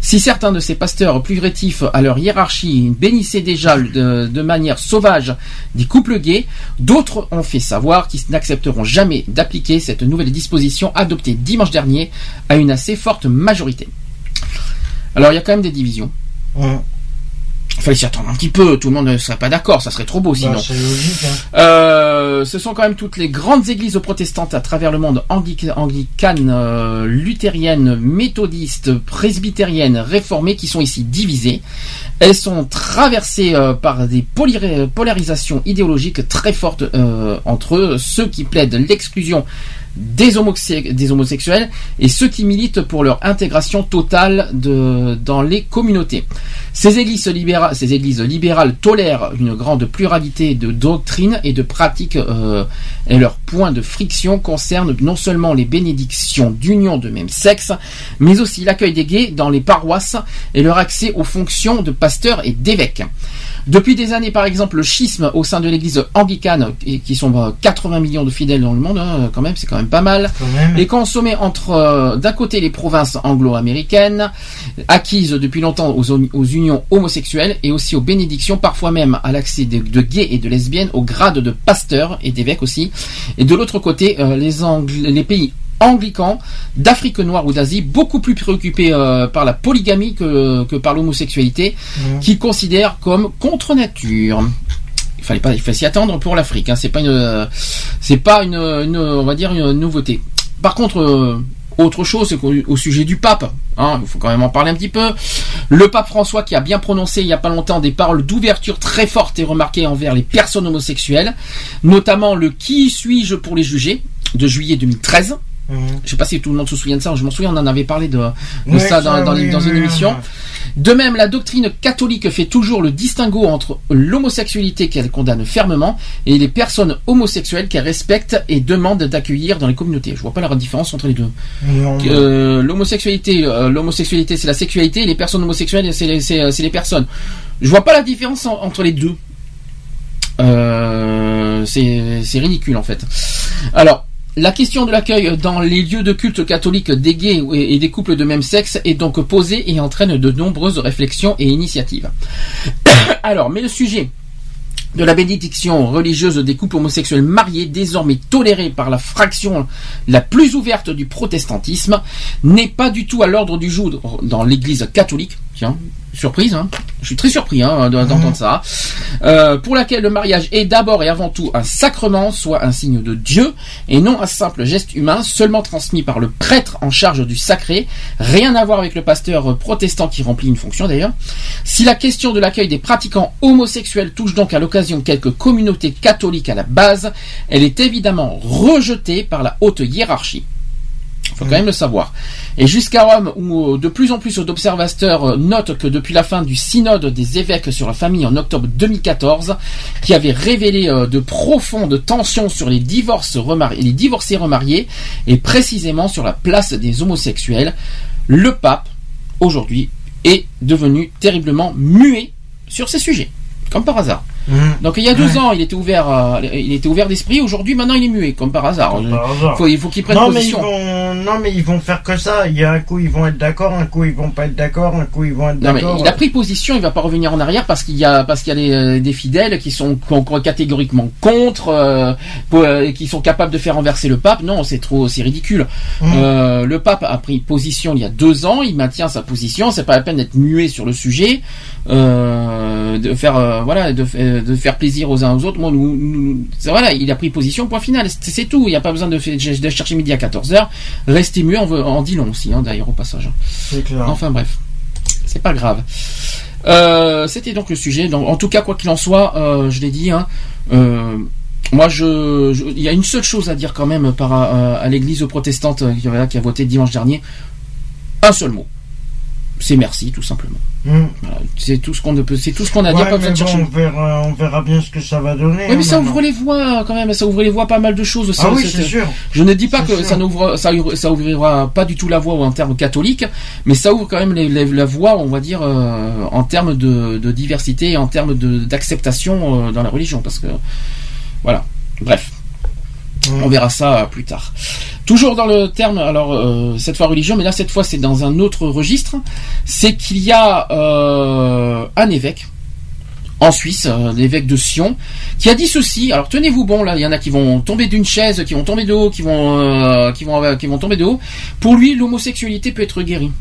Si certains de ces pasteurs plus rétifs à leur hiérarchie bénissaient déjà de, de manière sauvage des couples gays, d'autres ont fait savoir qu'ils n'accepteront jamais d'appliquer cette nouvelle disposition adoptée dimanche dernier à une assez forte majorité. Alors il y a quand même des divisions. Il fallait s'y attendre un petit peu, tout le monde ne serait pas d'accord, ça serait trop beau sinon. Bah, logique. hein. Euh, ce sont quand même toutes les grandes églises protestantes à travers le monde, angli- anglicanes, euh, luthériennes, méthodistes, presbytériennes, réformées, qui sont ici divisées. Elles sont traversées euh, par des polyri- polarisations idéologiques très fortes euh, entre eux, ceux qui plaident l'exclusion des, homosexuels, et ceux qui militent pour leur intégration totale de, dans les communautés. Ces églises, libérales, ces églises libérales tolèrent une grande pluralité de doctrines et de pratiques euh, et leur point de friction concerne non seulement les bénédictions d'union de même sexe, mais aussi l'accueil des gays dans les paroisses et leur accès aux fonctions de pasteurs et d'évêques. Depuis des années, par exemple, le schisme au sein de l'église anglicane, qui sont euh, 80 millions de fidèles dans le monde, hein, quand même, c'est quand même pas mal, est consommé entre, euh, d'un côté, les provinces anglo-américaines, acquises depuis longtemps aux, aux unions homosexuelles, et aussi aux bénédictions, parfois même à l'accès de, de gays et de lesbiennes au grade de pasteurs et d'évêques aussi. Et de l'autre côté, euh, les, Angl- les pays anglicans d'Afrique noire ou d'Asie, beaucoup plus préoccupés euh, par la polygamie que, que par l'homosexualité, qu'ils considèrent comme contre nature. Il fallait pas, il fallait s'y attendre pour l'Afrique. Hein. C'est pas une, c'est pas une, une- on va dire une nouveauté. Par contre, euh, autre chose, c'est qu'au au sujet du pape, hein, il faut quand même en parler un petit peu. Le pape François qui a bien prononcé il y a pas longtemps des paroles d'ouverture très fortes et remarquées envers les personnes homosexuelles, notamment le qui suis-je pour les juger? de juillet 2013. Je sais pas si tout le monde se souvient de ça. Je m'en souviens, on en avait parlé de, de Ouais, ça dans, ça, dans- oui, dans une oui, émission. De même, la doctrine catholique fait toujours le distinguo entre l'homosexualité qu'elle condamne fermement et les personnes homosexuelles qu'elle respecte et demande d'accueillir dans les communautés. Je vois pas la différence entre les deux. Euh, l'homosexualité, euh, l'homosexualité, c'est la sexualité, et les personnes homosexuelles, c'est les, personnes. Je vois pas la différence en- entre les deux. Euh, c'est ridicule en fait. Alors. La question de l'accueil dans les lieux de culte catholiques des gays et et des couples de même sexe est donc posée et entraîne de nombreuses réflexions et initiatives. Alors, mais le sujet de la bénédiction religieuse des couples homosexuels mariés, désormais tolérée par la fraction la plus ouverte du protestantisme, n'est pas du tout à l'ordre du jour dans l'Église catholique. Tiens, surprise, hein je suis très surpris hein, d'entendre ça. Euh, pour laquelle le mariage est d'abord et avant tout un sacrement, soit un signe de Dieu, et non un simple geste humain seulement transmis par le prêtre en charge du sacré. Rien à voir avec le pasteur protestant qui remplit une fonction d'ailleurs. Si la question de l'accueil des pratiquants homosexuels touche donc à l'occasion quelques communautés catholiques à la base, elle est évidemment rejetée par la haute hiérarchie. Il faut quand même le savoir. Et jusqu'à Rome, où euh, de plus en plus d'observateurs euh, notent que depuis la fin du synode des évêques sur la famille en octobre 2014, qui avait révélé euh, de profondes tensions sur les, divorcés remariés, et précisément sur la place des homosexuels, le pape, aujourd'hui, est devenu terriblement muet sur ces sujets. Comme par hasard. Donc il y a deux Ouais. ans, il était ouvert, euh, il était ouvert d'esprit. Aujourd'hui, maintenant, il est muet, comme par hasard. par hasard. Faut- il faut qu'il prenne non, mais ils position. vont, non, mais ils vont faire que ça. Il y a un coup, ils vont être d'accord, un coup, ils vont pas être d'accord, un coup, ils vont être mais d'accord. il a pris position, il va pas revenir en arrière parce qu'il y a parce qu'il y a des, euh, des fidèles qui sont catégoriquement contre, euh, pour, euh, qui sont capables de faire renverser le pape. Non, c'est trop, c'est ridicule. Mmh. Euh, le pape a pris position il y a deux ans, il maintient sa position. C'est pas la peine d'être muet sur le sujet, de faire voilà, de, fa- de faire plaisir aux uns aux autres. Moi, nous, voilà, il a pris position. Point final. C'est tout. Il n'y a pas besoin de, chercher midi à 14 h Restez muet, on, veut- en dit long aussi, hein, d'ailleurs au passage. C'est clair. Enfin bref, c'est pas grave. Euh, C'était donc le sujet. Donc, en tout cas, quoi qu'il en soit, euh, je l'ai dit. Hein, euh, moi, je, je- il y a une seule chose à dire quand même par à, à l'Église protestante qui a voté dimanche dernier. Un seul mot. C'est merci, tout simplement. Mmh. Voilà, c'est tout ce qu'on peut, c'est tout ce qu'on a à dire. Pas mais bon, on, verra, on verra bien ce que ça va donner. Oui, mais hein, ça maintenant. ouvre les voies quand même. Ça ouvre les voies à pas mal de choses aussi. Ah oui, c'est sûr. Je ne dis pas que sûr. ça n'ouvre, ça, ça ouvrira pas du tout la voie en termes catholiques, mais ça ouvre quand même les- les- la voie, on va dire, euh, en termes de, de diversité et en termes d'acceptation euh, dans la religion, parce que voilà. Bref. On verra ça euh, plus tard. Toujours dans le terme, alors euh, cette fois religion, mais là cette fois c'est dans un autre registre. C'est qu'il y a euh, un évêque en Suisse, euh, l'évêque de Sion, qui a dit ceci. Alors tenez-vous bon, là, il y en a qui vont tomber d'une chaise, qui vont tomber de haut, qui vont, qui vont, qui vont tomber de haut. Pour lui, l'homosexualité peut être guérie.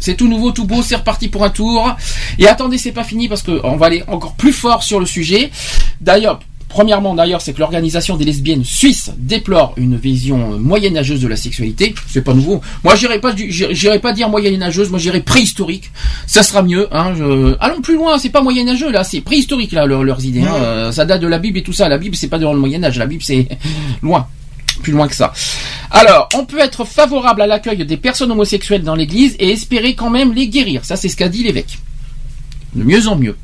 C'est tout nouveau, tout beau, c'est reparti pour un tour. Et attendez, c'est pas fini parce que on va aller encore plus fort sur le sujet. D'ailleurs, premièrement, d'ailleurs, c'est que l'organisation des lesbiennes suisses déplore une vision moyenâgeuse de la sexualité. C'est pas nouveau. Moi, j'irai pas, j'irai pas dire moyenâgeuse, moi j'irai préhistorique. Ça sera mieux. Hein, je- Allons plus loin. C'est pas moyenâgeux là, c'est préhistorique là leur- leurs idées. hein. Ouais. Euh, ça date de la Bible et tout ça. La Bible, c'est pas dans le Moyen Âge. La Bible, c'est loin plus loin que ça. Alors, on peut être favorable à l'accueil des personnes homosexuelles dans l'Église et espérer quand même les guérir. Ça, c'est ce qu'a dit l'évêque. De mieux en mieux.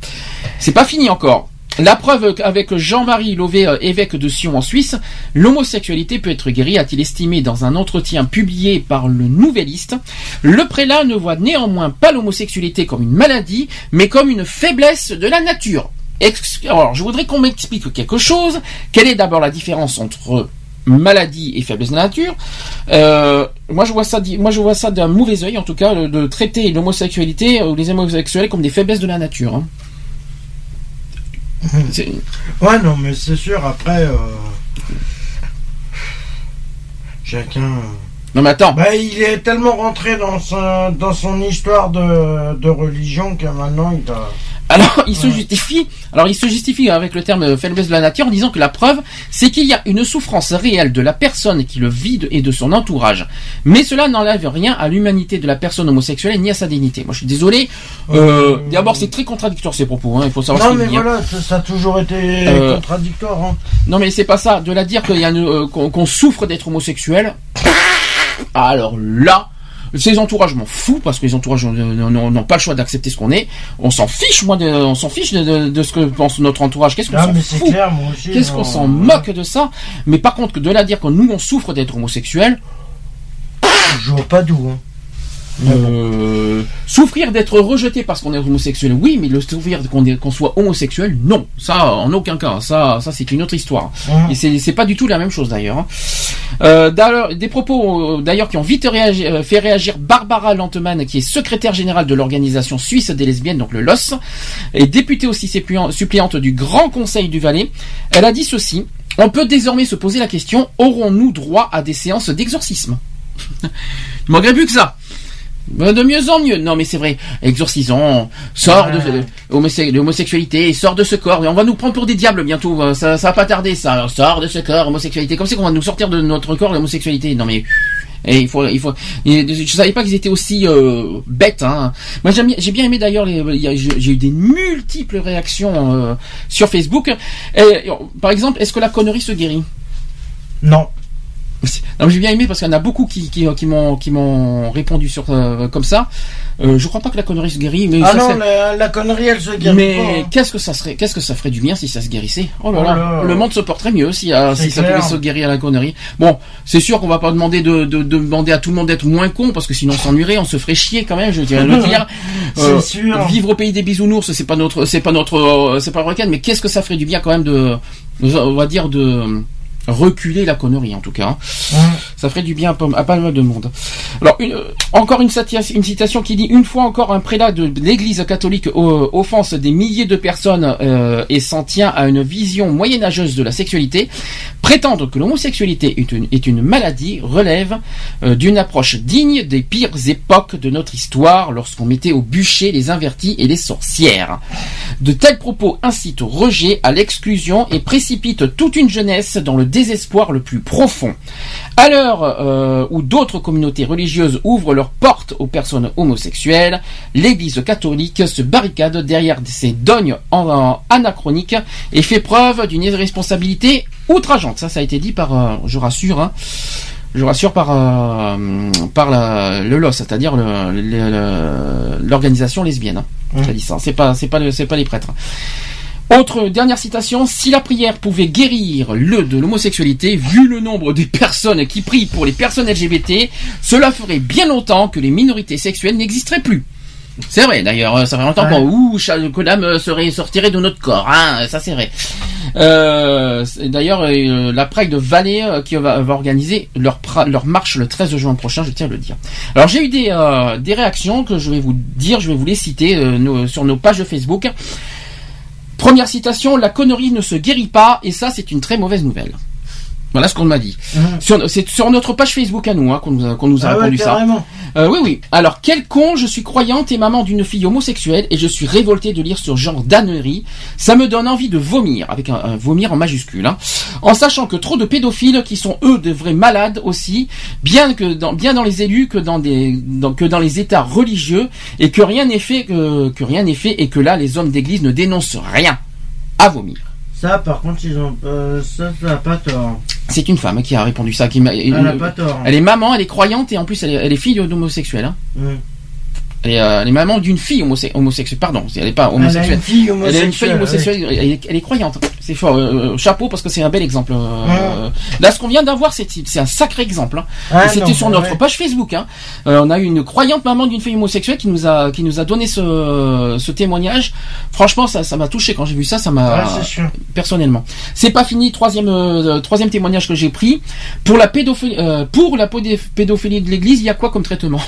C'est pas fini encore. La preuve avec Jean-Marie Lové, euh, évêque de Sion en Suisse, l'homosexualité peut être guérie, a-t-il estimé dans un entretien publié par le Nouvelliste. Le prélat ne voit néanmoins pas l'homosexualité comme une maladie, mais comme une faiblesse de la nature. Alors, je voudrais qu'on m'explique quelque chose. Quelle est d'abord la différence entre maladie et faiblesse de la nature? Euh, Moi, je vois ça, d'un mauvais œil, en tout cas, de traiter l'homosexualité ou les homosexuels comme des faiblesses de la nature. hein. Ouais, non, mais c'est sûr, après. euh, Chacun. euh, Non, mais attends. Bah, il est tellement rentré dans, sa- dans son histoire de, de religion que maintenant il a. Alors, il se justifie. Alors, il se justifie avec le terme faiblesse de la nature en disant que la preuve, c'est qu'il y a une souffrance réelle de la personne qui le vit et de son entourage. Mais cela n'enlève rien à l'humanité de la personne homosexuelle ni à sa dignité. Moi, je suis désolé. Euh, D'abord, c'est très contradictoire ces propos. Hein. Il faut savoir Non, ce mais hein. voilà, ça, ça a toujours été Euh, contradictoire. Hein. Non, mais c'est pas ça. De la dire qu'il y a une- euh, qu'on qu'on souffre d'être homosexuel. Alors là, ces entourages m'en fous parce que les entourages n'ont- pas le choix d'accepter ce qu'on est. On s'en fiche, moi, de, on s'en fiche de, de- de ce que pense notre entourage. Qu'est-ce qu'on Ah, s'en fout. Qu'est-ce qu'on s'en moque de ça Mais par contre, que de la dire que nous on souffre d'être homosexuel, Je vois pas d'où. Hein. Euh, souffrir d'être rejeté parce qu'on est homosexuel, oui, mais le souffrir qu'on soit homosexuel, non. Ça, en aucun cas. Ça, ça c'est une autre histoire. Mhm. Et c'est pas du tout la même chose d'ailleurs. hein. Euh, des propos euh, d'ailleurs qui ont vite réagi- euh, fait réagir Barbara Lantemann, qui est secrétaire générale de l'organisation suisse des lesbiennes, donc le LOS, et députée aussi suppléant- suppléante du Grand Conseil du Valais. Elle a dit ceci. On peut désormais se poser la question, aurons-nous droit à des séances d'exorcisme? Il manquerait plus que ça. Ben, De mieux en mieux. Non, mais c'est vrai. Exorcisons. Sors de l'homosexualité. Sors de ce corps. Et on va nous prendre pour des diables bientôt. Euh, Ça, ça va pas tarder, ça. Sors de ce corps, homosexualité. Comme c'est qu'on va nous sortir de notre corps, l'homosexualité. Non, mais. Et il faut, il faut. je savais pas qu'ils étaient aussi euh, bêtes. Hein. Moi, j'ai bien aimé d'ailleurs. J'ai j'ai eu des multiples réactions euh, sur Facebook. Et, par exemple, est-ce que la connerie se guérit? Non. Non, mais j'ai bien aimé parce qu'il y en a beaucoup qui, qui, qui m'ont qui m'ont répondu sur euh, comme ça. Euh, je crois pas que la connerie se guérit, mais Ah non, serait- la, la connerie, elle se guérit mais pas. hein. qu'est-ce que ça serait Qu'est-ce que ça ferait du bien si ça se guérissait? Oh là Oh là, là. le monde se porterait mieux si, euh, si ça pouvait se guérir à la connerie. Bon, c'est sûr qu'on va pas demander de, de, de demander à tout le monde d'être moins con parce que sinon on s'ennuierait, on se ferait chier quand même. Je dirais le dire. C'est sûr. Vivre au pays des bisounours, c'est pas notre, c'est pas notre, euh, c'est pas le week-end, mais qu'est-ce que ça ferait du bien quand même de, on va dire de reculer la connerie en tout cas. hein. Ça ferait du bien à pas, à pas mal de monde. Alors, une- euh, encore une, une citation qui dit Une fois encore, un prélat de l'Église catholique euh, offense des milliers de personnes euh, et s'en tient à une vision moyenâgeuse de la sexualité. Prétendre que l'homosexualité est une, est une maladie relève d'une approche digne des pires époques de notre histoire lorsqu'on mettait au bûcher les invertis et les sorcières. De tels propos incitent au rejet, à l'exclusion et précipitent toute une jeunesse dans le désespoir le plus profond. À l'heure euh, où d'autres communautés religieuses ouvrent leurs portes aux personnes homosexuelles, l'Église catholique se barricade derrière ses dogmes en- en- anachroniques et fait preuve d'une irresponsabilité outrageante. Ça, ça a été dit par, euh, je rassure, hein, je rassure par euh, par la- le LOS, c'est-à-dire le- le- le- l'organisation lesbienne. hein. Ça dit ça. C'est pas c'est pas le- c'est pas les prêtres. Autre dernière citation, si la prière pouvait guérir le de l'homosexualité, vu le nombre de personnes qui prient pour les personnes LGBT, cela ferait bien longtemps que les minorités sexuelles n'existeraient plus. C'est vrai, d'ailleurs, ça fait longtemps Ouais. qu'on ouh, l'âme serait sortirait de notre corps, hein, ça c'est vrai. Euh, d'ailleurs, euh, la Pride de Valais euh, qui va, va organiser leur, pra- leur marche le 13 juin prochain, je tiens à le dire. Alors j'ai eu des, euh, des réactions que je vais vous dire, je vais vous les citer euh, nos- sur nos pages Facebook. Première citation, la connerie ne se guérit pas, et ça c'est une très mauvaise nouvelle. Voilà ce qu'on m'a dit. Sur- C'est sur notre page Facebook à nous hein, qu'on nous a, qu'on nous a Ah ouais, répondu ça. Euh, oui, oui. Alors, quel con, je suis croyante et maman d'une fille homosexuelle et je suis révoltée de lire ce genre d'ânerie. Ça me donne envie de vomir, avec un, un vomir en majuscule, hein. en sachant que trop de pédophiles qui sont eux de vrais malades aussi, bien que dans, bien dans les élus que dans des, dans- que dans les États religieux et que rien n'est fait, que, que rien n'est fait et que là les hommes d'église ne dénoncent rien. À vomir. Ça, par contre, ils ont. euh, ça, ça a pas tort. C'est une femme qui a répondu ça. Qui m'a- Elle a pas tort. Elle est maman, elle est croyante et en plus elle est, elle est fille d'homosexuels. Hein. Elle est, euh, elle est maman d'une fille homose- homosexuelle. Pardon, elle n'est pas Elle a homosexuelle. Elle est une fille homosexuelle. Elle, est, elle est croyante. C'est fort. euh, chapeau parce que c'est un bel exemple. euh, Là, ce qu'on vient d'avoir, c'est un sacré exemple. hein. Ah, C'était sur notre ouais. page Facebook. Hein. Euh, on a eu une croyante maman d'une fille homosexuelle qui nous a qui nous a donné ce, ce témoignage. Franchement, ça ça m'a touché quand j'ai vu ça. Ça m'a Ouais, personnellement. C'est pas fini. Troisième euh, troisième témoignage que j'ai pris pour la pédophilie euh, pour la pédophilie de l'Église. Il y a quoi comme traitement?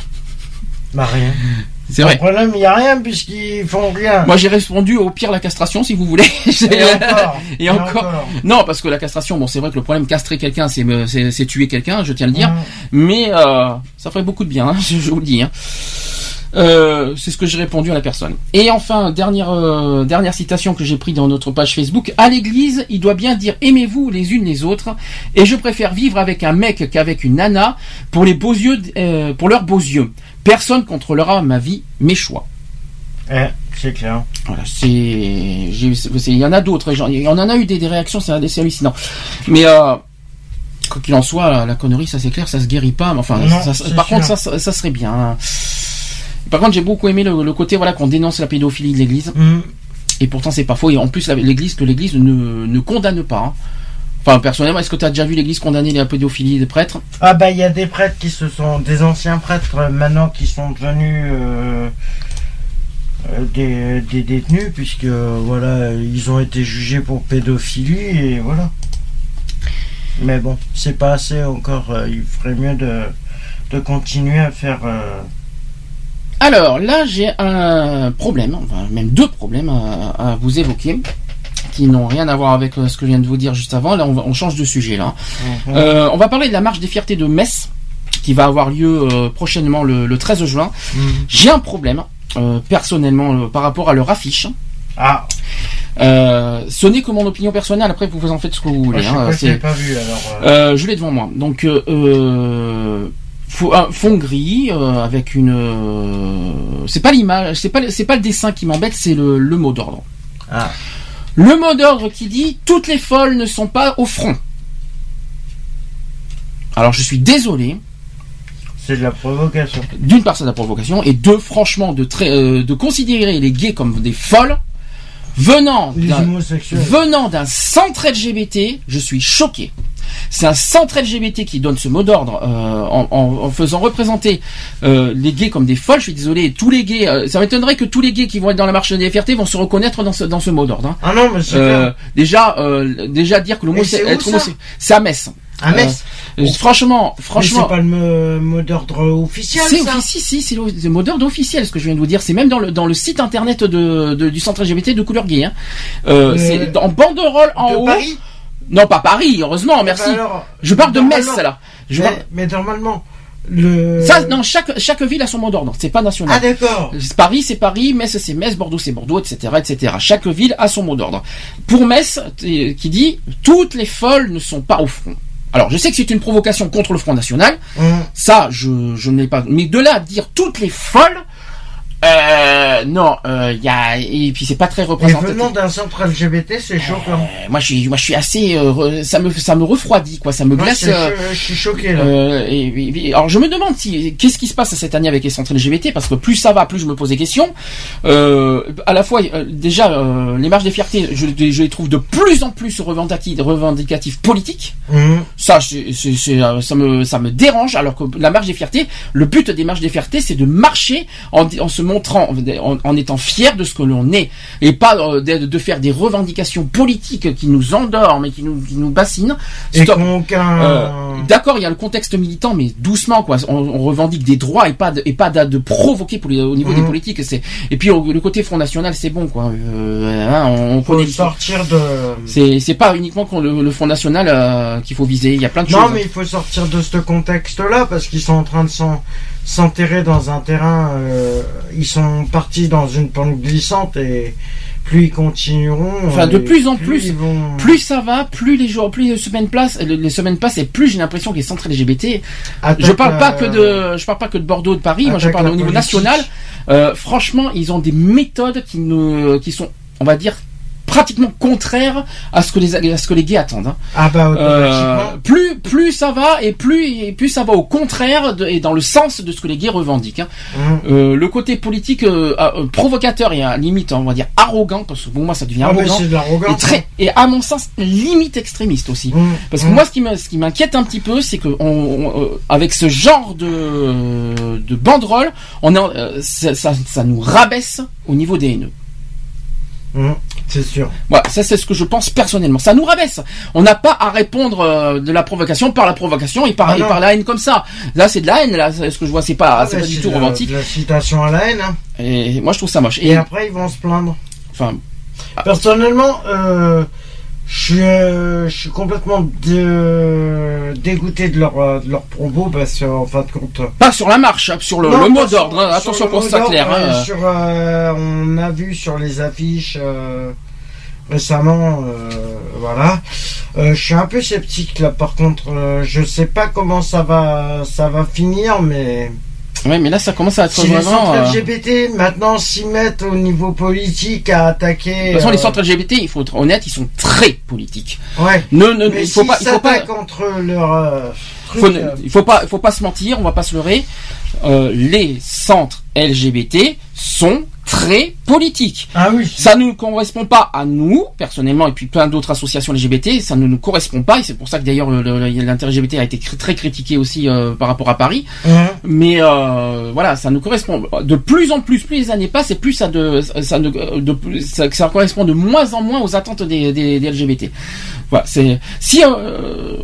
Bah, rien. C'est vrai. Le problème, il n'y a rien puisqu'ils font rien. Moi j'ai répondu au pire la castration si vous voulez. Et encore. Et encore. Non parce que la castration, bon c'est vrai que le problème castrer quelqu'un c'est tuer quelqu'un, je tiens à le dire. Mm. Mais euh, ça ferait beaucoup de bien, hein, je, je vous le dis. hein. Euh, c'est ce que j'ai répondu à la personne. Et enfin, dernière euh, dernière citation que j'ai pris dans notre page Facebook. À l'église, il doit bien dire aimez-vous les unes les autres. Et je préfère vivre avec un mec qu'avec une nana pour les beaux yeux, euh, pour leurs beaux yeux. Personne contrôlera ma vie, mes choix. Eh, c'est clair. Voilà, c'est, il y en a d'autres, y en a eu des, des réactions, c'est hallucinant. Mais euh, quoi qu'il en soit, la connerie, ça c'est clair, ça se guérit pas. Mais enfin, Non, ça- c'est par sûr. contre, ça, ça, ça serait bien. hein. Par contre, j'ai beaucoup aimé le, le côté voilà qu'on dénonce la pédophilie de l'Église. Mm. Et pourtant, c'est pas faux. Et en plus, l'Église que l'Église ne, ne condamne pas. hein. Enfin, personnellement, est-ce que tu as déjà vu l'église condamner la pédophilie des prêtres? Ah bah il y a des prêtres qui se sont des anciens prêtres euh, maintenant qui sont devenus euh, euh, des, des détenus puisque voilà ils ont été jugés pour pédophilie et voilà. Mais bon c'est pas assez encore. il ferait mieux de de continuer à faire. euh, Alors là, j'ai un problème, enfin, même deux problèmes à, à vous évoquer, qui n'ont rien à voir avec euh, ce que je viens de vous dire juste avant. Là, on, va- on change de sujet là. Mhm. Euh, on va parler de la marche des fiertés de Metz, qui va avoir lieu euh, prochainement le, le 13 juin. J'ai un problème, personnellement, par rapport à leur affiche. Ah. Euh, ce n'est que mon opinion personnelle. Après, vous en faites ce que vous voulez. je hein, pas, l'ai pas vu alors. euh, je l'ai devant moi. Donc, euh, fond gris avec une. c'est pas l'image, c'est pas, c'est pas le dessin qui m'embête, c'est le, le mot d'ordre. Ah. Le mot d'ordre qui dit toutes les folles ne sont pas au front. Alors, je suis désolé. C'est de la provocation. D'une part, c'est de la provocation, et deux, franchement, de, euh, de considérer les gays comme des folles, venant d'un centre LGBT, je suis choqué. C'est un centre LGBT qui donne ce mot d'ordre euh, en, en- en faisant représenter euh, les gays comme des folles. Je suis désolé, tous les gays, euh, ça m'étonnerait que tous les gays qui vont être dans la marche des fiertés vont se reconnaître dans ce, dans ce mot d'ordre. hein. Ah non mais c'est Euh, clair. déjà, euh, déjà dire que le Et c'est où, être homosexuel, c'est à Metz. À Metz Euh, franchement, franchement, c'est pas le mot, d'ordre officiel c'est officiel, si, c'est le, mot d'ordre officiel, ce que je viens de vous dire. C'est même dans le, dans le site internet de, de- du centre LGBT de couleur gay. Hein. Euh, Euh, c'est en banderole en de haut. Paris Non, pas Paris, heureusement, merci. Bah alors, je parle de Metz, là. Je mais, parle- mais normalement, le. Ça, non, chaque, chaque ville a son mot d'ordre. C'est pas national. Ah d'accord. Paris, c'est Paris, Metz, c'est Metz, Bordeaux, c'est Bordeaux, etc., etc. Chaque ville a son mot d'ordre. Pour Metz, qui dit toutes les folles ne sont pas au front. Alors, je sais que c'est une provocation contre le Front National. Hum. Ça, je, je n'ai pas. Mais de là à dire toutes les folles, euh, non, euh, y a et puis c'est pas très Et représentatif. venant d'un centre LGBT, c'est choquant. Euh, moi, je suis, moi, je suis assez, euh, ça me, ça me refroidit, quoi. Ça me Moi, glace. euh, je, je suis choqué là. euh, et, et- et- alors je me demande si qu'est-ce qui se passe cette année avec les centres LGBT parce que plus ça va, plus je me pose des questions. Euh, à la fois euh, déjà euh, les marches des fiertés, je, je les trouve de plus en plus revendicatifs, revendicatifs politiques. Hum. Ça, c'est- c'est- c'est, ça me ça me dérange. Alors que la marche des fiertés, le but des marches des fiertés, c'est de marcher en, en se montrant, en, en étant fier de ce que l'on est, et pas euh, de, de faire des revendications politiques qui nous endorment et qui nous, qui nous bassinent. Aucun. Euh, D'accord, il y a le contexte militant, mais doucement, quoi. On, on revendique des droits et pas de, et pas de, de provoquer pour les- au niveau des Mhm. politiques. C'est et puis au- le côté Front National, c'est bon, quoi. Euh, hein, on, on faut connaît. sortir de. C'est c'est pas uniquement le, le Front National euh, qu'il faut viser. Il y a plein de Non, choses. mais il faut sortir de ce contexte-là parce qu'ils sont en train de s'en- s'enterrer dans un terrain. euh, ils sont partis dans une pente glissante et plus ils continueront. Enfin, de plus en plus, vont- Plus ça va, plus les jours, plus les semaines passent, les semaines passent, et plus j'ai l'impression que les centres LGBT. Attaque je parle pas la- que de, je parle pas que de Bordeaux, de Paris. Moi, je parle au niveau politique. national. Euh, franchement, ils ont des méthodes qui nous, qui sont, on va dire, pratiquement contraires à ce que les, à ce que les gays attendent. hein. Ah bah Euh, plus, plus ça va et plus, et plus ça va au contraire de- et dans le sens de ce que les gays revendiquent. hein. Hum. Euh, le côté politique euh, euh, provocateur et à limite, on va dire arrogant, parce que pour moi ça devient Ah, arrogant. de. Et très, et à mon sens, limite extrémiste aussi. Hum, Parce que hum. moi, ce qui m'inquiète un petit peu, c'est que on, on- avec ce genre de, de banderole, on est, ça, ça, ça nous rabaisse au niveau des haineux. C'est sûr. Voilà, ça c'est ce que je pense personnellement. Ça nous rabaisse. On n'a pas à répondre euh, de la provocation par la provocation et par, Ah et par la haine comme ça. Là, c'est de la haine. Là, ce que je vois, c'est pas, Ah, c'est pas du tout la- romantique. de La citation à la haine. hein. Et moi, je trouve ça moche. Et, Et, après, ils vont se plaindre. enfin, Personnellement, euh, je suis, euh, je suis complètement dé- dégoûté de leur, euh, de leur propos parce qu'en fin de compte. pas sur la marche, hein, sur le, Non, le mot d'ordre. hein. Attention soit d'ordre, clair. hein. euh, sur, euh, on a vu sur les affiches euh, récemment, euh, voilà. Euh, je suis un peu sceptique là. Par contre, euh, je sais pas comment ça va, ça va finir, mais Ouais, mais là, ça commence à être si les vraiment. centres euh, LGBT maintenant s'y mettent au niveau politique à attaquer. De toute façon, les euh, centres LGBT, il faut être honnête, ils sont très politiques. Ouais. Ne, ne, Mais il faut pas, il faut pas, s'attaquent entre leur euh, truc, faut, euh, il faut pas, il faut pas se mentir, on va pas se leurrer. Les centres LGBT sont très politique. Ah oui. Ça ne nous correspond pas à nous, personnellement, et puis plein d'autres associations LGBT, ça ne nous correspond pas, et c'est pour ça que d'ailleurs le- le- l'inter-LGBT a été très critiqué aussi euh, par rapport à Paris. Mhm. Mais euh, voilà, ça nous correspond de plus en plus, plus les années passent, et plus ça de ça ne de plus- ça, ça correspond de moins en moins aux attentes des, des, des LGBT. Voilà, c'est si euh,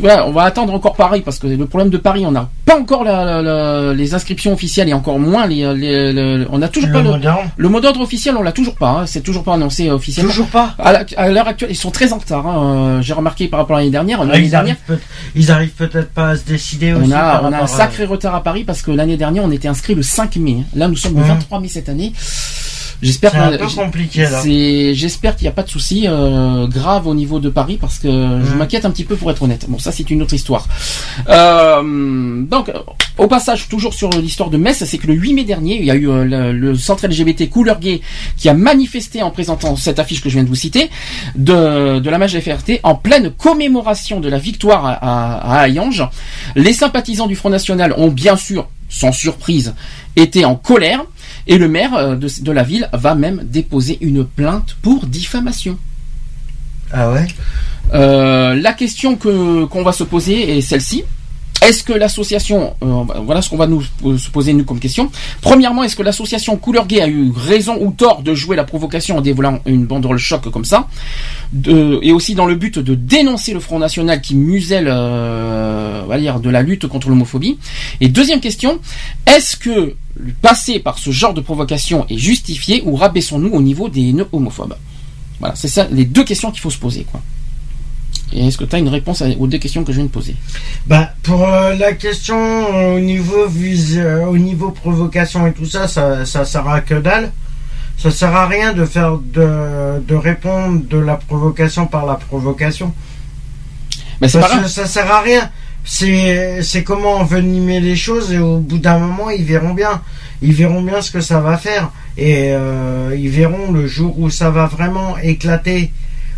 voilà, on va attendre encore Paris parce que le problème de Paris, on n'a pas encore la- la- la- les inscriptions officielles et encore moins les, les- les- on n'a toujours Le pas d'ordre le mot d'ordre officiel, on l'a toujours pas. hein, c'est toujours pas annoncé officiellement. Toujours pas. À l'heure actuelle, ils sont très en retard. hein, euh, J'ai remarqué par rapport à l'année dernière. Ah, ils, dernière, arrivent ils arrivent peut-être pas à se décider aussi. on a, par on a un à- sacré retard à Paris parce que l'année dernière, on était inscrit le 5 mai. Là, nous sommes le Mhm. 23 mai cette année. J'espère C'est un que- peu j- compliqué, là. c'est- J'espère qu'il n'y a pas de souci euh, grave au niveau de Paris parce que je m'inquiète un petit peu pour être honnête. Bon, ça c'est une autre histoire. Euh, donc, au passage, toujours sur l'histoire de Metz, c'est que le 8 mai dernier, il y a eu euh, le, le centre LGBT Couleur Gay qui a manifesté en présentant cette affiche que je viens de vous citer de, de la mage FRT en pleine commémoration de la victoire à, à, à Hayange. Les sympathisants du Front National ont bien sûr, sans surprise, été en colère et le maire euh, de, de la ville va même déposer une plainte pour diffamation. Ah ouais? Euh, la question que qu'on va se poser est celle-ci. Est-ce que l'association, euh, voilà ce qu'on va nous euh, se poser nous comme question. Premièrement, est-ce que l'association Couleur Gay a eu raison ou tort de jouer la provocation en dévoilant une banderole choc comme ça, de- et aussi dans le but de dénoncer le Front National qui muselle, euh, on va dire, de la lutte contre l'homophobie. Et deuxième question, est-ce que passer par ce genre de provocation est justifié ou rabaissons-nous au niveau des haineux homophobes Voilà, c'est ça les deux questions qu'il faut se poser, quoi. Et est-ce que tu as une réponse aux deux questions que je viens de poser? Bah, pour euh, la question euh, au niveau vis- euh, au niveau provocation et tout ça, ça, ça sert à que dalle. Ça sert à rien de faire de, de répondre de la provocation par la provocation. Mais c'est Parce pas que grave. ça sert à rien. C'est comment envenimer les choses et au bout d'un moment ils verront bien. Ils verront bien ce que ça va faire et euh, ils verront le jour où ça va vraiment éclater,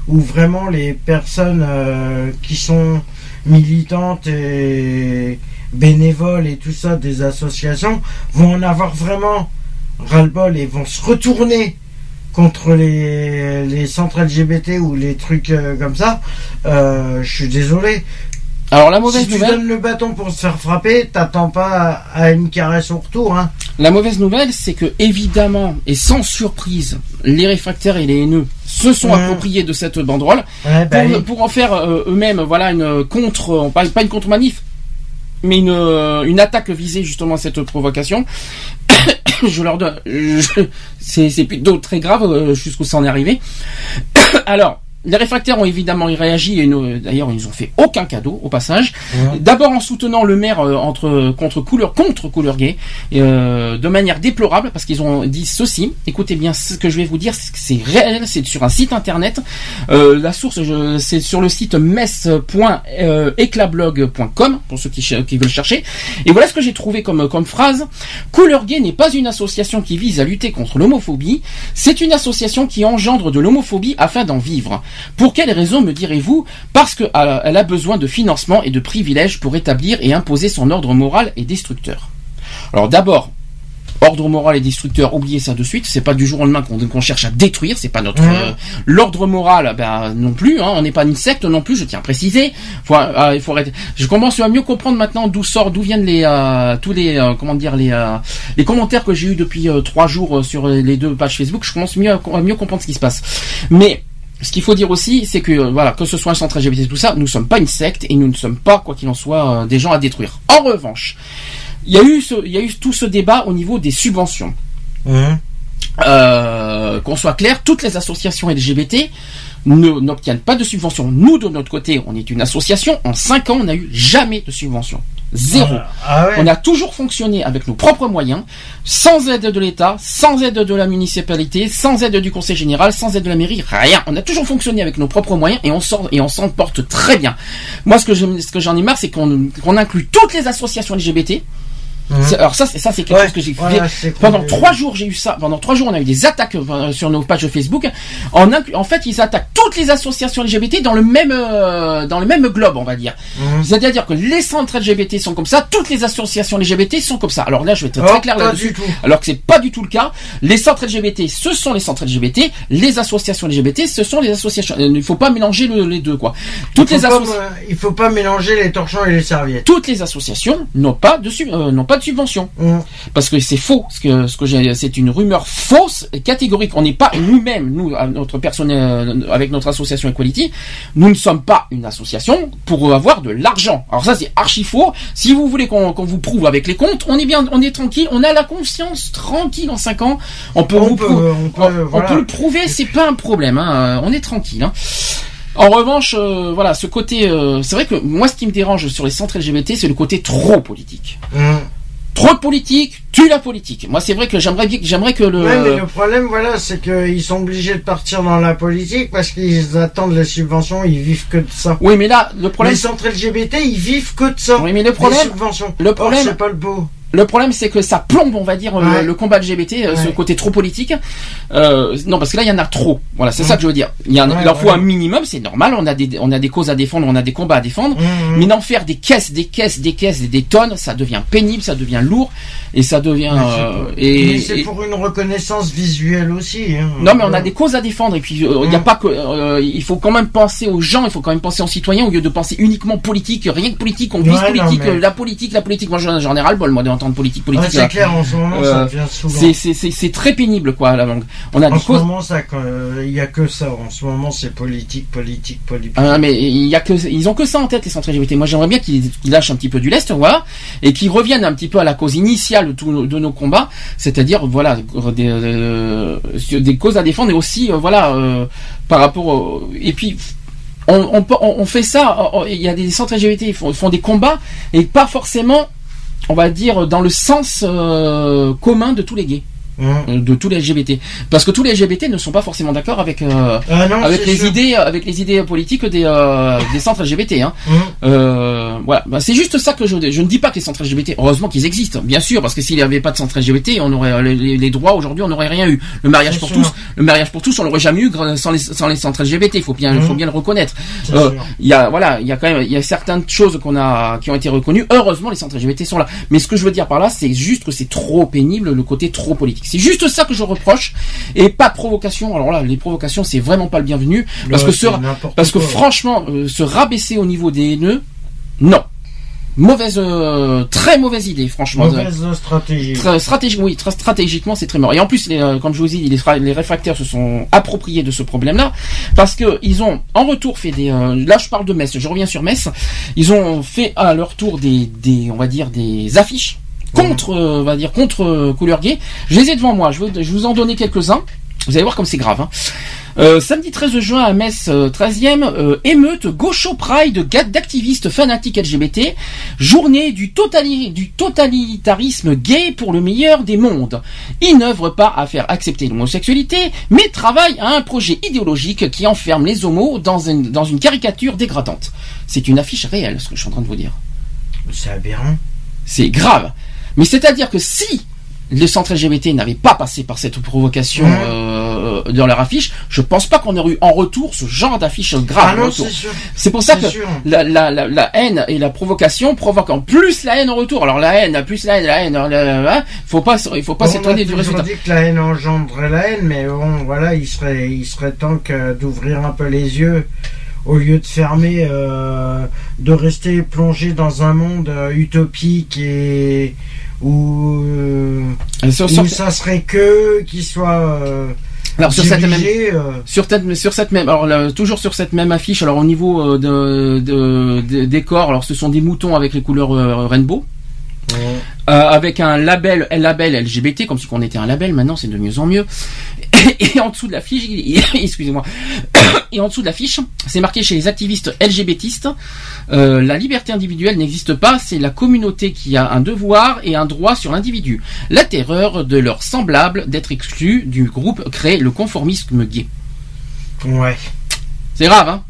où vraiment les personnes euh, qui sont militantes et bénévoles et tout ça des associations vont en avoir vraiment ras-le-bol et vont se retourner contre les, centres LGBT ou les trucs euh, comme ça. Je suis désolé. Alors la mauvaise si tu nouvelle, donnes le bâton pour se faire frapper, t'attends pas à, à une caresse au retour. Hein. la mauvaise nouvelle, c'est que évidemment et sans surprise, les réfractaires et les haineux se sont appropriés de cette banderole Ouais, bah pour, oui. pour en faire euh, eux-mêmes, voilà, une contre, pas, pas une contre manif, mais une euh, une attaque visée justement à cette provocation. je leur donne, c'est plutôt très grave euh, jusqu'où ça en est arrivé. Alors. Les réfractaires ont évidemment réagi et d'ailleurs ils nous ont fait aucun cadeau au passage. Ouais. D'abord en soutenant le maire euh, entre contre couleur contre couleur gay euh, de manière déplorable parce qu'ils ont dit ceci. Écoutez bien ce que je vais vous dire, c'est que c'est réel, c'est sur un site internet. Euh, la source, je- c'est sur le site mess.eclablog.com pour ceux qui, qui veulent chercher. Et voilà ce que j'ai trouvé comme comme phrase. Couleur gay n'est pas une association qui vise à lutter contre l'homophobie. C'est une association qui engendre de l'homophobie afin d'en vivre. Pour quelle raison me direz-vous? Parce qu'elle a besoin de financement et de privilèges pour établir et imposer son ordre moral et destructeur. Alors d'abord, ordre moral et destructeur, oubliez ça de suite. C'est pas du jour au lendemain qu'on cherche à détruire. C'est pas notre Mhm. euh, l'ordre moral, ben non plus. Hein, on n'est pas une secte non plus. Je tiens à préciser. Faut, euh, il faut arrêter. Je commence à mieux comprendre maintenant d'où sort, d'où viennent les euh, tous les euh, comment dire les euh, les commentaires que j'ai eu depuis euh, trois jours euh, sur les deux pages Facebook. Je commence mieux à, à mieux comprendre ce qui se passe. Mais ce qu'il faut dire aussi, c'est que euh, voilà, que ce soit un centre LGBT, tout ça, nous ne sommes pas une secte et nous ne sommes pas, quoi qu'il en soit, euh, des gens à détruire. En revanche, il y a eu ce, il y a eu tout ce débat au niveau des subventions. Mhm. Euh, qu'on soit clair, toutes les associations LGBT ne- n'obtiennent pas de subventions. Nous, de notre côté, on est une association. En cinq ans, on n'a eu jamais de subvention. Zéro. Ah ouais. On a toujours fonctionné avec nos propres moyens, sans aide de l'État, sans aide de la municipalité, sans aide du Conseil général, sans aide de la mairie, rien. On a toujours fonctionné avec nos propres moyens et on sort et on s'en porte très bien. Moi, ce que je- ce que j'en ai marre, c'est qu'on qu'on inclut toutes les associations LGBT C'est- Alors ça, c'est ça, c'est quelque chose que j'ai voilà, pendant trois jours. J'ai eu ça. Pendant trois jours, on a eu des attaques euh, sur nos pages Facebook. En, en fait, ils attaquent toutes les associations LGBT dans le même euh, dans le même globe, on va dire. Mhm. C'est-à-dire que les centres LGBT sont comme ça, toutes les associations LGBT sont comme ça. Alors là, je vais être Oh, très clair là-dessus. Alors que c'est pas du tout le cas. Les centres LGBT, ce sont les centres LGBT. Les associations LGBT, ce sont les associations. Euh, Il ne faut pas mélanger le- les deux, quoi. Toutes il les associations. il faut pas mélanger les torchons et les serviettes. Toutes les associations n'ont pas de sub- euh, n'ont pas de subvention Mhm. parce que c'est faux. Ce que ce que j'ai, c'est une rumeur fausse et catégorique. On n'est pas nous-mêmes, nous, notre personne, euh, avec notre association Equality, nous ne sommes pas une association pour avoir de l'argent. Alors ça, c'est archi faux. Si vous voulez qu'on vous prouve avec les comptes, on est bien, on est tranquille, on a la conscience tranquille en 5 ans. On peut, On vous peut, on peut, on- on voilà. peut le prouver, c'est pas un problème. Hein. On est tranquille. Hein. En revanche, euh, voilà, ce côté, euh, c'est vrai que moi, ce qui me dérange sur les centres LGBT, c'est le côté trop politique. Mhm. Trop de politique, tue la politique. Moi, c'est vrai que j'aimerais que le. Ouais, mais le problème, voilà, c'est qu'ils sont obligés de partir dans la politique parce qu'ils attendent les subventions, ils vivent que de ça. Oui, mais là, le problème. Les centres LGBT, ils vivent que de ça. Oui, mais le problème- Les subventions. le problème- c'est pas le beau. Le problème, c'est que ça plombe, on va dire, le- Ouais. le, combat LGBT, euh, ce Ouais. côté trop politique. Euh, non, parce que là, il y en a trop. Voilà, c'est ça que je veux dire. Il, y en a- Ouais, il en faut un minimum, c'est normal. On a des, on a des causes à défendre, on a des combats à défendre. Mhm. Mais d'en faire des caisses, des caisses, des caisses, et des tonnes, ça devient pénible, ça devient lourd, et ça devient. Mais c'est euh, pour- et, mais c'est et- pour une reconnaissance visuelle aussi. hein. Non, mais on a des causes à défendre et puis euh, il y a Mm. pas que euh, il faut quand même penser aux gens, il faut quand même penser aux citoyens au lieu de penser uniquement politique, rien que politique, on vise non, politique, mais- euh, la politique, la politique. Moi, j'en ai ras le bol moi politique, Ouais, politique. c'est là. clair, en ce moment, ça Euh, devient souvent. c'est très pénible quoi la langue. On a En ce causes. moment, ça, euh, il y a que ça. En ce moment, c'est politique, politique, politique. Ah, mais il y a que ils ont que ça en tête les centres LGBT. Moi j'aimerais bien qu'ils lâchent un petit peu du lest, voilà, et qu'ils reviennent un petit peu à la cause initiale de, nos- de nos combats, c'est-à-dire voilà des, euh, des causes à défendre et aussi euh, voilà euh, par rapport au- et puis on, fait ça. on- Il y a des centres LGBT ils font, font des combats et pas forcément on va dire dans le sens euh, commun de tous les gays. Mmh. euh, de tous les LGBT parce que tous les LGBT ne sont pas forcément d'accord avec euh, Ah non, avec les sûr. idées avec les idées politiques des euh, des centres LGBT hein. Mmh. Euh, voilà Bah, c'est juste ça que je je ne dis pas que les centres LGBT heureusement qu'ils existent bien sûr parce que s'il n'y avait pas de centres LGBT on aurait les, les- les droits aujourd'hui on n'aurait rien eu le mariage pour sûr. tous le mariage pour tous on l'aurait jamais eu sans les sans les centres LGBT il faut bien il faut bien le reconnaître Euh, il y a voilà il y a quand même il y a certaines choses qu'on a qui ont été reconnues heureusement les centres LGBT sont là mais ce que je veux dire par là c'est juste que c'est trop pénible le côté trop politique c'est juste ça que je reproche et pas de provocation alors là les provocations c'est vraiment pas le bienvenu parce Ouais, que ce franchement euh, se rabaisser au niveau des haineux non mauvaise euh, très mauvaise idée franchement Mauvaise stratégie. Oui, très stratégiquement, c'est très mort. Et en plus, les, euh, comme je vous ai dit, les, les réfractaires se sont appropriés de ce problème-là parce que ils ont en retour fait des. euh, là, je parle de Metz. Je reviens sur Metz. Ils ont fait à leur tour des, des on va dire, des affiches contre, euh, on va dire, contre euh, couleur gay. Je les ai devant moi. Je vais, je vous en donner quelques-uns. Vous allez voir comme c'est grave. Hein. Euh, samedi 13 juin à Metz, euh, 13e, euh, émeute gaucho pride d'activistes fanatiques LGBT, journée du, totali- du totalitarisme gay pour le meilleur des mondes. Ils n'œuvrent pas à faire accepter l'homosexualité, mais travaillent à un projet idéologique qui enferme les homos dans une, dans une caricature dégradante. C'est une affiche réelle, ce que je suis en train de vous dire. C'est aberrant. C'est grave. Mais c'est-à-dire que si les centres LGBT n'avaient pas passé par cette provocation Mhm. euh, dans leur affiche, je pense pas qu'on aurait eu en retour ce genre d'affiche grave. Ah en non, retour. c'est pour ça que la, la, la, la haine et la provocation provoquent en plus la haine en retour. Alors la haine, plus la haine, la haine, la- faut pas, il faut pas On a s'étonner du résultat. dit que la haine engendrait la haine, mais bon, voilà, il serait, il serait temps que d'ouvrir un peu les yeux au lieu de fermer, euh, de rester plongé dans un monde euh, utopique et euh, Et sur- ça serait que qui soit euh, Alors sur cette même euh, sur cette, sur cette même alors là, toujours sur cette même affiche alors au niveau euh, de, de, de- des corps alors ce sont des moutons avec les couleurs euh, rainbow Euh, avec un label label LGBT comme si on était un label maintenant c'est de mieux en mieux. Et, en dessous de l'affiche excusez-moi. Et en dessous de l'affiche c'est marqué chez les activistes LGBTistes euh, la liberté individuelle n'existe pas c'est la communauté qui a un devoir et un droit sur l'individu. La terreur de leurs semblables d'être exclus du groupe crée le conformisme gay. Ouais. c'est grave hein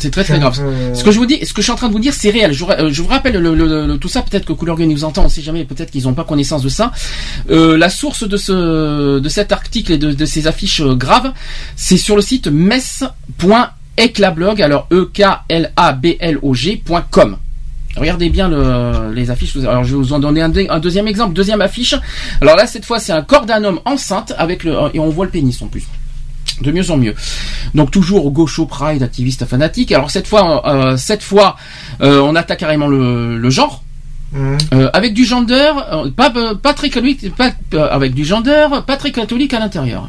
C'est très très grave. peu- Ce que je vous dis, ce que je suis en train de vous dire, c'est réel. Je, vous euh, je vous rappelle le, le- le- tout ça. Peut-être que Couleur nous entend. On sait jamais. Peut-être qu'ils n'ont pas connaissance de ça. Euh, la source de ce de cet article et de, de ces affiches euh, graves, c'est sur le site mess.eclablog. Alors e k l a b l o g.com. Regardez bien le- les affiches. Alors je vais vous en donner un, un deuxième exemple. Deuxième affiche. Alors là cette fois c'est un corps d'un homme enceinte avec le et on voit le pénis en plus. De mieux en mieux. Donc toujours gaucho pride, activiste fanatique. Alors cette fois, euh, cette fois, euh, on attaque carrément le, le genre. Mhm. Euh, avec du gender, pas, pas très catholique, pas, avec du gender, pas très catholique à l'intérieur.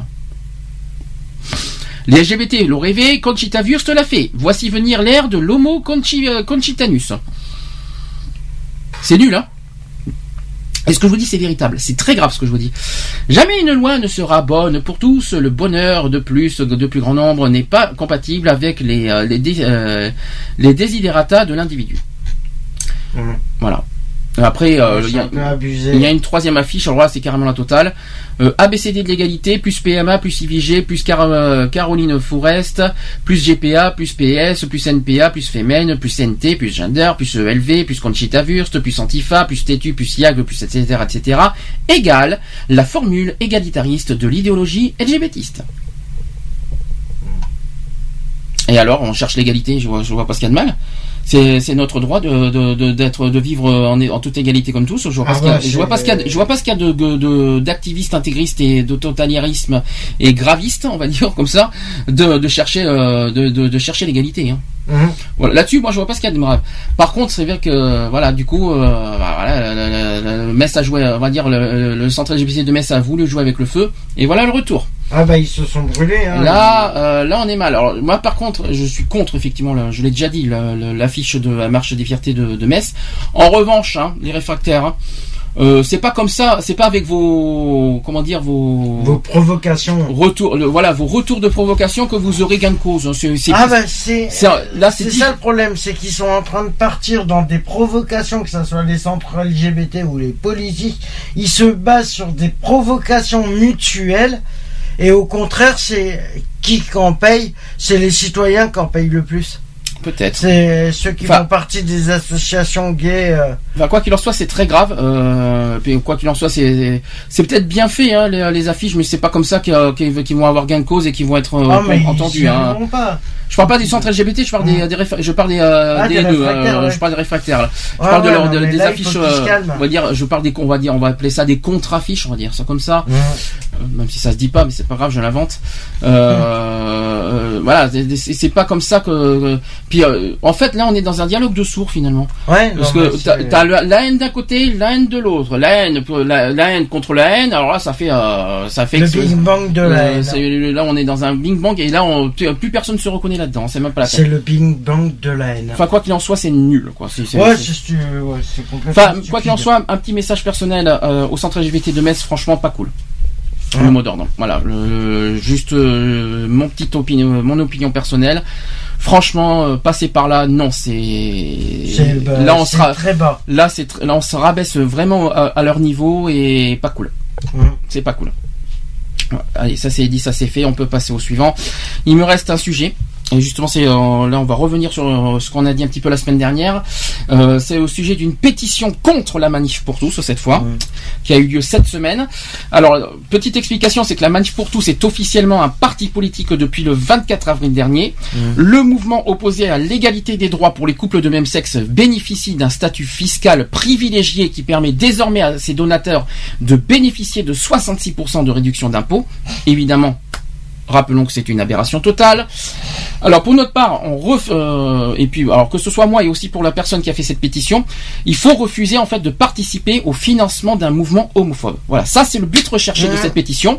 Les LGBT l'ont rêvé, Conchita Wurst l'a fait. Voici venir l'ère de l'homo conchi, conchitanus. C'est nul, hein? Et ce que je vous dis, c'est véritable. C'est très grave ce que je vous dis. Jamais une loi ne sera bonne pour tous. Le bonheur de plus, de plus grand nombre, n'est pas compatible avec les, euh, les, dé- euh, les desiderata de l'individu. Mhm. Voilà. Après, euh, il y a- y une troisième affiche, alors là c'est carrément la totale. Euh, ABCD de l'égalité, plus PMA, plus IVG, plus Car- euh, Caroline Fourest, plus GPA, plus PS, plus NPA, plus Femen, plus NT, plus Gender, plus ELV, plus Conchita Wurst, plus Antifa, plus Tétu, plus IAG, plus etc. etc. égale la formule égalitariste de l'idéologie LGBTiste. Et alors, on cherche l'égalité, je vois, je vois pas ce qu'il y a de mal. C'est, notre droit de, de, de, d'être, de vivre en, en toute égalité comme tous. Je vois pas Ah ce qu'il y a, bah, je vois pas ce qu'il y a, je vois pas ce qu'il y a de, de, de- d'activistes intégristes et de totalitarisme et gravistes, on va dire comme ça, de, de chercher, euh, de, de, de chercher l'égalité. Hein. Mhm. Voilà, là-dessus, moi, je vois pas ce qu'il y a de grave. Par contre, c'est vrai que, voilà, du coup, euh, bah, voilà, le, le- le Metz a joué, on va dire, le, le centre LGBT de Metz a voulu jouer avec le feu, et voilà le retour. Ah bah ils se sont brûlés. Hein. Là, euh, là, on est mal. Alors, moi, par contre, je suis contre, effectivement, je l'ai déjà dit, l'affiche de la marche des fiertés de, de Metz. En revanche, hein, les réfractaires, hein, euh, c'est pas comme ça, c'est pas avec vos, comment dire, vos, Vos provocations. retours, le- voilà, vos retours de provocation que vous aurez gain de cause. hein. C'est, c'est- Ah bah c'est là, c'est ça le problème, c'est qu'ils sont en train de partir dans des provocations, que ce soit les centres LGBT ou les politiques, ils se basent sur des provocations mutuelles et au contraire c'est qui en paye, c'est les citoyens qui en payent le plus. Peut-être. C'est ceux qui Enfin- font partie des associations gays. euh, Enfin, quoi qu'il en soit, c'est très grave. Euh, puis quoi qu'il en soit, c'est c'est peut-être bien fait hein, les, les affiches, mais c'est pas comme ça qu'ils vont avoir gain de cause et qu'ils vont être euh, Ah, mais entendus. Hein. pas. Je parle pas des centres LGBT, je parle des, des réfra- je parle des, euh, Ah, des, des réfractaires, euh, ouais. je parle des réfractaires. là. Je Ouais, parle de, ouais, leur- non, de- des là, affiches. euh, on va dire, je parle des, on va dire, on va appeler ça des contre-affiches, on va dire ça comme ça. Même si ça se dit pas, mais c'est pas grave, je l'invente. Euh, voilà, c'est pas comme ça que. Puis, euh, en fait, là, on est dans un dialogue de sourds finalement. Ouais, Parce non, que t'as c'est- t'as la, la haine d'un côté, la haine de l'autre, la haine, la, la haine contre la haine. Alors là, ça fait, euh, ça fait. le que- Big Bang de la euh, haine. c'est- là, on est dans un Big Bang et là, on, plus personne se reconnaît là-dedans. C'est même pas la C'est peine. le Big Bang de la haine. Enfin, quoi qu'il en soit, c'est nul, quoi. C'est- c'est- ouais, c'est- c'est ouais, c'est complètement. Enfin, quoi qu'il en soit, un petit message personnel euh, au centre LGBT de Metz, franchement pas cool. Le mot d'ordre. Voilà, le- juste euh, mon petit opinion, mon opinion personnelle. Franchement, euh, passer par là, non, c'est bah, là on sera très bas. là c'est là on se rabaisse vraiment à, à leur niveau et pas cool. Ouais. C'est pas cool. Allez, ça c'est dit, ça c'est fait. On peut passer au suivant. Il me reste un sujet. Et justement, c'est euh, là on va revenir sur euh, ce qu'on a dit un petit peu la semaine dernière. Euh, c'est au sujet d'une pétition contre la manif pour tous cette fois, qui a eu lieu cette semaine. Alors, petite explication, c'est que la manif pour tous est officiellement un parti politique depuis le 24 avril dernier. Le mouvement opposé à l'égalité des droits pour les couples de même sexe bénéficie d'un statut fiscal privilégié qui permet désormais à ses donateurs de bénéficier de 66% de réduction d'impôts. Évidemment, rappelons que c'est une aberration totale. Alors pour notre part, on ref, euh, et puis alors que ce soit moi et aussi pour la personne qui a fait cette pétition, il faut refuser en fait de participer au financement d'un mouvement homophobe. Voilà, ça c'est le but recherché de Ouais. cette pétition.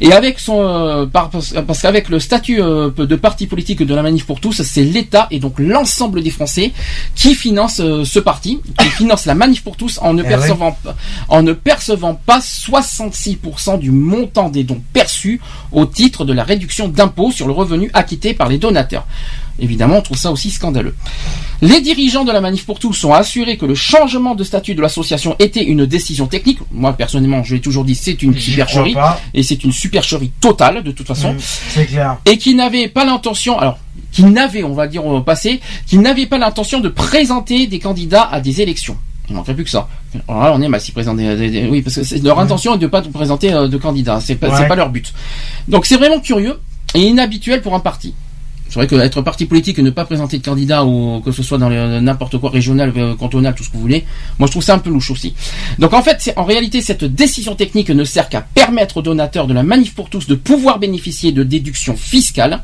Et avec son euh, par- parce qu'avec le statut euh, de parti politique de la Manif pour tous, c'est l'État et donc l'ensemble des Français qui financent euh, ce parti, qui finance la Manif pour tous en ne Eh percevant en ne percevant pas 66% du montant des dons perçus au titre de la la réduction d'impôts sur le revenu acquitté par les donateurs. Évidemment, on trouve ça aussi scandaleux. Les dirigeants de la Manif pour tous ont assuré que le changement de statut de l'association était une décision technique. Moi, personnellement, je l'ai toujours dit, c'est une supercherie. Et c'est une supercherie totale, de toute façon Mm, C'est clair. et qui n'avait pas l'intention, alors qui n'avait, on va dire au passé, qui n'avait pas l'intention de présenter des candidats à des élections. Il manquerait plus que ça. Alors là, on est mal s'ils présentent des, des- des- oui, parce que c'est- leur intention est de pas présenter euh, de candidats. C'est pas, Ouais. pas leur but. Donc c'est vraiment curieux et inhabituel pour un parti. C'est vrai qu'être parti politique et ne pas présenter de candidat ou que ce soit dans n'importe quoi régional, euh, cantonal, tout ce que vous voulez, moi je trouve ça un peu louche aussi. Donc en fait, en réalité, cette décision technique ne sert qu'à permettre aux donateurs de la manif pour tous de pouvoir bénéficier de déductions fiscales.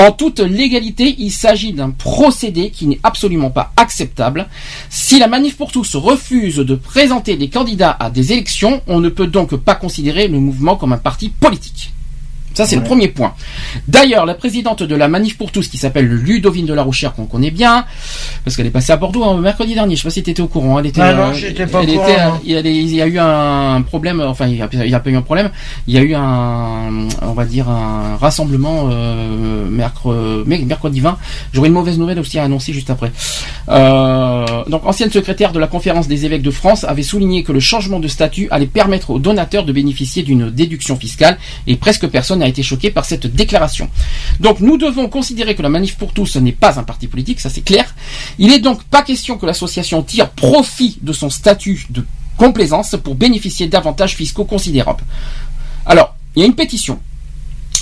En toute légalité, il s'agit d'un procédé qui n'est absolument pas acceptable. Si la manif pour tous refuse de présenter des candidats à des élections, on ne peut donc pas considérer le mouvement comme un parti politique. Ça, c'est le premier point. D'ailleurs, la présidente de la Manif pour tous, qui s'appelle Ludovine de la Rochère, qu'on connaît bien, parce qu'elle est passée à Bordeaux hein, mercredi dernier, je sais pas si tu étais au courant, elle était, Ah non, j'étais pas au courant, était, non. il y, a des- il y a eu un problème, enfin, il y a, pas eu un problème, il y a eu un, on va dire, un rassemblement euh, mercredi, mercredi 20. J'aurai une mauvaise nouvelle aussi à annoncer juste après. Euh, donc, ancienne secrétaire de la conférence des évêques de France avait souligné que le changement de statut allait permettre aux donateurs de bénéficier d'une déduction fiscale et presque personne n'a été choqué par cette déclaration. Donc, nous devons considérer que la Manif pour tous n'est pas un parti politique, ça c'est clair. Il est donc pas question que l'association tire profit de son statut de complaisance pour bénéficier d'avantages fiscaux considérables. Alors, il y a une pétition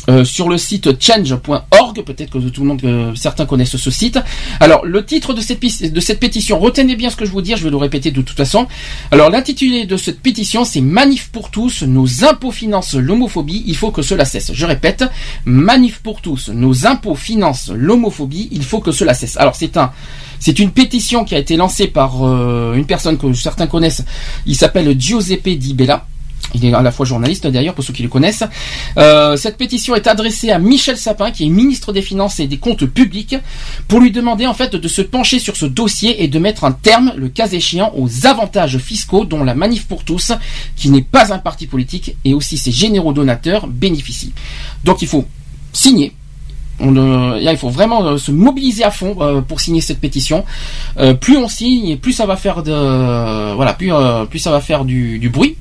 euh, sur le site change.org, peut-être que tout le monde, que certains connaissent ce site. Alors, le titre de cette, de cette pétition, retenez bien ce que je vous dire, je vais le répéter de toute façon. Alors, l'intitulé de cette pétition, c'est Manif pour tous, nos impôts financent l'homophobie, il faut que cela cesse. Je répète, Manif pour tous, nos impôts financent l'homophobie, il faut que cela cesse. Alors, c'est un, c'est une pétition qui a été lancée par euh, une personne que certains connaissent. Il s'appelle Giuseppe Di Bella. Il est à la fois journaliste d'ailleurs, pour ceux qui le connaissent. Euh, cette pétition est adressée à Michel Sapin, qui est ministre des Finances et des Comptes Publics, pour lui demander en fait de se pencher sur ce dossier et de mettre un terme, le cas échéant, aux avantages fiscaux dont la Manif pour tous, qui n'est pas un parti politique, et aussi ses généraux donateurs bénéficient. Donc il faut signer. Euh, il faut vraiment euh, se mobiliser à fond pour signer cette pétition. Plus on signe, plus ça va faire de voilà, plus ça va faire du bruit.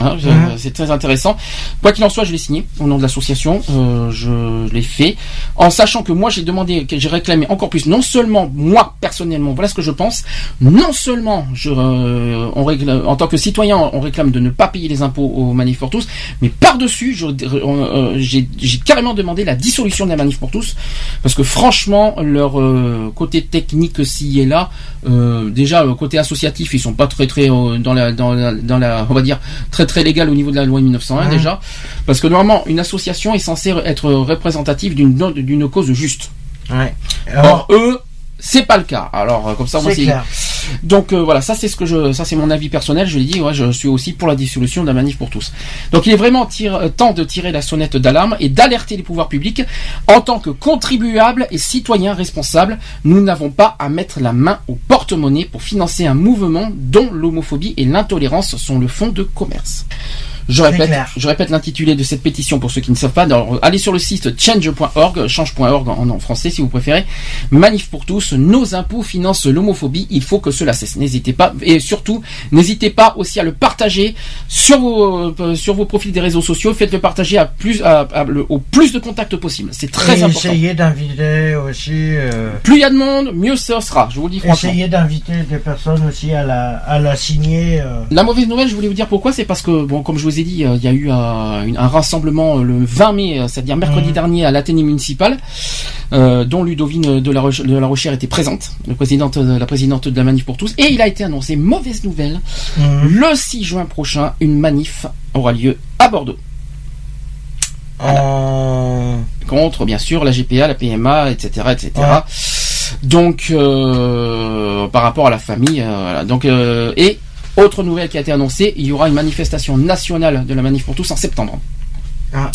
Hein, Mhm. C'est très intéressant. Quoi qu'il en soit, je l'ai signé au nom de l'association. Euh, je l'ai fait en sachant que moi j'ai demandé, que j'ai réclamé encore plus. Non seulement moi personnellement, voilà ce que je pense. Non seulement je, euh, on réclame- en tant que citoyen, on réclame de ne pas payer les impôts aux manifs pour tous, mais par dessus, euh, j'ai carrément demandé la dissolution de la manif pour tous parce que franchement, leur côté technique s'y est là. Déjà, le côté associatif, ils sont pas très très dans la dans la, dans la on va dire très très légal au niveau de la loi de 1901 Mhm. déjà, parce que normalement une association est censée être représentative d'une d'une cause juste. Ouais. Or eux, c'est pas le cas. Alors euh, comme ça, moi C'est. Donc euh, voilà, ça c'est ce que je, ça c'est mon avis personnel. Je l'ai dit, ouais, je suis aussi pour la dissolution de la manif pour tous. Donc il est vraiment euh, temps de tirer la sonnette d'alarme et d'alerter les pouvoirs publics en tant que contribuables et citoyens responsables. Nous n'avons pas à mettre la main au porte-monnaie pour financer un mouvement dont l'homophobie et l'intolérance sont le fond de commerce. Je répète, je répète l'intitulé de cette pétition pour ceux qui ne savent pas. Alors, allez sur le site change.org, change.org en, en français si vous préférez. Manif pour tous, nos impôts financent l'homophobie, il faut que cela cesse. N'hésitez pas et surtout n'hésitez pas aussi à le partager sur vos euh, sur vos profils des réseaux sociaux. Faites-le partager à plus à- à- le- au plus de contacts possible. C'est très Et important. Essayez d'inviter aussi. euh, Plus il y a de monde, mieux ce sera. Je vous le dis franchement. essayez d'inviter des personnes aussi à la, à la signer. euh. La mauvaise nouvelle, je voulais vous dire pourquoi, c'est parce que, bon, comme je vous ai dit, euh, il y a eu euh, un rassemblement euh, le 20 mai, c'est-à-dire mercredi Mhm. dernier à l'Athénée municipal, euh, dont Ludovine de la, Roche- de la Rochère était présente, le présidente, de- la présidente de la manif pour tous, et il a été annoncé, mauvaise nouvelle, Mhm. le 6 juin prochain, une manif aura lieu à Bordeaux. Contre, bien sûr, la GPA, la PMA, etc., etc. Ouais. Donc, euh, par rapport à la famille, euh, voilà. Donc, et autre nouvelle qui a été annoncée, il y aura une manifestation nationale de la manif pour tous en septembre. Ah.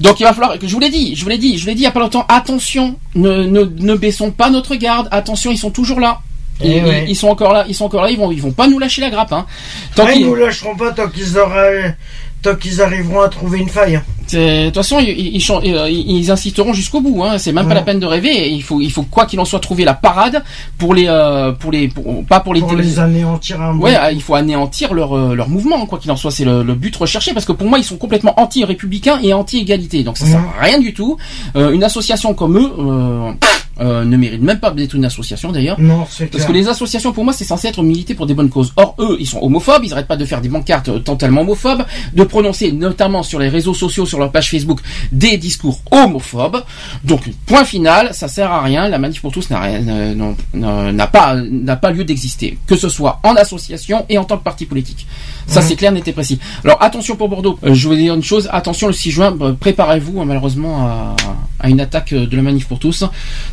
Donc il va falloir, je vous l'ai dit, je vous l'ai dit, je vous l'ai dit il y a pas longtemps, attention, ne, ne, ne baissons pas notre garde, attention, ils sont toujours là. Eh Ils, ouais. ils- ils sont encore là, ils sont encore là, ils vont, ils vont pas nous lâcher la grappe, hein. Tant Ouais, ils nous lâcheront pas tant qu'ils auraient, tant qu'ils arriveront à trouver une faille. De toute façon, ils, ils, euh, ils insisteront jusqu'au bout. Hein. C'est même pas Ouais. la peine de rêver. Il faut, il faut quoi qu'il en soit trouver la parade pour les, euh, pour les, pour- pas pour les, Pour les anéantir un Ouais, peu. ah, il faut anéantir leur, euh, leur mouvement, quoi qu'il en soit. C'est le, le but recherché parce que pour moi, ils sont complètement anti-républicains et anti-égalité. Donc ça sert à rien du tout. Euh, une association comme eux euh, euh, ne mérite même pas d'être une association d'ailleurs. Non, c'est Parce clair. que les associations, pour moi, c'est censé être milité pour des bonnes causes. Or, eux, ils sont homophobes, ils arrêtent pas de faire des bancartes euh, totalement homophobes, de prononcer, notamment sur les réseaux sociaux, sur leur page Facebook, des discours homophobes. Donc, point final, ça sert à rien. La manif pour tous n'a rien, euh, n'a pas, n'a pas lieu d'exister. Que ce soit en association et en tant que parti politique. Ça, Mhm. c'est clair, net et précis. Alors, attention pour Bordeaux. Euh, je vais dire une chose. Attention, le 6 juin, euh, préparez-vous, hein, malheureusement, à, à une attaque de la manif pour tous.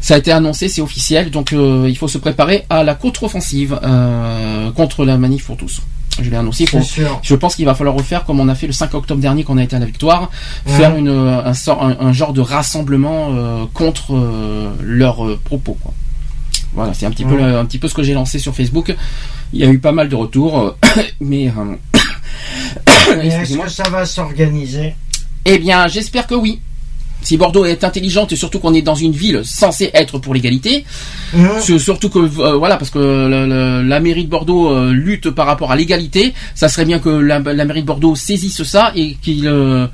Ça a été annoncé, c'est officiel. Donc, euh, il faut se préparer à la contre-offensive euh, contre la manif pour tous. Je l'ai annoncé. faut- je pense qu'il va falloir refaire comme on a fait le 5 octobre dernier quand on a été à la victoire, Ouais. faire une, euh, un, sort- un, un genre de rassemblement euh, contre leurs propos. Quoi. Voilà, c'est un petit peu Ouais. un petit peu ce que j'ai lancé sur Facebook. Il y a eu pas mal de retours, mais Mais est-ce que ça va s'organiser? Eh bien, j'espère que oui. Si Bordeaux est intelligente et surtout qu'on est dans une ville censée être pour l'égalité, Mhm. surtout que euh, voilà parce que le- le- la mairie de Bordeaux euh, lutte par rapport à l'égalité, ça serait bien que la, la mairie de Bordeaux saisisse ça et qu'il euh,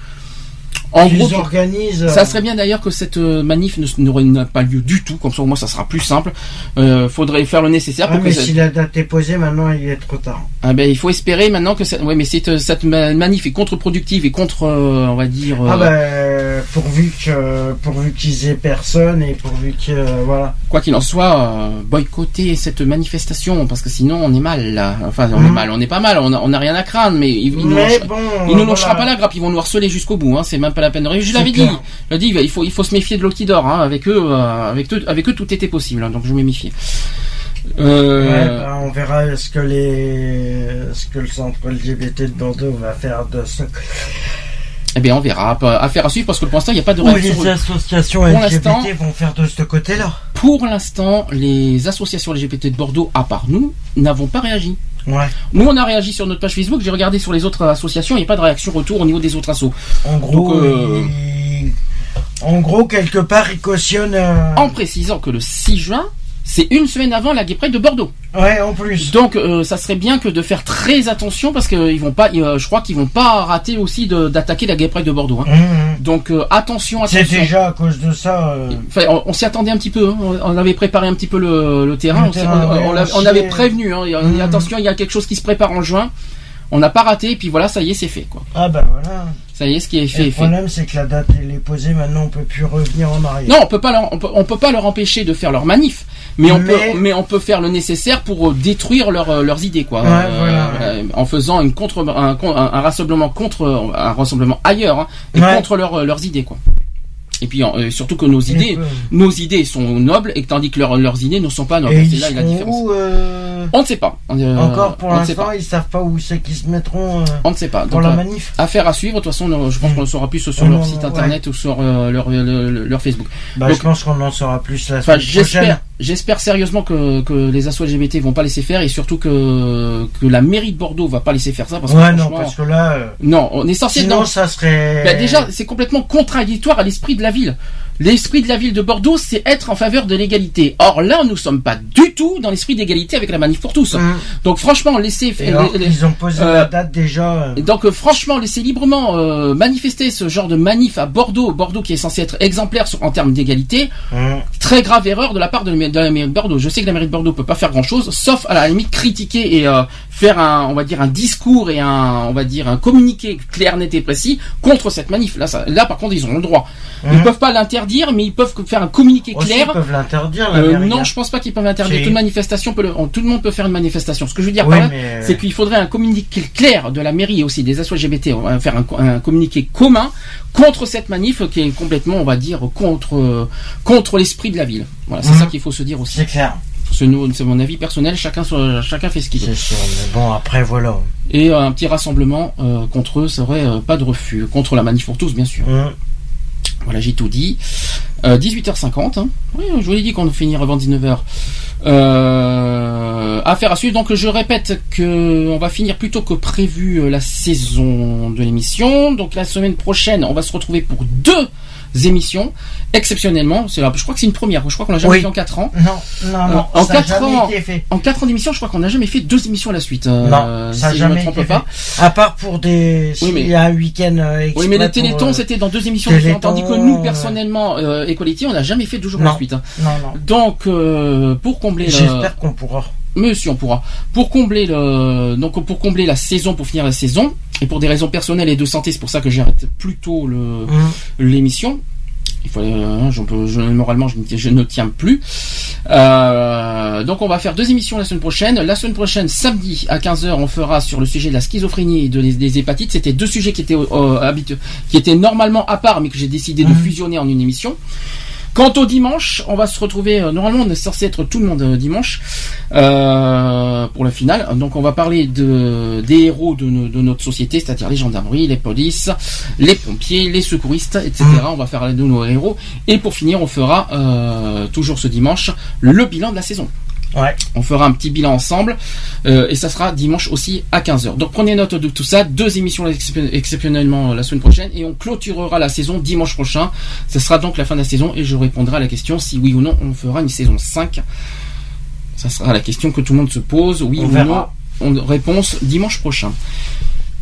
en gros, organisent, ça euh, serait bien d'ailleurs que cette euh, manif ne- n'aurait n'a pas lieu du tout, comme ça au moins ça sera plus simple. Euh, faudrait faire le nécessaire Ah, pour mais que ça- si la date est posée, maintenant il est trop tard. ah ben, il faut espérer maintenant que cette, ouais, mais cette, cette ma- manif est contre-productive et contre, euh, on va dire. Ah euh, ben, pourvu que pourvu qu'ils aient personne et pourvu que euh, voilà. Quoi qu'il en soit, euh, boycotter cette manifestation parce que sinon on est mal. Là. Enfin, on est Mhm. mal, on n'est pas mal, on a, on a rien à craindre, mais ils, ils nous Mais lâchent- bon, ils nous voilà. lâchera pas la grappe, ils vont nous harceler jusqu'au bout. Hein, c'est même pas la peine de rire. Je l'avais dit, je il faut, il faut se méfier de l'eau qui dort. Hein, avec eux, euh, avec eux, avec eux, tout était possible. hein, donc je me méfiais. Euh, Ouais, ben, on verra ce que les ce que le centre LGBT de Bordeaux va faire de ce. Eh bien, on verra. Affaire à suivre parce que pour l'instant, il n'y a pas de Ou réaction. les associations LGBT vont faire de ce côté-là. Pour l'instant, les associations LGBT de Bordeaux, à part nous, n'avons pas réagi. Ouais. Nous, on a réagi sur notre page Facebook. J'ai regardé sur les autres associations. Il n'y a pas de réaction retour au niveau des autres assos. En gros, Donc, euh, il- en gros quelque part, ils cautionnent. euh, En précisant que le 6 juin, c'est une semaine avant la Gay Pride de Bordeaux. Ouais, en plus. Donc, euh, ça serait bien que de faire très attention parce que ils vont pas. euh, je crois qu'ils vont pas rater aussi d'attaquer la Gay Pride de Bordeaux. hein. Mhm. Donc, euh, attention, C'est attention. déjà à cause de ça. euh, Enfin, on, on s'y attendait un petit peu. hein. On, on avait préparé un petit peu le, le terrain. Le on, terrain, ouais, avait prévenu. Hein. Mhm. Attention, il y a quelque chose qui se prépare en juin. On n'a pas raté. Et puis voilà, ça y est, c'est fait. Quoi. Ah bah voilà. Ça y est, ce qui est Et fait le est fait. problème, c'est que la date elle est posée. Maintenant, on peut plus revenir en arrière. Non, on peut pas leur, on peut, on peut pas leur empêcher de faire leur manif, mais on peut, mais on peut faire le nécessaire pour euh, détruire leur, euh, leurs idées, quoi. Ouais, voilà, euh, en faisant une contre, un, un, un rassemblement contre, un rassemblement ailleurs, hein, et Ouais. contre leurs, leurs idées, quoi. Et puis euh, surtout que nos idées, nos idées sont nobles, et tandis que leurs, leurs idées ne sont pas nobles. C'est là la différence. où euh, On ne sait pas. Euh, Encore pour l'instant, ils savent pas où c'est qu'ils se mettront euh, On ne sait pas. pour Donc, la euh, manif. Affaire à suivre. De toute façon, je pense qu'on le saura plus sur leur site ouais. internet ou sur leur, leur, leur Facebook. Bah, Donc, je pense qu'on en saura plus la semaine prochaine. j'espère, j'espère sérieusement que, que les assos LGBT vont pas laisser faire et surtout que, que la mairie de Bordeaux va pas laisser faire ça parce que Ouais, non, parce que là, euh, non, on est censé sinon dans- ça serait. Bah, déjà, c'est complètement contradictoire à l'esprit de la ville. L'esprit de la ville de Bordeaux, c'est être en faveur de l'égalité. Or là, nous sommes pas du tout dans l'esprit d'égalité avec la manif pour tous. Hum. Donc franchement, laissez Et faire. alors qu'ils ont posé euh, la date déjà. euh, Donc euh, franchement, laissez librement euh, manifester ce genre de manif à Bordeaux, Bordeaux qui est censé être exemplaire sur- en termes d'égalité. hum. Très grave erreur de la part de, la de la mairie de Bordeaux. Je sais que la mairie de Bordeaux peut pas faire grand chose, sauf à la limite critiquer et euh, faire un, on va dire un discours et un, on va dire un communiqué clair, net et précis contre cette manif. Là, ça, là par contre, ils ont le droit. Ils Mhm. peuvent pas l'interdire, mais ils peuvent faire un communiqué Aussi, clair. ils peuvent l'interdire, Euh, non, je pense pas qu'ils peuvent interdire. Si. Toute manifestation peut le- tout le monde peut faire une manifestation. Ce que je veux dire Oui, par là, mais- c'est qu'il faudrait un communiqué clair de la mairie et aussi des assos LGBT, on va faire un, co- un communiqué commun contre cette manif qui est complètement, on va dire, contre euh, contre l'esprit de la ville. Voilà, c'est Mhm. ça qu'il faut se dire aussi. C'est clair. C'est mon avis personnel. Chacun fait ce qu'il veut. C'est sûr, mais bon, après, voilà. Et euh, un petit rassemblement euh, contre eux serait euh, pas de refus. Contre la manif pour tous, bien sûr. Hum. Voilà, j'ai tout dit. Euh, 18h50. Hein. Oui, je vous l'ai dit qu'on finira avant 19h. Euh, affaire à suivre. Donc je répète que on va finir plus tôt que prévu euh, la saison de l'émission. Donc la semaine prochaine, on va se retrouver pour deux émissions. Exceptionnellement, c'est je crois que c'est une première. Je crois qu'on l'a jamais Oui. fait en 4 ans. Non, non, non, en ça a 4 jamais ans, été fait. en 4 ans d'émission, je crois qu'on n'a jamais fait deux émissions à la suite. euh, non, ça si je me jamais trompe été pas. fait. À part pour des, s'il mais- y a un week-end euh, Oui, mais les euh, c'était dans deux émissions Téléthon, différentes. Tandis que nous, euh, personnellement, euh, Equality, on n'a jamais fait deux jours à la suite. hein. Non, non. Donc, euh, pour combler le... J'espère qu'on pourra. Monsieur, on pourra. Pour combler le, donc pour combler la saison, pour finir la saison, et pour des raisons personnelles et de santé, c'est pour ça que j'arrête plus tôt Mmh. l'émission. Il euh, peux- je, moralement, je, ne- je ne tiens plus. Euh, donc, on va faire deux émissions la semaine prochaine. La semaine prochaine, samedi à 15h, on fera sur le sujet de la schizophrénie et de, des, des hépatites. C'était deux sujets qui étaient euh, qui étaient normalement à part, mais que j'ai décidé de fusionner en une émission. Quant au dimanche, on va se retrouver. euh, normalement, on est censé être tout le monde euh, dimanche euh, pour la finale. Donc, on va parler de des héros de, no- de notre société, c'est-à-dire les gendarmeries, les polices, les pompiers, les secouristes, etc. On va faire de nos héros. Et pour finir, on fera euh, toujours ce dimanche le bilan de la saison. Ouais. On fera un petit bilan ensemble euh, et ça sera dimanche aussi à 15h. Donc prenez note de tout ça, deux émissions excep- exceptionnellement euh, la semaine prochaine et on clôturera la saison dimanche prochain. Ce sera donc la fin de la saison et je répondrai à la question si oui ou non on fera une saison 5. Ça sera la question que tout le monde se pose, oui On ou verra. non. On, réponse dimanche prochain.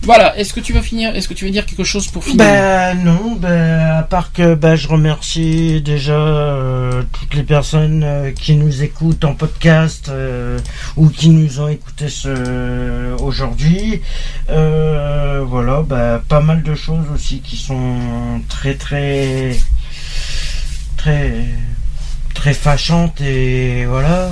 Voilà, est-ce que tu vas finir Est-ce que tu veux dire quelque chose pour finir Ben non, ben à part que ben je remercie déjà euh, toutes les personnes euh, qui nous écoutent en podcast euh, ou qui nous ont écouté ce aujourd'hui. Voilà, ben pas mal de choses aussi qui sont très très très très fâchantes et voilà.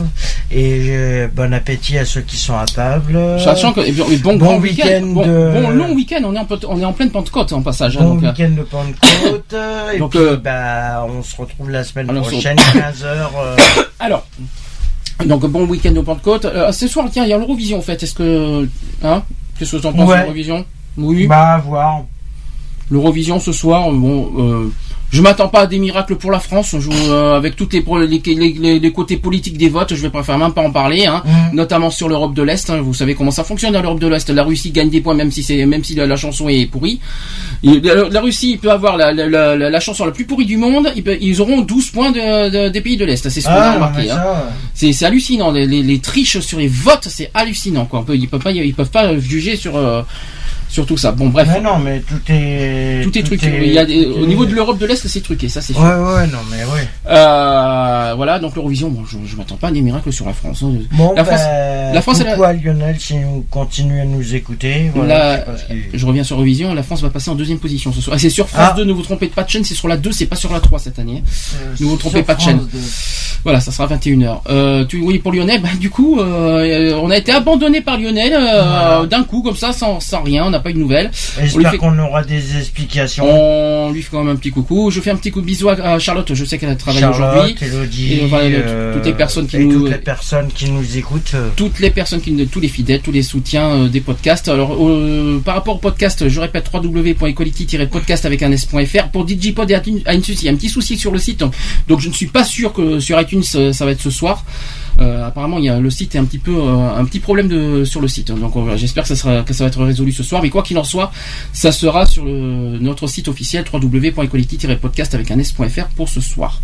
Et euh, bon appétit à ceux qui sont à table. Sachant que et bon, Bon week-end, bon, de- bon long week-end, on est en, on est en pleine Pentecôte en passage. hein, Bon euh, week-end de Pentecôte. et Donc, puis, euh, bah, on se retrouve la semaine alors, prochaine, 15h. Alors, donc bon week-end au Pentecôte. Euh, ce soir, tiens, il y a l'Eurovision en fait. Est-ce que, hein, qu'est-ce que tu en penses Ouais. l'Eurovision? Oui. Bah, à voir. L'Eurovision ce soir, bon, euh, je m'attends pas à des miracles pour la France. On joue euh, avec toutes les, les, les, les- côtés politiques des votes. Je vais préférer même pas en parler, hein, Mm. notamment sur l'Europe de l'Est. hein. Vous savez comment ça fonctionne dans l'Europe de l'Est. La Russie gagne des points même si c'est même si la, la chanson est pourrie. La, la Russie peut avoir la, la, chanson la plus pourrie du monde. Ils, peut- ils auront 12 points de, de- des pays de l'Est. C'est ce qu'on a Ah, remarqué. mais hein. C'est hallucinant. Les, les, les triches sur les votes, c'est hallucinant. Quoi. On peut, ils peuvent pas, ils peuvent pas juger sur euh, sur tout ça. Bon, bref. Mais non, mais tout est. Tout est truqué. Il y a des- au niveau de l'Europe de l'Est, c'est truqué, ça c'est sûr. Ouais, ouais, non, mais ouais. Euh, voilà, donc l'Eurovision, bon, je, je m'attends pas à des miracles sur la France. hein. Bon, la bah, France, la France, elle a- Lionel si vous continuez à nous écouter. Voilà, la- je reviens sur l'Eurovision, la France va passer en deuxième position ce soir. C'est sur France Ah. 2, ne vous trompez pas de chaîne, c'est sur la 2, c'est pas sur la 3 cette année. Euh, Ne vous trompez pas de chaîne. 2. Voilà, ça sera 21h. Euh, tu, oui, pour Lionel, bah, du coup, euh, on a été abandonné par Lionel euh, d'un coup, comme ça, sans, sans rien, on n'a pas eu de nouvelles. J'espère fait- qu'on aura des explications. On lui fait quand même un petit coucou. Je fais un petit coup de bisou à, Charlotte. Je sais qu'elle a travaillé aujourd'hui. Elodie, Et euh, toutes les personnes qui et nous, toutes les personnes qui nous écoutent. toutes les personnes qui, tous les fidèles, tous les soutiens euh, des podcasts. Alors, euh, par rapport au podcast, je répète www.equality-podcast avec un s.fr. Pour Digipod et iTunes, il y a un petit souci sur le site. Donc, je ne suis pas sûr que sur iTunes ça va être ce soir. Euh, apparemment, il y a le site est un petit peu euh, un petit problème sur le site. Donc, on va- j'espère que ça sera va être résolu ce soir. Mais quoi qu'il en soit, ça sera sur notre site officiel www.equality-podcast avec un s.fr pour ce soir.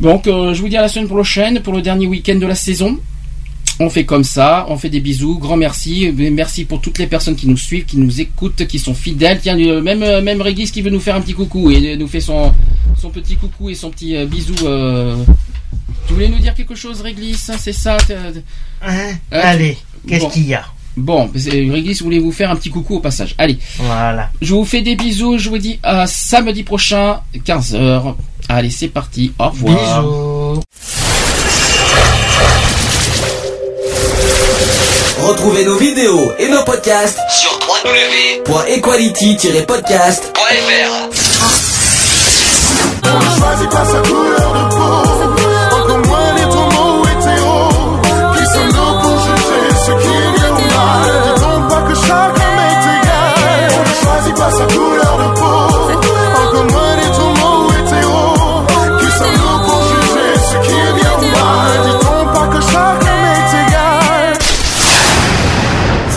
Donc, euh, je vous dis à la semaine prochaine pour le dernier week-end de la saison. On fait comme ça, on fait des bisous, grand merci, merci pour toutes les personnes qui nous suivent, qui nous écoutent, qui sont fidèles. Tiens, euh, même euh, même Régis qui veut nous faire un petit coucou et euh, nous fait son petit coucou et son petit euh, bisou. euh. Tu voulais nous dire quelque chose, Régis C'est ça Hein Euh, Allez, tu- qu'est-ce bon. qu'il y a Bon, Régis voulait vous faire un petit coucou au passage? Allez, Voilà. je vous fais des bisous. Je vous dis à samedi prochain, 15h. Allez, c'est parti. Au revoir. Bisous. Retrouvez nos vidéos et nos podcasts sur www.equality-podcast.fr.